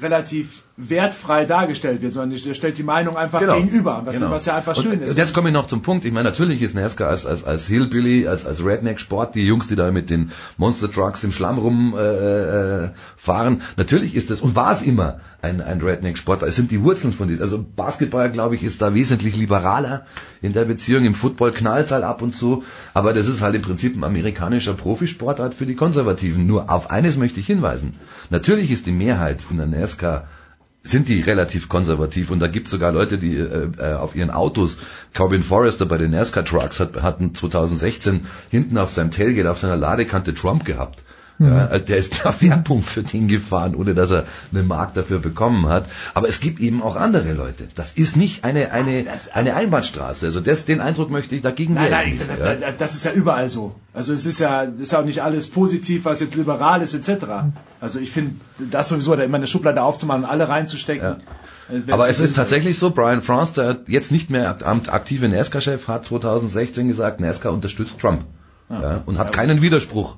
relativ wertfrei dargestellt wird, sondern der stellt die Meinung einfach Genau. gegenüber, was, Genau. was ja einfach und, schön Und ist. jetzt komme ich noch zum Punkt. Ich meine, natürlich ist NASCAR als, als, als Hillbilly, als, als Redneck-Sport, die Jungs, die da mit den Monster Trucks im Schlamm rumfahren, äh, äh, natürlich ist das, und war es immer, ein, ein Redneck-Sport. Es sind die Wurzeln von diesem. Also Basketball, glaube ich, ist da wesentlich liberaler in der Beziehung. Im Football knallt halt ab und zu. Aber das ist halt im Prinzip ein amerikanischer Profisportart für die Konservativen. Nur auf eines möchte ich hinweisen. Natürlich ist die Mehrheit in der NASCAR sind die relativ konservativ und da gibt es sogar Leute, die äh, äh, auf ihren Autos, Corbin Forrester bei den NASCAR Trucks hat, hatten 2016 hinten auf seinem Tailgate, auf seiner Ladekante Trump gehabt. Mhm. Ja, also der ist da (laughs) Werbung für den gefahren, ohne dass er einen Markt dafür bekommen hat. Aber es gibt eben auch andere Leute. Das ist nicht eine, eine, eine Einbahnstraße. Also das, den Eindruck möchte ich dagegen Nein, wehren. nein, das, ja. das, ist ja überall so. Also es ist ja, ist ja auch nicht alles positiv, was jetzt liberal ist, etc. Also ich finde, das sowieso, da immer eine Schublade aufzumachen und alle reinzustecken. wäre Aber es ist tatsächlich so, Brian France, der jetzt nicht mehr akt- aktive NASCAR-Chef, hat 2016 gesagt, NASCAR unterstützt Trump. Ah. Ja, und hat keinen Widerspruch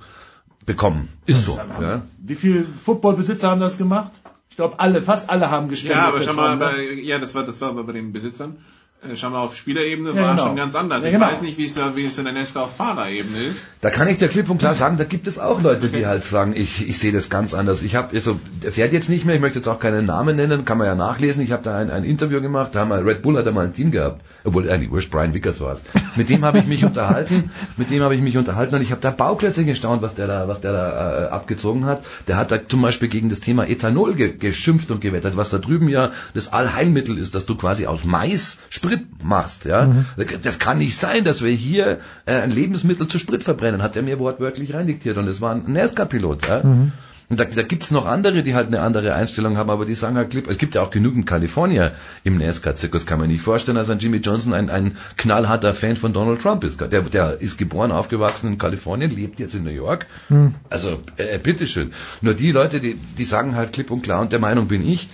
bekommen. Ist so. Ist Ja. Wie viele Footballbesitzer haben das gemacht? Ich glaube alle, fast alle haben gespendet. Ja, aber schau mal, ne? bei, ja, das war, das war aber bei den Besitzern. Äh, Schau mal, auf Spielerebene Ja, war genau. schon ganz anders. Ja, ich genau. weiß nicht, wie es da, wie es in der NASCAR auf Fahrerebene ist. Da kann ich dir klipp und klar sagen, da gibt es auch Leute, die halt sagen, ich, ich sehe das ganz anders. Ich habe, also, der fährt jetzt nicht mehr, ich möchte jetzt auch keinen Namen nennen, kann man ja nachlesen. Ich habe da ein, ein Interview gemacht, da haben wir, Red Bull hat da mal ein Team gehabt, obwohl eigentlich wurscht, Brian Vickers war es. Mit dem habe ich mich unterhalten, mit dem habe ich mich unterhalten und ich habe da Bauklötze gestaunt, was der da, was der da äh, abgezogen hat. Der hat da zum Beispiel gegen das Thema Ethanol ge geschimpft und gewettert, was da drüben ja das Allheilmittel ist, dass du quasi aus Mais Sprit machst. Ja, Mhm. das kann nicht sein, dass wir hier äh, ein Lebensmittel zu Sprit verbrennen, hat er mir wortwörtlich reindiktiert und es war ein NASCAR-Pilot. Ja? Mhm. Und da, da gibt's noch andere, die halt eine andere Einstellung haben, aber die sagen halt klipp, es gibt ja auch genügend Kalifornier im NASCAR-Zirkus, kann man nicht vorstellen, dass ein Jimmy Johnson ein, ein knallharter Fan von Donald Trump ist. Der, der ist geboren, aufgewachsen in Kalifornien, lebt jetzt in New York. Hm. Also, äh, bitteschön. Nur die Leute, die, die sagen halt klipp und klar, und der Meinung bin ich,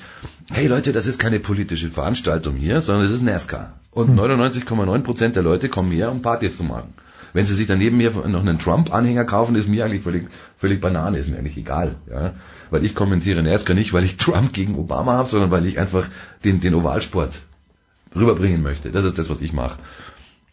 hey Leute, das ist keine politische Veranstaltung hier, sondern es ist NASCAR. Und 99,9 Prozent der Leute kommen her, um Partys zu machen. Wenn sie sich daneben hier noch einen Trump-Anhänger kaufen, ist mir eigentlich völlig, völlig Banane, ist mir eigentlich egal. Ja? Weil ich kommentiere NASCAR nicht, weil ich (laughs) Trump gegen Obama habe, sondern weil ich einfach den, den Ovalsport rüberbringen möchte. Das ist das, was ich mache.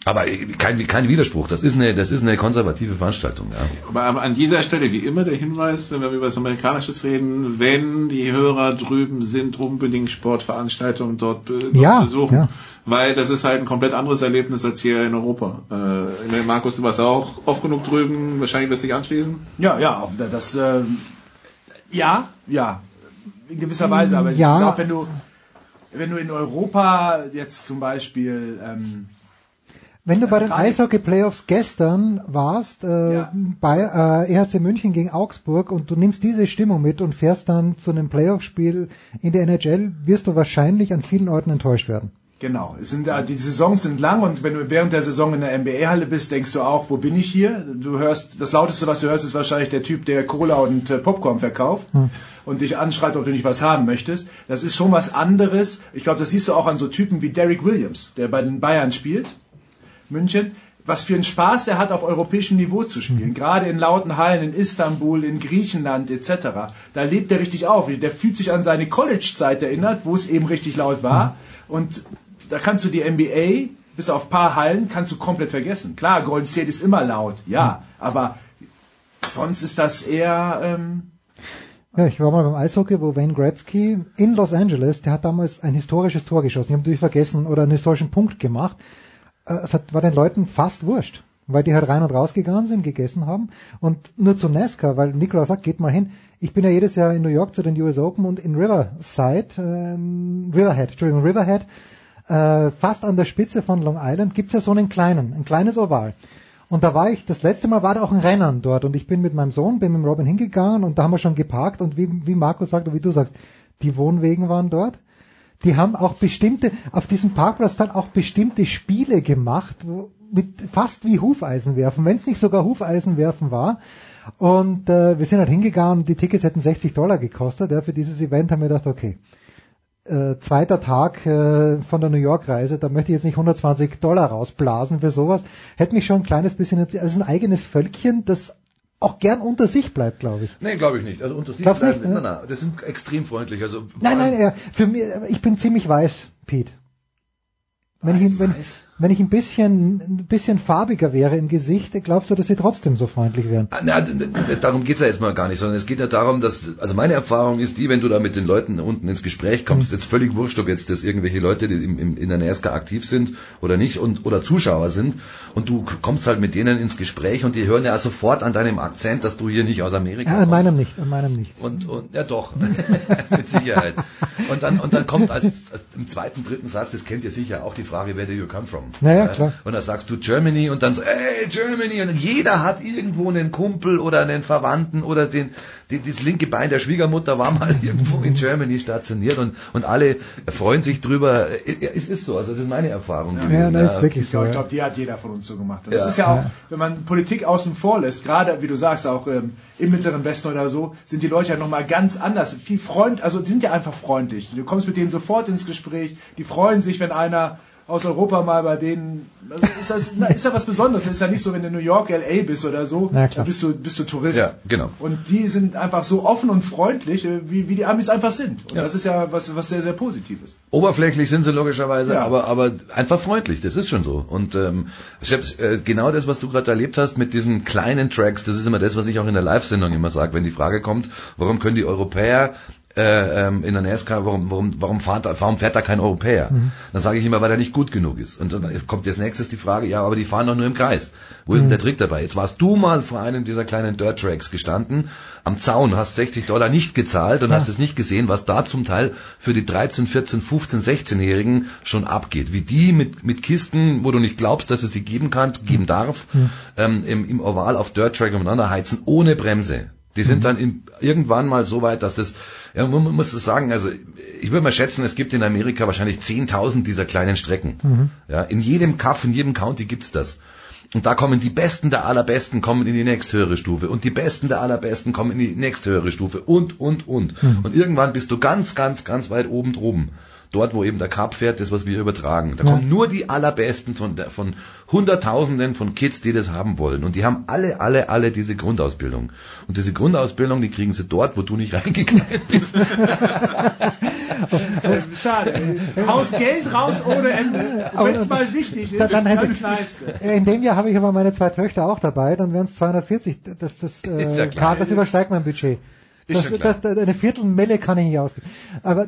Aber kein, kein Widerspruch, das ist eine, das ist eine konservative Veranstaltung. Ja. Aber, aber an dieser Stelle wie immer der Hinweis, wenn wir über das Amerikanische reden, wenn die Hörer drüben sind, unbedingt Sportveranstaltungen dort, be dort Ja, besuchen. ja. Weil das ist halt ein komplett anderes Erlebnis als hier in Europa. Äh, Markus, du warst auch oft genug drüben, wahrscheinlich wirst du dich anschließen. Ja, ja, das, ähm, ja, ja, in gewisser Weise, aber Ja. ich glaube, wenn du, wenn du in Europa jetzt zum Beispiel, ähm, Wenn du bei den Eishockey-Playoffs gestern warst, äh, bei äh, EHC München gegen Augsburg und du nimmst diese Stimmung mit und fährst dann zu einem Playoff-Spiel in der NHL, wirst du wahrscheinlich an vielen Orten enttäuscht werden. Genau, es sind äh, die Saisons sind lang und wenn du während der Saison in der NBA-Halle bist, denkst du auch, wo bin ich hier? Du hörst, das lauteste, was du hörst, ist wahrscheinlich der Typ, der Cola und äh, Popcorn verkauft und dich anschreit, ob du nicht was haben möchtest. Das ist schon was anderes. Ich glaube, das siehst du auch an so Typen wie Derek Williams, der bei den Bayern spielt, München. Was für einen Spaß der hat, auf europäischem Niveau zu spielen. Gerade in lauten Hallen in Istanbul, in Griechenland etc. Da lebt er richtig auf. Der fühlt sich an seine College-Zeit erinnert, wo es eben richtig laut war. Und da kannst du die NBA, bis auf paar Hallen, kannst du komplett vergessen. Klar, Golden State ist immer laut, ja, aber sonst ist das eher, ähm, Ja, ich war mal beim Eishockey, wo Wayne Gretzky in Los Angeles, der hat damals ein historisches Tor geschossen. Ich habe natürlich vergessen oder einen historischen Punkt gemacht. Äh, Es hat, war den Leuten fast wurscht, weil die halt rein und raus gegangen sind, gegessen haben. Und nur zu NASCAR, weil Nikola sagt, geht mal hin. Ich bin ja jedes Jahr in New York zu den US Open und in Riverside, äh, Riverhead, Entschuldigung, Riverhead, äh, fast an der Spitze von Long Island, gibt's ja so einen kleinen, ein kleines Oval. Und da war ich, das letzte Mal war da auch ein Rennen dort und ich bin mit meinem Sohn, bin mit Robin hingegangen und da haben wir schon geparkt und wie, wie Markus sagt und wie du sagst, die Wohnwegen waren dort. Die haben auch bestimmte, auf diesem Parkplatz dann auch bestimmte Spiele gemacht, mit fast wie Hufeisen werfen, wenn es nicht sogar Hufeisen werfen war. Und äh, wir sind halt hingegangen, die Tickets hätten 60 Dollar gekostet. Ja, für dieses Event haben wir gedacht, okay, äh, zweiter Tag äh, von der New York Reise, da möchte ich jetzt nicht 120 Dollar rausblasen für sowas. Hätte mich schon ein kleines bisschen, ist ein eigenes Völkchen, das auch gern unter sich bleibt, glaube ich. Nee, glaube ich nicht. Also unter sich Glaubst bleiben, nicht, ne? nein, nein, das sind extrem freundlich. Also Nein, nein, er, für mich, ich bin ziemlich weiß, Pete. Wenn ich, wenn, wenn ich ein bisschen, ein bisschen farbiger wäre im Gesicht, glaubst du, dass sie trotzdem so freundlich wären? Ah, Na, darum geht's ja jetzt mal gar nicht, sondern es geht ja darum, dass, also meine Erfahrung ist die, wenn du da mit den Leuten unten ins Gespräch kommst, jetzt völlig wurscht, ob jetzt das irgendwelche Leute, die im, im, in der NASCAR aktiv sind oder nicht und oder Zuschauer sind und du kommst halt mit denen ins Gespräch und die hören ja sofort an deinem Akzent, dass du hier nicht aus Amerika Ja, an meinem nicht, an meinem nicht. und, und ja doch, (laughs) mit Sicherheit. Und dann, und dann kommt als, als im zweiten, dritten Satz, das kennt ihr sicher auch die Frage, where do you come from? Naja, klar. Und dann sagst du Germany und dann so, hey, Germany. Und jeder hat irgendwo einen Kumpel oder einen Verwandten oder den, die, das linke Bein der Schwiegermutter war mal (laughs) irgendwo in Germany stationiert und, und alle freuen sich drüber. Es ist so, also das ist meine Erfahrung gewesen. Ich glaube, ich glaub, die hat jeder von uns so gemacht. Und das Ja. ist ja auch, Ja. wenn man Politik außen vor lässt, gerade wie du sagst, auch ähm, im Mittleren Westen oder so, sind die Leute ja nochmal ganz anders. Viel Freund, also die sind ja einfach freundlich. Du kommst mit denen sofort ins Gespräch, die freuen sich, wenn einer aus Europa mal bei denen, also ist das na, ist ja was Besonderes. Es ist ja nicht so, wenn du in New York, LA bist oder so, Na dann bist du, bist du Tourist. Ja, genau. Und die sind einfach so offen und freundlich, äh, wie, wie die Amis einfach sind. Und das ist ja was, was sehr, sehr Positives. Oberflächlich sind sie logischerweise, Ja. aber, aber einfach freundlich, das ist schon so. Und ähm, ich hab, äh, genau das, was du gerade erlebt hast mit diesen kleinen Tracks, das ist immer das, was ich auch in der Live-Sendung immer sage, wenn die Frage kommt, warum können die Europäer äh, ähm, in der NASCAR, warum, warum, warum, fährt, da- warum fährt da kein Europäer? Mhm. Dann sage ich immer, weil er nicht gut genug ist. Und dann kommt als nächstes die Frage, ja, aber die fahren doch nur im Kreis. Wo ist denn der Trick dabei? Jetzt warst du mal vor einem dieser kleinen Dirt Tracks gestanden, am Zaun, hast 60 Dollar nicht gezahlt und hast es nicht gesehen, was da zum Teil für die 13, 14, 15, 16-Jährigen schon abgeht. Wie die mit, mit Kisten, wo du nicht glaubst, dass es sie geben kann, geben darf, ähm, im, im Oval auf Dirt Track umeinander heizen, ohne Bremse. Die sind dann im, irgendwann mal so weit, dass das, ja, man, muss es sagen, also ich würde mal schätzen, es gibt in Amerika wahrscheinlich 10.000 dieser kleinen Strecken. Mhm. Ja, in jedem Kaff, in jedem County gibt's das. Und da kommen die Besten der Allerbesten kommen in die nächsthöhere Stufe und die Besten der Allerbesten kommen in die nächsthöhere Stufe und, und, und. Mhm. Und irgendwann bist du ganz, ganz, ganz weit oben droben. Dort, wo eben der Cup fährt, das, was wir übertragen. Da Ja. kommen nur die Allerbesten von, von Hunderttausenden von Kids, die das haben wollen. Und die haben alle, alle, alle diese Grundausbildung. Und diese Grundausbildung, die kriegen sie dort, wo du nicht (laughs) reingegangen bist. Schade. Haus Geld raus ohne Ende. Wenn es mal wichtig ist, dann, dann, kneifst du. Äh, in dem Jahr habe ich aber meine zwei Töchter auch dabei, dann wären es 240. Das, das, äh, Ist ja. Klar, das übersteigt mein Budget. Ist Das, klar. das, eine Viertelmille kann ich nicht ausgeben. Aber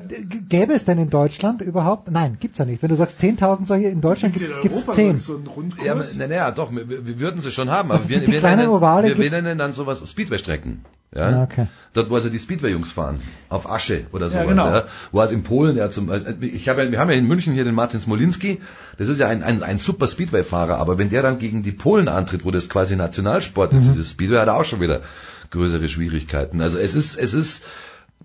gäbe es denn in Deutschland überhaupt? Nein, gibt's ja nicht. Wenn du sagst 10.000 solche, in Deutschland Gibt's gibt's, gibt's Europa 10. so? Ja, aber, na, na, ja, doch, wir, wir würden sie schon haben, aber Also wir, die wir, kleinen nennen, Ovale wir, wir nennen dann sowas Speedway-Strecken. Ja? Ah, okay. Dort, wo also die Speedway-Jungs fahren, auf Asche oder sowas. Ja, genau. ja? Wo also in Polen, ja, zum, äh, ich habe ja, wir haben ja in München hier den Martin Smolinski, das ist ja ein, ein, ein super Speedway-Fahrer, aber wenn der dann gegen die Polen antritt, wo das quasi Nationalsport ist, dieses Speedway, hat er auch schon wieder größere Schwierigkeiten. Also es ist, es ist,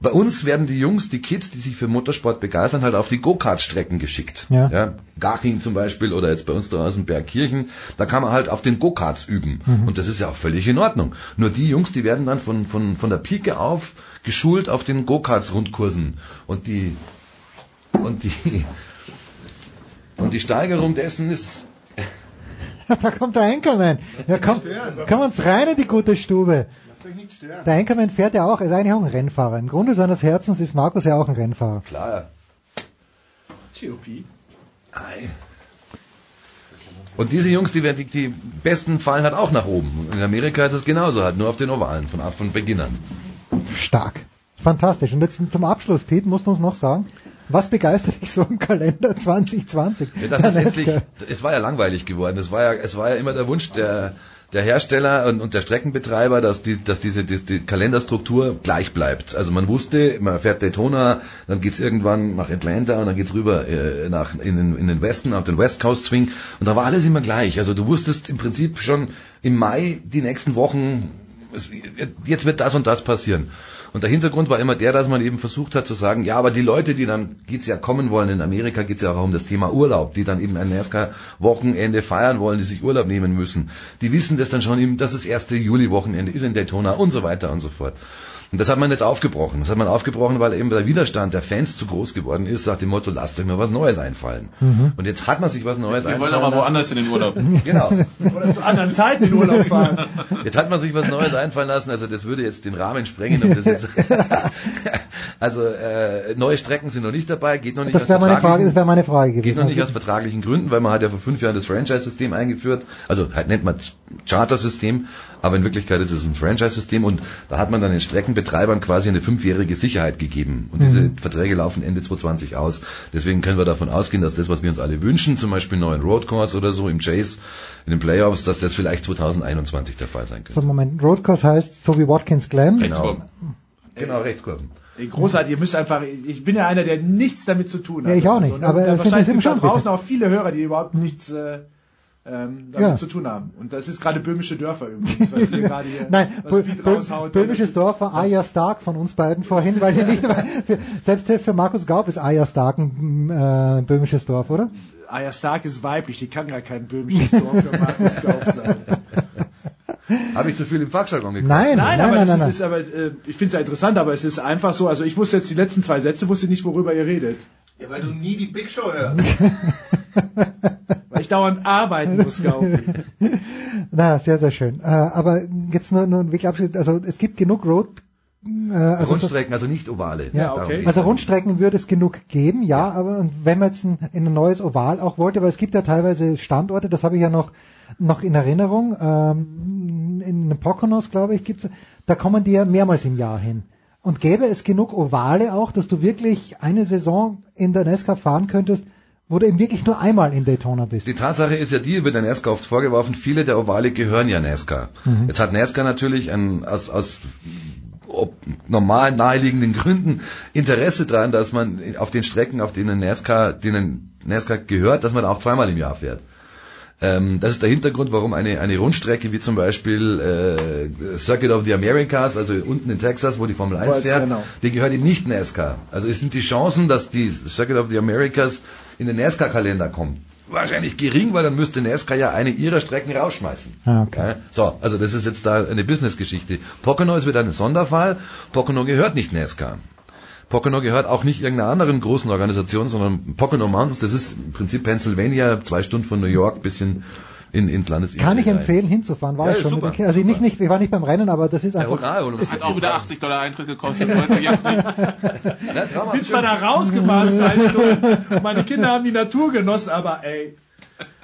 bei uns werden die Jungs, die Kids, die sich für Motorsport begeistern, halt auf die Go-Kart-Strecken geschickt. Ja. Ja, Garching zum Beispiel oder jetzt bei uns draußen Bergkirchen, da kann man halt auf den Go-Karts üben. Mhm. Und das ist ja auch völlig in Ordnung. Nur die Jungs, die werden dann von, von, von der Pike auf geschult auf den Go-Karts-Rundkursen. Und die, und die, (laughs) und die Steigerung dessen ist, (laughs) da kommt der Anchorman. Ja, komm, komm uns rein in die gute Stube. Lass dich nicht stören. Der Anchorman fährt ja auch, ist eigentlich auch ein Rennfahrer. Im Grunde seines Herzens ist Markus ja auch ein Rennfahrer. klar, GOP. Ei. Und diese Jungs, die, werden- die, die besten fallen halt auch nach oben. In Amerika ist es genauso, halt nur auf den Ovalen, von, von Beginn an. Stark. Fantastisch. Und jetzt zum Abschluss, Pete, musst du uns noch sagen, was begeistert dich so im Kalender 2020? Ja, das ist endlich, es war ja langweilig geworden. Es war ja, es war ja immer der Wunsch der, der Hersteller und, und der Streckenbetreiber, dass die, dass diese, die, die Kalenderstruktur gleich bleibt. Also man wusste, man fährt Daytona, dann geht's irgendwann nach Atlanta und dann geht's rüber äh, nach in den, in den Westen auf den West Coast Swing und da war alles immer gleich. Also du wusstest im Prinzip schon im Mai die nächsten Wochen, es, jetzt wird das und das passieren. Und der Hintergrund war immer der, dass man eben versucht hat zu sagen, ja, aber die Leute, die dann geht's ja kommen wollen, in Amerika geht's ja auch um das Thema Urlaub, die dann eben ein NASCAR-Wochenende feiern wollen, die sich Urlaub nehmen müssen, die wissen das dann schon, eben, dass das erste Juli-Wochenende ist in Daytona und so weiter und so fort. Und das hat man jetzt aufgebrochen. Das hat man aufgebrochen, weil eben der Widerstand der Fans zu groß geworden ist, nach dem Motto, lasst euch mal was Neues einfallen. Mhm. Und jetzt hat man sich was Neues Wir wollen einfallen aber lassen. woanders in den Urlaub. (laughs) Genau. Oder zu anderen Zeiten in Urlaub fahren. (laughs) Jetzt hat man sich was Neues einfallen lassen. Also das würde jetzt den Rahmen sprengen. Und das ist (laughs) also äh, neue Strecken sind noch nicht dabei. Geht noch nicht Das aus wäre meine vertraglichen- Frage, das wäre meine Frage Geht gewesen. noch nicht aus vertraglichen Gründen, weil man hat ja vor fünf Jahren das Franchise-System eingeführt. Also halt nennt man Charter-System, aber in Wirklichkeit ist es ein Franchise-System und da hat man dann den Streckenbetreibern quasi eine fünfjährige Sicherheit gegeben. Und diese Mhm. Verträge laufen Ende 2020 aus. Deswegen können wir davon ausgehen, dass das, was wir uns alle wünschen, zum Beispiel einen neuen Roadcourse oder so im Chase, in den Playoffs, dass das vielleicht 2021 der Fall sein könnte. So, Moment, Roadcourse heißt, so wie Watkins Glen. Genau. Genau, Rechtskurven. Großartig, ihr müsst einfach, ich bin ja einer, der nichts damit zu tun hat. Ja, ich auch nicht, so, ne? aber es da schon draußen auch viele Hörer, die überhaupt nichts äh, ähm, damit Ja. zu tun haben. Und das ist gerade böhmische Dörfer übrigens, was ihr (laughs) gerade hier Nein, was Feed Bö- raushaut. böhmisches Dorf war Aya Stark von uns beiden vorhin, weil wir nicht, für, (laughs) selbst für Markus Gaub ist Aya Stark ein äh, böhmisches Dorf, oder? Aya Stark ist weiblich, die kann gar kein böhmisches Dorf für Markus Gaub sein. (laughs) Habe ich zu viel im Fachjargon geguckt? Nein, Nein, nein, aber nein, das nein, ist, ist aber äh, ich finde es ja interessant, aber es ist einfach so, also ich wusste jetzt die letzten zwei Sätze, wusste nicht, worüber ihr redet. Ja, weil du nie die Big Show hörst. (laughs) Weil ich dauernd arbeiten muss, Gaub. (laughs) Na, sehr, sehr schön. Äh, aber jetzt nur, nur wirklich abschließend, also es gibt genug Road, äh, also so- Rundstrecken, also nicht ovale. Ja, geht's. Also Rundstrecken würde es genug geben, ja, aber und wenn man jetzt ein, in ein neues Oval auch wollte, weil es gibt ja teilweise Standorte, das habe ich ja noch noch in Erinnerung, ähm, in Poconos, glaube ich, gibt's, da kommen die ja mehrmals im Jahr hin. Und gäbe es genug Ovale auch, dass du wirklich eine Saison in der NASCAR fahren könntest, wo du eben wirklich nur einmal in Daytona bist. Die Tatsache ist ja die, wird der NASCAR oft vorgeworfen, viele der Ovale gehören ja NASCAR. Mhm. Jetzt hat NASCAR natürlich ein, aus, aus ob, normal naheliegenden Gründen Interesse daran, dass man auf den Strecken, auf denen NASCAR, denen NASCAR gehört, dass man auch zweimal im Jahr fährt. Ähm, das ist der Hintergrund, warum eine, eine Rundstrecke wie zum Beispiel äh, Circuit of the Americas, also unten in Texas, wo die Formel 1 Weiß, fährt, genau. die gehört eben nicht NASCAR. Also es sind die Chancen, dass die Circuit of the Americas in den NASCAR-Kalender kommt. Wahrscheinlich gering, weil dann müsste NASCAR ja eine ihrer Strecken rausschmeißen. Ah, okay. So, also das ist jetzt da eine Business-Geschichte. Pocono ist wieder ein Sonderfall. Pocono gehört nicht NASCAR. Pocono gehört auch nicht irgendeiner anderen großen Organisation, sondern Pocono Mountains, das ist im Prinzip Pennsylvania, zwei Stunden von New York, bisschen in, ins Landesinnere. Kann ich rein. empfehlen, hinzufahren, war Ja, ich schon super, mit den Kindern. Also nicht, nicht, ich war nicht beim Rennen, aber das ist einfach. ist- Hat auch wieder 80 Dollar Eintritt gekostet, wollte jetzt nicht. (laughs) Ich bin zwar da rausgefahren, zwei (laughs) Stunden, und meine Kinder haben die Natur genossen, aber ey,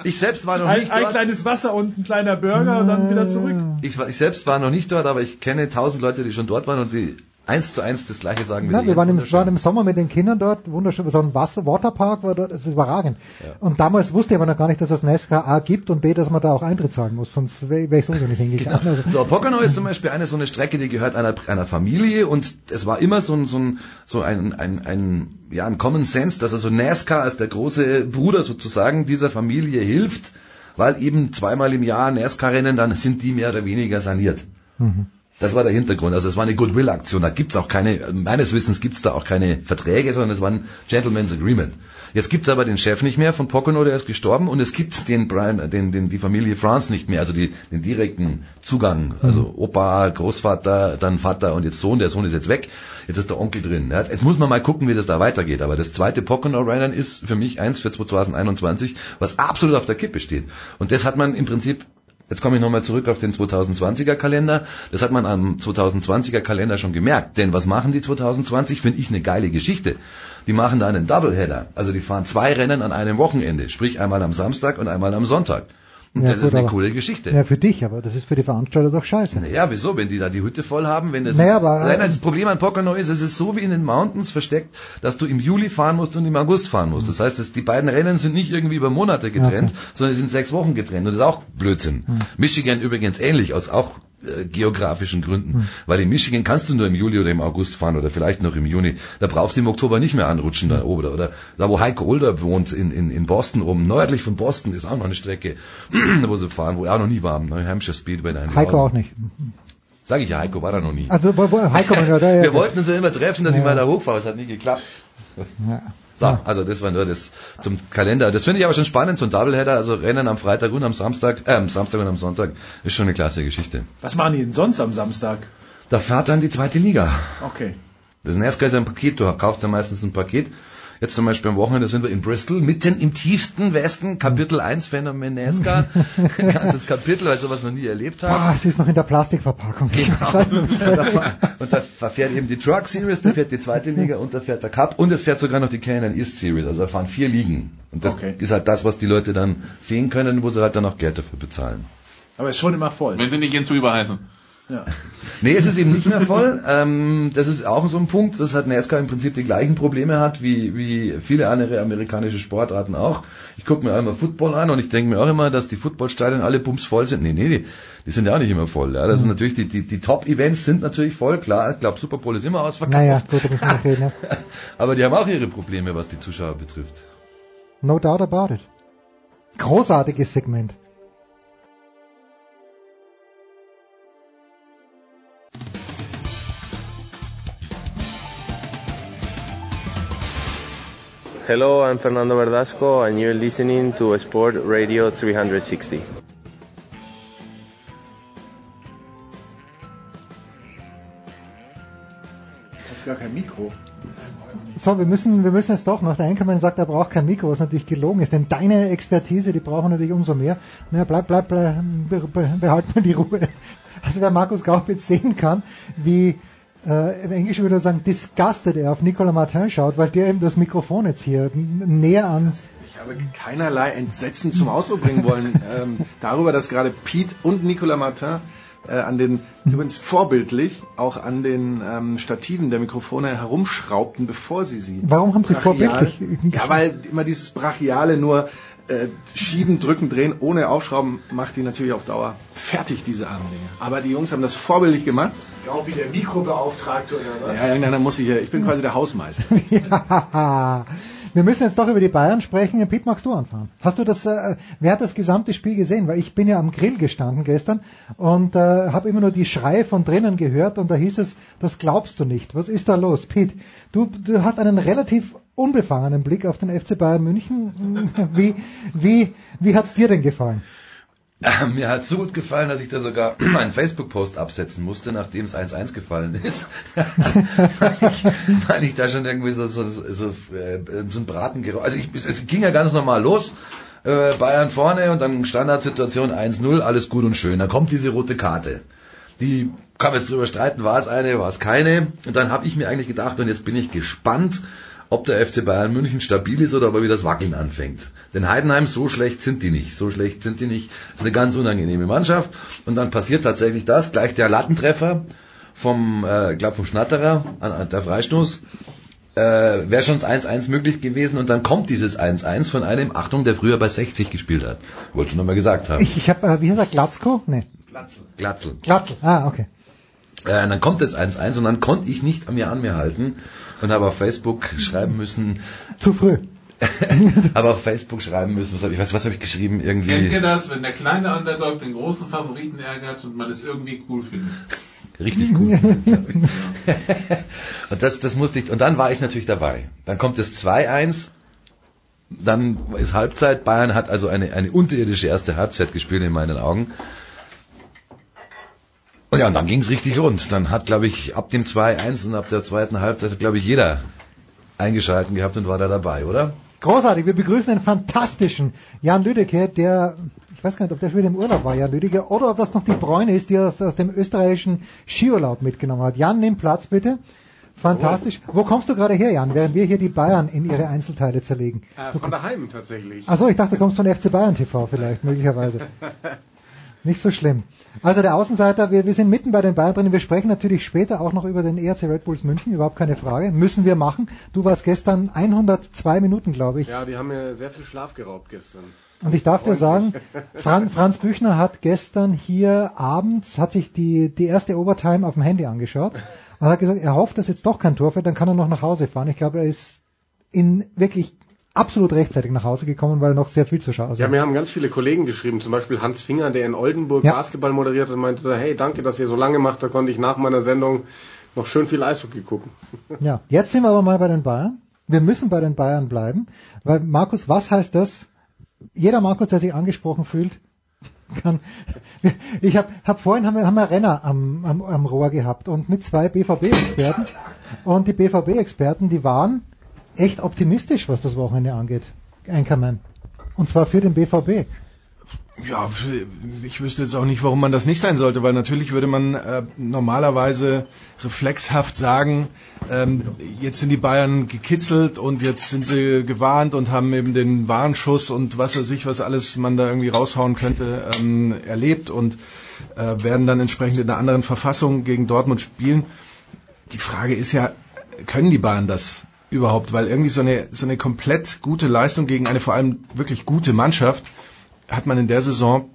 Ich selbst war noch ein, nicht ein dort. kleines Wasser und ein kleiner Burger und dann wieder zurück. Ich, ich selbst war noch nicht dort, aber ich kenne tausend Leute, die schon dort waren und die eins zu eins das gleiche sagen Na, die wir waren im, waren im Sommer mit den Kindern dort, wunderschön, so ein Wasser, Waterpark war dort, das ist überragend. Und damals wusste ich aber noch gar nicht, dass es NASCAR A gibt und B, dass man da auch Eintritt zahlen muss, sonst wäre wär ich sowieso nicht hingegangen. Also, So, Pocono ist zum Beispiel eine so eine Strecke, die gehört einer, einer Familie und es war immer so ein, so ein, so ein, ein, ein, ja, ein Common Sense, dass also NASCAR als der große Bruder sozusagen dieser Familie hilft, weil eben zweimal im Jahr NASCAR-Rennen, dann sind die mehr oder weniger saniert. Mhm. Das war der Hintergrund. Also es war eine Goodwill-Aktion. Da gibt's auch keine, meines Wissens gibt's da auch keine Verträge, sondern es war ein Gentleman's Agreement. Jetzt gibt's aber den Chef nicht mehr von Pocono, der ist gestorben, und es gibt den Brian, den, den, die Familie France nicht mehr, also die, den direkten Zugang. Also Opa, Großvater, dann Vater und jetzt Sohn. Der Sohn ist jetzt weg. Jetzt ist der Onkel drin. Jetzt muss man mal gucken, wie das da weitergeht. Aber das zweite Pocono-Rennen ist für mich eins für 2021, was absolut auf der Kippe steht. Und das hat man im Prinzip Jetzt komme ich nochmal zurück auf den 2020er Kalender. Das hat man am 2020er Kalender schon gemerkt. Denn was machen die 2020? Finde ich eine geile Geschichte. Die machen da einen Doubleheader. Also die fahren zwei Rennen an einem Wochenende. Sprich einmal am Samstag und einmal am Sonntag. Und Ja, das gut, ist eine aber- coole Geschichte. ja, für dich, aber das ist für die Veranstalter doch scheiße. Naja, wieso? Wenn die da die Hütte voll haben, wenn das. Naja, aber- Nein, das Problem an Pocono ist, es ist so wie in den Mountains versteckt, dass du im Juli fahren musst und im August fahren musst. Das heißt, dass die beiden Rennen sind nicht irgendwie über Monate getrennt, Okay. sondern sind sechs Wochen getrennt. Und das ist auch Blödsinn. Michigan übrigens ähnlich, aus auch äh, geografischen Gründen. Weil in Michigan kannst du nur im Juli oder im August fahren oder vielleicht noch im Juni. Da brauchst du im Oktober nicht mehr anrutschen da oben. Oder da, wo Heiko Older wohnt, in, in, in Boston oben, nördlich von Boston, ist auch noch eine Strecke, (clears throat) wo sie fahren, wo er auch noch nie war. New Hampshire Speedway. Nein, Heiko auch nicht. Sag ich ja, Heiko war da noch nie. Also, wo, wo, Heiko, ja, da, ja, (laughs) Wir wollten uns ja immer treffen, dass ich Ja. mal da hochfahre, es hat nie geklappt. Ja. So, also das war nur das zum Kalender. Das finde ich aber schon spannend, so ein Doubleheader, also Rennen am Freitag und am Samstag, äh, am Samstag und am Sonntag, ist schon eine klasse Geschichte. Was machen die denn sonst am Samstag? Da fährt dann die zweite Liga. Okay. Das ist ein Paket, du kaufst ja meistens ein Paket. Jetzt zum Beispiel am Wochenende sind wir in Bristol, mitten im tiefsten Westen, Kapitel 1 Phänomenesca. (laughs) Ein ganzes Kapitel, weil sowas noch nie erlebt habe. Ah, es ist noch in der Plastikverpackung. Genau. (laughs) und, da, fährt eben die Truck Series, da fährt die zweite Liga und da fährt der Cup und es fährt sogar noch die K&N East Series. Also da fahren vier Ligen. Und das Okay. ist halt das, was die Leute dann sehen können, wo sie halt dann auch Geld dafür bezahlen. Aber ist schon immer voll. Wenn sie nicht Jens Weber heißen. Ja. Nee, es ist eben nicht mehr voll. Ähm, das ist auch so ein Punkt, dass halt NASCAR im Prinzip die gleichen Probleme hat, wie, wie viele andere amerikanische Sportarten auch. Ich gucke mir einmal Football an und ich denke mir auch immer, dass die Footballstadien alle bums voll sind. Nee, nee, die, die sind ja auch nicht immer voll. Ja. Das sind natürlich, die, die, die Top-Events sind natürlich voll, klar. Ich glaube, Super Bowl ist immer ausverkauft. Naja, gut, da müssen wir reden. Aber die haben auch ihre Probleme, was die Zuschauer betrifft. No doubt about it. Großartiges Segment. Hello, I'm Fernando Verdasco, and you're listening to Sport Radio 360. Jetzt hast du gar kein Mikro. So, wir müssen, wir müssen jetzt doch noch. Der Einkommen sagt, er braucht kein Mikro, was natürlich gelogen ist. Denn deine Expertise, die brauchen wir natürlich umso mehr. Naja, bleib, bleib, bleib be, be, behalt mal die Ruhe. Also wer Markus Gaub jetzt sehen kann, wie äh, im Englischen würde er sagen, disgusted er auf Nicolas Martin schaut, weil der eben das Mikrofon jetzt hier näher an Ich habe keinerlei Entsetzen zum Ausdruck bringen wollen (laughs) ähm, darüber, dass gerade Pete und Nicolas Martin äh, an den, übrigens vorbildlich, auch an den ähm, Stativen der Mikrofone herumschraubten, bevor sie sie. Warum haben Sie brachial- vorbildlich- Ja, weil immer dieses Brachiale nur äh, schieben, drücken, drehen, ohne aufschrauben, macht die natürlich auf Dauer fertig, diese armen Dinge. Aber die Jungs haben das vorbildlich gemacht. Auch wie der Mikrobeauftragte oder was? Ja, irgendeiner muss ich ja, ich bin quasi der Hausmeister. (laughs) (laughs) ja. Wir müssen jetzt doch über die Bayern sprechen. Pete, magst du anfangen? Hast du das, äh, wer hat das gesamte Spiel gesehen? Weil ich bin ja am Grill gestanden gestern und äh, habe immer nur die Schreie von drinnen gehört und da hieß es, das glaubst du nicht. Was ist da los? Pete, du, du hast einen relativ unbefangenen Blick auf den FC Bayern München. Wie, wie, wie hat's dir denn gefallen? Äh, Mir hat so gut gefallen, dass ich da sogar (clears throat) einen Facebook-Post absetzen musste, nachdem es 1-1 gefallen ist. (laughs) weil, ich, weil ich da schon irgendwie so, so, so, so, äh, so ein Braten Also ich, es, es ging ja ganz normal los. Äh, Bayern vorne und dann Standardsituation 1-0, alles gut und schön. Dann kommt diese rote Karte. Die kann man jetzt drüber streiten, war es eine, war es keine. Und dann habe ich mir eigentlich gedacht, und jetzt bin ich gespannt, ob der FC Bayern München stabil ist oder ob er wieder das Wackeln anfängt. Denn Heidenheim, so schlecht sind die nicht. So schlecht sind die nicht. Das ist eine ganz unangenehme Mannschaft. Und dann passiert tatsächlich das, gleich der Lattentreffer vom, äh, ich glaube vom Schnatterer, an, an der Freistoß. Äh, Wäre schon das 1-1 möglich gewesen und dann kommt dieses 1-1 von einem, Achtung, der früher bei 60 gespielt hat. Wollte ich nochmal gesagt haben. Ich, ich habe, äh, wie heißt er, Glatzko? Nee. Glatzel. Glatzel. Ah, okay. Äh, dann kommt das 1-1 und dann konnte ich nicht an mir an mir halten und habe auf Facebook schreiben müssen. Zu früh. (laughs) aber auf Facebook schreiben müssen, was habe ich, was, was habe ich geschrieben? Irgendwie. Kennt ihr das, wenn der kleine Underdog den großen Favoriten ärgert und man es irgendwie cool findet? Richtig cool. (laughs) und das, das musste ich, und dann war ich natürlich dabei. Dann kommt das 2-1, dann ist Halbzeit, Bayern hat also eine, eine unterirdische erste Halbzeit gespielt in meinen Augen. Und ja, und dann ging es richtig rund. Dann hat, glaube ich, ab dem 2-1 und ab der zweiten Halbzeit, glaube ich, jeder eingeschalten gehabt und war da dabei, oder? Großartig, wir begrüßen einen fantastischen Jan Lüdecke, der, ich weiß gar nicht, ob der schon wieder im Urlaub war, Jan Lüdecke, oder ob das noch die Bräune ist, die er aus, aus dem österreichischen Skiurlaub mitgenommen hat. Jan, nimm Platz bitte. Fantastisch. Wo kommst du gerade her, Jan, während wir hier die Bayern in ihre Einzelteile zerlegen? Äh, von daheim tatsächlich. Achso, ich dachte, du kommst von FC Bayern TV vielleicht, möglicherweise. (laughs) Nicht so schlimm. Also der Außenseiter, wir, wir sind mitten bei den Bayern drin. Wir sprechen natürlich später auch noch über den ERC Red Bulls München, überhaupt keine Frage. Müssen wir machen. Du warst gestern 102 Minuten, glaube ich. Ja, die haben mir sehr viel Schlaf geraubt gestern. Und ich darf dir sagen, Freundlich. (laughs) Fran, Franz Büchner hat gestern hier abends, hat sich die, die erste Overtime auf dem Handy angeschaut und hat gesagt, er hofft, dass jetzt doch kein Tor fällt, dann kann er noch nach Hause fahren. Ich glaube, er ist in wirklich absolut rechtzeitig nach Hause gekommen, weil er noch sehr viel zu schauen Ja, mir haben ganz viele Kollegen geschrieben, zum Beispiel Hans Finger, der in Oldenburg Ja. Basketball moderiert hat, meinte, hey, danke, dass ihr so lange macht, da konnte ich nach meiner Sendung noch schön viel Eishockey gucken. Ja, jetzt sind wir aber mal bei den Bayern. Wir müssen bei den Bayern bleiben, weil Markus, was heißt das? Jeder Markus, der sich angesprochen fühlt, (laughs) kann. (laughs) Ich habe hab vorhin haben wir, haben wir Renner am, am, am Rohr gehabt und mit zwei BVB-Experten und die BVB-Experten, die waren echt optimistisch, was das Wochenende angeht. Anchorman. Und zwar für den BVB. Ja, ich wüsste jetzt auch nicht, warum man das nicht sein sollte, weil natürlich würde man äh, normalerweise reflexhaft sagen, ähm, jetzt sind die Bayern gekitzelt und jetzt sind sie gewarnt und haben eben den Warnschuss und was weiß ich, was alles man da irgendwie raushauen könnte, ähm, erlebt und äh, werden dann entsprechend in einer anderen Verfassung gegen Dortmund spielen. Die Frage ist ja, können die Bayern das überhaupt? Weil irgendwie so eine, so eine komplett gute Leistung gegen eine vor allem wirklich gute Mannschaft hat man in der Saison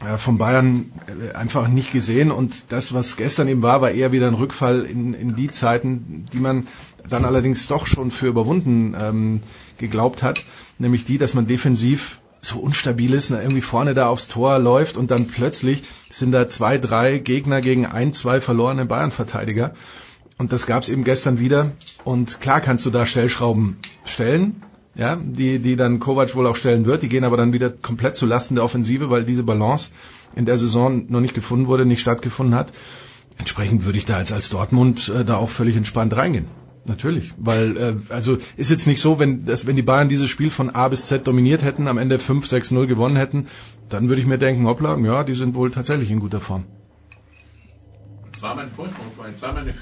äh, von Bayern äh, einfach nicht gesehen und das, was gestern eben war, war eher wieder ein Rückfall in, in die Zeiten, die man dann allerdings doch schon für überwunden ähm, geglaubt hat, nämlich die, dass man defensiv so unstabil ist, irgendwie vorne da aufs Tor läuft und dann plötzlich sind da zwei, drei Gegner gegen ein, zwei verlorene Bayern-Verteidiger. Und das gab es eben gestern wieder. Und klar kannst du da Stellschrauben stellen, ja, die, die dann Kovac wohl auch stellen wird. Die gehen aber dann wieder komplett zu Lasten der Offensive, weil diese Balance in der Saison noch nicht gefunden wurde, nicht stattgefunden hat. Entsprechend würde ich da als, als Dortmund äh, da auch völlig entspannt reingehen. Natürlich, weil äh, also ist jetzt nicht so, wenn das, wenn die Bayern dieses Spiel von A bis Z dominiert hätten, am Ende 5-6-0 gewonnen hätten, dann würde ich mir denken, hoppla, ja, die sind wohl tatsächlich in guter Form zweimal eine Vorsprung, zweimal eine,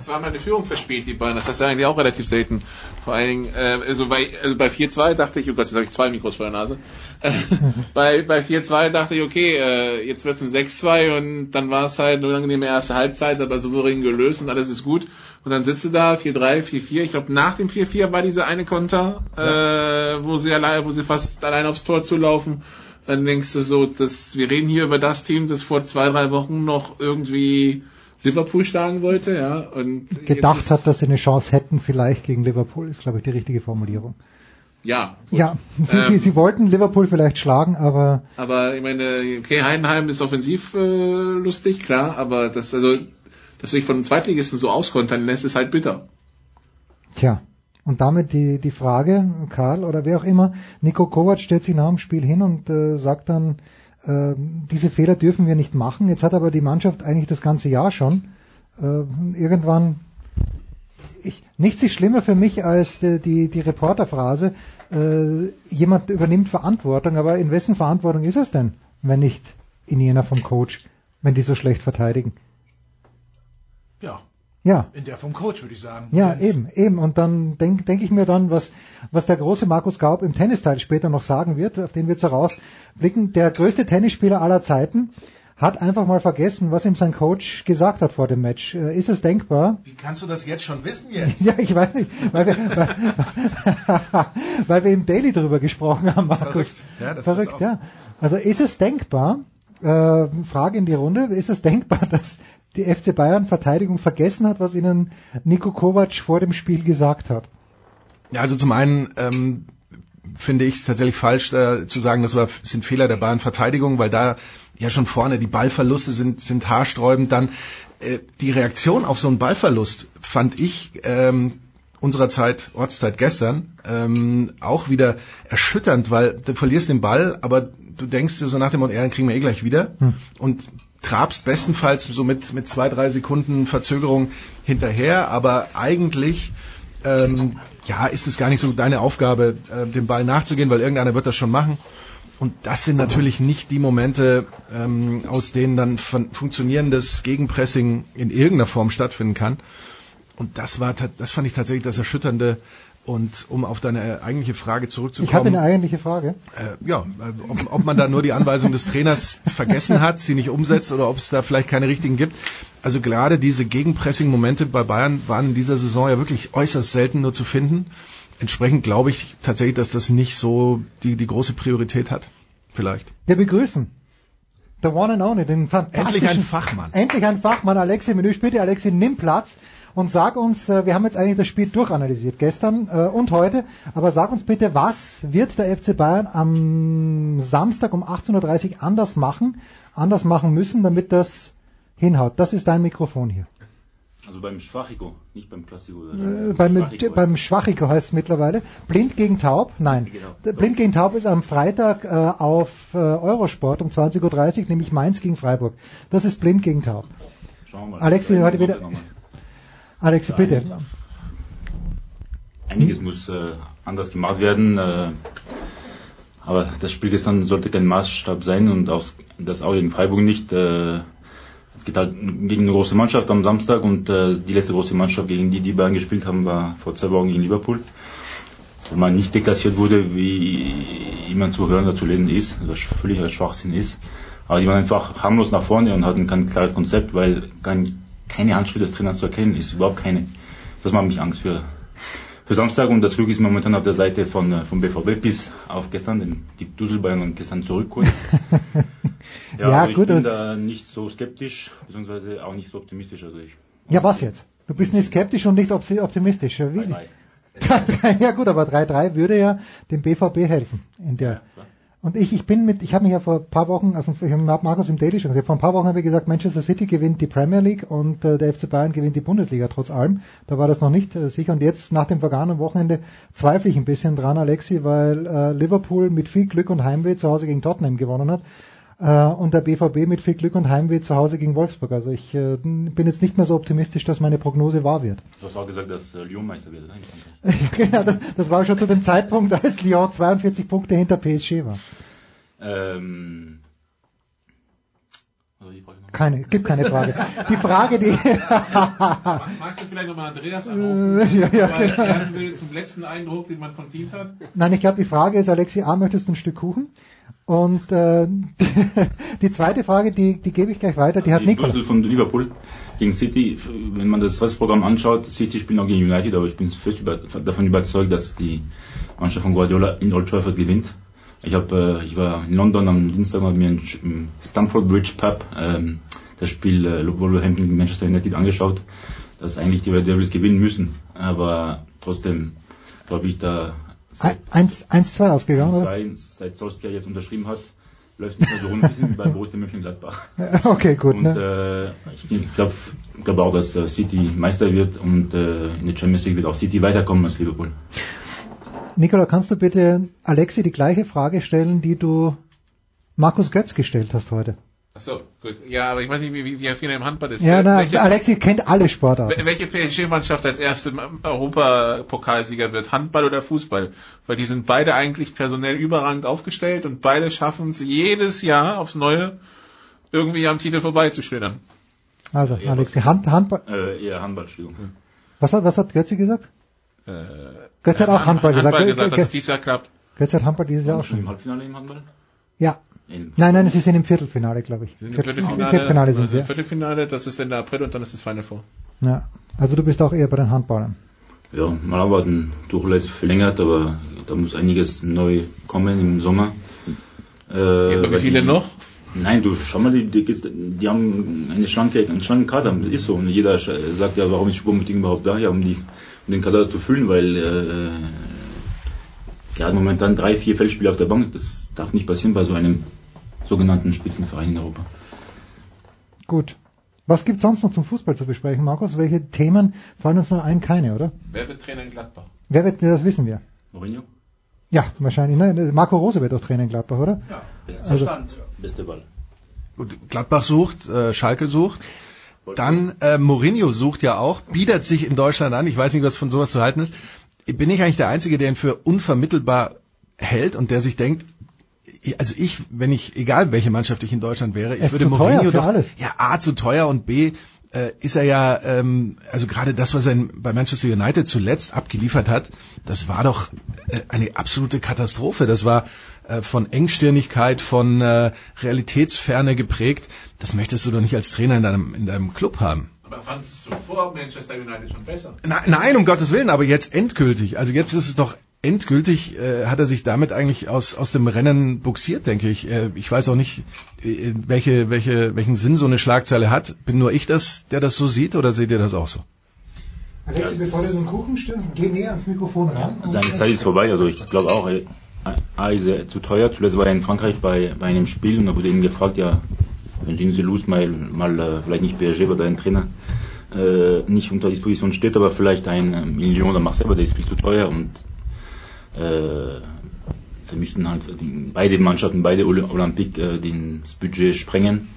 zweimal eine Führung verspielt, die Bayern. Das heißt ja eigentlich auch relativ selten. Vor allen Dingen, äh, also bei, also bei 4-2 dachte ich, oh Gott, jetzt habe ich zwei Mikros vor der Nase. (laughs) bei bei 4-2 dachte ich, okay, äh, jetzt wird es ein 6-2 und dann war es halt eine unangenehme erste Halbzeit, aber souverän gelöst und alles ist gut. Und dann sitzt du da, 4-3, 4-4. Ich glaube, nach dem 4-4 war diese eine Konter, ja. äh, wo sie allein, wo sie fast allein aufs Tor zulaufen dann denkst du so, dass wir reden hier über das Team, das vor zwei, drei Wochen noch irgendwie Liverpool schlagen wollte, ja. Und gedacht hat, dass sie eine Chance hätten, vielleicht gegen Liverpool, ist glaube ich die richtige Formulierung. Ja. Gut. Ja, (laughs) sie, ähm, sie, sie wollten Liverpool vielleicht schlagen, aber. Aber ich meine, okay, Heidenheim ist offensiv äh, lustig, klar, aber das, also, dass sich von einem Zweitligisten so auskontern lässt, ist halt bitter. Tja. Und damit die, die Frage, Karl oder wer auch immer, Nico Kovac stellt sich nach dem Spiel hin und äh, sagt dann, äh, diese Fehler dürfen wir nicht machen. Jetzt hat aber die Mannschaft eigentlich das ganze Jahr schon äh, irgendwann ich, nichts ist schlimmer für mich als die, die, die Reporterphrase, äh, jemand übernimmt Verantwortung, aber in wessen Verantwortung ist es denn, wenn nicht in jener vom Coach, wenn die so schlecht verteidigen? Ja, ja. In der vom Coach, würde ich sagen. Ja, Jens. eben, eben. Und dann denke denk ich mir dann, was, was der große Markus Gaub im Tennisteil später noch sagen wird, auf den wird es herausblicken. Der größte Tennisspieler aller Zeiten hat einfach mal vergessen, was ihm sein Coach gesagt hat vor dem Match. Äh, ist es denkbar? Wie kannst du das jetzt schon wissen jetzt? (laughs) Ja, ich weiß nicht, weil wir, weil, (laughs) weil wir im Daily darüber gesprochen haben, Markus. Verrückt, ja. Das Verrückt, ja. Also ist es denkbar, äh, Frage in die Runde, ist es denkbar, (laughs) dass die FC Bayern Verteidigung vergessen hat, was ihnen Niko Kovac vor dem Spiel gesagt hat? Ja, also zum einen ähm, finde ich es tatsächlich falsch äh, zu sagen, das war, sind Fehler der Bayern Verteidigung, weil da ja schon vorne die Ballverluste sind, sind haarsträubend. Dann äh, die Reaktion auf so einen Ballverlust fand ich ähm, unserer Zeit, Ortszeit gestern, ähm, auch wieder erschütternd, weil du verlierst den Ball, aber du denkst dir so nach dem Motto, ja, dann kriegen wir eh gleich wieder. Hm. Und trabst bestenfalls so mit, mit zwei, drei Sekunden Verzögerung hinterher, aber eigentlich ähm, ja, ist es gar nicht so deine Aufgabe, äh, dem Ball nachzugehen, weil irgendeiner wird das schon machen. Und das sind natürlich nicht die Momente, ähm, aus denen dann fun funktionierendes Gegenpressing in irgendeiner Form stattfinden kann. Und das war, das fand ich tatsächlich das Erschütternde und um auf deine eigentliche Frage zurückzukommen. Ich habe eine eigentliche Frage. Äh, ja, äh, ob, ob man da nur die Anweisung des Trainers vergessen hat, sie nicht umsetzt oder ob es da vielleicht keine richtigen gibt. Also gerade diese Gegenpressing-Momente bei Bayern waren in dieser Saison ja wirklich äußerst selten nur zu finden. Entsprechend glaube ich tatsächlich, dass das nicht so die, die große Priorität hat. Vielleicht. Wir begrüßen The One and Only, den fantastischen... Endlich ein Fachmann. Endlich ein Fachmann, Alexi Menü. Bitte, Alexi, nimm Platz und sag uns, äh, wir haben jetzt eigentlich das Spiel durchanalysiert, gestern äh, und heute, aber sag uns bitte, was wird der FC Bayern am Samstag um 18.30 Uhr anders machen, anders machen müssen, damit das hinhaut. Das ist dein Mikrofon hier. Also beim Schwachico, nicht beim Klassiko. Äh, beim, Schwachico beim Schwachico heißt es mittlerweile. Blind gegen Taub? Nein. Genau. Blind gegen Taub ist am Freitag äh, auf äh, Eurosport um 20.30 Uhr, nämlich Mainz gegen Freiburg. Das ist Blind gegen Taub. Schauen wir mal. Alexi, heute wieder, Alex, bitte. einiges muss äh, anders gemacht werden. Äh, aber das Spiel gestern sollte kein Maßstab sein und auch, das auch gegen Freiburg nicht. Äh, es geht halt gegen eine große Mannschaft am Samstag und äh, die letzte große Mannschaft, gegen die die beiden gespielt haben, war vor zwei Wochen gegen Liverpool. Wo man nicht deklassiert wurde, wie jemand zu hören oder zu lesen ist, was völliger Schwachsinn ist. Aber die waren einfach harmlos nach vorne und hatten kein klares Konzept, weil kein, keine Handschrift des Trainers zu erkennen ist, überhaupt keine. Das macht mich Angst für, für Samstag und das Glück ist momentan auf der Seite von, äh, vom BVB bis auf gestern, denn die Dusselbayern waren gestern zurück kurz. (laughs) ja, Ja, also ich gut, bin und- da nicht so skeptisch, beziehungsweise auch nicht so optimistisch, also ich. Ja, was jetzt? Du bist nicht skeptisch und nicht opti- optimistisch. Wie? 3-3. (laughs) ja gut, aber 3-3 würde ja dem BVB helfen. In der und ich, ich bin mit, ich habe mich ja vor ein paar Wochen, also ich habe Markus im Daily schon gesagt, vor ein paar Wochen habe ich gesagt, Manchester City gewinnt die Premier League und äh, der FC Bayern gewinnt die Bundesliga trotz allem. Da war das noch nicht äh, sicher und jetzt nach dem vergangenen Wochenende zweifle ich ein bisschen dran, Alexi, weil äh, Liverpool mit viel Glück und Heimweh zu Hause gegen Tottenham gewonnen hat und der BVB mit viel Glück und Heimweh zu Hause gegen Wolfsburg. Also ich äh, bin jetzt nicht mehr so optimistisch, dass meine Prognose wahr wird. Du hast auch gesagt, dass äh, Lyon Meister wird, nein, in Frankreich. (laughs) genau, das, das war schon zu dem Zeitpunkt, als Lyon 42 Punkte hinter PSG war. Ähm? Keine, gibt keine Frage. Die Frage, die (laughs) Magst du vielleicht nochmal Andreas anrufen, Äh, ja, ja, genau. will zum letzten Eindruck, den man von Teams hat? Nein, ich glaube, die Frage ist, Alexi A, möchtest du ein Stück Kuchen? Und äh, (laughs) die zweite Frage, die, die gebe ich gleich weiter, die hat die Nikola. Dussel von Liverpool gegen City, wenn man das Restprogramm anschaut, City spielt auch gegen United, aber ich bin fest über, davon überzeugt, dass die Mannschaft von Guardiola in Old Trafford gewinnt. Ich habe, äh, ich war in London am Dienstag und mir im Stamford Bridge Pub ähm, das Spiel äh, Wolverhampton gegen Manchester United angeschaut, dass eigentlich die Red Devils gewinnen müssen, aber trotzdem glaube ich da 1-2 ausgegangen, oder? zwei, seit Solskjaer jetzt unterschrieben hat, läuft nicht mehr so rund, ein bisschen wie bei Borussia Mönchengladbach. (laughs) Okay, gut, Und ne? äh, ich glaube glaub auch, dass äh, City Meister wird und äh, in der Champions League wird auch City weiterkommen als Liverpool. Nikola, kannst du bitte Alexi die gleiche Frage stellen, die du Markus Götz gestellt hast heute? Achso, gut. Ja, aber ich weiß nicht, wie, wie, wie viel im Handball ist. Ja, na, welche, Alexi kennt alle Sportarten. wel- welche PSG-Mannschaft als erste Europapokalsieger wird? Handball oder Fußball? Weil die sind beide eigentlich personell überragend aufgestellt und beide schaffen es jedes Jahr aufs Neue irgendwie am Titel vorbeizuschlittern. Also, Alexi, Hand, Handball. Äh, eher Handball, Entschuldigung. Was hat, was hat Götzi gesagt? Äh, Götz hat auch Handball gesagt. Handball gesagt, dass es dieses Jahr klappt. Götz hat Handball dieses Jahr auch Schon im schon. Halbfinale im Handball? Ja. In- Nein, nein, sie sind im Viertelfinale, glaube ich. Sind im Viertel- Viertelfinale, Viertelfinale sind also sie. im. Viertelfinale, das ist Ende April und dann ist das Final Four. Ja. Also du bist auch eher bei den Handballern. Ja, mal abwarten. Tuchel ist verlängert, aber da muss einiges neu kommen im Sommer. Äh, Ja, aber wie viele noch? Nein, du schau mal, die, die, die haben eine schlanke, einen schlanken Kader, das ist so. Und jeder sagt ja, warum ist Schwurmting überhaupt da? Ja, um, die, um den Kader zu füllen, weil äh, der hat momentan drei, vier Feldspieler auf der Bank. Das darf nicht passieren bei so einem sogenannten Spitzenverein in Europa. Gut. Was gibt's sonst noch zum Fußball zu besprechen, Markus? Welche Themen fallen uns noch ein? Keine, oder? Wer wird Trainer in Gladbach? Wer wird, das wissen wir. Mourinho? Ja, wahrscheinlich. Ne? Marco Rose wird auch Trainer in Gladbach, oder? Ja, Also, Beste Ball. Gut, Gladbach sucht, äh, Schalke sucht. Dann äh, Mourinho sucht ja auch, bietet sich in Deutschland an. Ich weiß nicht, was von sowas zu halten ist. Bin ich eigentlich der Einzige, der ihn für unvermittelbar hält und der sich denkt, also ich, wenn ich, egal welche Mannschaft ich in Deutschland wäre, ich ist würde zu teuer Mourinho für doch, alles. ja A zu teuer und B äh, ist er ja, ähm, also gerade das, was er in, bei Manchester United zuletzt abgeliefert hat, das war doch äh, eine absolute Katastrophe. Das war äh, von Engstirnigkeit, von äh, Realitätsferne geprägt. Das möchtest du doch nicht als Trainer in deinem, in deinem Club haben. Aber fandst du vor Manchester United schon besser? Na, nein, um Gottes Willen, aber jetzt endgültig. Also jetzt ist es doch endgültig, äh, hat er sich damit eigentlich aus, aus dem Rennen buxiert, denke ich. Äh, ich weiß auch nicht, äh, welche, welche, welchen Sinn so eine Schlagzeile hat. Bin nur ich das, der das so sieht, oder seht ihr das auch so? Alexi, bevor du den Kuchen stimmst, geh näher ans Mikrofon ran. Seine Zeit ist vorbei, also ich glaube auch, äh, A ist er zu teuer. Zuletzt war er in Frankreich bei, bei einem Spiel und da wurde ihn gefragt, ja, wenn Lindsay Luz mal, mal vielleicht nicht PSG, aber dein Trainer äh, nicht unter Disposition steht, aber vielleicht ein äh, Million oder Marseille, aber der ist viel zu teuer und äh, sie müssten halt die, beide Mannschaften, beide Olympique äh, den- das Budget sprengen.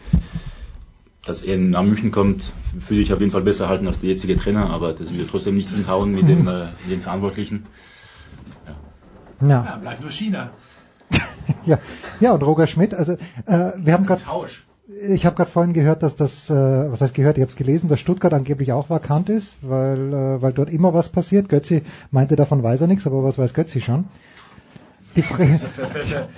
dass er nach München kommt, würde ich auf jeden Fall besser halten als der jetzige Trainer, aber das will trotzdem nicht hinhauen mit, dem, äh, mit den Verantwortlichen. Ja. Ja, bleibt nur China. (laughs) Ja, ja und Roger Schmidt, also äh, wir haben gerade Tausch. Ich habe gerade vorhin gehört, dass das, äh, was heißt gehört, ich habe es gelesen, dass Stuttgart angeblich auch vakant ist, weil, äh, weil dort immer was passiert. Götzi meinte, davon weiß er nichts, aber was weiß Götzi schon? Die Frage,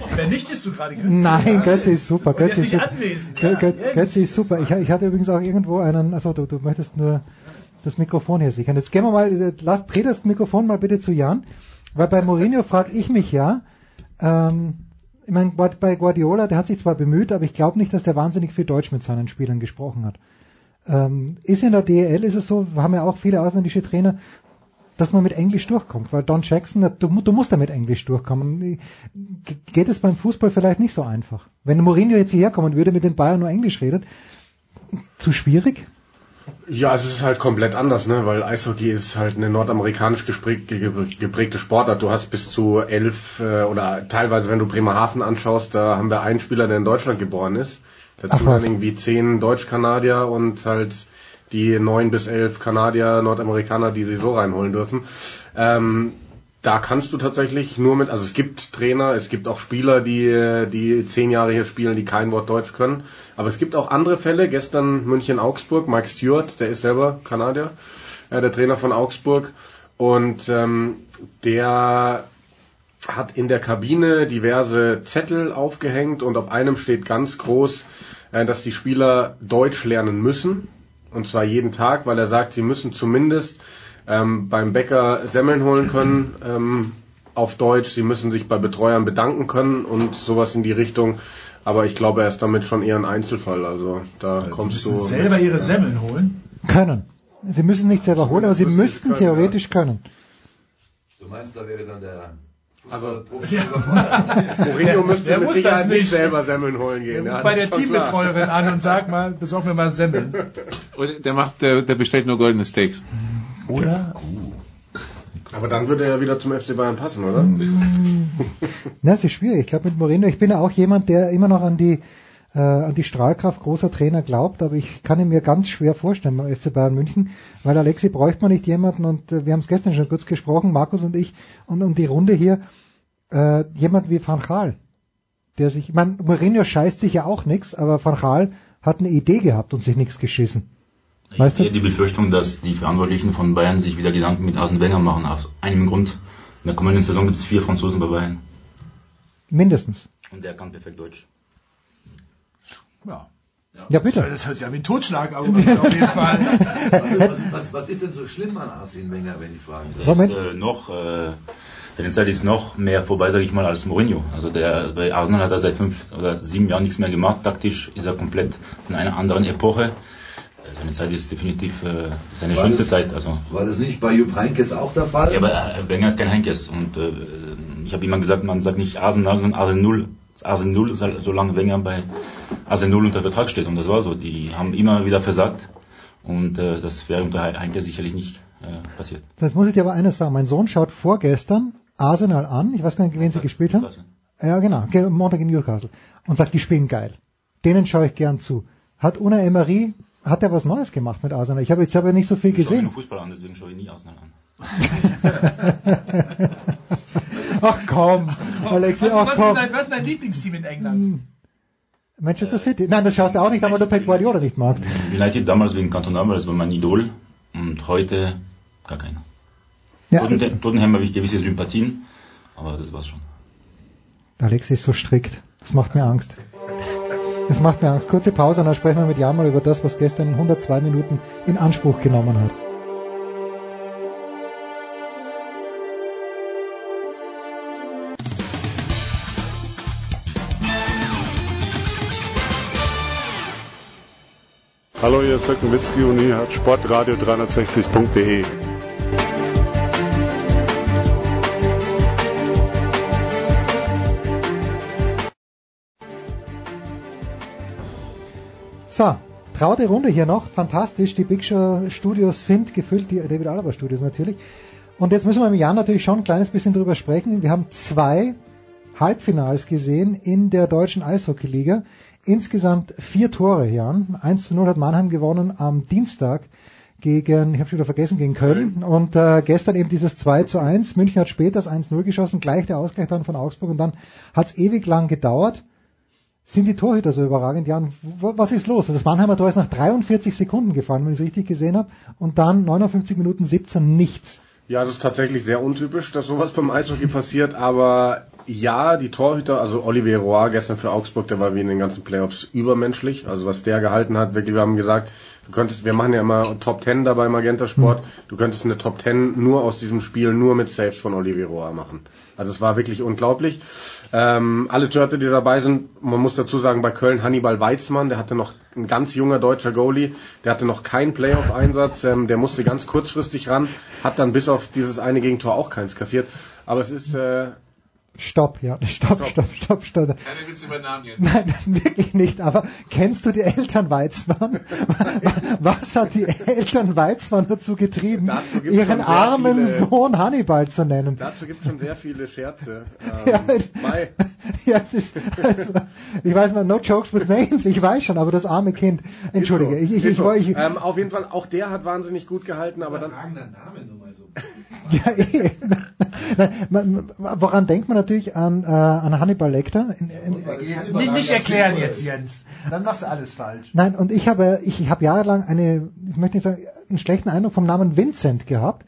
Vernichtest (laughs) du gerade Götze? Nein, Götze ist super. Götze ist super. anwesend. Gö- Ja, Gö- jetzt Götze ist super. Ich, ich hatte übrigens auch irgendwo einen, also du, du möchtest nur das Mikrofon hier sichern. Jetzt gehen wir mal, äh, lass, dreh das Mikrofon mal bitte zu Jan, weil bei (laughs) Mourinho frage ich mich ja, ähm, ich meine, bei Guardiola, der hat sich zwar bemüht, aber ich glaube nicht, dass der wahnsinnig viel Deutsch mit seinen Spielern gesprochen hat. Ähm, ist in der DEL, ist es so, haben ja auch viele ausländische Trainer, dass man mit Englisch durchkommt, weil Don Jackson, du, du musst da mit Englisch durchkommen. Ge- Geht es beim Fußball vielleicht nicht so einfach? Wenn Mourinho jetzt hierher kommen würde, mit den Bayern nur Englisch redet, zu schwierig? Ja, es ist halt komplett anders, ne? weil Eishockey ist halt eine nordamerikanisch geprägte Sportart. Du hast bis zu elf äh, oder teilweise, wenn du Bremerhaven anschaust, da haben wir einen Spieler, der in Deutschland geboren ist. Dazu dann irgendwie zehn Deutsch-Kanadier und halt die neun bis elf Kanadier, Nordamerikaner, die sie so reinholen dürfen. Ähm, da kannst du tatsächlich nur mit, also es gibt Trainer, es gibt auch Spieler, die, die zehn Jahre hier spielen, die kein Wort Deutsch können. Aber es gibt auch andere Fälle. Gestern München-Augsburg, Mike Stewart, der ist selber Kanadier, äh, der Trainer von Augsburg. Und ähm, der hat in der Kabine diverse Zettel aufgehängt und auf einem steht ganz groß, äh, dass die Spieler Deutsch lernen müssen. Und zwar jeden Tag, weil er sagt, sie müssen zumindest ähm, beim Bäcker Semmeln holen können ähm, auf Deutsch. Sie müssen sich bei Betreuern bedanken können und sowas in die Richtung. Aber ich glaube, er ist damit schon eher ein Einzelfall. Also da kommst müssen du selber ihre Semmeln holen. Können. Sie müssen nicht selber holen, aber sie müssten theoretisch können. Du meinst, da wäre dann der Also, (laughs) Mourinho müsste Der mit muss Sicherheit das nicht selber Semmeln holen Der gehen. ruft ja, bei der. Teambetreuerin an und sagt mal, besorg mir mal Semmeln. Oder der macht, der, der bestellt nur goldene Steaks. Oder? Aber dann würde er wieder zum FC Bayern passen, oder? Na, es ist schwierig. Ich glaube mit Mourinho, ich bin ja auch jemand, der immer noch an die äh, an die Strahlkraft großer Trainer glaubt, aber ich kann ihn mir ganz schwer vorstellen beim FC Bayern München, weil Alexi bräuchte man nicht jemanden und äh, wir haben es gestern schon kurz gesprochen, Markus und ich und um die Runde hier, äh, jemand wie Van Gaal, der sich, ich meine, Mourinho scheißt sich ja auch nichts, aber Van Gaal hat eine Idee gehabt und sich nichts geschissen. Weißt Ich du? die Befürchtung, dass die Verantwortlichen von Bayern sich wieder Gedanken mit Arsene Wenger machen. Aus einem Grund. In der kommenden Saison gibt es vier Franzosen bei Bayern. Mindestens. Und der kann perfekt Deutsch. Ja. Ja, bitte. Das hört sich ja wie ein Totschlag auf (laughs) jeden Fall. was, was, was, was ist denn so schlimm an Arsene Wenger, wenn ich fragen Der darf? ist äh, noch, äh, seine Zeit ist noch mehr vorbei, sage ich mal, als Mourinho. Also der bei Arsenal hat er seit fünf oder sieben Jahren nichts mehr gemacht. Taktisch ist er komplett in einer anderen Epoche. Seine Zeit ist definitiv äh, seine War schönste das- Zeit. Also War das nicht bei Jupp Heynckes auch der Fall? ja, aber äh, Wenger ist kein Heinkes und äh, ich habe immer gesagt, man sagt nicht Arsenal, sondern Arsenal. Arsenal, solange Wenger bei Arsenal unter Vertrag steht und das war so. Die haben immer wieder versagt und äh, das wäre unter Heinke sicherlich nicht äh, passiert. Jetzt muss ich dir aber eines sagen. Mein Sohn schaut vorgestern Arsenal an. Ich weiß gar nicht, wen sie gespielt haben. Ja, genau. Ge- Montag in Newcastle. Und sagt, die spielen geil. Denen schaue ich gern zu. Hat Una Emery, hat er was Neues gemacht mit Arsenal? Ich habe jetzt aber nicht so viel Ich schaue gesehen. nur Fußball an, deswegen schaue ich nie Arsenal an. (laughs) Ach komm, Alexi, was, ach was, ist komm. dein, was ist dein Lieblingsteam in England? Manchester City. Nein, das schaust du auch nicht an, weil du Pep Guardiola nicht magst. United damals wegen Cantona, weil das war mein Idol und heute gar keiner. Ja. Tottenham, Tottenham habe ich gewisse Sympathien, aber das war's schon. Alexi ist so strikt. Das macht mir Angst. Das macht mir Angst. Kurze Pause und dann sprechen wir mit Jamal über das, was gestern 102 Minuten in Anspruch genommen hat. Hallo, hier ist Dirk Nowitzki und hier hat sportradio360.de. So, traute Runde hier noch. Fantastisch. Die Big Show Studios sind gefüllt, die David Alaba Studios natürlich. Und jetzt müssen wir im Jahr natürlich schon ein kleines bisschen drüber sprechen. Wir haben zwei Halbfinals gesehen in der deutschen Eishockeyliga. insgesamt vier Tore, Jan. 1 zu 0 hat Mannheim gewonnen am Dienstag gegen, ich habe schon wieder vergessen, gegen Köln. Und äh, gestern eben dieses 2 zu 1. München hat später das 1-0 geschossen, gleich der Ausgleich dann von Augsburg und dann hat es ewig lang gedauert. Sind die Torhüter so überragend? Jan, was ist los? Das Mannheimer Tor ist nach 43 Sekunden gefallen, wenn ich es richtig gesehen habe. Und dann 59 Minuten 17 nichts. Ja, das ist tatsächlich sehr untypisch, dass sowas beim Eishockey passiert, aber ja, die Torhüter, also Olivier Roy gestern für Augsburg, der war wie in den ganzen Playoffs übermenschlich, also was der gehalten hat, wirklich, wir haben gesagt, du könntest, wir machen ja immer Top 10 dabei im Magenta Sport, du könntest eine Top 10 nur aus diesem Spiel, nur mit Saves von Olivier Roy machen. Also es war wirklich unglaublich. Ähm, alle Torhüter, die dabei sind, man muss dazu sagen, bei Köln Hannibal Weizmann, der hatte noch ein ganz junger deutscher Goalie, der hatte noch keinen Playoff-Einsatz, ähm, der musste ganz kurzfristig ran, hat dann bis auf dieses eine Gegentor auch keins kassiert. Aber es ist äh, Stopp, ja, (laughs) stopp, stopp, stopp, stopp. Keine Witze über Namen jetzt. Nein, (laughs) wirklich nicht. Aber kennst du die Eltern Weizmann? (laughs) Was hat die Eltern Weizmann dazu getrieben, ihren armen viele- Sohn Hannibal zu nennen? dazu gibt es schon sehr viele Scherze. Ja, Ähm, ja, es ist, also, ich weiß mal, no jokes with names, ich weiß schon, aber das arme Kind. Entschuldige, Ist so, ich, ich, ist ich, so. ich, ähm, auf jeden Fall, auch der hat wahnsinnig gut gehalten, aber dann. Ja, eh. Nein, man- Woran denkt man natürlich an, äh, an Hannibal Lecter? In, in, Nicht, nicht erklären jetzt, Jens. Dann machst du alles falsch. Nein, und ich habe, ich, ich habe jahrelang eine, ich möchte nicht sagen, einen schlechten Eindruck vom Namen Vincent gehabt.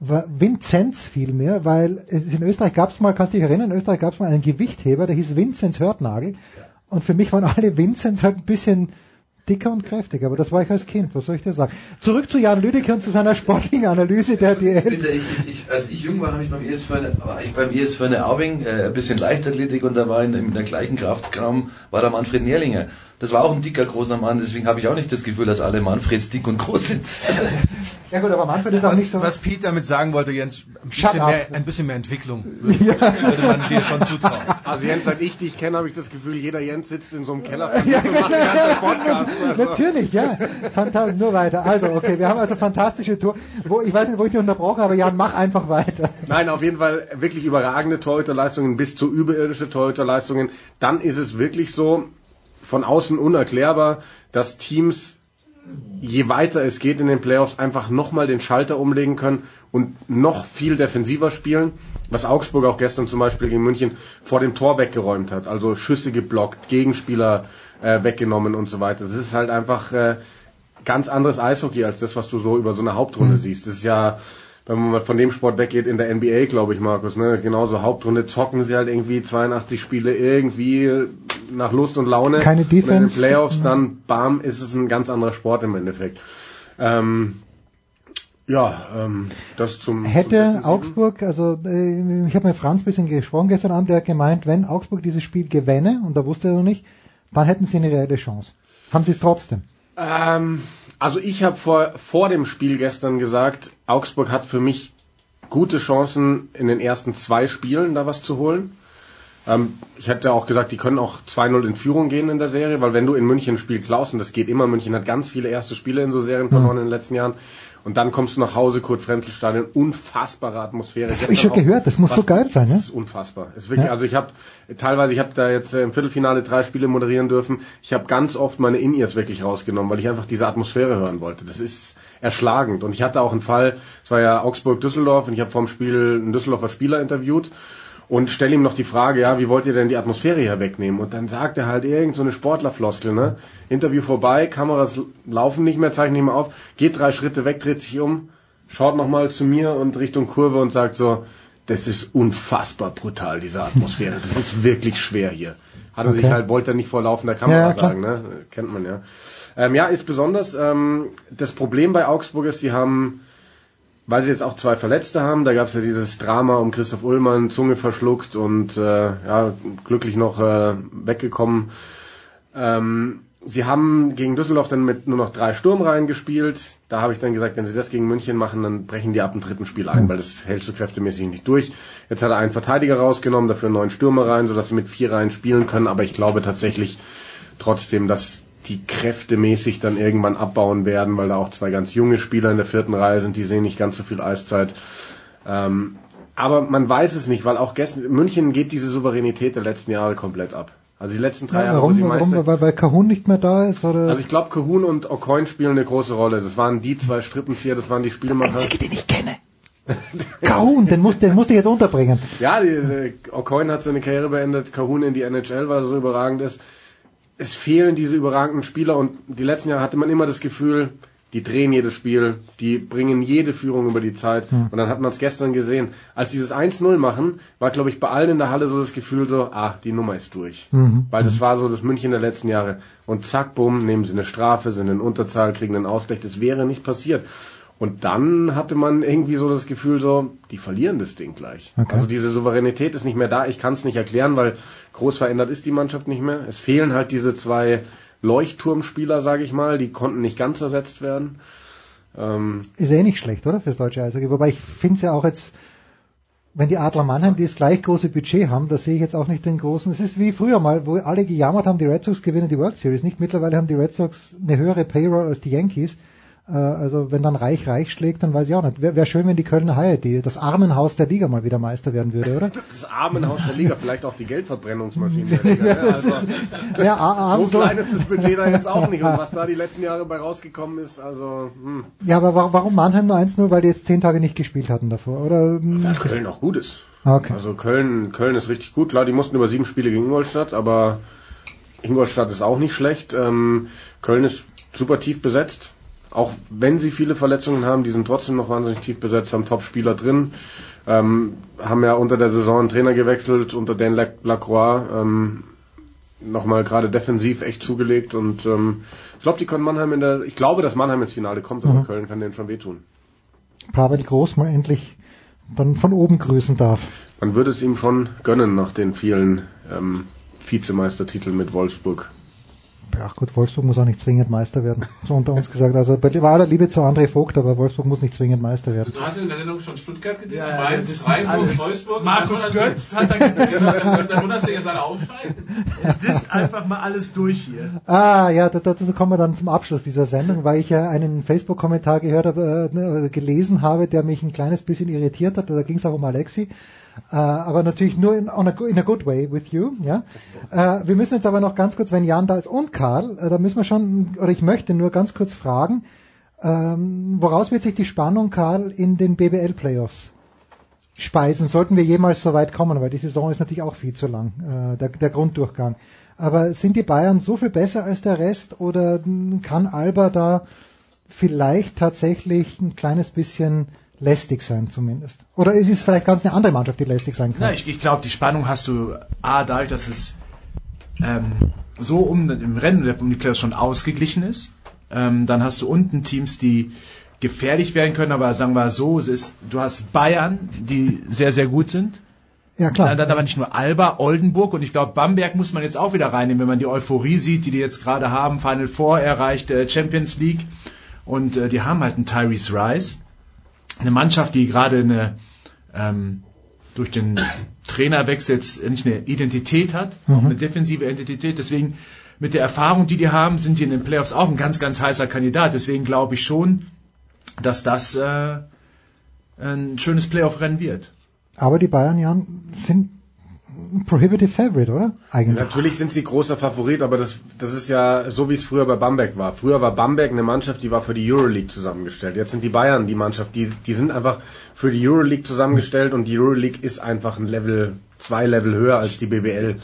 Vinzenz vielmehr, weil in Österreich gab es mal, kannst du dich erinnern, in Österreich gab es mal einen Gewichtheber, der hieß Vinzenz Hörtnagel. Und für mich waren alle Vinzenz halt ein bisschen dicker und kräftiger, aber das war ich als Kind, was soll ich dir sagen? Zurück zu Jan Lüdecke und zu seiner sportlichen Analyse der DL. Bitte, ich, ich, als ich jung war, habe ich beim ESV, eine- war ich beim ESV eine Aubing, äh, ein bisschen Leichtathletik und da war in, in der gleichen Kraftraum war der Manfred Nährlinger. Das war auch ein dicker, großer Mann, deswegen habe ich auch nicht das Gefühl, dass alle Manfreds dick und groß sind. (laughs) Ja gut, aber Manfred ist auch was, nicht so. was Pete damit sagen wollte, Jens, ein bisschen, mehr, ein bisschen mehr Entwicklung würde, (laughs) würde man dir schon zutrauen. Also Jens, seit ich dich kenne, habe ich das Gefühl, jeder Jens sitzt in so einem Keller (laughs) und macht den ganzen Podcast. Also. Natürlich, ja. Fantastisch, nur weiter. Also, okay, wir haben also fantastische Tour. Wo, ich weiß nicht, wo ich dich unterbrochen habe, Jan, mach einfach weiter. Nein, auf jeden Fall wirklich überragende Torhüterleistungen bis zu überirdische Torhüterleistungen. Dann ist es wirklich so, von außen unerklärbar, dass Teams, je weiter es geht in den Playoffs, einfach nochmal den Schalter umlegen können und noch viel defensiver spielen. Was Augsburg auch gestern zum Beispiel gegen München vor dem Tor weggeräumt hat. Also Schüsse geblockt, Gegenspieler äh, weggenommen und so weiter. Das ist halt einfach äh, ganz anderes Eishockey als das, was du so über so eine Hauptrunde siehst. Das ist ja, wenn man mal von dem Sport weggeht, in der NBA, glaube ich, Markus, ne? Genauso Hauptrunde zocken sie halt irgendwie 82 Spiele irgendwie nach Lust und Laune. Keine Und in den Defense. Playoffs dann, bam, ist es ein ganz anderer Sport im Endeffekt. Ähm, ja, ähm, das zum zum Hätte Defensiven. Augsburg, also äh, ich habe mit Franz ein bisschen gesprochen gestern Abend, der hat gemeint, wenn Augsburg dieses Spiel gewänne, und da wusste er noch nicht, dann hätten sie eine reelle Chance. Haben sie es trotzdem? Ähm, also ich habe vor, vor dem Spiel gestern gesagt, Augsburg hat für mich gute Chancen in den ersten zwei Spielen da was zu holen. Ähm, ich hätte auch gesagt, die können auch 2-0 in Führung gehen in der Serie, weil wenn du in München ein Spiel klaust, und das geht immer, München hat ganz viele erste Spiele in so Serien verloren in den letzten Jahren, und dann kommst du nach Hause, Kurt Frenzel Stadion, unfassbare Atmosphäre. Das habe ich schon gehört, das muss so geil sein, ne? Das ist unfassbar. Es ist wirklich, Ja. also ich habe teilweise, ich habe da jetzt äh, im Viertelfinale drei Spiele moderieren dürfen. Ich habe ganz oft meine In-Ears wirklich rausgenommen, weil ich einfach diese Atmosphäre hören wollte. Das ist erschlagend. Und ich hatte auch einen Fall, es war ja Augsburg-Düsseldorf und ich habe vorm Spiel einen Düsseldorfer Spieler interviewt und stelle ihm noch die Frage, ja, wie wollt ihr denn die Atmosphäre hier wegnehmen? Und dann sagt er halt irgend so eine Sportlerfloskel, ne? Interview vorbei, Kameras laufen nicht mehr, zeichnen nicht mehr auf, geht drei Schritte weg, dreht sich um, schaut nochmal zu mir und Richtung Kurve und sagt so, das ist unfassbar brutal, diese Atmosphäre. Das ist wirklich schwer hier. Hat er sich Okay. halt, wollte er nicht vor laufender Kamera Ja, sagen, ne? Kennt man ja. Ähm, ja, ist besonders. Ähm, das Problem bei Augsburg ist, sie haben, weil sie jetzt auch zwei Verletzte haben, da gab es ja dieses Drama um Christoph Ullmann, Zunge verschluckt und äh, ja, glücklich noch äh, weggekommen. Ähm, sie haben gegen Düsseldorf dann mit nur noch drei Sturmreihen gespielt. Da habe ich dann gesagt, wenn sie das gegen München machen, dann brechen die ab dem dritten Spiel ein, weil das hältst du kräftemäßig nicht durch. Jetzt hat er einen Verteidiger rausgenommen, dafür neun Stürmer rein, sodass sie mit vier Reihen spielen können. Aber ich glaube tatsächlich trotzdem, dass die kräftemäßig dann irgendwann abbauen werden, weil da auch zwei ganz junge Spieler in der vierten Reihe sind, die sehen nicht ganz so viel Eiszeit. Ähm, aber man weiß es nicht, weil auch gestern, München geht diese Souveränität der letzten Jahre komplett ab. Also die letzten drei Ja, Jahre, wo warum, sie Meister warum, weil, weil Kahun nicht mehr da ist? Oder? Also ich glaube, Kahun und O'Coin spielen eine große Rolle. Das waren die zwei Strippenzieher, das waren die Spielmacher. Einzige, den ich kenne. (laughs) Kahun, den musst, den musst du jetzt unterbringen. Ja, die, die, O'Coin hat seine Karriere beendet, Kahun in die NHL, weil er so überragend ist. Es fehlen diese überragenden Spieler und die letzten Jahre hatte man immer das Gefühl, die drehen jedes Spiel, die bringen jede Führung über die Zeit. Hm. Und dann hat man es gestern gesehen. Als dieses 1-0 machen, war, glaube ich, bei allen in der Halle so das Gefühl so, ah, die Nummer ist durch. Mhm. Weil das war so das München der letzten Jahre. Und zack, bumm, nehmen sie eine Strafe, sind in Unterzahl, kriegen einen Ausgleich. Das wäre nicht passiert. Und dann hatte man irgendwie so das Gefühl so, die verlieren das Ding gleich. Okay. Also diese Souveränität ist nicht mehr da. Ich kann es nicht erklären, weil groß verändert ist die Mannschaft nicht mehr. Es fehlen halt diese zwei Leuchtturmspieler, sage ich mal. Die konnten nicht ganz ersetzt werden. Ähm, Ist eh nicht schlecht, oder? Fürs deutsche Eishockey. Wobei ich finde es ja auch jetzt, wenn die Adler Mannheim, die das gleich große Budget haben, da sehe ich jetzt auch nicht den großen. Es ist wie früher mal, wo alle gejammert haben, die Red Sox gewinnen die World Series nicht. Mittlerweile haben die Red Sox eine höhere Payroll als die Yankees. Äh, Also wenn dann Reich Reich schlägt, dann weiß ich auch nicht. Wäre wär schön, wenn die Kölner Haie, die, das Armenhaus der Liga mal wieder Meister werden würde, oder? (laughs) das Armenhaus der Liga, vielleicht auch die Geldverbrennungsmaschine der Liga. Ne? (laughs) Also, Ja, so klein ist das Budget da jetzt auch nicht. Und (laughs) was da die letzten Jahre bei rausgekommen ist, also hm. Ja, aber wa- warum Mannheim nur 1-0? Weil die jetzt zehn Tage nicht gespielt hatten davor, oder? Ja, Köln auch gut ist. Okay. Also Köln, Köln ist richtig gut. Klar, die mussten über sieben Spiele gegen Ingolstadt, aber Ingolstadt ist auch nicht schlecht. Ähm, Köln ist super tief besetzt. Auch wenn sie viele Verletzungen haben, die sind trotzdem noch wahnsinnig tief besetzt, haben Top-Spieler drin. Ähm, haben ja unter der Saison einen Trainer gewechselt, unter Dan Lac- Lacroix. Ähm, nochmal gerade defensiv echt zugelegt und ähm, ich glaube, die können Mannheim in der, ich glaube, dass Mannheim ins Finale kommt, aber Mhm. Köln kann denen schon wehtun. Pavel Groß mal endlich dann von oben grüßen darf. Man würde es ihm schon gönnen nach den vielen ähm, Vizemeistertiteln mit Wolfsburg. Ja gut, Wolfsburg muss auch nicht zwingend Meister werden. (laughs) So unter uns gesagt. Also bei aller Liebe zu André Vogt, aber Wolfsburg muss nicht zwingend Meister werden. Du hast in der Sendung schon Stuttgart gedisst, Ja, Mainz, Freiburg, alles- Wolfsburg. Markus Götz hat da gedisst. (laughs) Dann dann wunderst du jetzt alle aufsteigen. Das ist einfach mal alles durch hier. Ah, ja, da- dazu kommen wir dann zum Abschluss dieser Sendung, weil ich ja einen Facebook-Kommentar gehört habe, äh, gelesen habe, der mich ein kleines bisschen irritiert hat. Da ging es auch um Alexi. Äh, aber natürlich nur in, a, in a good way with you, ja. Äh, wir müssen jetzt aber noch ganz kurz, wenn Jan da ist und Karl, äh, da müssen wir schon, oder ich möchte nur ganz kurz fragen, ähm, woraus wird sich die Spannung, Karl, in den BBL-Playoffs speisen? Sollten wir jemals so weit kommen, weil die Saison ist natürlich auch viel zu lang, äh, der, der Grunddurchgang. Aber sind die Bayern so viel besser als der Rest oder mh, kann Alba da vielleicht tatsächlich ein kleines bisschen lästig sein zumindest? Oder ist es vielleicht ganz eine andere Mannschaft, die lästig sein kann? Na, ich, ich glaube, die Spannung hast du A, dadurch, dass es ähm, so um im Rennen um die Playoffs schon ausgeglichen ist. Ähm, dann hast du unten Teams, die gefährlich werden können, aber sagen wir so, ist, du hast Bayern, die sehr, sehr gut sind. Ja, klar. Dann, dann aber nicht nur Alba, Oldenburg und ich glaube, Bamberg muss man jetzt auch wieder reinnehmen, wenn man die Euphorie sieht, die die jetzt gerade haben, Final Four erreicht, äh, Champions League und äh, die haben halt einen Tyrese Rice, eine Mannschaft, die gerade eine ähm, durch den Trainerwechsel jetzt nicht eine Identität hat, Mhm. eine defensive Identität. Deswegen mit der Erfahrung, die die haben, sind die in den Playoffs auch ein ganz, ganz heißer Kandidat. Deswegen glaube ich schon, dass das äh, ein schönes Playoff-Rennen wird. Aber die Bayern, Jan, sind Prohibitive Favorite, oder? Eigentlich. Natürlich sind sie großer Favorit, aber das, das ist ja so, wie es früher bei Bamberg war. Früher war Bamberg eine Mannschaft, die war für die Euroleague zusammengestellt. Jetzt sind die Bayern die Mannschaft, die, die sind einfach für die Euroleague zusammengestellt und die Euroleague ist einfach ein Level, zwei Level höher als die BBL.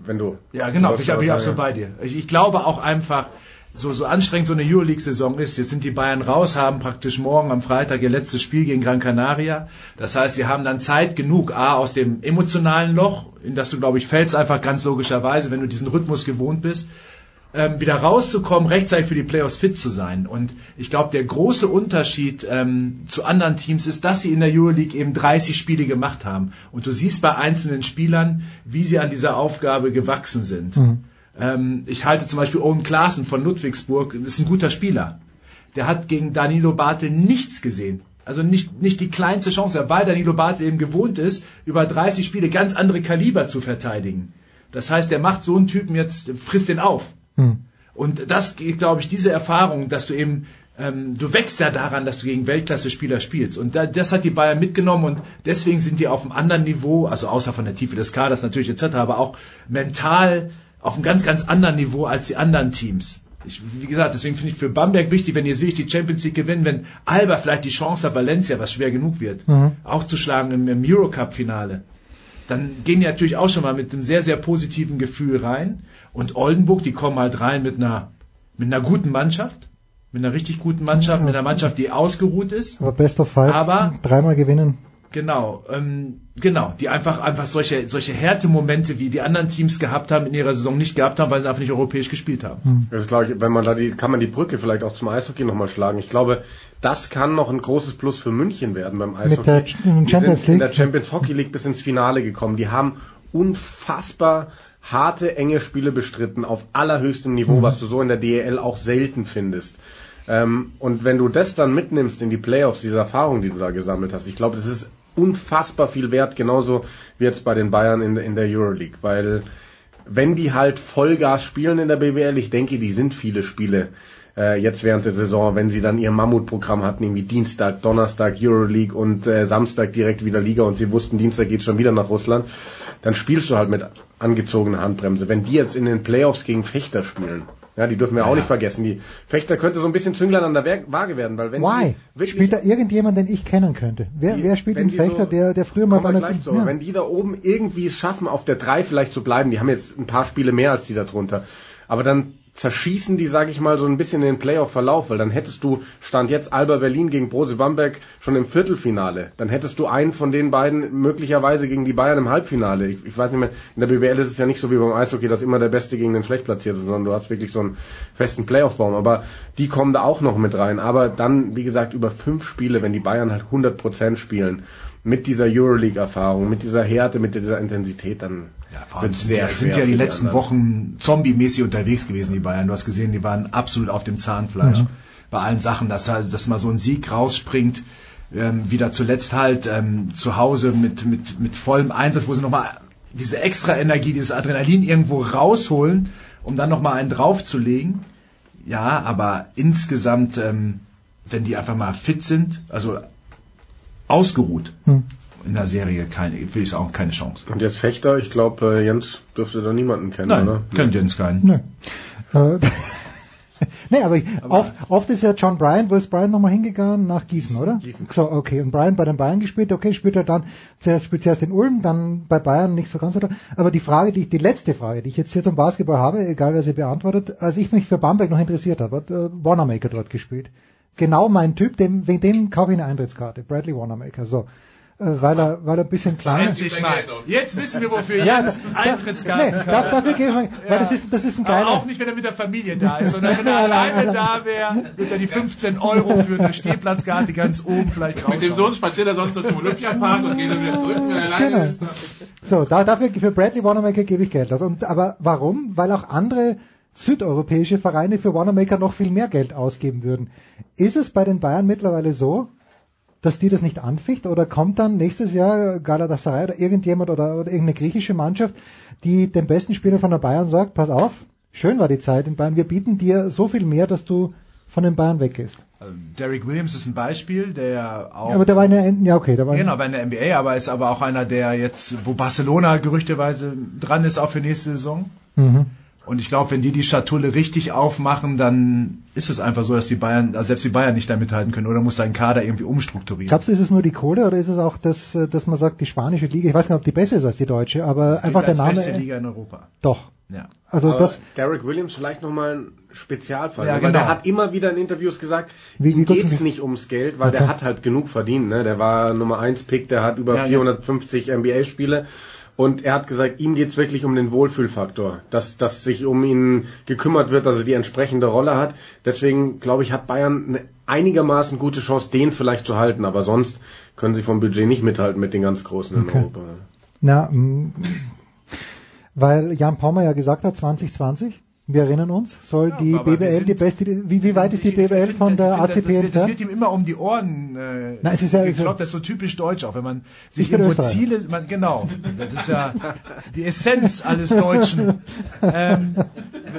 Wenn du. Ja, genau, du ich bin absolut bei dir. Ich, ich glaube auch einfach, so, so anstrengend so eine Euroleague-Saison ist, jetzt sind die Bayern raus, haben praktisch morgen am Freitag ihr letztes Spiel gegen Gran Canaria. Das heißt, sie haben dann Zeit genug, A, aus dem emotionalen Loch, in das du, glaube ich, fällst, einfach ganz logischerweise, wenn du diesen Rhythmus gewohnt bist, ähm, wieder rauszukommen, rechtzeitig für die Playoffs fit zu sein. Und ich glaube, der große Unterschied ähm, zu anderen Teams ist, dass sie in der Euroleague eben 30 Spiele gemacht haben. Und du siehst bei einzelnen Spielern, wie sie an dieser Aufgabe gewachsen sind. Mhm. Ähm, ich halte zum Beispiel Owen Klaassen von Ludwigsburg, das ist ein guter Spieler. Der hat gegen Danilo Bartel nichts gesehen. Also nicht, nicht die kleinste Chance, weil Danilo Bartel eben gewohnt ist, über 30 Spiele ganz andere Kaliber zu verteidigen. Das heißt, der macht so einen Typen jetzt, frisst den auf. Hm. Und das, glaube ich, diese Erfahrung, dass du eben ähm, du wächst ja daran, dass du gegen Weltklasse-Spieler spielst. Und da, das hat die Bayern mitgenommen und deswegen sind die auf einem anderen Niveau, also außer von der Tiefe des Kaders natürlich etc., aber auch mental auf einem ganz, ganz anderen Niveau als die anderen Teams. Ich, wie gesagt, deswegen finde ich für Bamberg wichtig, wenn die jetzt wirklich die Champions League gewinnen, wenn Alba vielleicht die Chance hat, Valencia, was schwer genug wird, Mhm. auch zu schlagen im, im Eurocup-Finale, dann gehen die natürlich auch schon mal mit einem sehr, sehr positiven Gefühl rein. Und Oldenburg, die kommen halt rein mit einer, mit einer guten Mannschaft, mit einer richtig guten Mannschaft, mit einer Mannschaft, die ausgeruht ist. Aber Best of Five, Aber- dreimal gewinnen. Genau, ähm, genau, die einfach einfach solche solche Härtemomente, wie die anderen Teams gehabt haben in ihrer Saison nicht gehabt haben, weil sie einfach nicht europäisch gespielt haben. Das ist, glaube ich, wenn man da die, kann man die Brücke vielleicht auch zum Eishockey nochmal schlagen. Ich glaube, das kann noch ein großes Plus für München werden beim Eishockey. Mit der Ch- die Champions sind in der Champions Hockey League bis ins Finale gekommen. Die haben unfassbar harte, enge Spiele bestritten auf allerhöchstem Niveau, Mhm. was du so in der DEL auch selten findest. Ähm, und wenn du das dann mitnimmst in die Playoffs, diese Erfahrung, die du da gesammelt hast, ich glaube, das ist unfassbar viel wert, genauso wie jetzt bei den Bayern in, in der Euroleague, weil wenn die halt Vollgas spielen in der BBL, ich denke, die sind viele Spiele äh, jetzt während der Saison, wenn sie dann ihr Mammutprogramm hatten, irgendwie Dienstag, Donnerstag Euroleague und äh, Samstag direkt wieder Liga und sie wussten, Dienstag geht schon wieder nach Russland, dann spielst du halt mit angezogener Handbremse. Wenn die jetzt in den Playoffs gegen Fechter spielen, ja, die dürfen wir auch Ja. nicht vergessen, die Fechter könnte so ein bisschen Zünglein an der Waage werden, weil wenn Why? Spielt da irgendjemand, den ich kennen könnte? Wer, die- wer spielt den Fechter, so- der, der früher mal bei einer... gleich so. ja. Wenn die da oben irgendwie es schaffen, auf der 3 vielleicht zu bleiben, die haben jetzt ein paar Spiele mehr als die da drunter, aber dann zerschießen die, sage ich mal, so ein bisschen den Playoff-Verlauf, weil dann hättest du, stand jetzt Alba Berlin gegen Brose Bamberg schon im Viertelfinale. Dann hättest du einen von den beiden möglicherweise gegen die Bayern im Halbfinale. Ich, ich weiß nicht mehr, in der BBL ist es ja nicht so wie beim Eishockey, dass immer der Beste gegen den schlecht platziert ist, sondern du hast wirklich so einen festen Playoff-Baum. Aber die kommen da auch noch mit rein. Aber dann, wie gesagt, über fünf Spiele, wenn die Bayern halt 100% spielen, mit dieser Euroleague-Erfahrung, mit dieser Härte, mit dieser Intensität, dann Vor allem sind, ja, sind ja die letzten anderen. Wochen zombie-mäßig unterwegs gewesen, die Bayern. Du hast gesehen, die waren absolut auf dem Zahnfleisch. Mhm. Bei allen Sachen, dass, halt, dass mal so ein Sieg rausspringt, ähm, wieder zuletzt halt ähm, zu Hause mit, mit, mit vollem Einsatz, wo sie nochmal diese extra Energie, dieses Adrenalin irgendwo rausholen, um dann nochmal einen draufzulegen. Ja, aber insgesamt, ähm, wenn die einfach mal fit sind, also ausgeruht Hm. in der Serie, keine, will ich auch keine Chance. Und jetzt Fechter, ich glaube, Jens dürfte da niemanden kennen, Nein, oder? kennt Jens keinen. Nö. Äh, (laughs) nee, aber, oft, oft ist ja John Bryan, wo ist Bryan nochmal hingegangen? Nach Gießen, oder? Gießen. So, okay. Und Bryan bei den Bayern gespielt, okay, spielt er dann zuerst, spielt zuerst in Ulm, dann bei Bayern nicht so ganz, oder? Aber die Frage, die, die letzte Frage, die ich jetzt hier zum Basketball habe, egal wer sie beantwortet, als ich mich für Bamberg noch interessiert habe, hat äh, Wanamaker dort gespielt. Genau mein Typ, dem, wegen dem kaufe ich eine Eintrittskarte. Bradley Wanamaker, so. Äh, weil er, weil er ein bisschen kleiner Endlich mal. Jetzt wissen wir, wofür Ja, Jens da- Eintrittskarten nee, da- dafür gebe ich mal- weil das ist- das ist ein Aber geiler- auch nicht, wenn er mit der Familie da ist, sondern wenn er (laughs) alleine da wäre, wird er die 15 Euro für eine Stehplatzkarte ganz oben vielleicht raus. Mit dem Sohn spaziert er sonst nur zum Olympiapark und geht dann wieder zurück, wenn er alleine Genau. ist. So, da, dafür, für Bradley Wanamaker gebe ich Geld aus. Und, aber warum? Weil auch andere südeuropäische Vereine für Wanamaker noch viel mehr Geld ausgeben würden. Ist es bei den Bayern mittlerweile so, dass die das nicht anficht oder kommt dann nächstes Jahr Galatasaray oder irgendjemand oder, oder irgendeine griechische Mannschaft, die dem besten Spieler von der Bayern sagt, pass auf, schön war die Zeit in Bayern, wir bieten dir so viel mehr, dass du von den Bayern weggehst. Derek Williams ist ein Beispiel, der auch. Ja, aber der war in der, ja okay, der war Genau, bei der NBA, aber ist aber auch einer, der jetzt, wo Barcelona gerüchteweise dran ist, auch für nächste Saison. Mhm. Und ich glaube, wenn die die Schatulle richtig aufmachen, dann ist es einfach so, dass die Bayern, also selbst die Bayern nicht da mithalten können oder muss dein Kader irgendwie umstrukturieren. Glaubst du, ist es nur die Kohle oder ist es auch, das, äh, dass man sagt, die spanische Liga, ich weiß nicht, ob die besser ist als die deutsche, aber Das einfach der Name. beste Liga in Europa. Doch. Ja. Also Aber das, Derek Williams vielleicht nochmal ein Spezialfall, Ja, ne? weil genau. der hat immer wieder in Interviews gesagt, Wie- wie ihm gut geht's die- nicht ums Geld, weil Okay. der hat halt genug verdient. Ne? Der war Nummer 1 Pick, der hat über Ja, ja. 450 NBA-Spiele und er hat gesagt, ihm geht's wirklich um den Wohlfühlfaktor, dass, dass sich um ihn gekümmert wird, dass er die entsprechende Rolle hat. Deswegen glaube ich, hat Bayern eine einigermaßen gute Chance, den vielleicht zu halten, aber sonst können sie vom Budget nicht mithalten mit den ganz Großen in Okay. Europa. na, weil Jan Pommer ja gesagt hat, 2020, wir erinnern uns, soll die aber wir BBL die beste, wie, wie weit ist die BBL von der Ich ACP das, wird, das wird ihm immer um die Ohren äh, Nein, es ist ja- gekloppt, das ist so typisch deutsch auch, wenn man sich Ich irgendwo. Ziele, man, genau, das ist ja die Essenz (laughs) alles Deutschen. Ähm,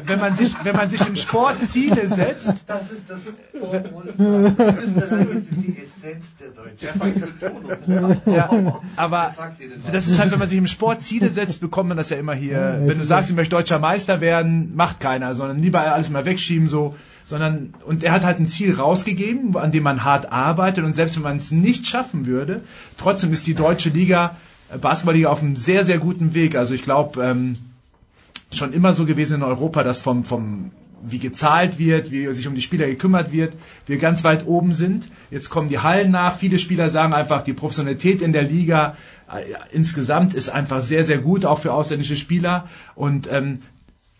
wenn man sich, wenn man sich im Sport Ziele setzt, Das ist das Österreich sind die Essenz der Deutschen. ja, aber das ist halt, wenn man sich im Sport Ziele setzt, bekommt man das ja immer hier. Wenn du sagst, ich möchte deutscher Meister werden, macht keiner, sondern lieber alles mal wegschieben so. Sondern, und er hat halt ein Ziel rausgegeben, an dem man hart arbeitet und selbst wenn man es nicht schaffen würde, trotzdem ist die deutsche Liga, äh, Basketballliga auf einem sehr, sehr guten Weg. Also ich glaube, ähm, schon immer so gewesen in Europa, dass vom, vom wie gezahlt wird, wie sich um die Spieler gekümmert wird, wir ganz weit oben sind. Jetzt kommen die Hallen nach. Viele Spieler sagen einfach, die Professionalität in der Liga äh, insgesamt ist einfach sehr, sehr gut, auch für ausländische Spieler. Und ähm,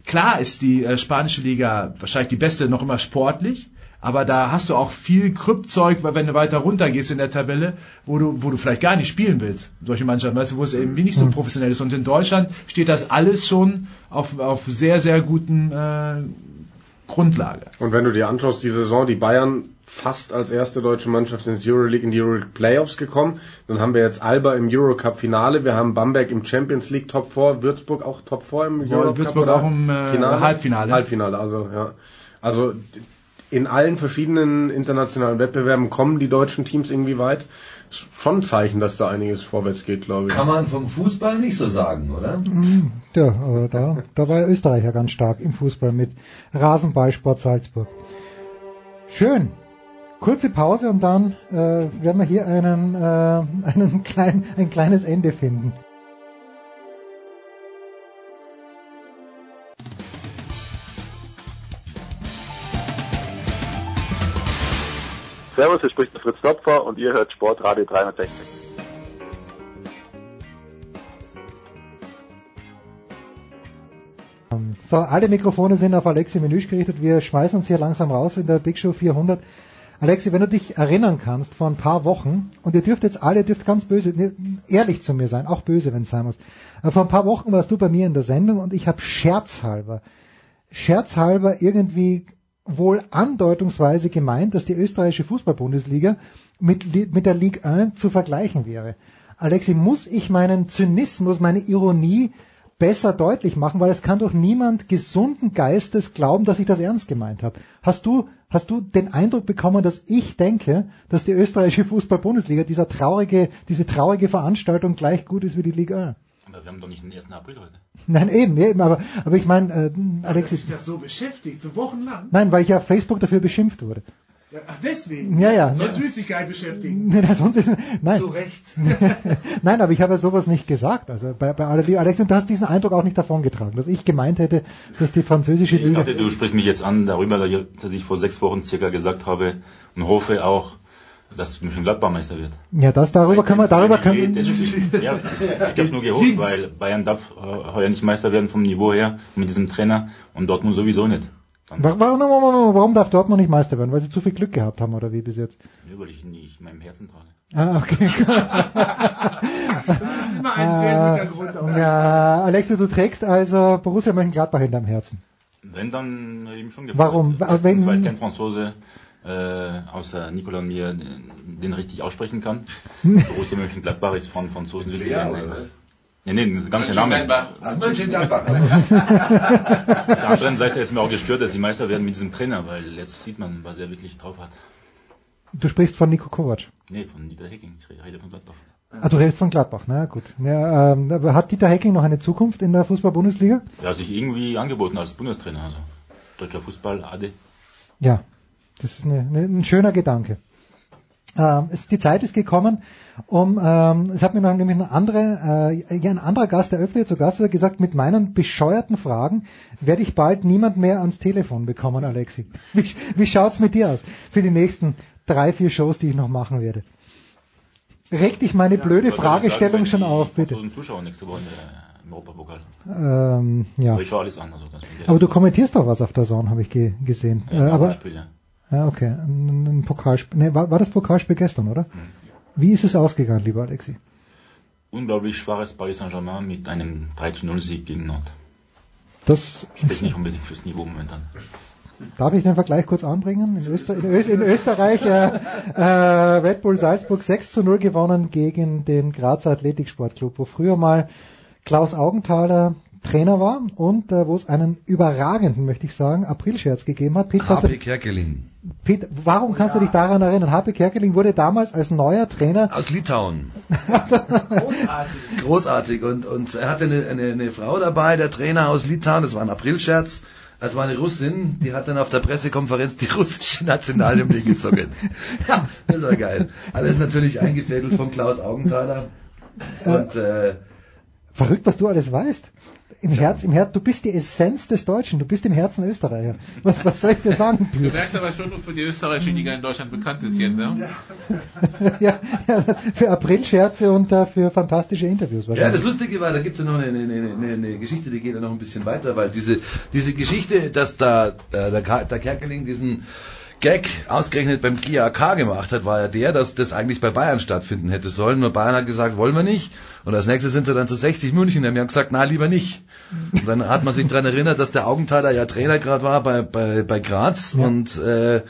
klar ist die äh, spanische Liga wahrscheinlich die beste noch immer sportlich. Aber da hast du auch viel Kryptzeug, weil wenn du weiter runter gehst in der Tabelle, wo du, wo du vielleicht gar nicht spielen willst, solche Mannschaften, weißt du, wo es irgendwie nicht so professionell ist. Und in Deutschland steht das alles schon auf, auf sehr, sehr guten äh, Grundlage. Und wenn du dir anschaust, die Saison, die Bayern fast als erste deutsche Mannschaft ins Euroleague, in die Euroleague Playoffs gekommen. Dann haben wir jetzt Alba im Eurocup Finale, wir haben Bamberg im Champions League Top 4, Würzburg auch Top 4 im Ja, Eurocup. Würzburg auch im, äh, Finale? Halbfinale. Halbfinale, also ja. Also in allen verschiedenen internationalen Wettbewerben kommen die deutschen Teams irgendwie weit. Ist Schon ein Zeichen, dass da einiges vorwärts geht, glaube ich. Kann man vom Fußball nicht so sagen, oder? Mm, Ja, aber da, da war ja Österreich ja ganz stark im Fußball mit Rasenballsport Salzburg. Schön. Kurze Pause und dann äh, werden wir hier einen, äh, (laughs) einen klein, ein kleines Ende finden. Servus, hier spricht der Fritz Topfer und ihr hört Sportradio 360. So, alle Mikrofone sind auf Alexi Menüsch gerichtet. Wir schmeißen uns hier langsam raus in der Big Show 400. Alexi, wenn du dich erinnern kannst, vor ein paar Wochen, und ihr dürft jetzt alle, dürft ganz böse, ehrlich zu mir sein, auch böse, wenn es sein muss. Aber vor ein paar Wochen warst du bei mir in der Sendung und ich habe scherzhalber, scherzhalber irgendwie wohl andeutungsweise gemeint, dass die österreichische Fußball-Bundesliga mit, mit der Ligue 1 zu vergleichen wäre. Alexi, muss ich meinen Zynismus, meine Ironie besser deutlich machen, weil es kann doch niemand gesunden Geistes glauben, dass ich das ernst gemeint habe. Hast du, hast du den Eindruck bekommen, dass ich denke, dass die österreichische Fußball-Bundesliga, dieser traurige, diese traurige Veranstaltung gleich gut ist wie die Liga 1? Aber wir haben doch nicht den 1. April heute. Nein, eben, eben, aber, aber ich meine, äh, Dass Alexi, sich das so beschäftigt, so wochenlang. nein, weil ich ja auf Facebook dafür beschimpft wurde. Ja, ach, deswegen. Ja, ja. Sonst willst du dich gar nicht beschäftigen. (laughs) Nein, sonst ist, nein. Zu Recht. (laughs) nein, aber ich habe ja sowas nicht gesagt. Also bei, bei aller Liebe, Alex, du hast diesen Eindruck auch nicht davongetragen, dass ich gemeint hätte, dass die französische Ich Liga. dachte, du sprichst mich jetzt an darüber, dass ich vor sechs Wochen circa gesagt habe und hoffe auch, dass Mönchengladbach Meister wird. Ja, das darüber können wir, darüber können ist- (laughs) ja, ich habe nur gehofft, weil Bayern darf äh, heuer nicht Meister werden vom Niveau her mit diesem Trainer und Dortmund sowieso nicht. Warum, warum, warum, warum darf Dortmund nicht Meister werden? Weil sie zu viel Glück gehabt haben oder wie bis jetzt? Ja, weil ich ihn nicht in meinem Herzen trage. Ah, okay. (laughs) Das ist immer ein sehr guter Grund. Auch. Ja, Alexi, du trägst also Borussia Mönchengladbach in deinem Herzen. Wenn, dann eben schon gefreut. Warum? Erstens, Wenn- weil kein Franzose äh, außer Nicolas und mir den, den richtig aussprechen kann. (laughs) Borussia Mönchengladbach ist von Franzosen wirklich Ja, ein... Ja, nee, das ganze Name. Mönchengladbach. Mönchengladbach. Auf der anderen Seite ist mir auch gestört, dass sie Meister werden mit diesem Trainer, weil jetzt sieht man, was er wirklich drauf hat. Du sprichst von Nico Kovac. Nee, von Dieter Hecking, ich rede von Gladbach. Ah, du redest von Gladbach, na gut. Ja, ähm, aber hat Dieter Hecking noch eine Zukunft in der Fußball-Bundesliga? Er hat sich irgendwie angeboten als Bundestrainer, also deutscher Fußball, AD. Ja, das ist eine, eine, ein schöner Gedanke. Ähm, es, die Zeit ist gekommen, um, ähm, es hat mir noch nämlich ein, andere, äh, ja, ein anderer Gast, der öfter zu Gast war, gesagt, mit meinen bescheuerten Fragen werde ich bald niemand mehr ans Telefon bekommen, Alexi. Wie, wie schaut's mit dir aus für die nächsten drei, vier Shows, die ich noch machen werde? Reg dich meine blöde ich sagen, Fragestellung wenn schon die auf, bitte. 1000 Zuschauer nächste Woche äh, im Europapokal. Ähm, ja. Aber ich schaue alles an. Also Aber du kommentierst doch was auf der Zone, habe ich ge gesehen. Ja, äh, aber Pokalspiel, ja. okay, ein, ein Pokalspiel. Nee, war, war das Pokalspiel gestern, oder? Wie ist es ausgegangen, lieber Alexi? Unglaublich schwaches Paris Saint-Germain mit einem 3-0-Sieg gegen Nord. Das Spricht nicht unbedingt fürs Niveau momentan. Darf ich den Vergleich kurz anbringen? In, Öster in, Ö in Österreich äh, äh, Red Bull Salzburg 6 zu 0 gewonnen gegen den Grazer Athletiksportclub, wo früher mal Klaus Augenthaler Trainer war und äh, wo es einen überragenden, möchte ich sagen, Aprilscherz gegeben hat. Pete, HP Kerkeling. Pete, warum kannst du dich daran erinnern? HP Kerkeling wurde damals als neuer Trainer Aus Litauen. Großartig. (laughs) Großartig. Und, und er hatte eine, eine, eine Frau dabei, der Trainer aus Litauen, das war ein Aprilscherz. Das war eine Russin, die hat dann auf der Pressekonferenz die russische Nationalhymne gesungen. (laughs) ja, das war geil. Alles natürlich eingefädelt von Klaus Augenthaler. Und äh, Verrückt, was du alles weißt. Im Herz, im Herz, du bist die Essenz des Deutschen, du bist im Herzen Österreicher. Was, was soll ich dir sagen? Du merkst aber schon, wofür die österreichische Liga in Deutschland bekannt ist jetzt, ja? ja, (laughs) ja, für Aprilscherze und äh, für fantastische Interviews Ja, das wahrscheinlich. Lustige war, da gibt's ja noch eine, eine, eine, eine Geschichte, die geht ja noch ein bisschen weiter, weil diese, diese Geschichte, dass da äh, der, der Kerkeling diesen Gag ausgerechnet beim GAK gemacht hat, war ja der, dass das eigentlich bei Bayern stattfinden hätte sollen. Nur Bayern hat gesagt, wollen wir nicht. Und als nächstes sind sie dann zu 60 München und die haben gesagt, na, lieber nicht. Und dann hat man sich daran erinnert, dass der Augenthaler ja Trainer gerade war bei, bei, bei Graz Ja. und äh,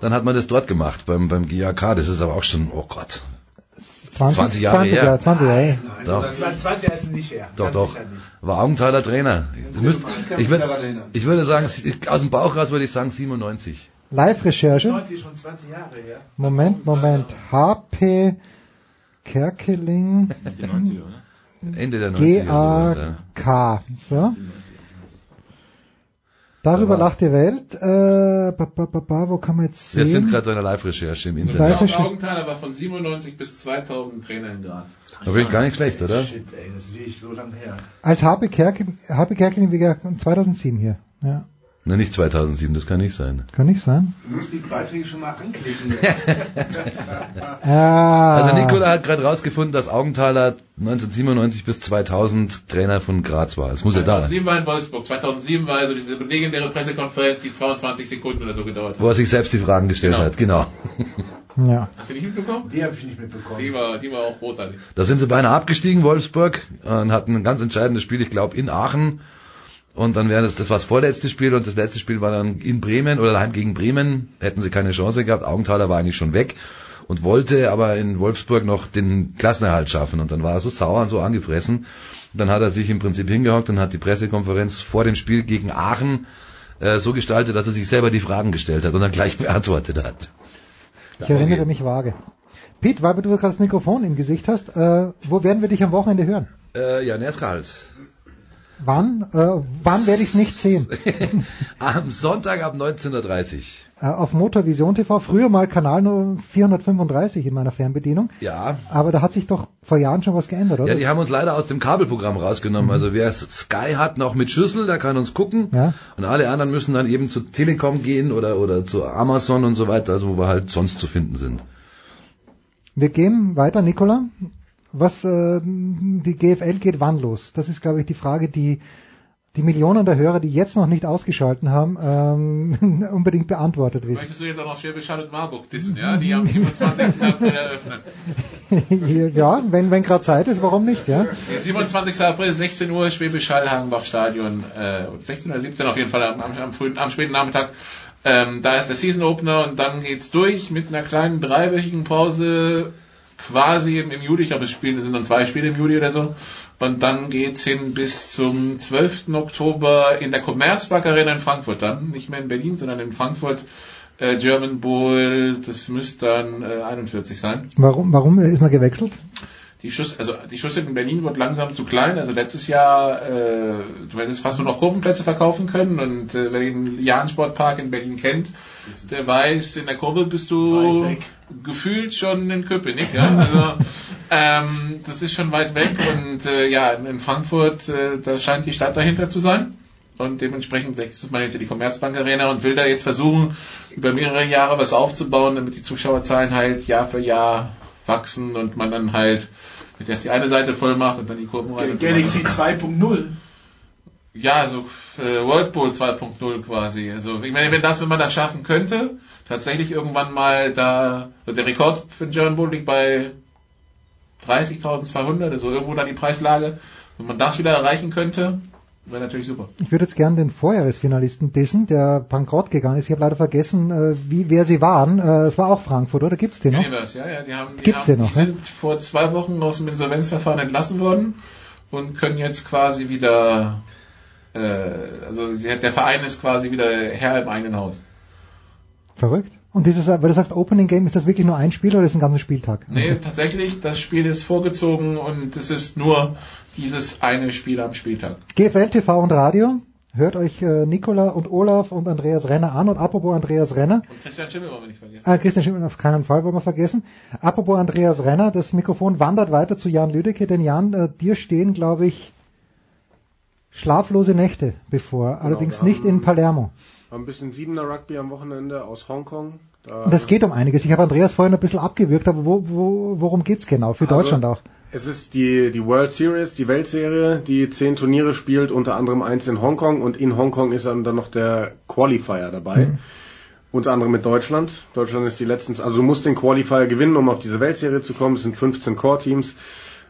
dann hat man das dort gemacht, beim, beim GAK. Das ist aber auch schon, oh Gott, 20, 20 Jahre 20 her. Jahre, 20 Jahre. Doch. also 20 Jahre ist nicht her. Doch, doch. nicht. War Augenthaler Trainer. Ich, müsst, ich, würd, ich würde sagen, aus dem Bauch raus würde ich sagen 97. Live-Recherche. 90 ist schon 20 Jahre her. Moment, Moment. HP Kerkeling Die 90er, oder? Ende der 90er. sowas, ja. GAK. So. Darüber Aber- lacht die Welt. Äh, ba, ba, ba, ba, wo kann man jetzt Wir sind sehen? gerade bei einer Live-Recherche im Internet. Klaus Augenthaler war von 97 bis 2000 Trainer in Graz. Da bin ich gar nicht schlecht, oder? Shit, ey, das ist wirklich so lange her. Als HP Kerkeling, HP Kerkeling wie gesagt 2007 hier. Ja, Na, nicht 2007, das kann nicht sein. kann nicht sein. Du musst die Beiträge schon mal anklicken. (laughs) Ah. Also Nikola hat gerade rausgefunden, dass Augenthaler 1997 bis 2000 Trainer von Graz war. Das muss ja da sein. 2007 war in Wolfsburg. 2007 war also diese legendäre Pressekonferenz, die 22 Sekunden oder so gedauert Wo er hat. sich selbst die Fragen gestellt Genau. hat, genau. (laughs) Ja. Hast du nicht mitbekommen? Die habe ich nicht mitbekommen. Die war, die war auch großartig. Da sind sie beinahe abgestiegen, Wolfsburg, und hatten ein ganz entscheidendes Spiel, ich glaube, in Aachen. Und dann wäre das, das war das vorletzte Spiel und das letzte Spiel war dann in Bremen oder daheim gegen Bremen. Hätten sie keine Chance gehabt. Augenthaler war eigentlich schon weg und wollte aber in Wolfsburg noch den Klassenerhalt schaffen. Und dann war er so sauer und so angefressen. Und dann hat er sich im Prinzip hingehockt und hat die Pressekonferenz vor dem Spiel gegen Aachen äh, so gestaltet, dass er sich selber die Fragen gestellt hat und dann gleich (laughs) beantwortet hat. Ich erinnere mich vage. Pete, weil du gerade das Mikrofon im Gesicht hast, äh, wo werden wir dich am Wochenende hören? Äh, ja, Neskalt. Wann? Äh, wann werde ich es nicht sehen? (laughs) Am Sonntag ab 19.30 Äh, auf Motorvision TV, früher mal Kanal nur 435 in meiner Fernbedienung. Ja. Aber da hat sich doch vor Jahren schon was geändert, oder? Ja, die haben uns leider aus dem Kabelprogramm rausgenommen. Also wer Sky hat noch mit Schüssel, der kann uns gucken. Ja. Und alle anderen müssen dann eben zu Telekom gehen oder, oder zu Amazon und so weiter, also wo wir halt sonst zu finden sind. Wir gehen weiter, Nicola. Was äh, die GFL geht wann los? Das ist, glaube ich, die Frage, die die Millionen der Hörer, die jetzt noch nicht ausgeschalten haben, ähm, (laughs) unbedingt beantwortet wissen. Möchtest du jetzt auch noch Schwäbisch Hall und Marburg dissen, ja? Die am 27. April eröffnen. ja, wenn, wenn gerade Zeit ist, warum nicht, ja? Der 27. April, 16 Uhr, Schwäbisch Hall, Hagenbach Stadion, äh, 16 oder 17 auf jeden Fall am, am, am, frühen, am späten Nachmittag. Ähm, da ist der Season Opener und dann geht's durch mit einer kleinen dreiwöchigen Pause quasi im, im Juli. Ich glaube, es spielen, sind dann zwei Spiele im Juli oder so. Und dann geht's hin bis zum 12. Oktober in der Commerzbank Arena in Frankfurt dann. Nicht mehr in Berlin, sondern in Frankfurt. Äh, German Bowl, das müsste dann äh, 41 sein. Warum, warum ist man gewechselt? Die Schuss, also die Schüssel in Berlin wird langsam zu klein. Also letztes Jahr, äh, du hättest fast nur noch Kurvenplätze verkaufen können. Und äh, wer den Jahn-Sportpark in Berlin kennt, der weiß, in der Kurve bist du gefühlt schon in Köpenick. Ja? Also ähm, das ist schon weit weg. Und äh, ja, in Frankfurt, äh, da scheint die Stadt dahinter zu sein. Und dementsprechend wechselt man jetzt die Commerzbank Arena und will da jetzt versuchen, über mehrere Jahre was aufzubauen, damit die Zuschauerzahlen halt Jahr für Jahr wachsen und man dann halt mit erst die eine Seite voll macht und dann die Kurven Galaxy weiter. 2.0. Ja, so äh, World Bowl 2.0 quasi. Also ich meine, wenn das, wenn man das schaffen könnte, tatsächlich irgendwann mal da, also der Rekord für den German Bowl liegt bei 30.200, also irgendwo dann die Preislage. Wenn man das wieder erreichen könnte, wäre natürlich super. Ich würde jetzt gern den Vorjahresfinalisten dissen, der bankrott gegangen ist. Ich habe leider vergessen, äh, wie, wer sie waren. Äh, es war auch Frankfurt, oder? Gibt's den noch? Ja, ja, die haben, die, Gibt's haben, den noch, die ne? sind vor zwei Wochen aus dem Insolvenzverfahren entlassen worden und können jetzt quasi wieder Äh, also der der Verein ist quasi wieder Herr im eigenen Haus. Verrückt. Und dieses, weil du sagst Opening Game, ist das wirklich nur ein Spiel oder ist das ein ganzer Spieltag? Nee, tatsächlich, das Spiel ist vorgezogen und es ist nur dieses eine Spiel am Spieltag. GFL TV und Radio. Hört euch äh, Nicola und Olaf und Andreas Renner an. Und apropos Andreas Renner, Und Christian Schimmel wollen wir nicht vergessen. Ah, Christian Schimmel auf keinen Fall wollen wir vergessen. Apropos Andreas Renner, das Mikrofon wandert weiter zu Jan Lüdecke, denn Jan, äh, dir stehen, glaube ich, schlaflose Nächte bevor, allerdings wir nicht in Palermo. Ein bisschen Siebener Rugby am Wochenende aus Hongkong. Da das geht um einiges. Ich habe Andreas vorhin ein bisschen abgewürgt, aber wo, wo, worum geht's genau? Für Also, Deutschland auch. Es ist die, die World Series, die Weltserie, die zehn Turniere spielt, unter anderem eins in Hongkong und in Hongkong ist dann, dann noch der Qualifier dabei. Unter anderem mit Deutschland. Deutschland ist die letzten, also du musst den Qualifier gewinnen, um auf diese Weltserie zu kommen. Es sind 15 Core-Teams.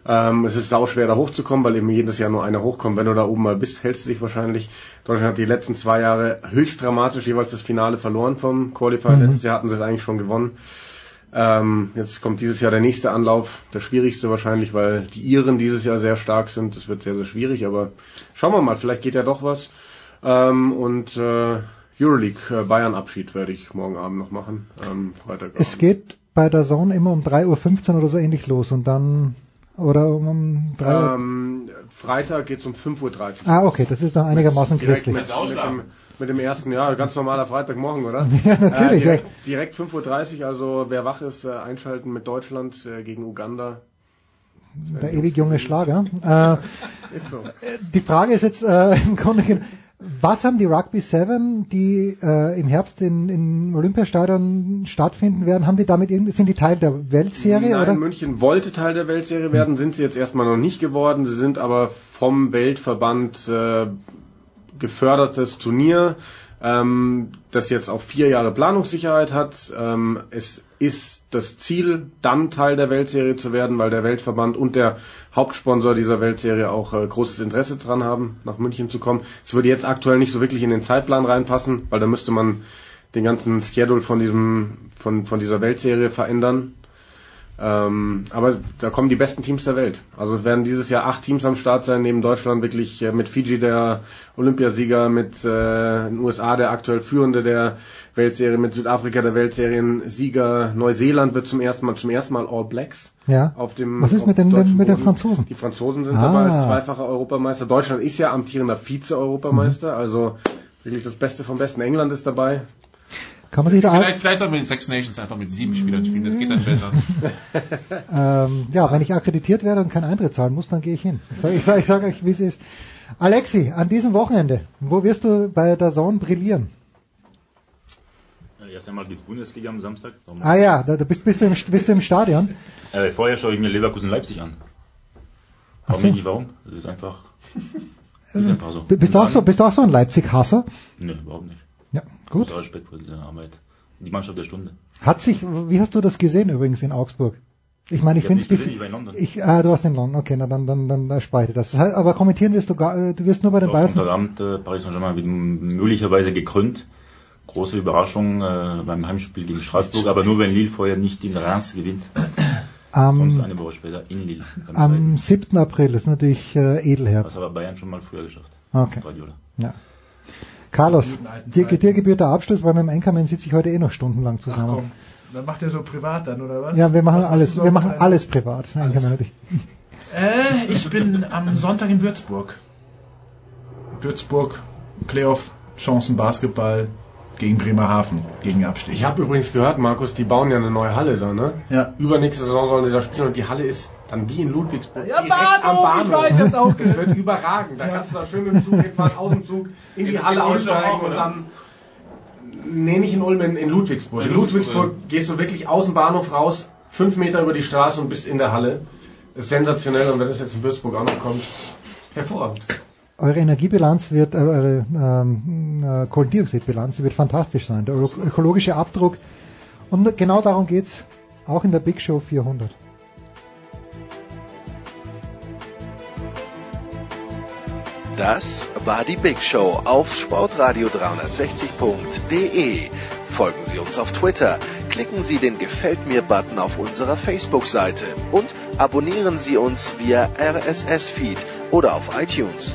Ähm, es ist sauschwer da hochzukommen, weil eben jedes Jahr nur einer hochkommt. Wenn du da oben mal bist, hältst du dich wahrscheinlich. Deutschland hat die letzten zwei Jahre höchst dramatisch jeweils das Finale verloren vom Qualifier. Mhm. Letztes Jahr hatten sie es eigentlich schon gewonnen. Ähm, jetzt kommt dieses Jahr der nächste Anlauf, der schwierigste wahrscheinlich, weil die Iren dieses Jahr sehr stark sind. Das wird sehr, sehr schwierig, aber schauen wir mal, vielleicht geht ja doch was. Ähm, und äh, Euroleague äh, Bayern Abschied werde ich morgen Abend noch machen. Ähm, Freitag. Es geht bei der Zone immer um 3.15 Uhr oder so ähnlich los und dann, oder um, um 3 Uhr. Ähm, Freitag geht's um 5.30 Uhr. Ah, okay, das ist dann einigermaßen christlich. Mit, mit, dem, mit dem ersten, ja, ganz normaler Freitagmorgen, oder? (laughs) Ja, natürlich, Äh, direkt direkt 5.30 Uhr, also wer wach ist, äh, einschalten mit Deutschland äh, gegen Uganda. Der ewig junge Schlager. Äh, Ist so. die Frage ist jetzt äh, im Grunde genommen, was haben die Rugby Seven, die äh, im Herbst in, in Olympiastadion stattfinden werden, haben die damit sind die Teil der Weltserie Nein, oder? München wollte Teil der Weltserie werden, sind sie jetzt erstmal noch nicht geworden. Sie sind aber vom Weltverband äh, gefördertes Turnier, ähm, das jetzt auch vier Jahre Planungssicherheit hat. Ähm, es ist das Ziel, dann Teil der Weltserie zu werden, weil der Weltverband und der Hauptsponsor dieser Weltserie auch äh, großes Interesse dran haben, nach München zu kommen. Es würde jetzt aktuell nicht so wirklich in den Zeitplan reinpassen, weil da müsste man den ganzen Schedule von diesem von von dieser Weltserie verändern. Ähm, aber da kommen die besten Teams der Welt. Also werden dieses Jahr acht Teams am Start sein, neben Deutschland wirklich äh, mit Fiji der Olympiasieger, mit äh, den USA der aktuell führende der Weltserie, mit Südafrika der Weltserien-Sieger. Neuseeland wird zum ersten Mal zum ersten Mal All Blacks Ja. auf dem Was ist auf mit den, mit den. Franzosen? Die Franzosen sind Ah. dabei als zweifacher Europameister. Deutschland ist ja amtierender Vize-Europameister, also wirklich das Beste vom Besten. England ist dabei. Kann man sich da Vielleicht, vielleicht sollten wir die Six Nations einfach mit sieben Spielern spielen, das geht dann besser. (laughs) ähm, ja, wenn ich akkreditiert werde und keinen Eintritt zahlen muss, dann gehe ich hin. Ich sage ich sag, ich sag euch, wie es ist. Alexi, an diesem Wochenende, wo wirst du bei der Zone brillieren? Erst einmal die Bundesliga am Samstag. Warum- Ah ja, da, da bist, bist, du im, bist du im Stadion. Äh, vorher schaue ich mir Leverkusen-Leipzig an. Ach Frag so. nicht warum. Das ist einfach, (laughs) ist einfach so. Bist du auch so, bist du auch so ein Leipzig-Hasser? Nö, überhaupt nicht. Ja, gut. Großer Respekt vor dieser Arbeit. Die Mannschaft der Stunde. Hat sich, wie hast du das gesehen übrigens in Augsburg? Ich meine, ich Ich finde es bisschen, ich war in London. ich, ah, du warst in London, okay, na, dann, dann, dann, speichere das. Das Aber kommentieren wirst du gar, äh, du wirst nur bei den Bayern. Sonntagabend äh, Paris Saint-Germain wird möglicherweise gekrönt. Große Überraschung äh, beim Heimspiel gegen Straßburg, aber nur wenn Lille vorher nicht in Reims gewinnt. Am- Kommst eine Woche später in Lille. Am 7. April, das ist natürlich äh, Edelherb. Das hat aber Bayern schon mal früher geschafft. Okay. Ja. Carlos, dir, dir gebührt der Abschluss, weil mit dem Enkermann sitze ich heute eh noch stundenlang Ach zusammen. komm, dann macht er so privat dann, oder was? Ja, wir machen Was alles, wir machen alles privat. Enkermann und ich. Äh, ich bin am Sonntag in Würzburg. Würzburg, Playoff, Chancen Basketball gegen Bremerhaven, gegen Abstieg. Ich habe übrigens gehört, Markus, die bauen ja eine neue Halle da, ne? Ja. Übernächste Saison sollen sie da spielen und die Halle ist dann wie in Ludwigsburg. Ja, direkt Bahnhof, am Bahnhof. ich weiß jetzt auch. Das wird überragend. Da kannst du da schön mit dem Zug hinfahren, aus dem Zug, in die In- Halle in aussteigen auch, und dann. Nee, nicht in Ulm, in, in Ludwigsburg. In In Ludwigsburg Ludwigsburg, gehst du wirklich aus dem Bahnhof raus, fünf Meter über die Straße und bist in der Halle. Das ist sensationell und wenn das jetzt in Würzburg auch noch kommt, hervorragend. Eure Energiebilanz wird, äh, eure ähm, äh, Kohlendioxidbilanz wird fantastisch sein. Der öko- ökologische Abdruck. Und genau darum geht's auch in der Big Show 400. Das war die Big Show auf sportradio360.de. Folgen Sie uns auf Twitter, klicken Sie den Gefällt mir-Button auf unserer Facebook-Seite und abonnieren Sie uns via RSS-Feed oder auf iTunes.